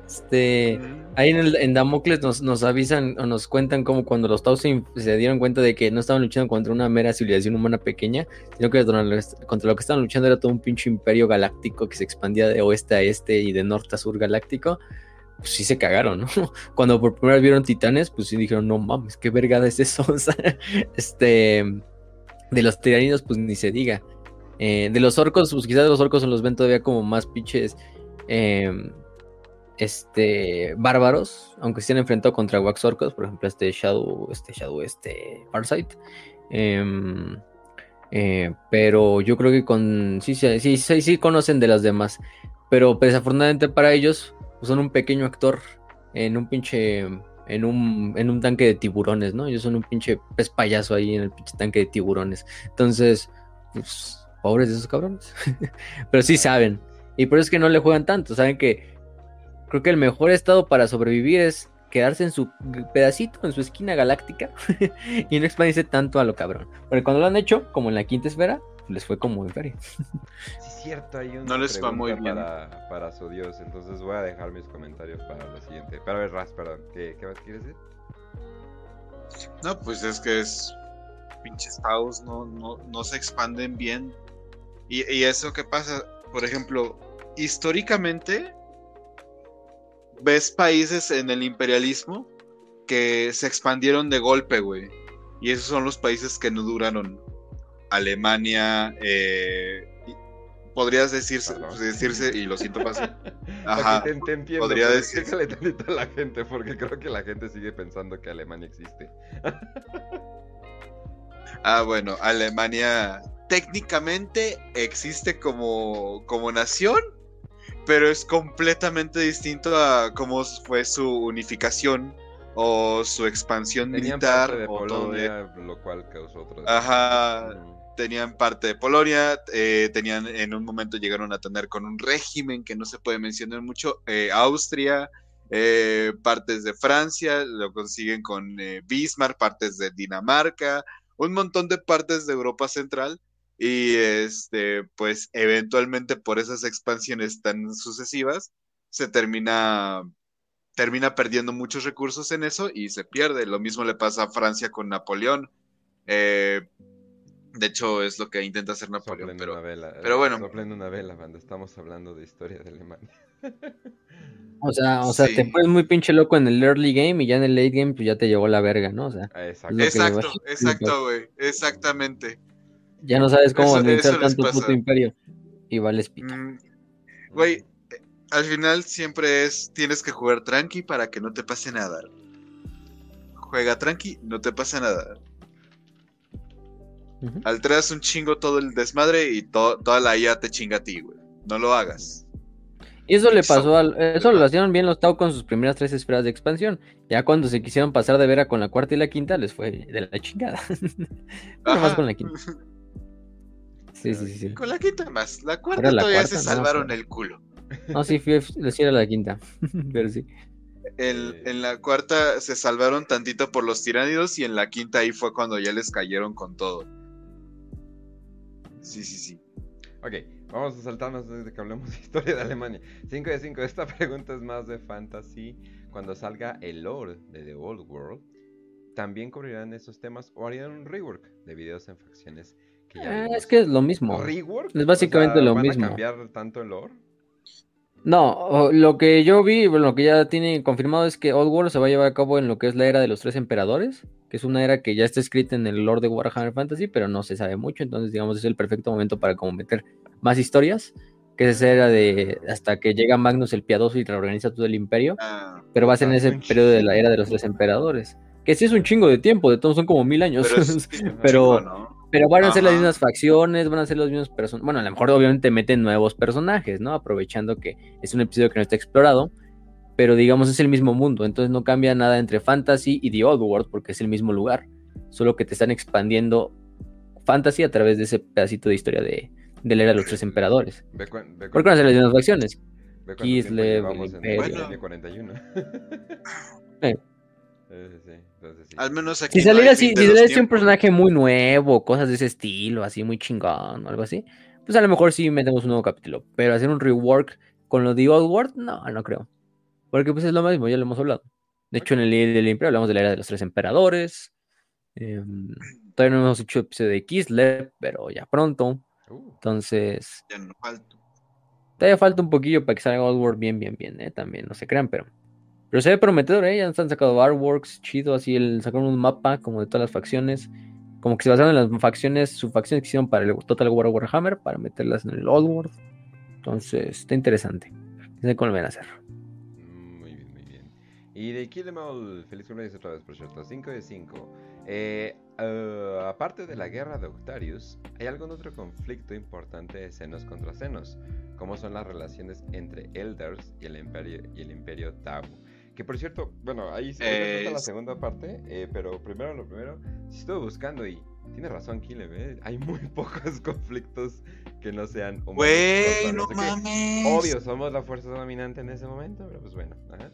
Este, ahí en, el, en Damocles nos, nos, avisan o nos cuentan como cuando los Tau se, se, dieron cuenta de que no estaban luchando contra una mera civilización humana pequeña, sino que contra lo que estaban luchando era todo un pinche imperio galáctico que se expandía de oeste a este y de norte a sur galáctico. Pues sí se cagaron, ¿no? Cuando por primera vez vieron titanes, pues sí dijeron, no mames, qué vergada es eso. O sea, este, de los tiranidos, pues ni se diga. Eh, de los orcos, pues quizás de los orcos se los ven todavía como más pinches. Eh, este, bárbaros, aunque se han enfrentado contra Wax Orcos, por ejemplo, este Shadow, este Shadow, este Farsight. Em, eh, pero yo creo que con. Sí, sí, sí, sí, conocen de las demás. Pero desafortunadamente para ellos, pues, son un pequeño actor en un pinche. En un, en un tanque de tiburones, ¿no? Ellos son un pinche pez payaso ahí en el pinche tanque de tiburones. Entonces, pues, pobres de esos cabrones. pero sí saben. Y por eso es que no le juegan tanto. Saben que Creo que el mejor estado para sobrevivir es quedarse en su pedacito, en su esquina galáctica y no expandirse tanto a lo cabrón. Porque cuando lo han hecho, como en la quinta esfera, les fue como en feria. Sí, es cierto, hay una no les va muy bien. Para, para, su dios, entonces voy a dejar mis comentarios para lo siguiente. Pero a ver, Raz, perdón, ¿qué, qué quieres decir? No, pues es que es. Pinches Taos no, no, no se expanden bien. Y, y eso que pasa, por ejemplo, históricamente ves países en el imperialismo que se expandieron de golpe, güey. Y esos son los países que no duraron. Alemania, eh, podrías decirse, decirse, y lo siento fácil. Ajá. Te, te entiendo, podría decirle a la gente, porque creo que la gente sigue pensando que Alemania existe. ah, bueno, Alemania técnicamente existe como, como nación, pero es completamente distinto a cómo fue su unificación o su expansión militar. Parte de Polonia, lo cual causó otro. Ajá. Tenían parte de Polonia, eh, tenían en un momento llegaron a tener con un régimen que no se puede mencionar mucho, eh, Austria, eh, partes de Francia, lo consiguen con Bismarck, partes de Dinamarca, un montón de partes de Europa Central y este, pues eventualmente por esas expansiones tan sucesivas, se termina, termina perdiendo muchos recursos en eso y se pierde. Lo mismo le pasa a Francia con Napoleón. Eh, de hecho, es lo que intenta hacer Napoleón. pero, pero bueno. una vela cuando estamos hablando de historia de Alemania. O sea, o sea, te pones muy pinche loco en el early game y ya en el late game pues ya te llevó la verga, ¿no? O sea, exacto, exacto, exacto, güey, exactamente. Ya no sabes cómo administrar tanto puto imperio. Y vales pito. Mm, güey, al final siempre es, tienes que jugar tranqui para que no te pase nada. Juega tranqui, no te pasa nada. Alteras un chingo todo el desmadre y toda la IA te chinga a ti, güey. No lo hagas. Y eso le pasó al. Eso lo hicieron bien los Tau con sus primeras tres esferas de expansión. Ya cuando se quisieron pasar de vera con la cuarta y la quinta, les fue de la chingada. más con la quinta. Sí, sí, sí. Con la quinta más. La cuarta todavía se salvaron el culo. No, sí, fui, era la quinta. Pero sí. en la cuarta se salvaron tantito por los tiránidos y en la quinta ahí fue cuando ya les cayeron con todo. Sí, sí, sí. Ok, vamos a saltarnos desde que hablemos de historia de Alemania. 5 de 5, esta pregunta es más de fantasy. Cuando salga el lore de The Old World, ¿también cubrirán esos temas o harían un rework de videos en facciones Ah, es que es lo mismo. Es básicamente lo mismo. ¿Van a cambiar tanto el lore? No, lo que yo vi, lo que ya tiene confirmado es que Old World se va a llevar a cabo en lo que es la era de los tres emperadores, que es una era que ya está escrita en el lore de Warhammer Fantasy, pero no se sabe mucho, entonces digamos es el perfecto momento para como meter más historias, que es esa era de hasta que llega Magnus el Piadoso y reorganiza todo el imperio, ah, pero va a ser en ese periodo de la era de los tres emperadores, que sí es un chingo de tiempo, de todos son como mil años, pero, pero van a ser las mismas facciones, van a ser los mismos personajes. Bueno, a lo mejor obviamente meten nuevos personajes, ¿no? Aprovechando que es un episodio que no está explorado. Pero digamos es el mismo mundo, entonces no cambia nada entre Fantasy y The Old World porque es el mismo lugar. Solo que te están expandiendo Fantasy a través de ese pedacito de historia de, de la era de los tres emperadores. ¿Por qué van a ser las mismas facciones? Kislev, el 41. eh. Al menos aquí. Si saliera así, si saliera un personaje muy nuevo, cosas de ese estilo, así muy chingón o algo así, pues a lo mejor sí metemos un nuevo capítulo. Pero hacer un rework con lo de Old World, no, no creo. Porque pues es lo mismo, ya lo hemos hablado. De hecho, en el del Imperio hablamos de la era de los tres emperadores. em, todavía no hemos hecho episodio de Kislev, pero ya pronto. Uh, Entonces, Ya no falta. todavía falta un poquillo para que salga Oddworld bien, bien, bien, ¿eh? También, no se crean, pero. Pero se ve prometedor, ¿eh? Ya han sacado artworks, chido, así, el, sacaron un mapa como de todas las facciones. Como que se basaron en las facciones, sus facciones que hicieron para el Total War Warhammer, para meterlas en el Oddworld. Entonces, está interesante. No sé cómo lo van a hacer. mm, muy bien, muy bien. Y de Kill Em All, feliz cumpleaños otra vez, por cierto. 5 de 5. Eh, eh, aparte de la guerra de Octarius, ¿hay algún otro conflicto importante de senos contra senos? ¿Cómo son las relaciones entre Elders y el Imperio, y el imperio Tau? Que por cierto, bueno, ahí sí Eh, está la segunda parte, eh, pero primero lo primero, sí estuve buscando y tiene razón Killem, ¿eh? hay muy pocos conflictos que no sean humanos. Güey, no sé qué. mames. Obvio, somos la fuerza dominante en ese momento, pero pues bueno. Ajá.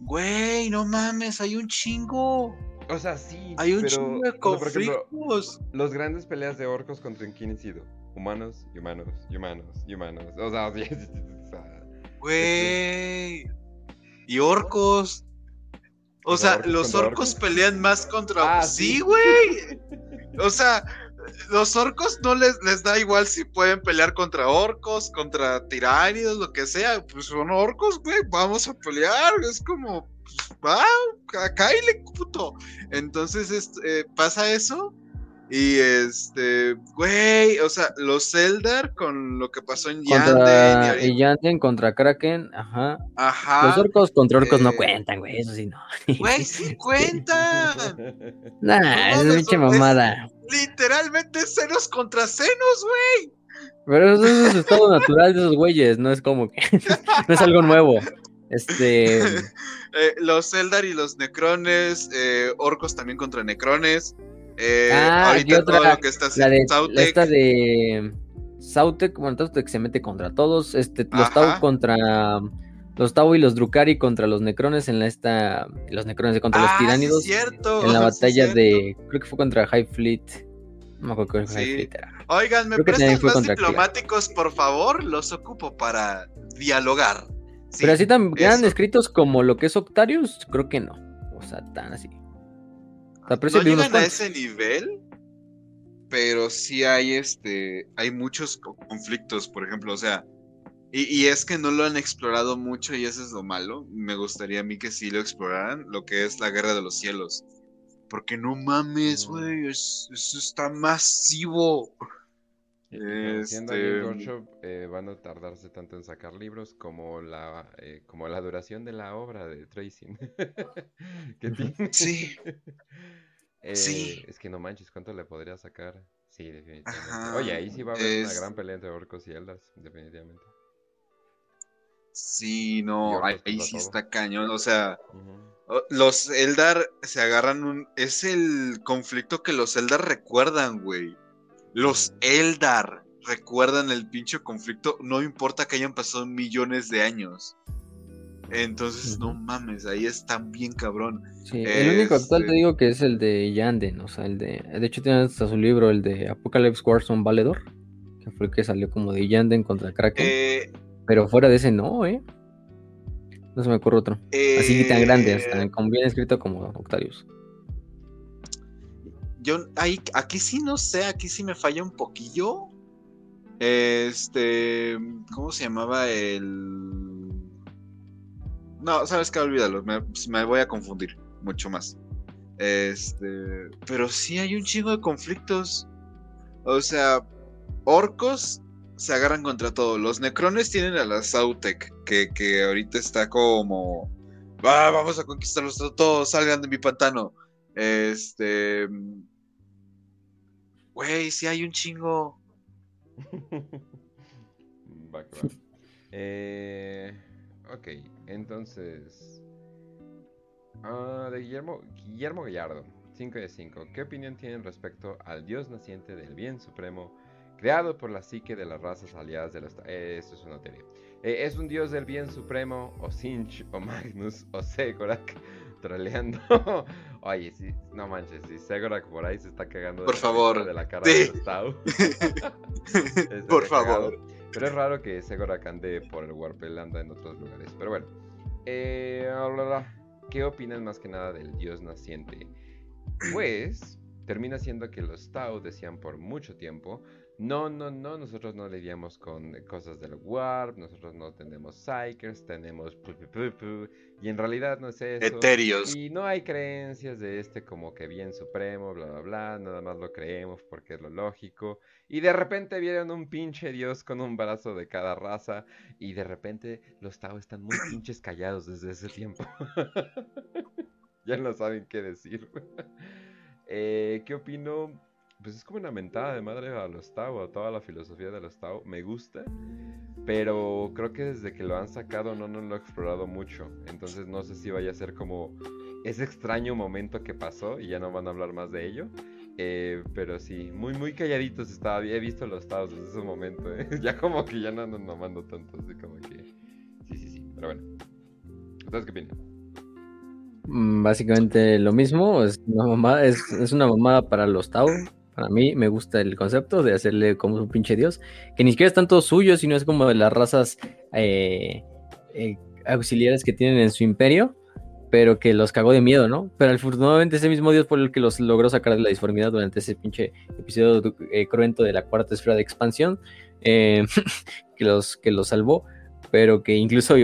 Güey, no mames, hay un chingo. O sea, sí, Hay un pero, chingo de por ejemplo, conflictos. los grandes peleas de orcos contra sido humanos y humanos y humanos y humanos. O sea, sí, o sea, Güey. Y orcos. O sea, orcos los orcos orcos. pelean más contra. Ah, sí, sí. güey. O sea, los orcos no les, les da igual si pueden pelear contra orcos, contra tiránidos, lo que sea. Pues son orcos, güey. Vamos a pelear. Es como. pues, Va, cáile, puto. Entonces es- eh, pasa eso. Y este, güey, o sea, los Eldar con lo que pasó en Yanden. y Contra ahorita- y Yanden, contra Kraken, ajá. Ajá. Los orcos contra orcos no eh, cuentan, güey, eso sí no. Güey, sí cuentan. Nah, es pinche es- mamada. Literalmente senos contra senos, güey. Pero eso es su estado natural de esos güeyes, no es como que. no es algo nuevo. Este. Eh, los Eldar y los Necrones, eh, orcos también contra Necrones. Eh, Ah, y ahorita todo otra, lo que está La haciendo de. La Sautek. esta de. Bueno, Sautek se mete contra todos. Este, los Ajá. Tau contra. Los Tau y los Drukari contra los Necrones en la esta. Los Necrones contra los Ah, sí, Tiránidos. cierto. en la batalla de. Creo que fue contra High Fleet. No me acuerdo Sí. High Fleet era. Oigan, ¿me Creo prestan más Kira. diplomáticos, por favor? Los ocupo para dialogar. Pero así tan eso. escritos como lo que es Octarius, creo que no. O sea, tan así. O sea, pero sí no llegan a ese nivel, pero sí hay este, hay muchos co- conflictos, por ejemplo, o sea, y, y es que no lo han explorado mucho y eso es lo malo. Me gustaría a mí que sí lo exploraran, lo que es la guerra de los cielos. Porque no mames, güey, es- eso está masivo. Ahí en Este- Workshop, eh, van a tardarse tanto en sacar libros como la, eh, como la duración de la obra de Tracing. que Ujú. tiene. Sí. Eh, Sí. Es que no manches, ¿cuánto le podría sacar? Sí, definitivamente. Ajá, Oye, ahí sí va a haber una gran pelea entre orcos y eldars, definitivamente. Sí, no, ahí, sí todo. está cañón, o sea, los Eldar se agarran un... Es el conflicto que los Eldar recuerdan, güey. Los. Eldar recuerdan el pinche conflicto, no importa que hayan pasado millones de años. Entonces, no mames, ahí están bien cabrón. Sí, el único actual te Este- digo que es el de Yanden, o sea, el de. De hecho, tiene hasta su libro, el de Apocalypse Warzone Valedor, que fue el que salió como de Yanden contra Kraken. Eh, Pero fuera de ese, no, ¿eh? No se me ocurre otro. Así tan grande, eh, hasta con bien escrito como Octarius. Yo ahí, aquí sí no sé, aquí sí me falla un poquillo. Este, ¿cómo se llamaba el? No, sabes que olvídalo, me, voy a confundir mucho más. Este, pero sí hay un chingo de conflictos. O sea, orcos se agarran contra todo. Los necrones tienen a la Sautek, que, que ahorita está como, "Ah, vamos a conquistarlos todos, salgan de mi pantano. Este. Güey, sí hay un chingo. Va. Eh, ok, entonces. ah, de Guillermo, Guillermo Gallardo, 5 de 5. ¿Qué opinión tienen respecto al dios naciente del bien supremo, creado por la psique de las razas aliadas de los. Eh, es una teoría. Eh, ¿Es un dios del bien supremo, o Sinch, o Magnus, o Segorak, troleando? Oye, sí, no manches, si Segorak por ahí se está cagando de Por la favor, risa de la cara sí. de los Tau. Estaría Por cagado. favor. Pero es raro que Segorak ande por el Warpel, anda en otros lugares. Pero bueno. Eh, ¿Qué opinan más que nada del dios naciente? Pues termina siendo que los Tau decían por mucho tiempo, no, no, no, nosotros no lidiamos con cosas del Warp, nosotros no tenemos Psychers, tenemos... y en realidad no es eso. Eterios. Y no hay creencias de este como que bien supremo, bla, bla, bla, nada más lo creemos porque es lo lógico. Y de repente vieron un pinche dios con un brazo de cada raza y de repente los Tau están muy pinches callados desde ese tiempo. ya no saben qué decir. Eh, ¿Qué opino? Pues es como una mentada de madre a los Tau, a toda la filosofía de los Tau. Me gusta, pero creo que desde que lo han sacado no, no lo he explorado mucho. Entonces no sé si vaya a ser como ese extraño momento que pasó y ya no van a hablar más de ello. Eh, pero sí, muy, muy calladitos estaba. He visto los Tau desde ese momento. ¿eh? ya como que ya no andan mamando tanto. Así como que. Sí, sí, sí. Pero bueno. ¿Ustedes qué opinan? Mm, básicamente lo mismo, es una es, una mamada para los Tau. Para mí me gusta el concepto de hacerle como un pinche dios, que ni siquiera es tanto suyo, sino es como de las razas eh, eh, auxiliares que tienen en su imperio, pero que los cagó de miedo, ¿no? Pero afortunadamente ese mismo dios por el que los logró sacar de la disformidad durante ese pinche episodio eh, cruento de la cuarta esfera de expansión, que, los, que los salvó pero que incluso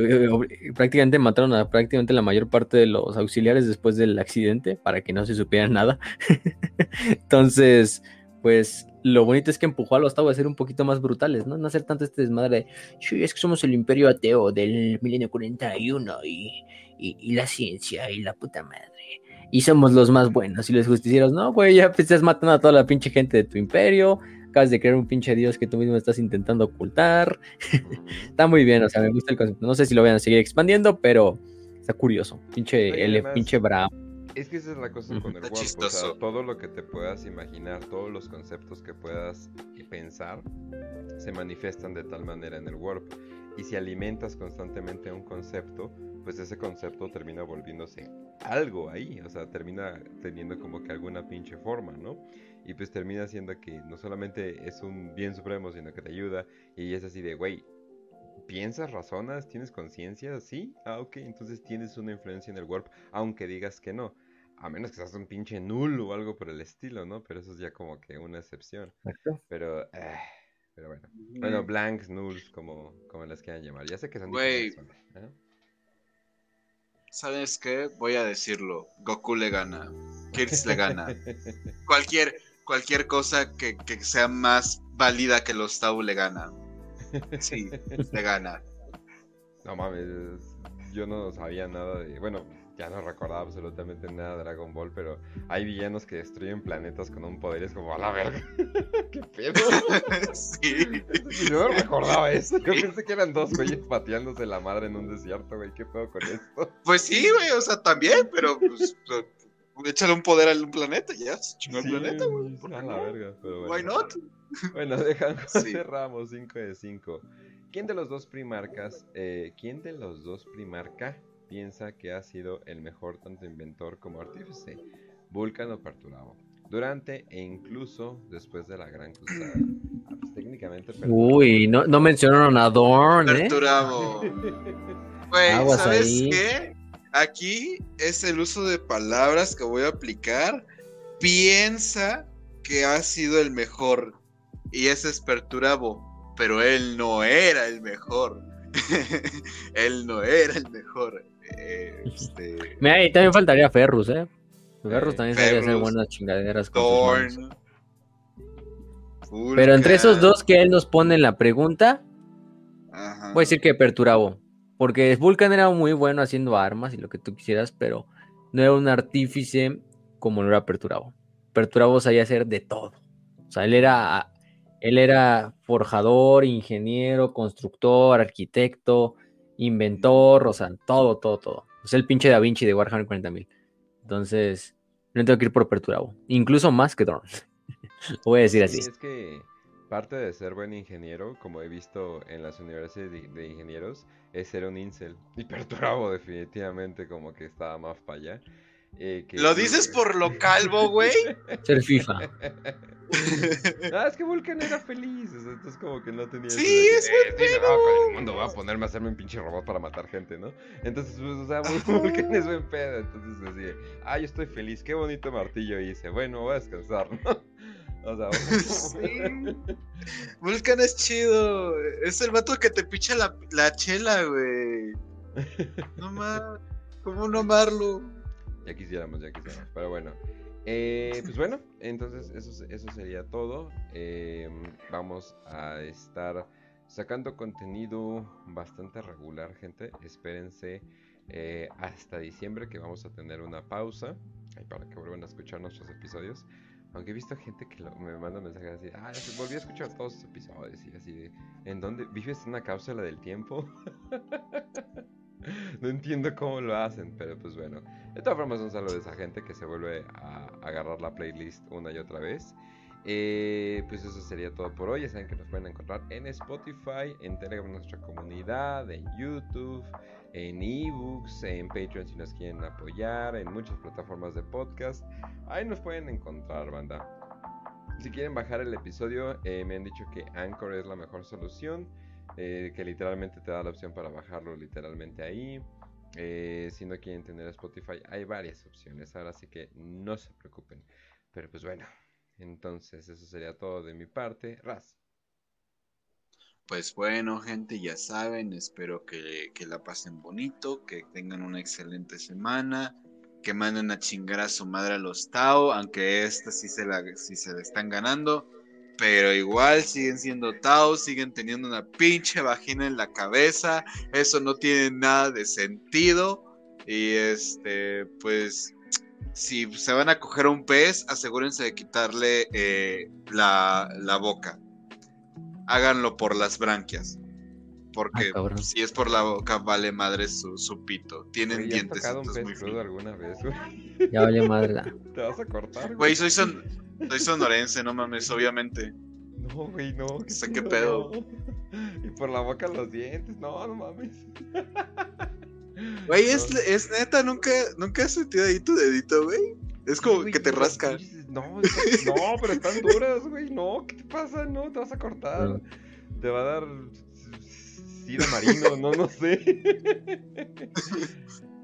prácticamente mataron a prácticamente la mayor parte de los auxiliares después del accidente para que no se supiera nada. Entonces, pues lo bonito es que empujó a los Tau a ser un poquito más brutales, ¿no? Hacer tanto este desmadre de, es que somos el imperio ateo del milenio 41 y, y, la ciencia y la puta madre. Y somos los más buenos y los justicieros, no, güey, ya estás matando a toda la pinche gente de tu imperio, acabas de crear un pinche dios que tú mismo estás intentando ocultar. está muy bien, o sea, me gusta el concepto. No sé si lo vayan a seguir expandiendo, pero está curioso. Pinche, el pinche bravo. Es que esa es la cosa con el Warp, o sea, todo lo que te puedas imaginar, todos los conceptos que puedas pensar, se manifiestan de tal manera en el Warp. Y si alimentas constantemente un concepto, pues ese concepto termina volviéndose algo ahí, o sea, termina teniendo como que alguna pinche forma, ¿no? Y pues termina siendo que no solamente es un bien supremo, sino que te ayuda. Y es así de, güey, ¿piensas, razonas, tienes conciencia? Sí, ah, ok, entonces tienes una influencia en el warp, aunque digas que no. A menos que seas un pinche nulo o algo por el estilo, ¿no? Pero eso es ya como que una excepción. Pero, eh, pero bueno. Bueno, blanks, nulls, como, como las quieran llamar. Ya sé que son Güey. ¿eh? ¿Sabes qué? Voy a decirlo. Goku le gana. Kirks le gana. Cualquier, cualquier cosa que, sea más válida que los Tau le gana. Sí, le gana. No mames, yo no sabía nada de. Bueno, ya no recordaba absolutamente nada de Dragon Ball, pero hay villanos que destruyen planetas con un poder. Es como a la verga. ¿Qué pedo? sí. Yo no recordaba eso. Yo pensé que eran dos güeyes pateándose la madre en un desierto, güey. ¿Qué pedo con esto? Pues sí, güey, o sea, también, pero pues, échale un poder al planeta, ya, se chingó el planeta, güey. A la verga, pero bueno. Why not? Bueno, dejamos, cerramos 5 de 5. ¿Quién de los dos primarcas, eh, quién de los dos primarca piensa que ha sido el mejor tanto inventor como artífice? Vulcan o Perturabo. Durante e incluso después de la Gran Cruzada. Ah, pues, técnicamente. Uy, no, no mencionaron a Dorn, ¿eh? Perturabo. Güey, ¿sabes qué? Aquí es el uso de palabras que voy a aplicar. Piensa que ha sido el mejor. Y ese es Perturabo. Pero él no era el mejor. él no era el mejor. Este... Mira, y también faltaría Ferrus, ¿eh? Ferrus también sabía hacer buenas chingaderas con Pero entre esos dos que él nos pone en la pregunta, voy a decir que Perturabo. Porque Vulcan era muy bueno haciendo armas y lo que tú quisieras, pero no era un artífice como lo era Perturabo. Perturabo sabía hacer de todo. O sea, él era, él era forjador, ingeniero, constructor, arquitecto, inventor, o sea, todo, todo, todo. Es el pinche Da Vinci de Warhammer 40.000. Entonces, no tengo que ir por Perturabo. Incluso más que lo voy a decir así. Es que parte de ser buen ingeniero, como he visto en las universidades de, ingenieros, es ser un incel. Y Perturabo definitivamente como que estaba más para allá. Eh, ¿Lo dices por lo calvo, güey? Ser FIFA. Ah, es que Vulcan era feliz, o sea, entonces como que no tenía... Sí, es que, buen "Eh, sí, no, pedo". con el mundo va a ponerme a hacerme un pinche robot para matar gente, ¿no? Entonces, pues, o sea, Vulcan es buen pedo, entonces decía, ah, yo estoy feliz, qué bonito martillo hice, bueno, voy a descansar, ¿no? O sea, Sí. Vulcan es chido. Es el vato que te picha la, la chela, güey. No más. ¿Cómo no amarlo? Ya quisiéramos, ya quisiéramos. Pero bueno. Eh, pues bueno, entonces eso, eso sería todo. Eh, vamos a estar sacando contenido bastante regular, gente. Espérense eh, hasta diciembre que vamos a tener una pausa. para que vuelvan a escuchar nuestros episodios. Aunque he visto gente que lo- me manda mensajes así, ah, volví a escuchar todos los episodios y así de, ¿en dónde vives en una cápsula del tiempo? no entiendo cómo lo hacen, pero pues bueno. De todas formas, un saludo a esa gente que se vuelve a agarrar la playlist una y otra vez. Eh, pues eso sería todo por hoy. Ya saben que nos pueden encontrar en Spotify, en Telegram, nuestra comunidad, en YouTube, en ebooks, en Patreon si nos quieren apoyar, en muchas plataformas de podcast. Ahí nos pueden encontrar, banda. Si quieren bajar el episodio, eh, me han dicho que Anchor es la mejor solución. eh, que literalmente te da la opción para bajarlo literalmente ahí. Si no quieren tener Spotify, hay varias opciones. Ahora sí que no se preocupen. Pero pues bueno, entonces eso sería todo de mi parte. Raz. Pues bueno, gente, ya saben, espero que, que la pasen bonito, que tengan una excelente semana, que manden a chingar a su madre a los Tao, aunque esta sí se la, sí se la están ganando, pero igual siguen siendo Tao, siguen teniendo una pinche vagina en la cabeza, eso no tiene nada de sentido, y este, pues, si se van a coger a un pez, asegúrense de quitarle eh, la, la boca háganlo por las branquias. Porque Ah, si es por la boca, vale madre su, su pito. Tienen ¿has dientes tocado un muy pez crudo finos. alguna vez, güey? Ya vale madre. la- ¿Te vas a cortar, Güey, soy, son, soy sonorense, no mames, obviamente. No, güey, no. qué pedo. no. Y por la boca los dientes, no, no mames. Güey, es, es neta, nunca, nunca has sentido ahí tu dedito, güey. Es como que te no, rasca. No, está- no, pero están duras, güey. No, ¿qué te pasa? No, te vas a cortar. No. Te va a dar sida marino, no, no sé.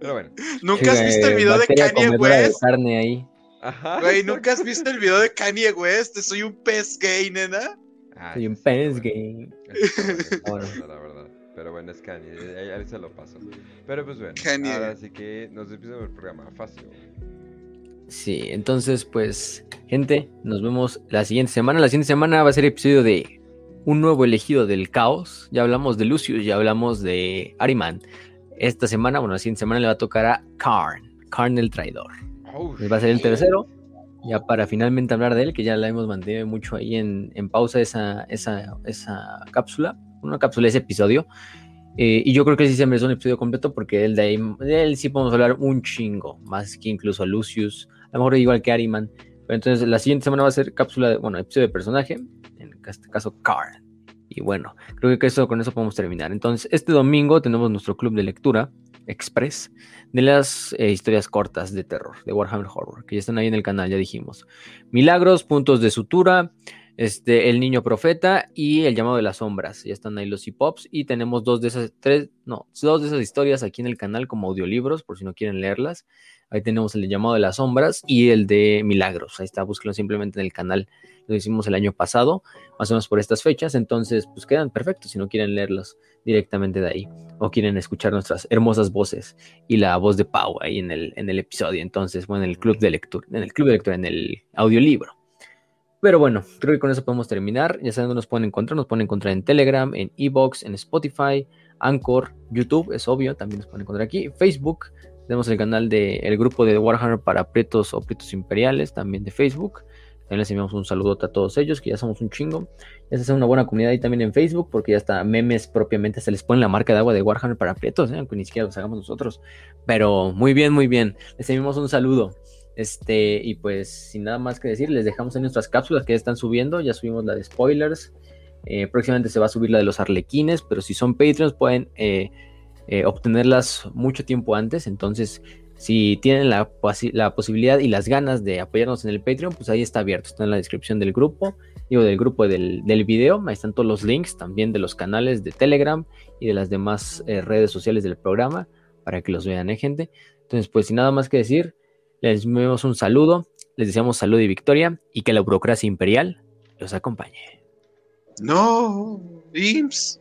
Pero bueno. ¿Nunca has visto el eh, video de Kanye de West? carne ahí. Ajá. Güey, ¿nunca has visto el video de Kanye West? Soy un pez gay, nena. Ah, Soy un pez bueno. gay. Bueno, la verdad. Bueno, es Kanye, ahí, ahí se lo paso. Pero pues bueno, Kanye. ahora sí que nos despedimos del programa. Fácil. Sí, entonces, pues, gente, nos vemos la siguiente semana. La siguiente semana va a ser episodio de un nuevo elegido del caos. Ya hablamos de Lucius, ya hablamos de Ariman. Esta semana, bueno, la siguiente semana le va a tocar a Karn, Karn el traidor. Oh, Va a ser el tercero. Ya para finalmente hablar de él, que ya la hemos mantenido mucho ahí en, en pausa esa, esa, esa cápsula, una cápsula, ese episodio. Eh, y yo creo que sí se merece un episodio completo porque él de, ahí, de él sí podemos hablar un chingo, más que incluso a Lucius, a lo mejor igual que Ariman. Pero entonces la siguiente semana va a ser cápsula, de, bueno, episodio de personaje, en este caso Karn. Y bueno, creo que eso, con eso podemos terminar. Entonces, este domingo tenemos nuestro club de lectura express de las eh, historias cortas de terror, de Warhammer Horror, que ya están ahí en el canal, ya dijimos. Milagros, puntos de sutura, este, El Niño Profeta y El Llamado de las Sombras. Ya están ahí los hip-hops y tenemos dos de esas, tres, no, dos de esas historias aquí en el canal como audiolibros, por si no quieren leerlas. Ahí tenemos el de Llamado de las Sombras y el de Milagros. Ahí está, búsquenlo simplemente en el canal. Lo hicimos el año pasado, más o menos por estas fechas, entonces pues quedan perfectos si no quieren leerlos directamente de ahí o quieren escuchar nuestras hermosas voces y la voz de Pau ahí en el, en el episodio. Entonces, bueno, en el club de lectura, en el club de lectura, en el audiolibro. Pero bueno, creo que con eso podemos terminar. Ya saben dónde nos pueden encontrar. Nos pueden encontrar en Telegram, en Evox, en Spotify, Anchor, YouTube, es obvio, también nos pueden encontrar aquí. Facebook, tenemos el canal del grupo de Warhammer para Pretos o Pretos Imperiales, también de Facebook. También les enviamos un saludo a todos ellos, que ya somos un chingo. Ya se hace una buena comunidad ahí también en Facebook, porque ya está memes propiamente, se les pone la marca de agua de Warhammer para Prietos, ¿eh? aunque ni siquiera los hagamos nosotros. Pero muy bien, muy bien. Les enviamos un saludo. Este, y pues sin nada más que decir, les dejamos en nuestras cápsulas que ya están subiendo. Ya subimos la de spoilers. Eh, próximamente se va a subir la de los arlequines, pero si son Patreons pueden eh, eh, obtenerlas mucho tiempo antes. Entonces, Si tienen la, posibilidad y las ganas de apoyarnos en el Patreon, pues ahí está abierto, está en la descripción del grupo, digo del grupo del, del video, ahí están todos los links también de los canales de Telegram y de las demás redes sociales del programa para que los vean, ¿eh, gente? Entonces, pues sin nada más que decir, les enviamos un saludo, les deseamos salud y victoria y que la burocracia imperial los acompañe. No, IMSS.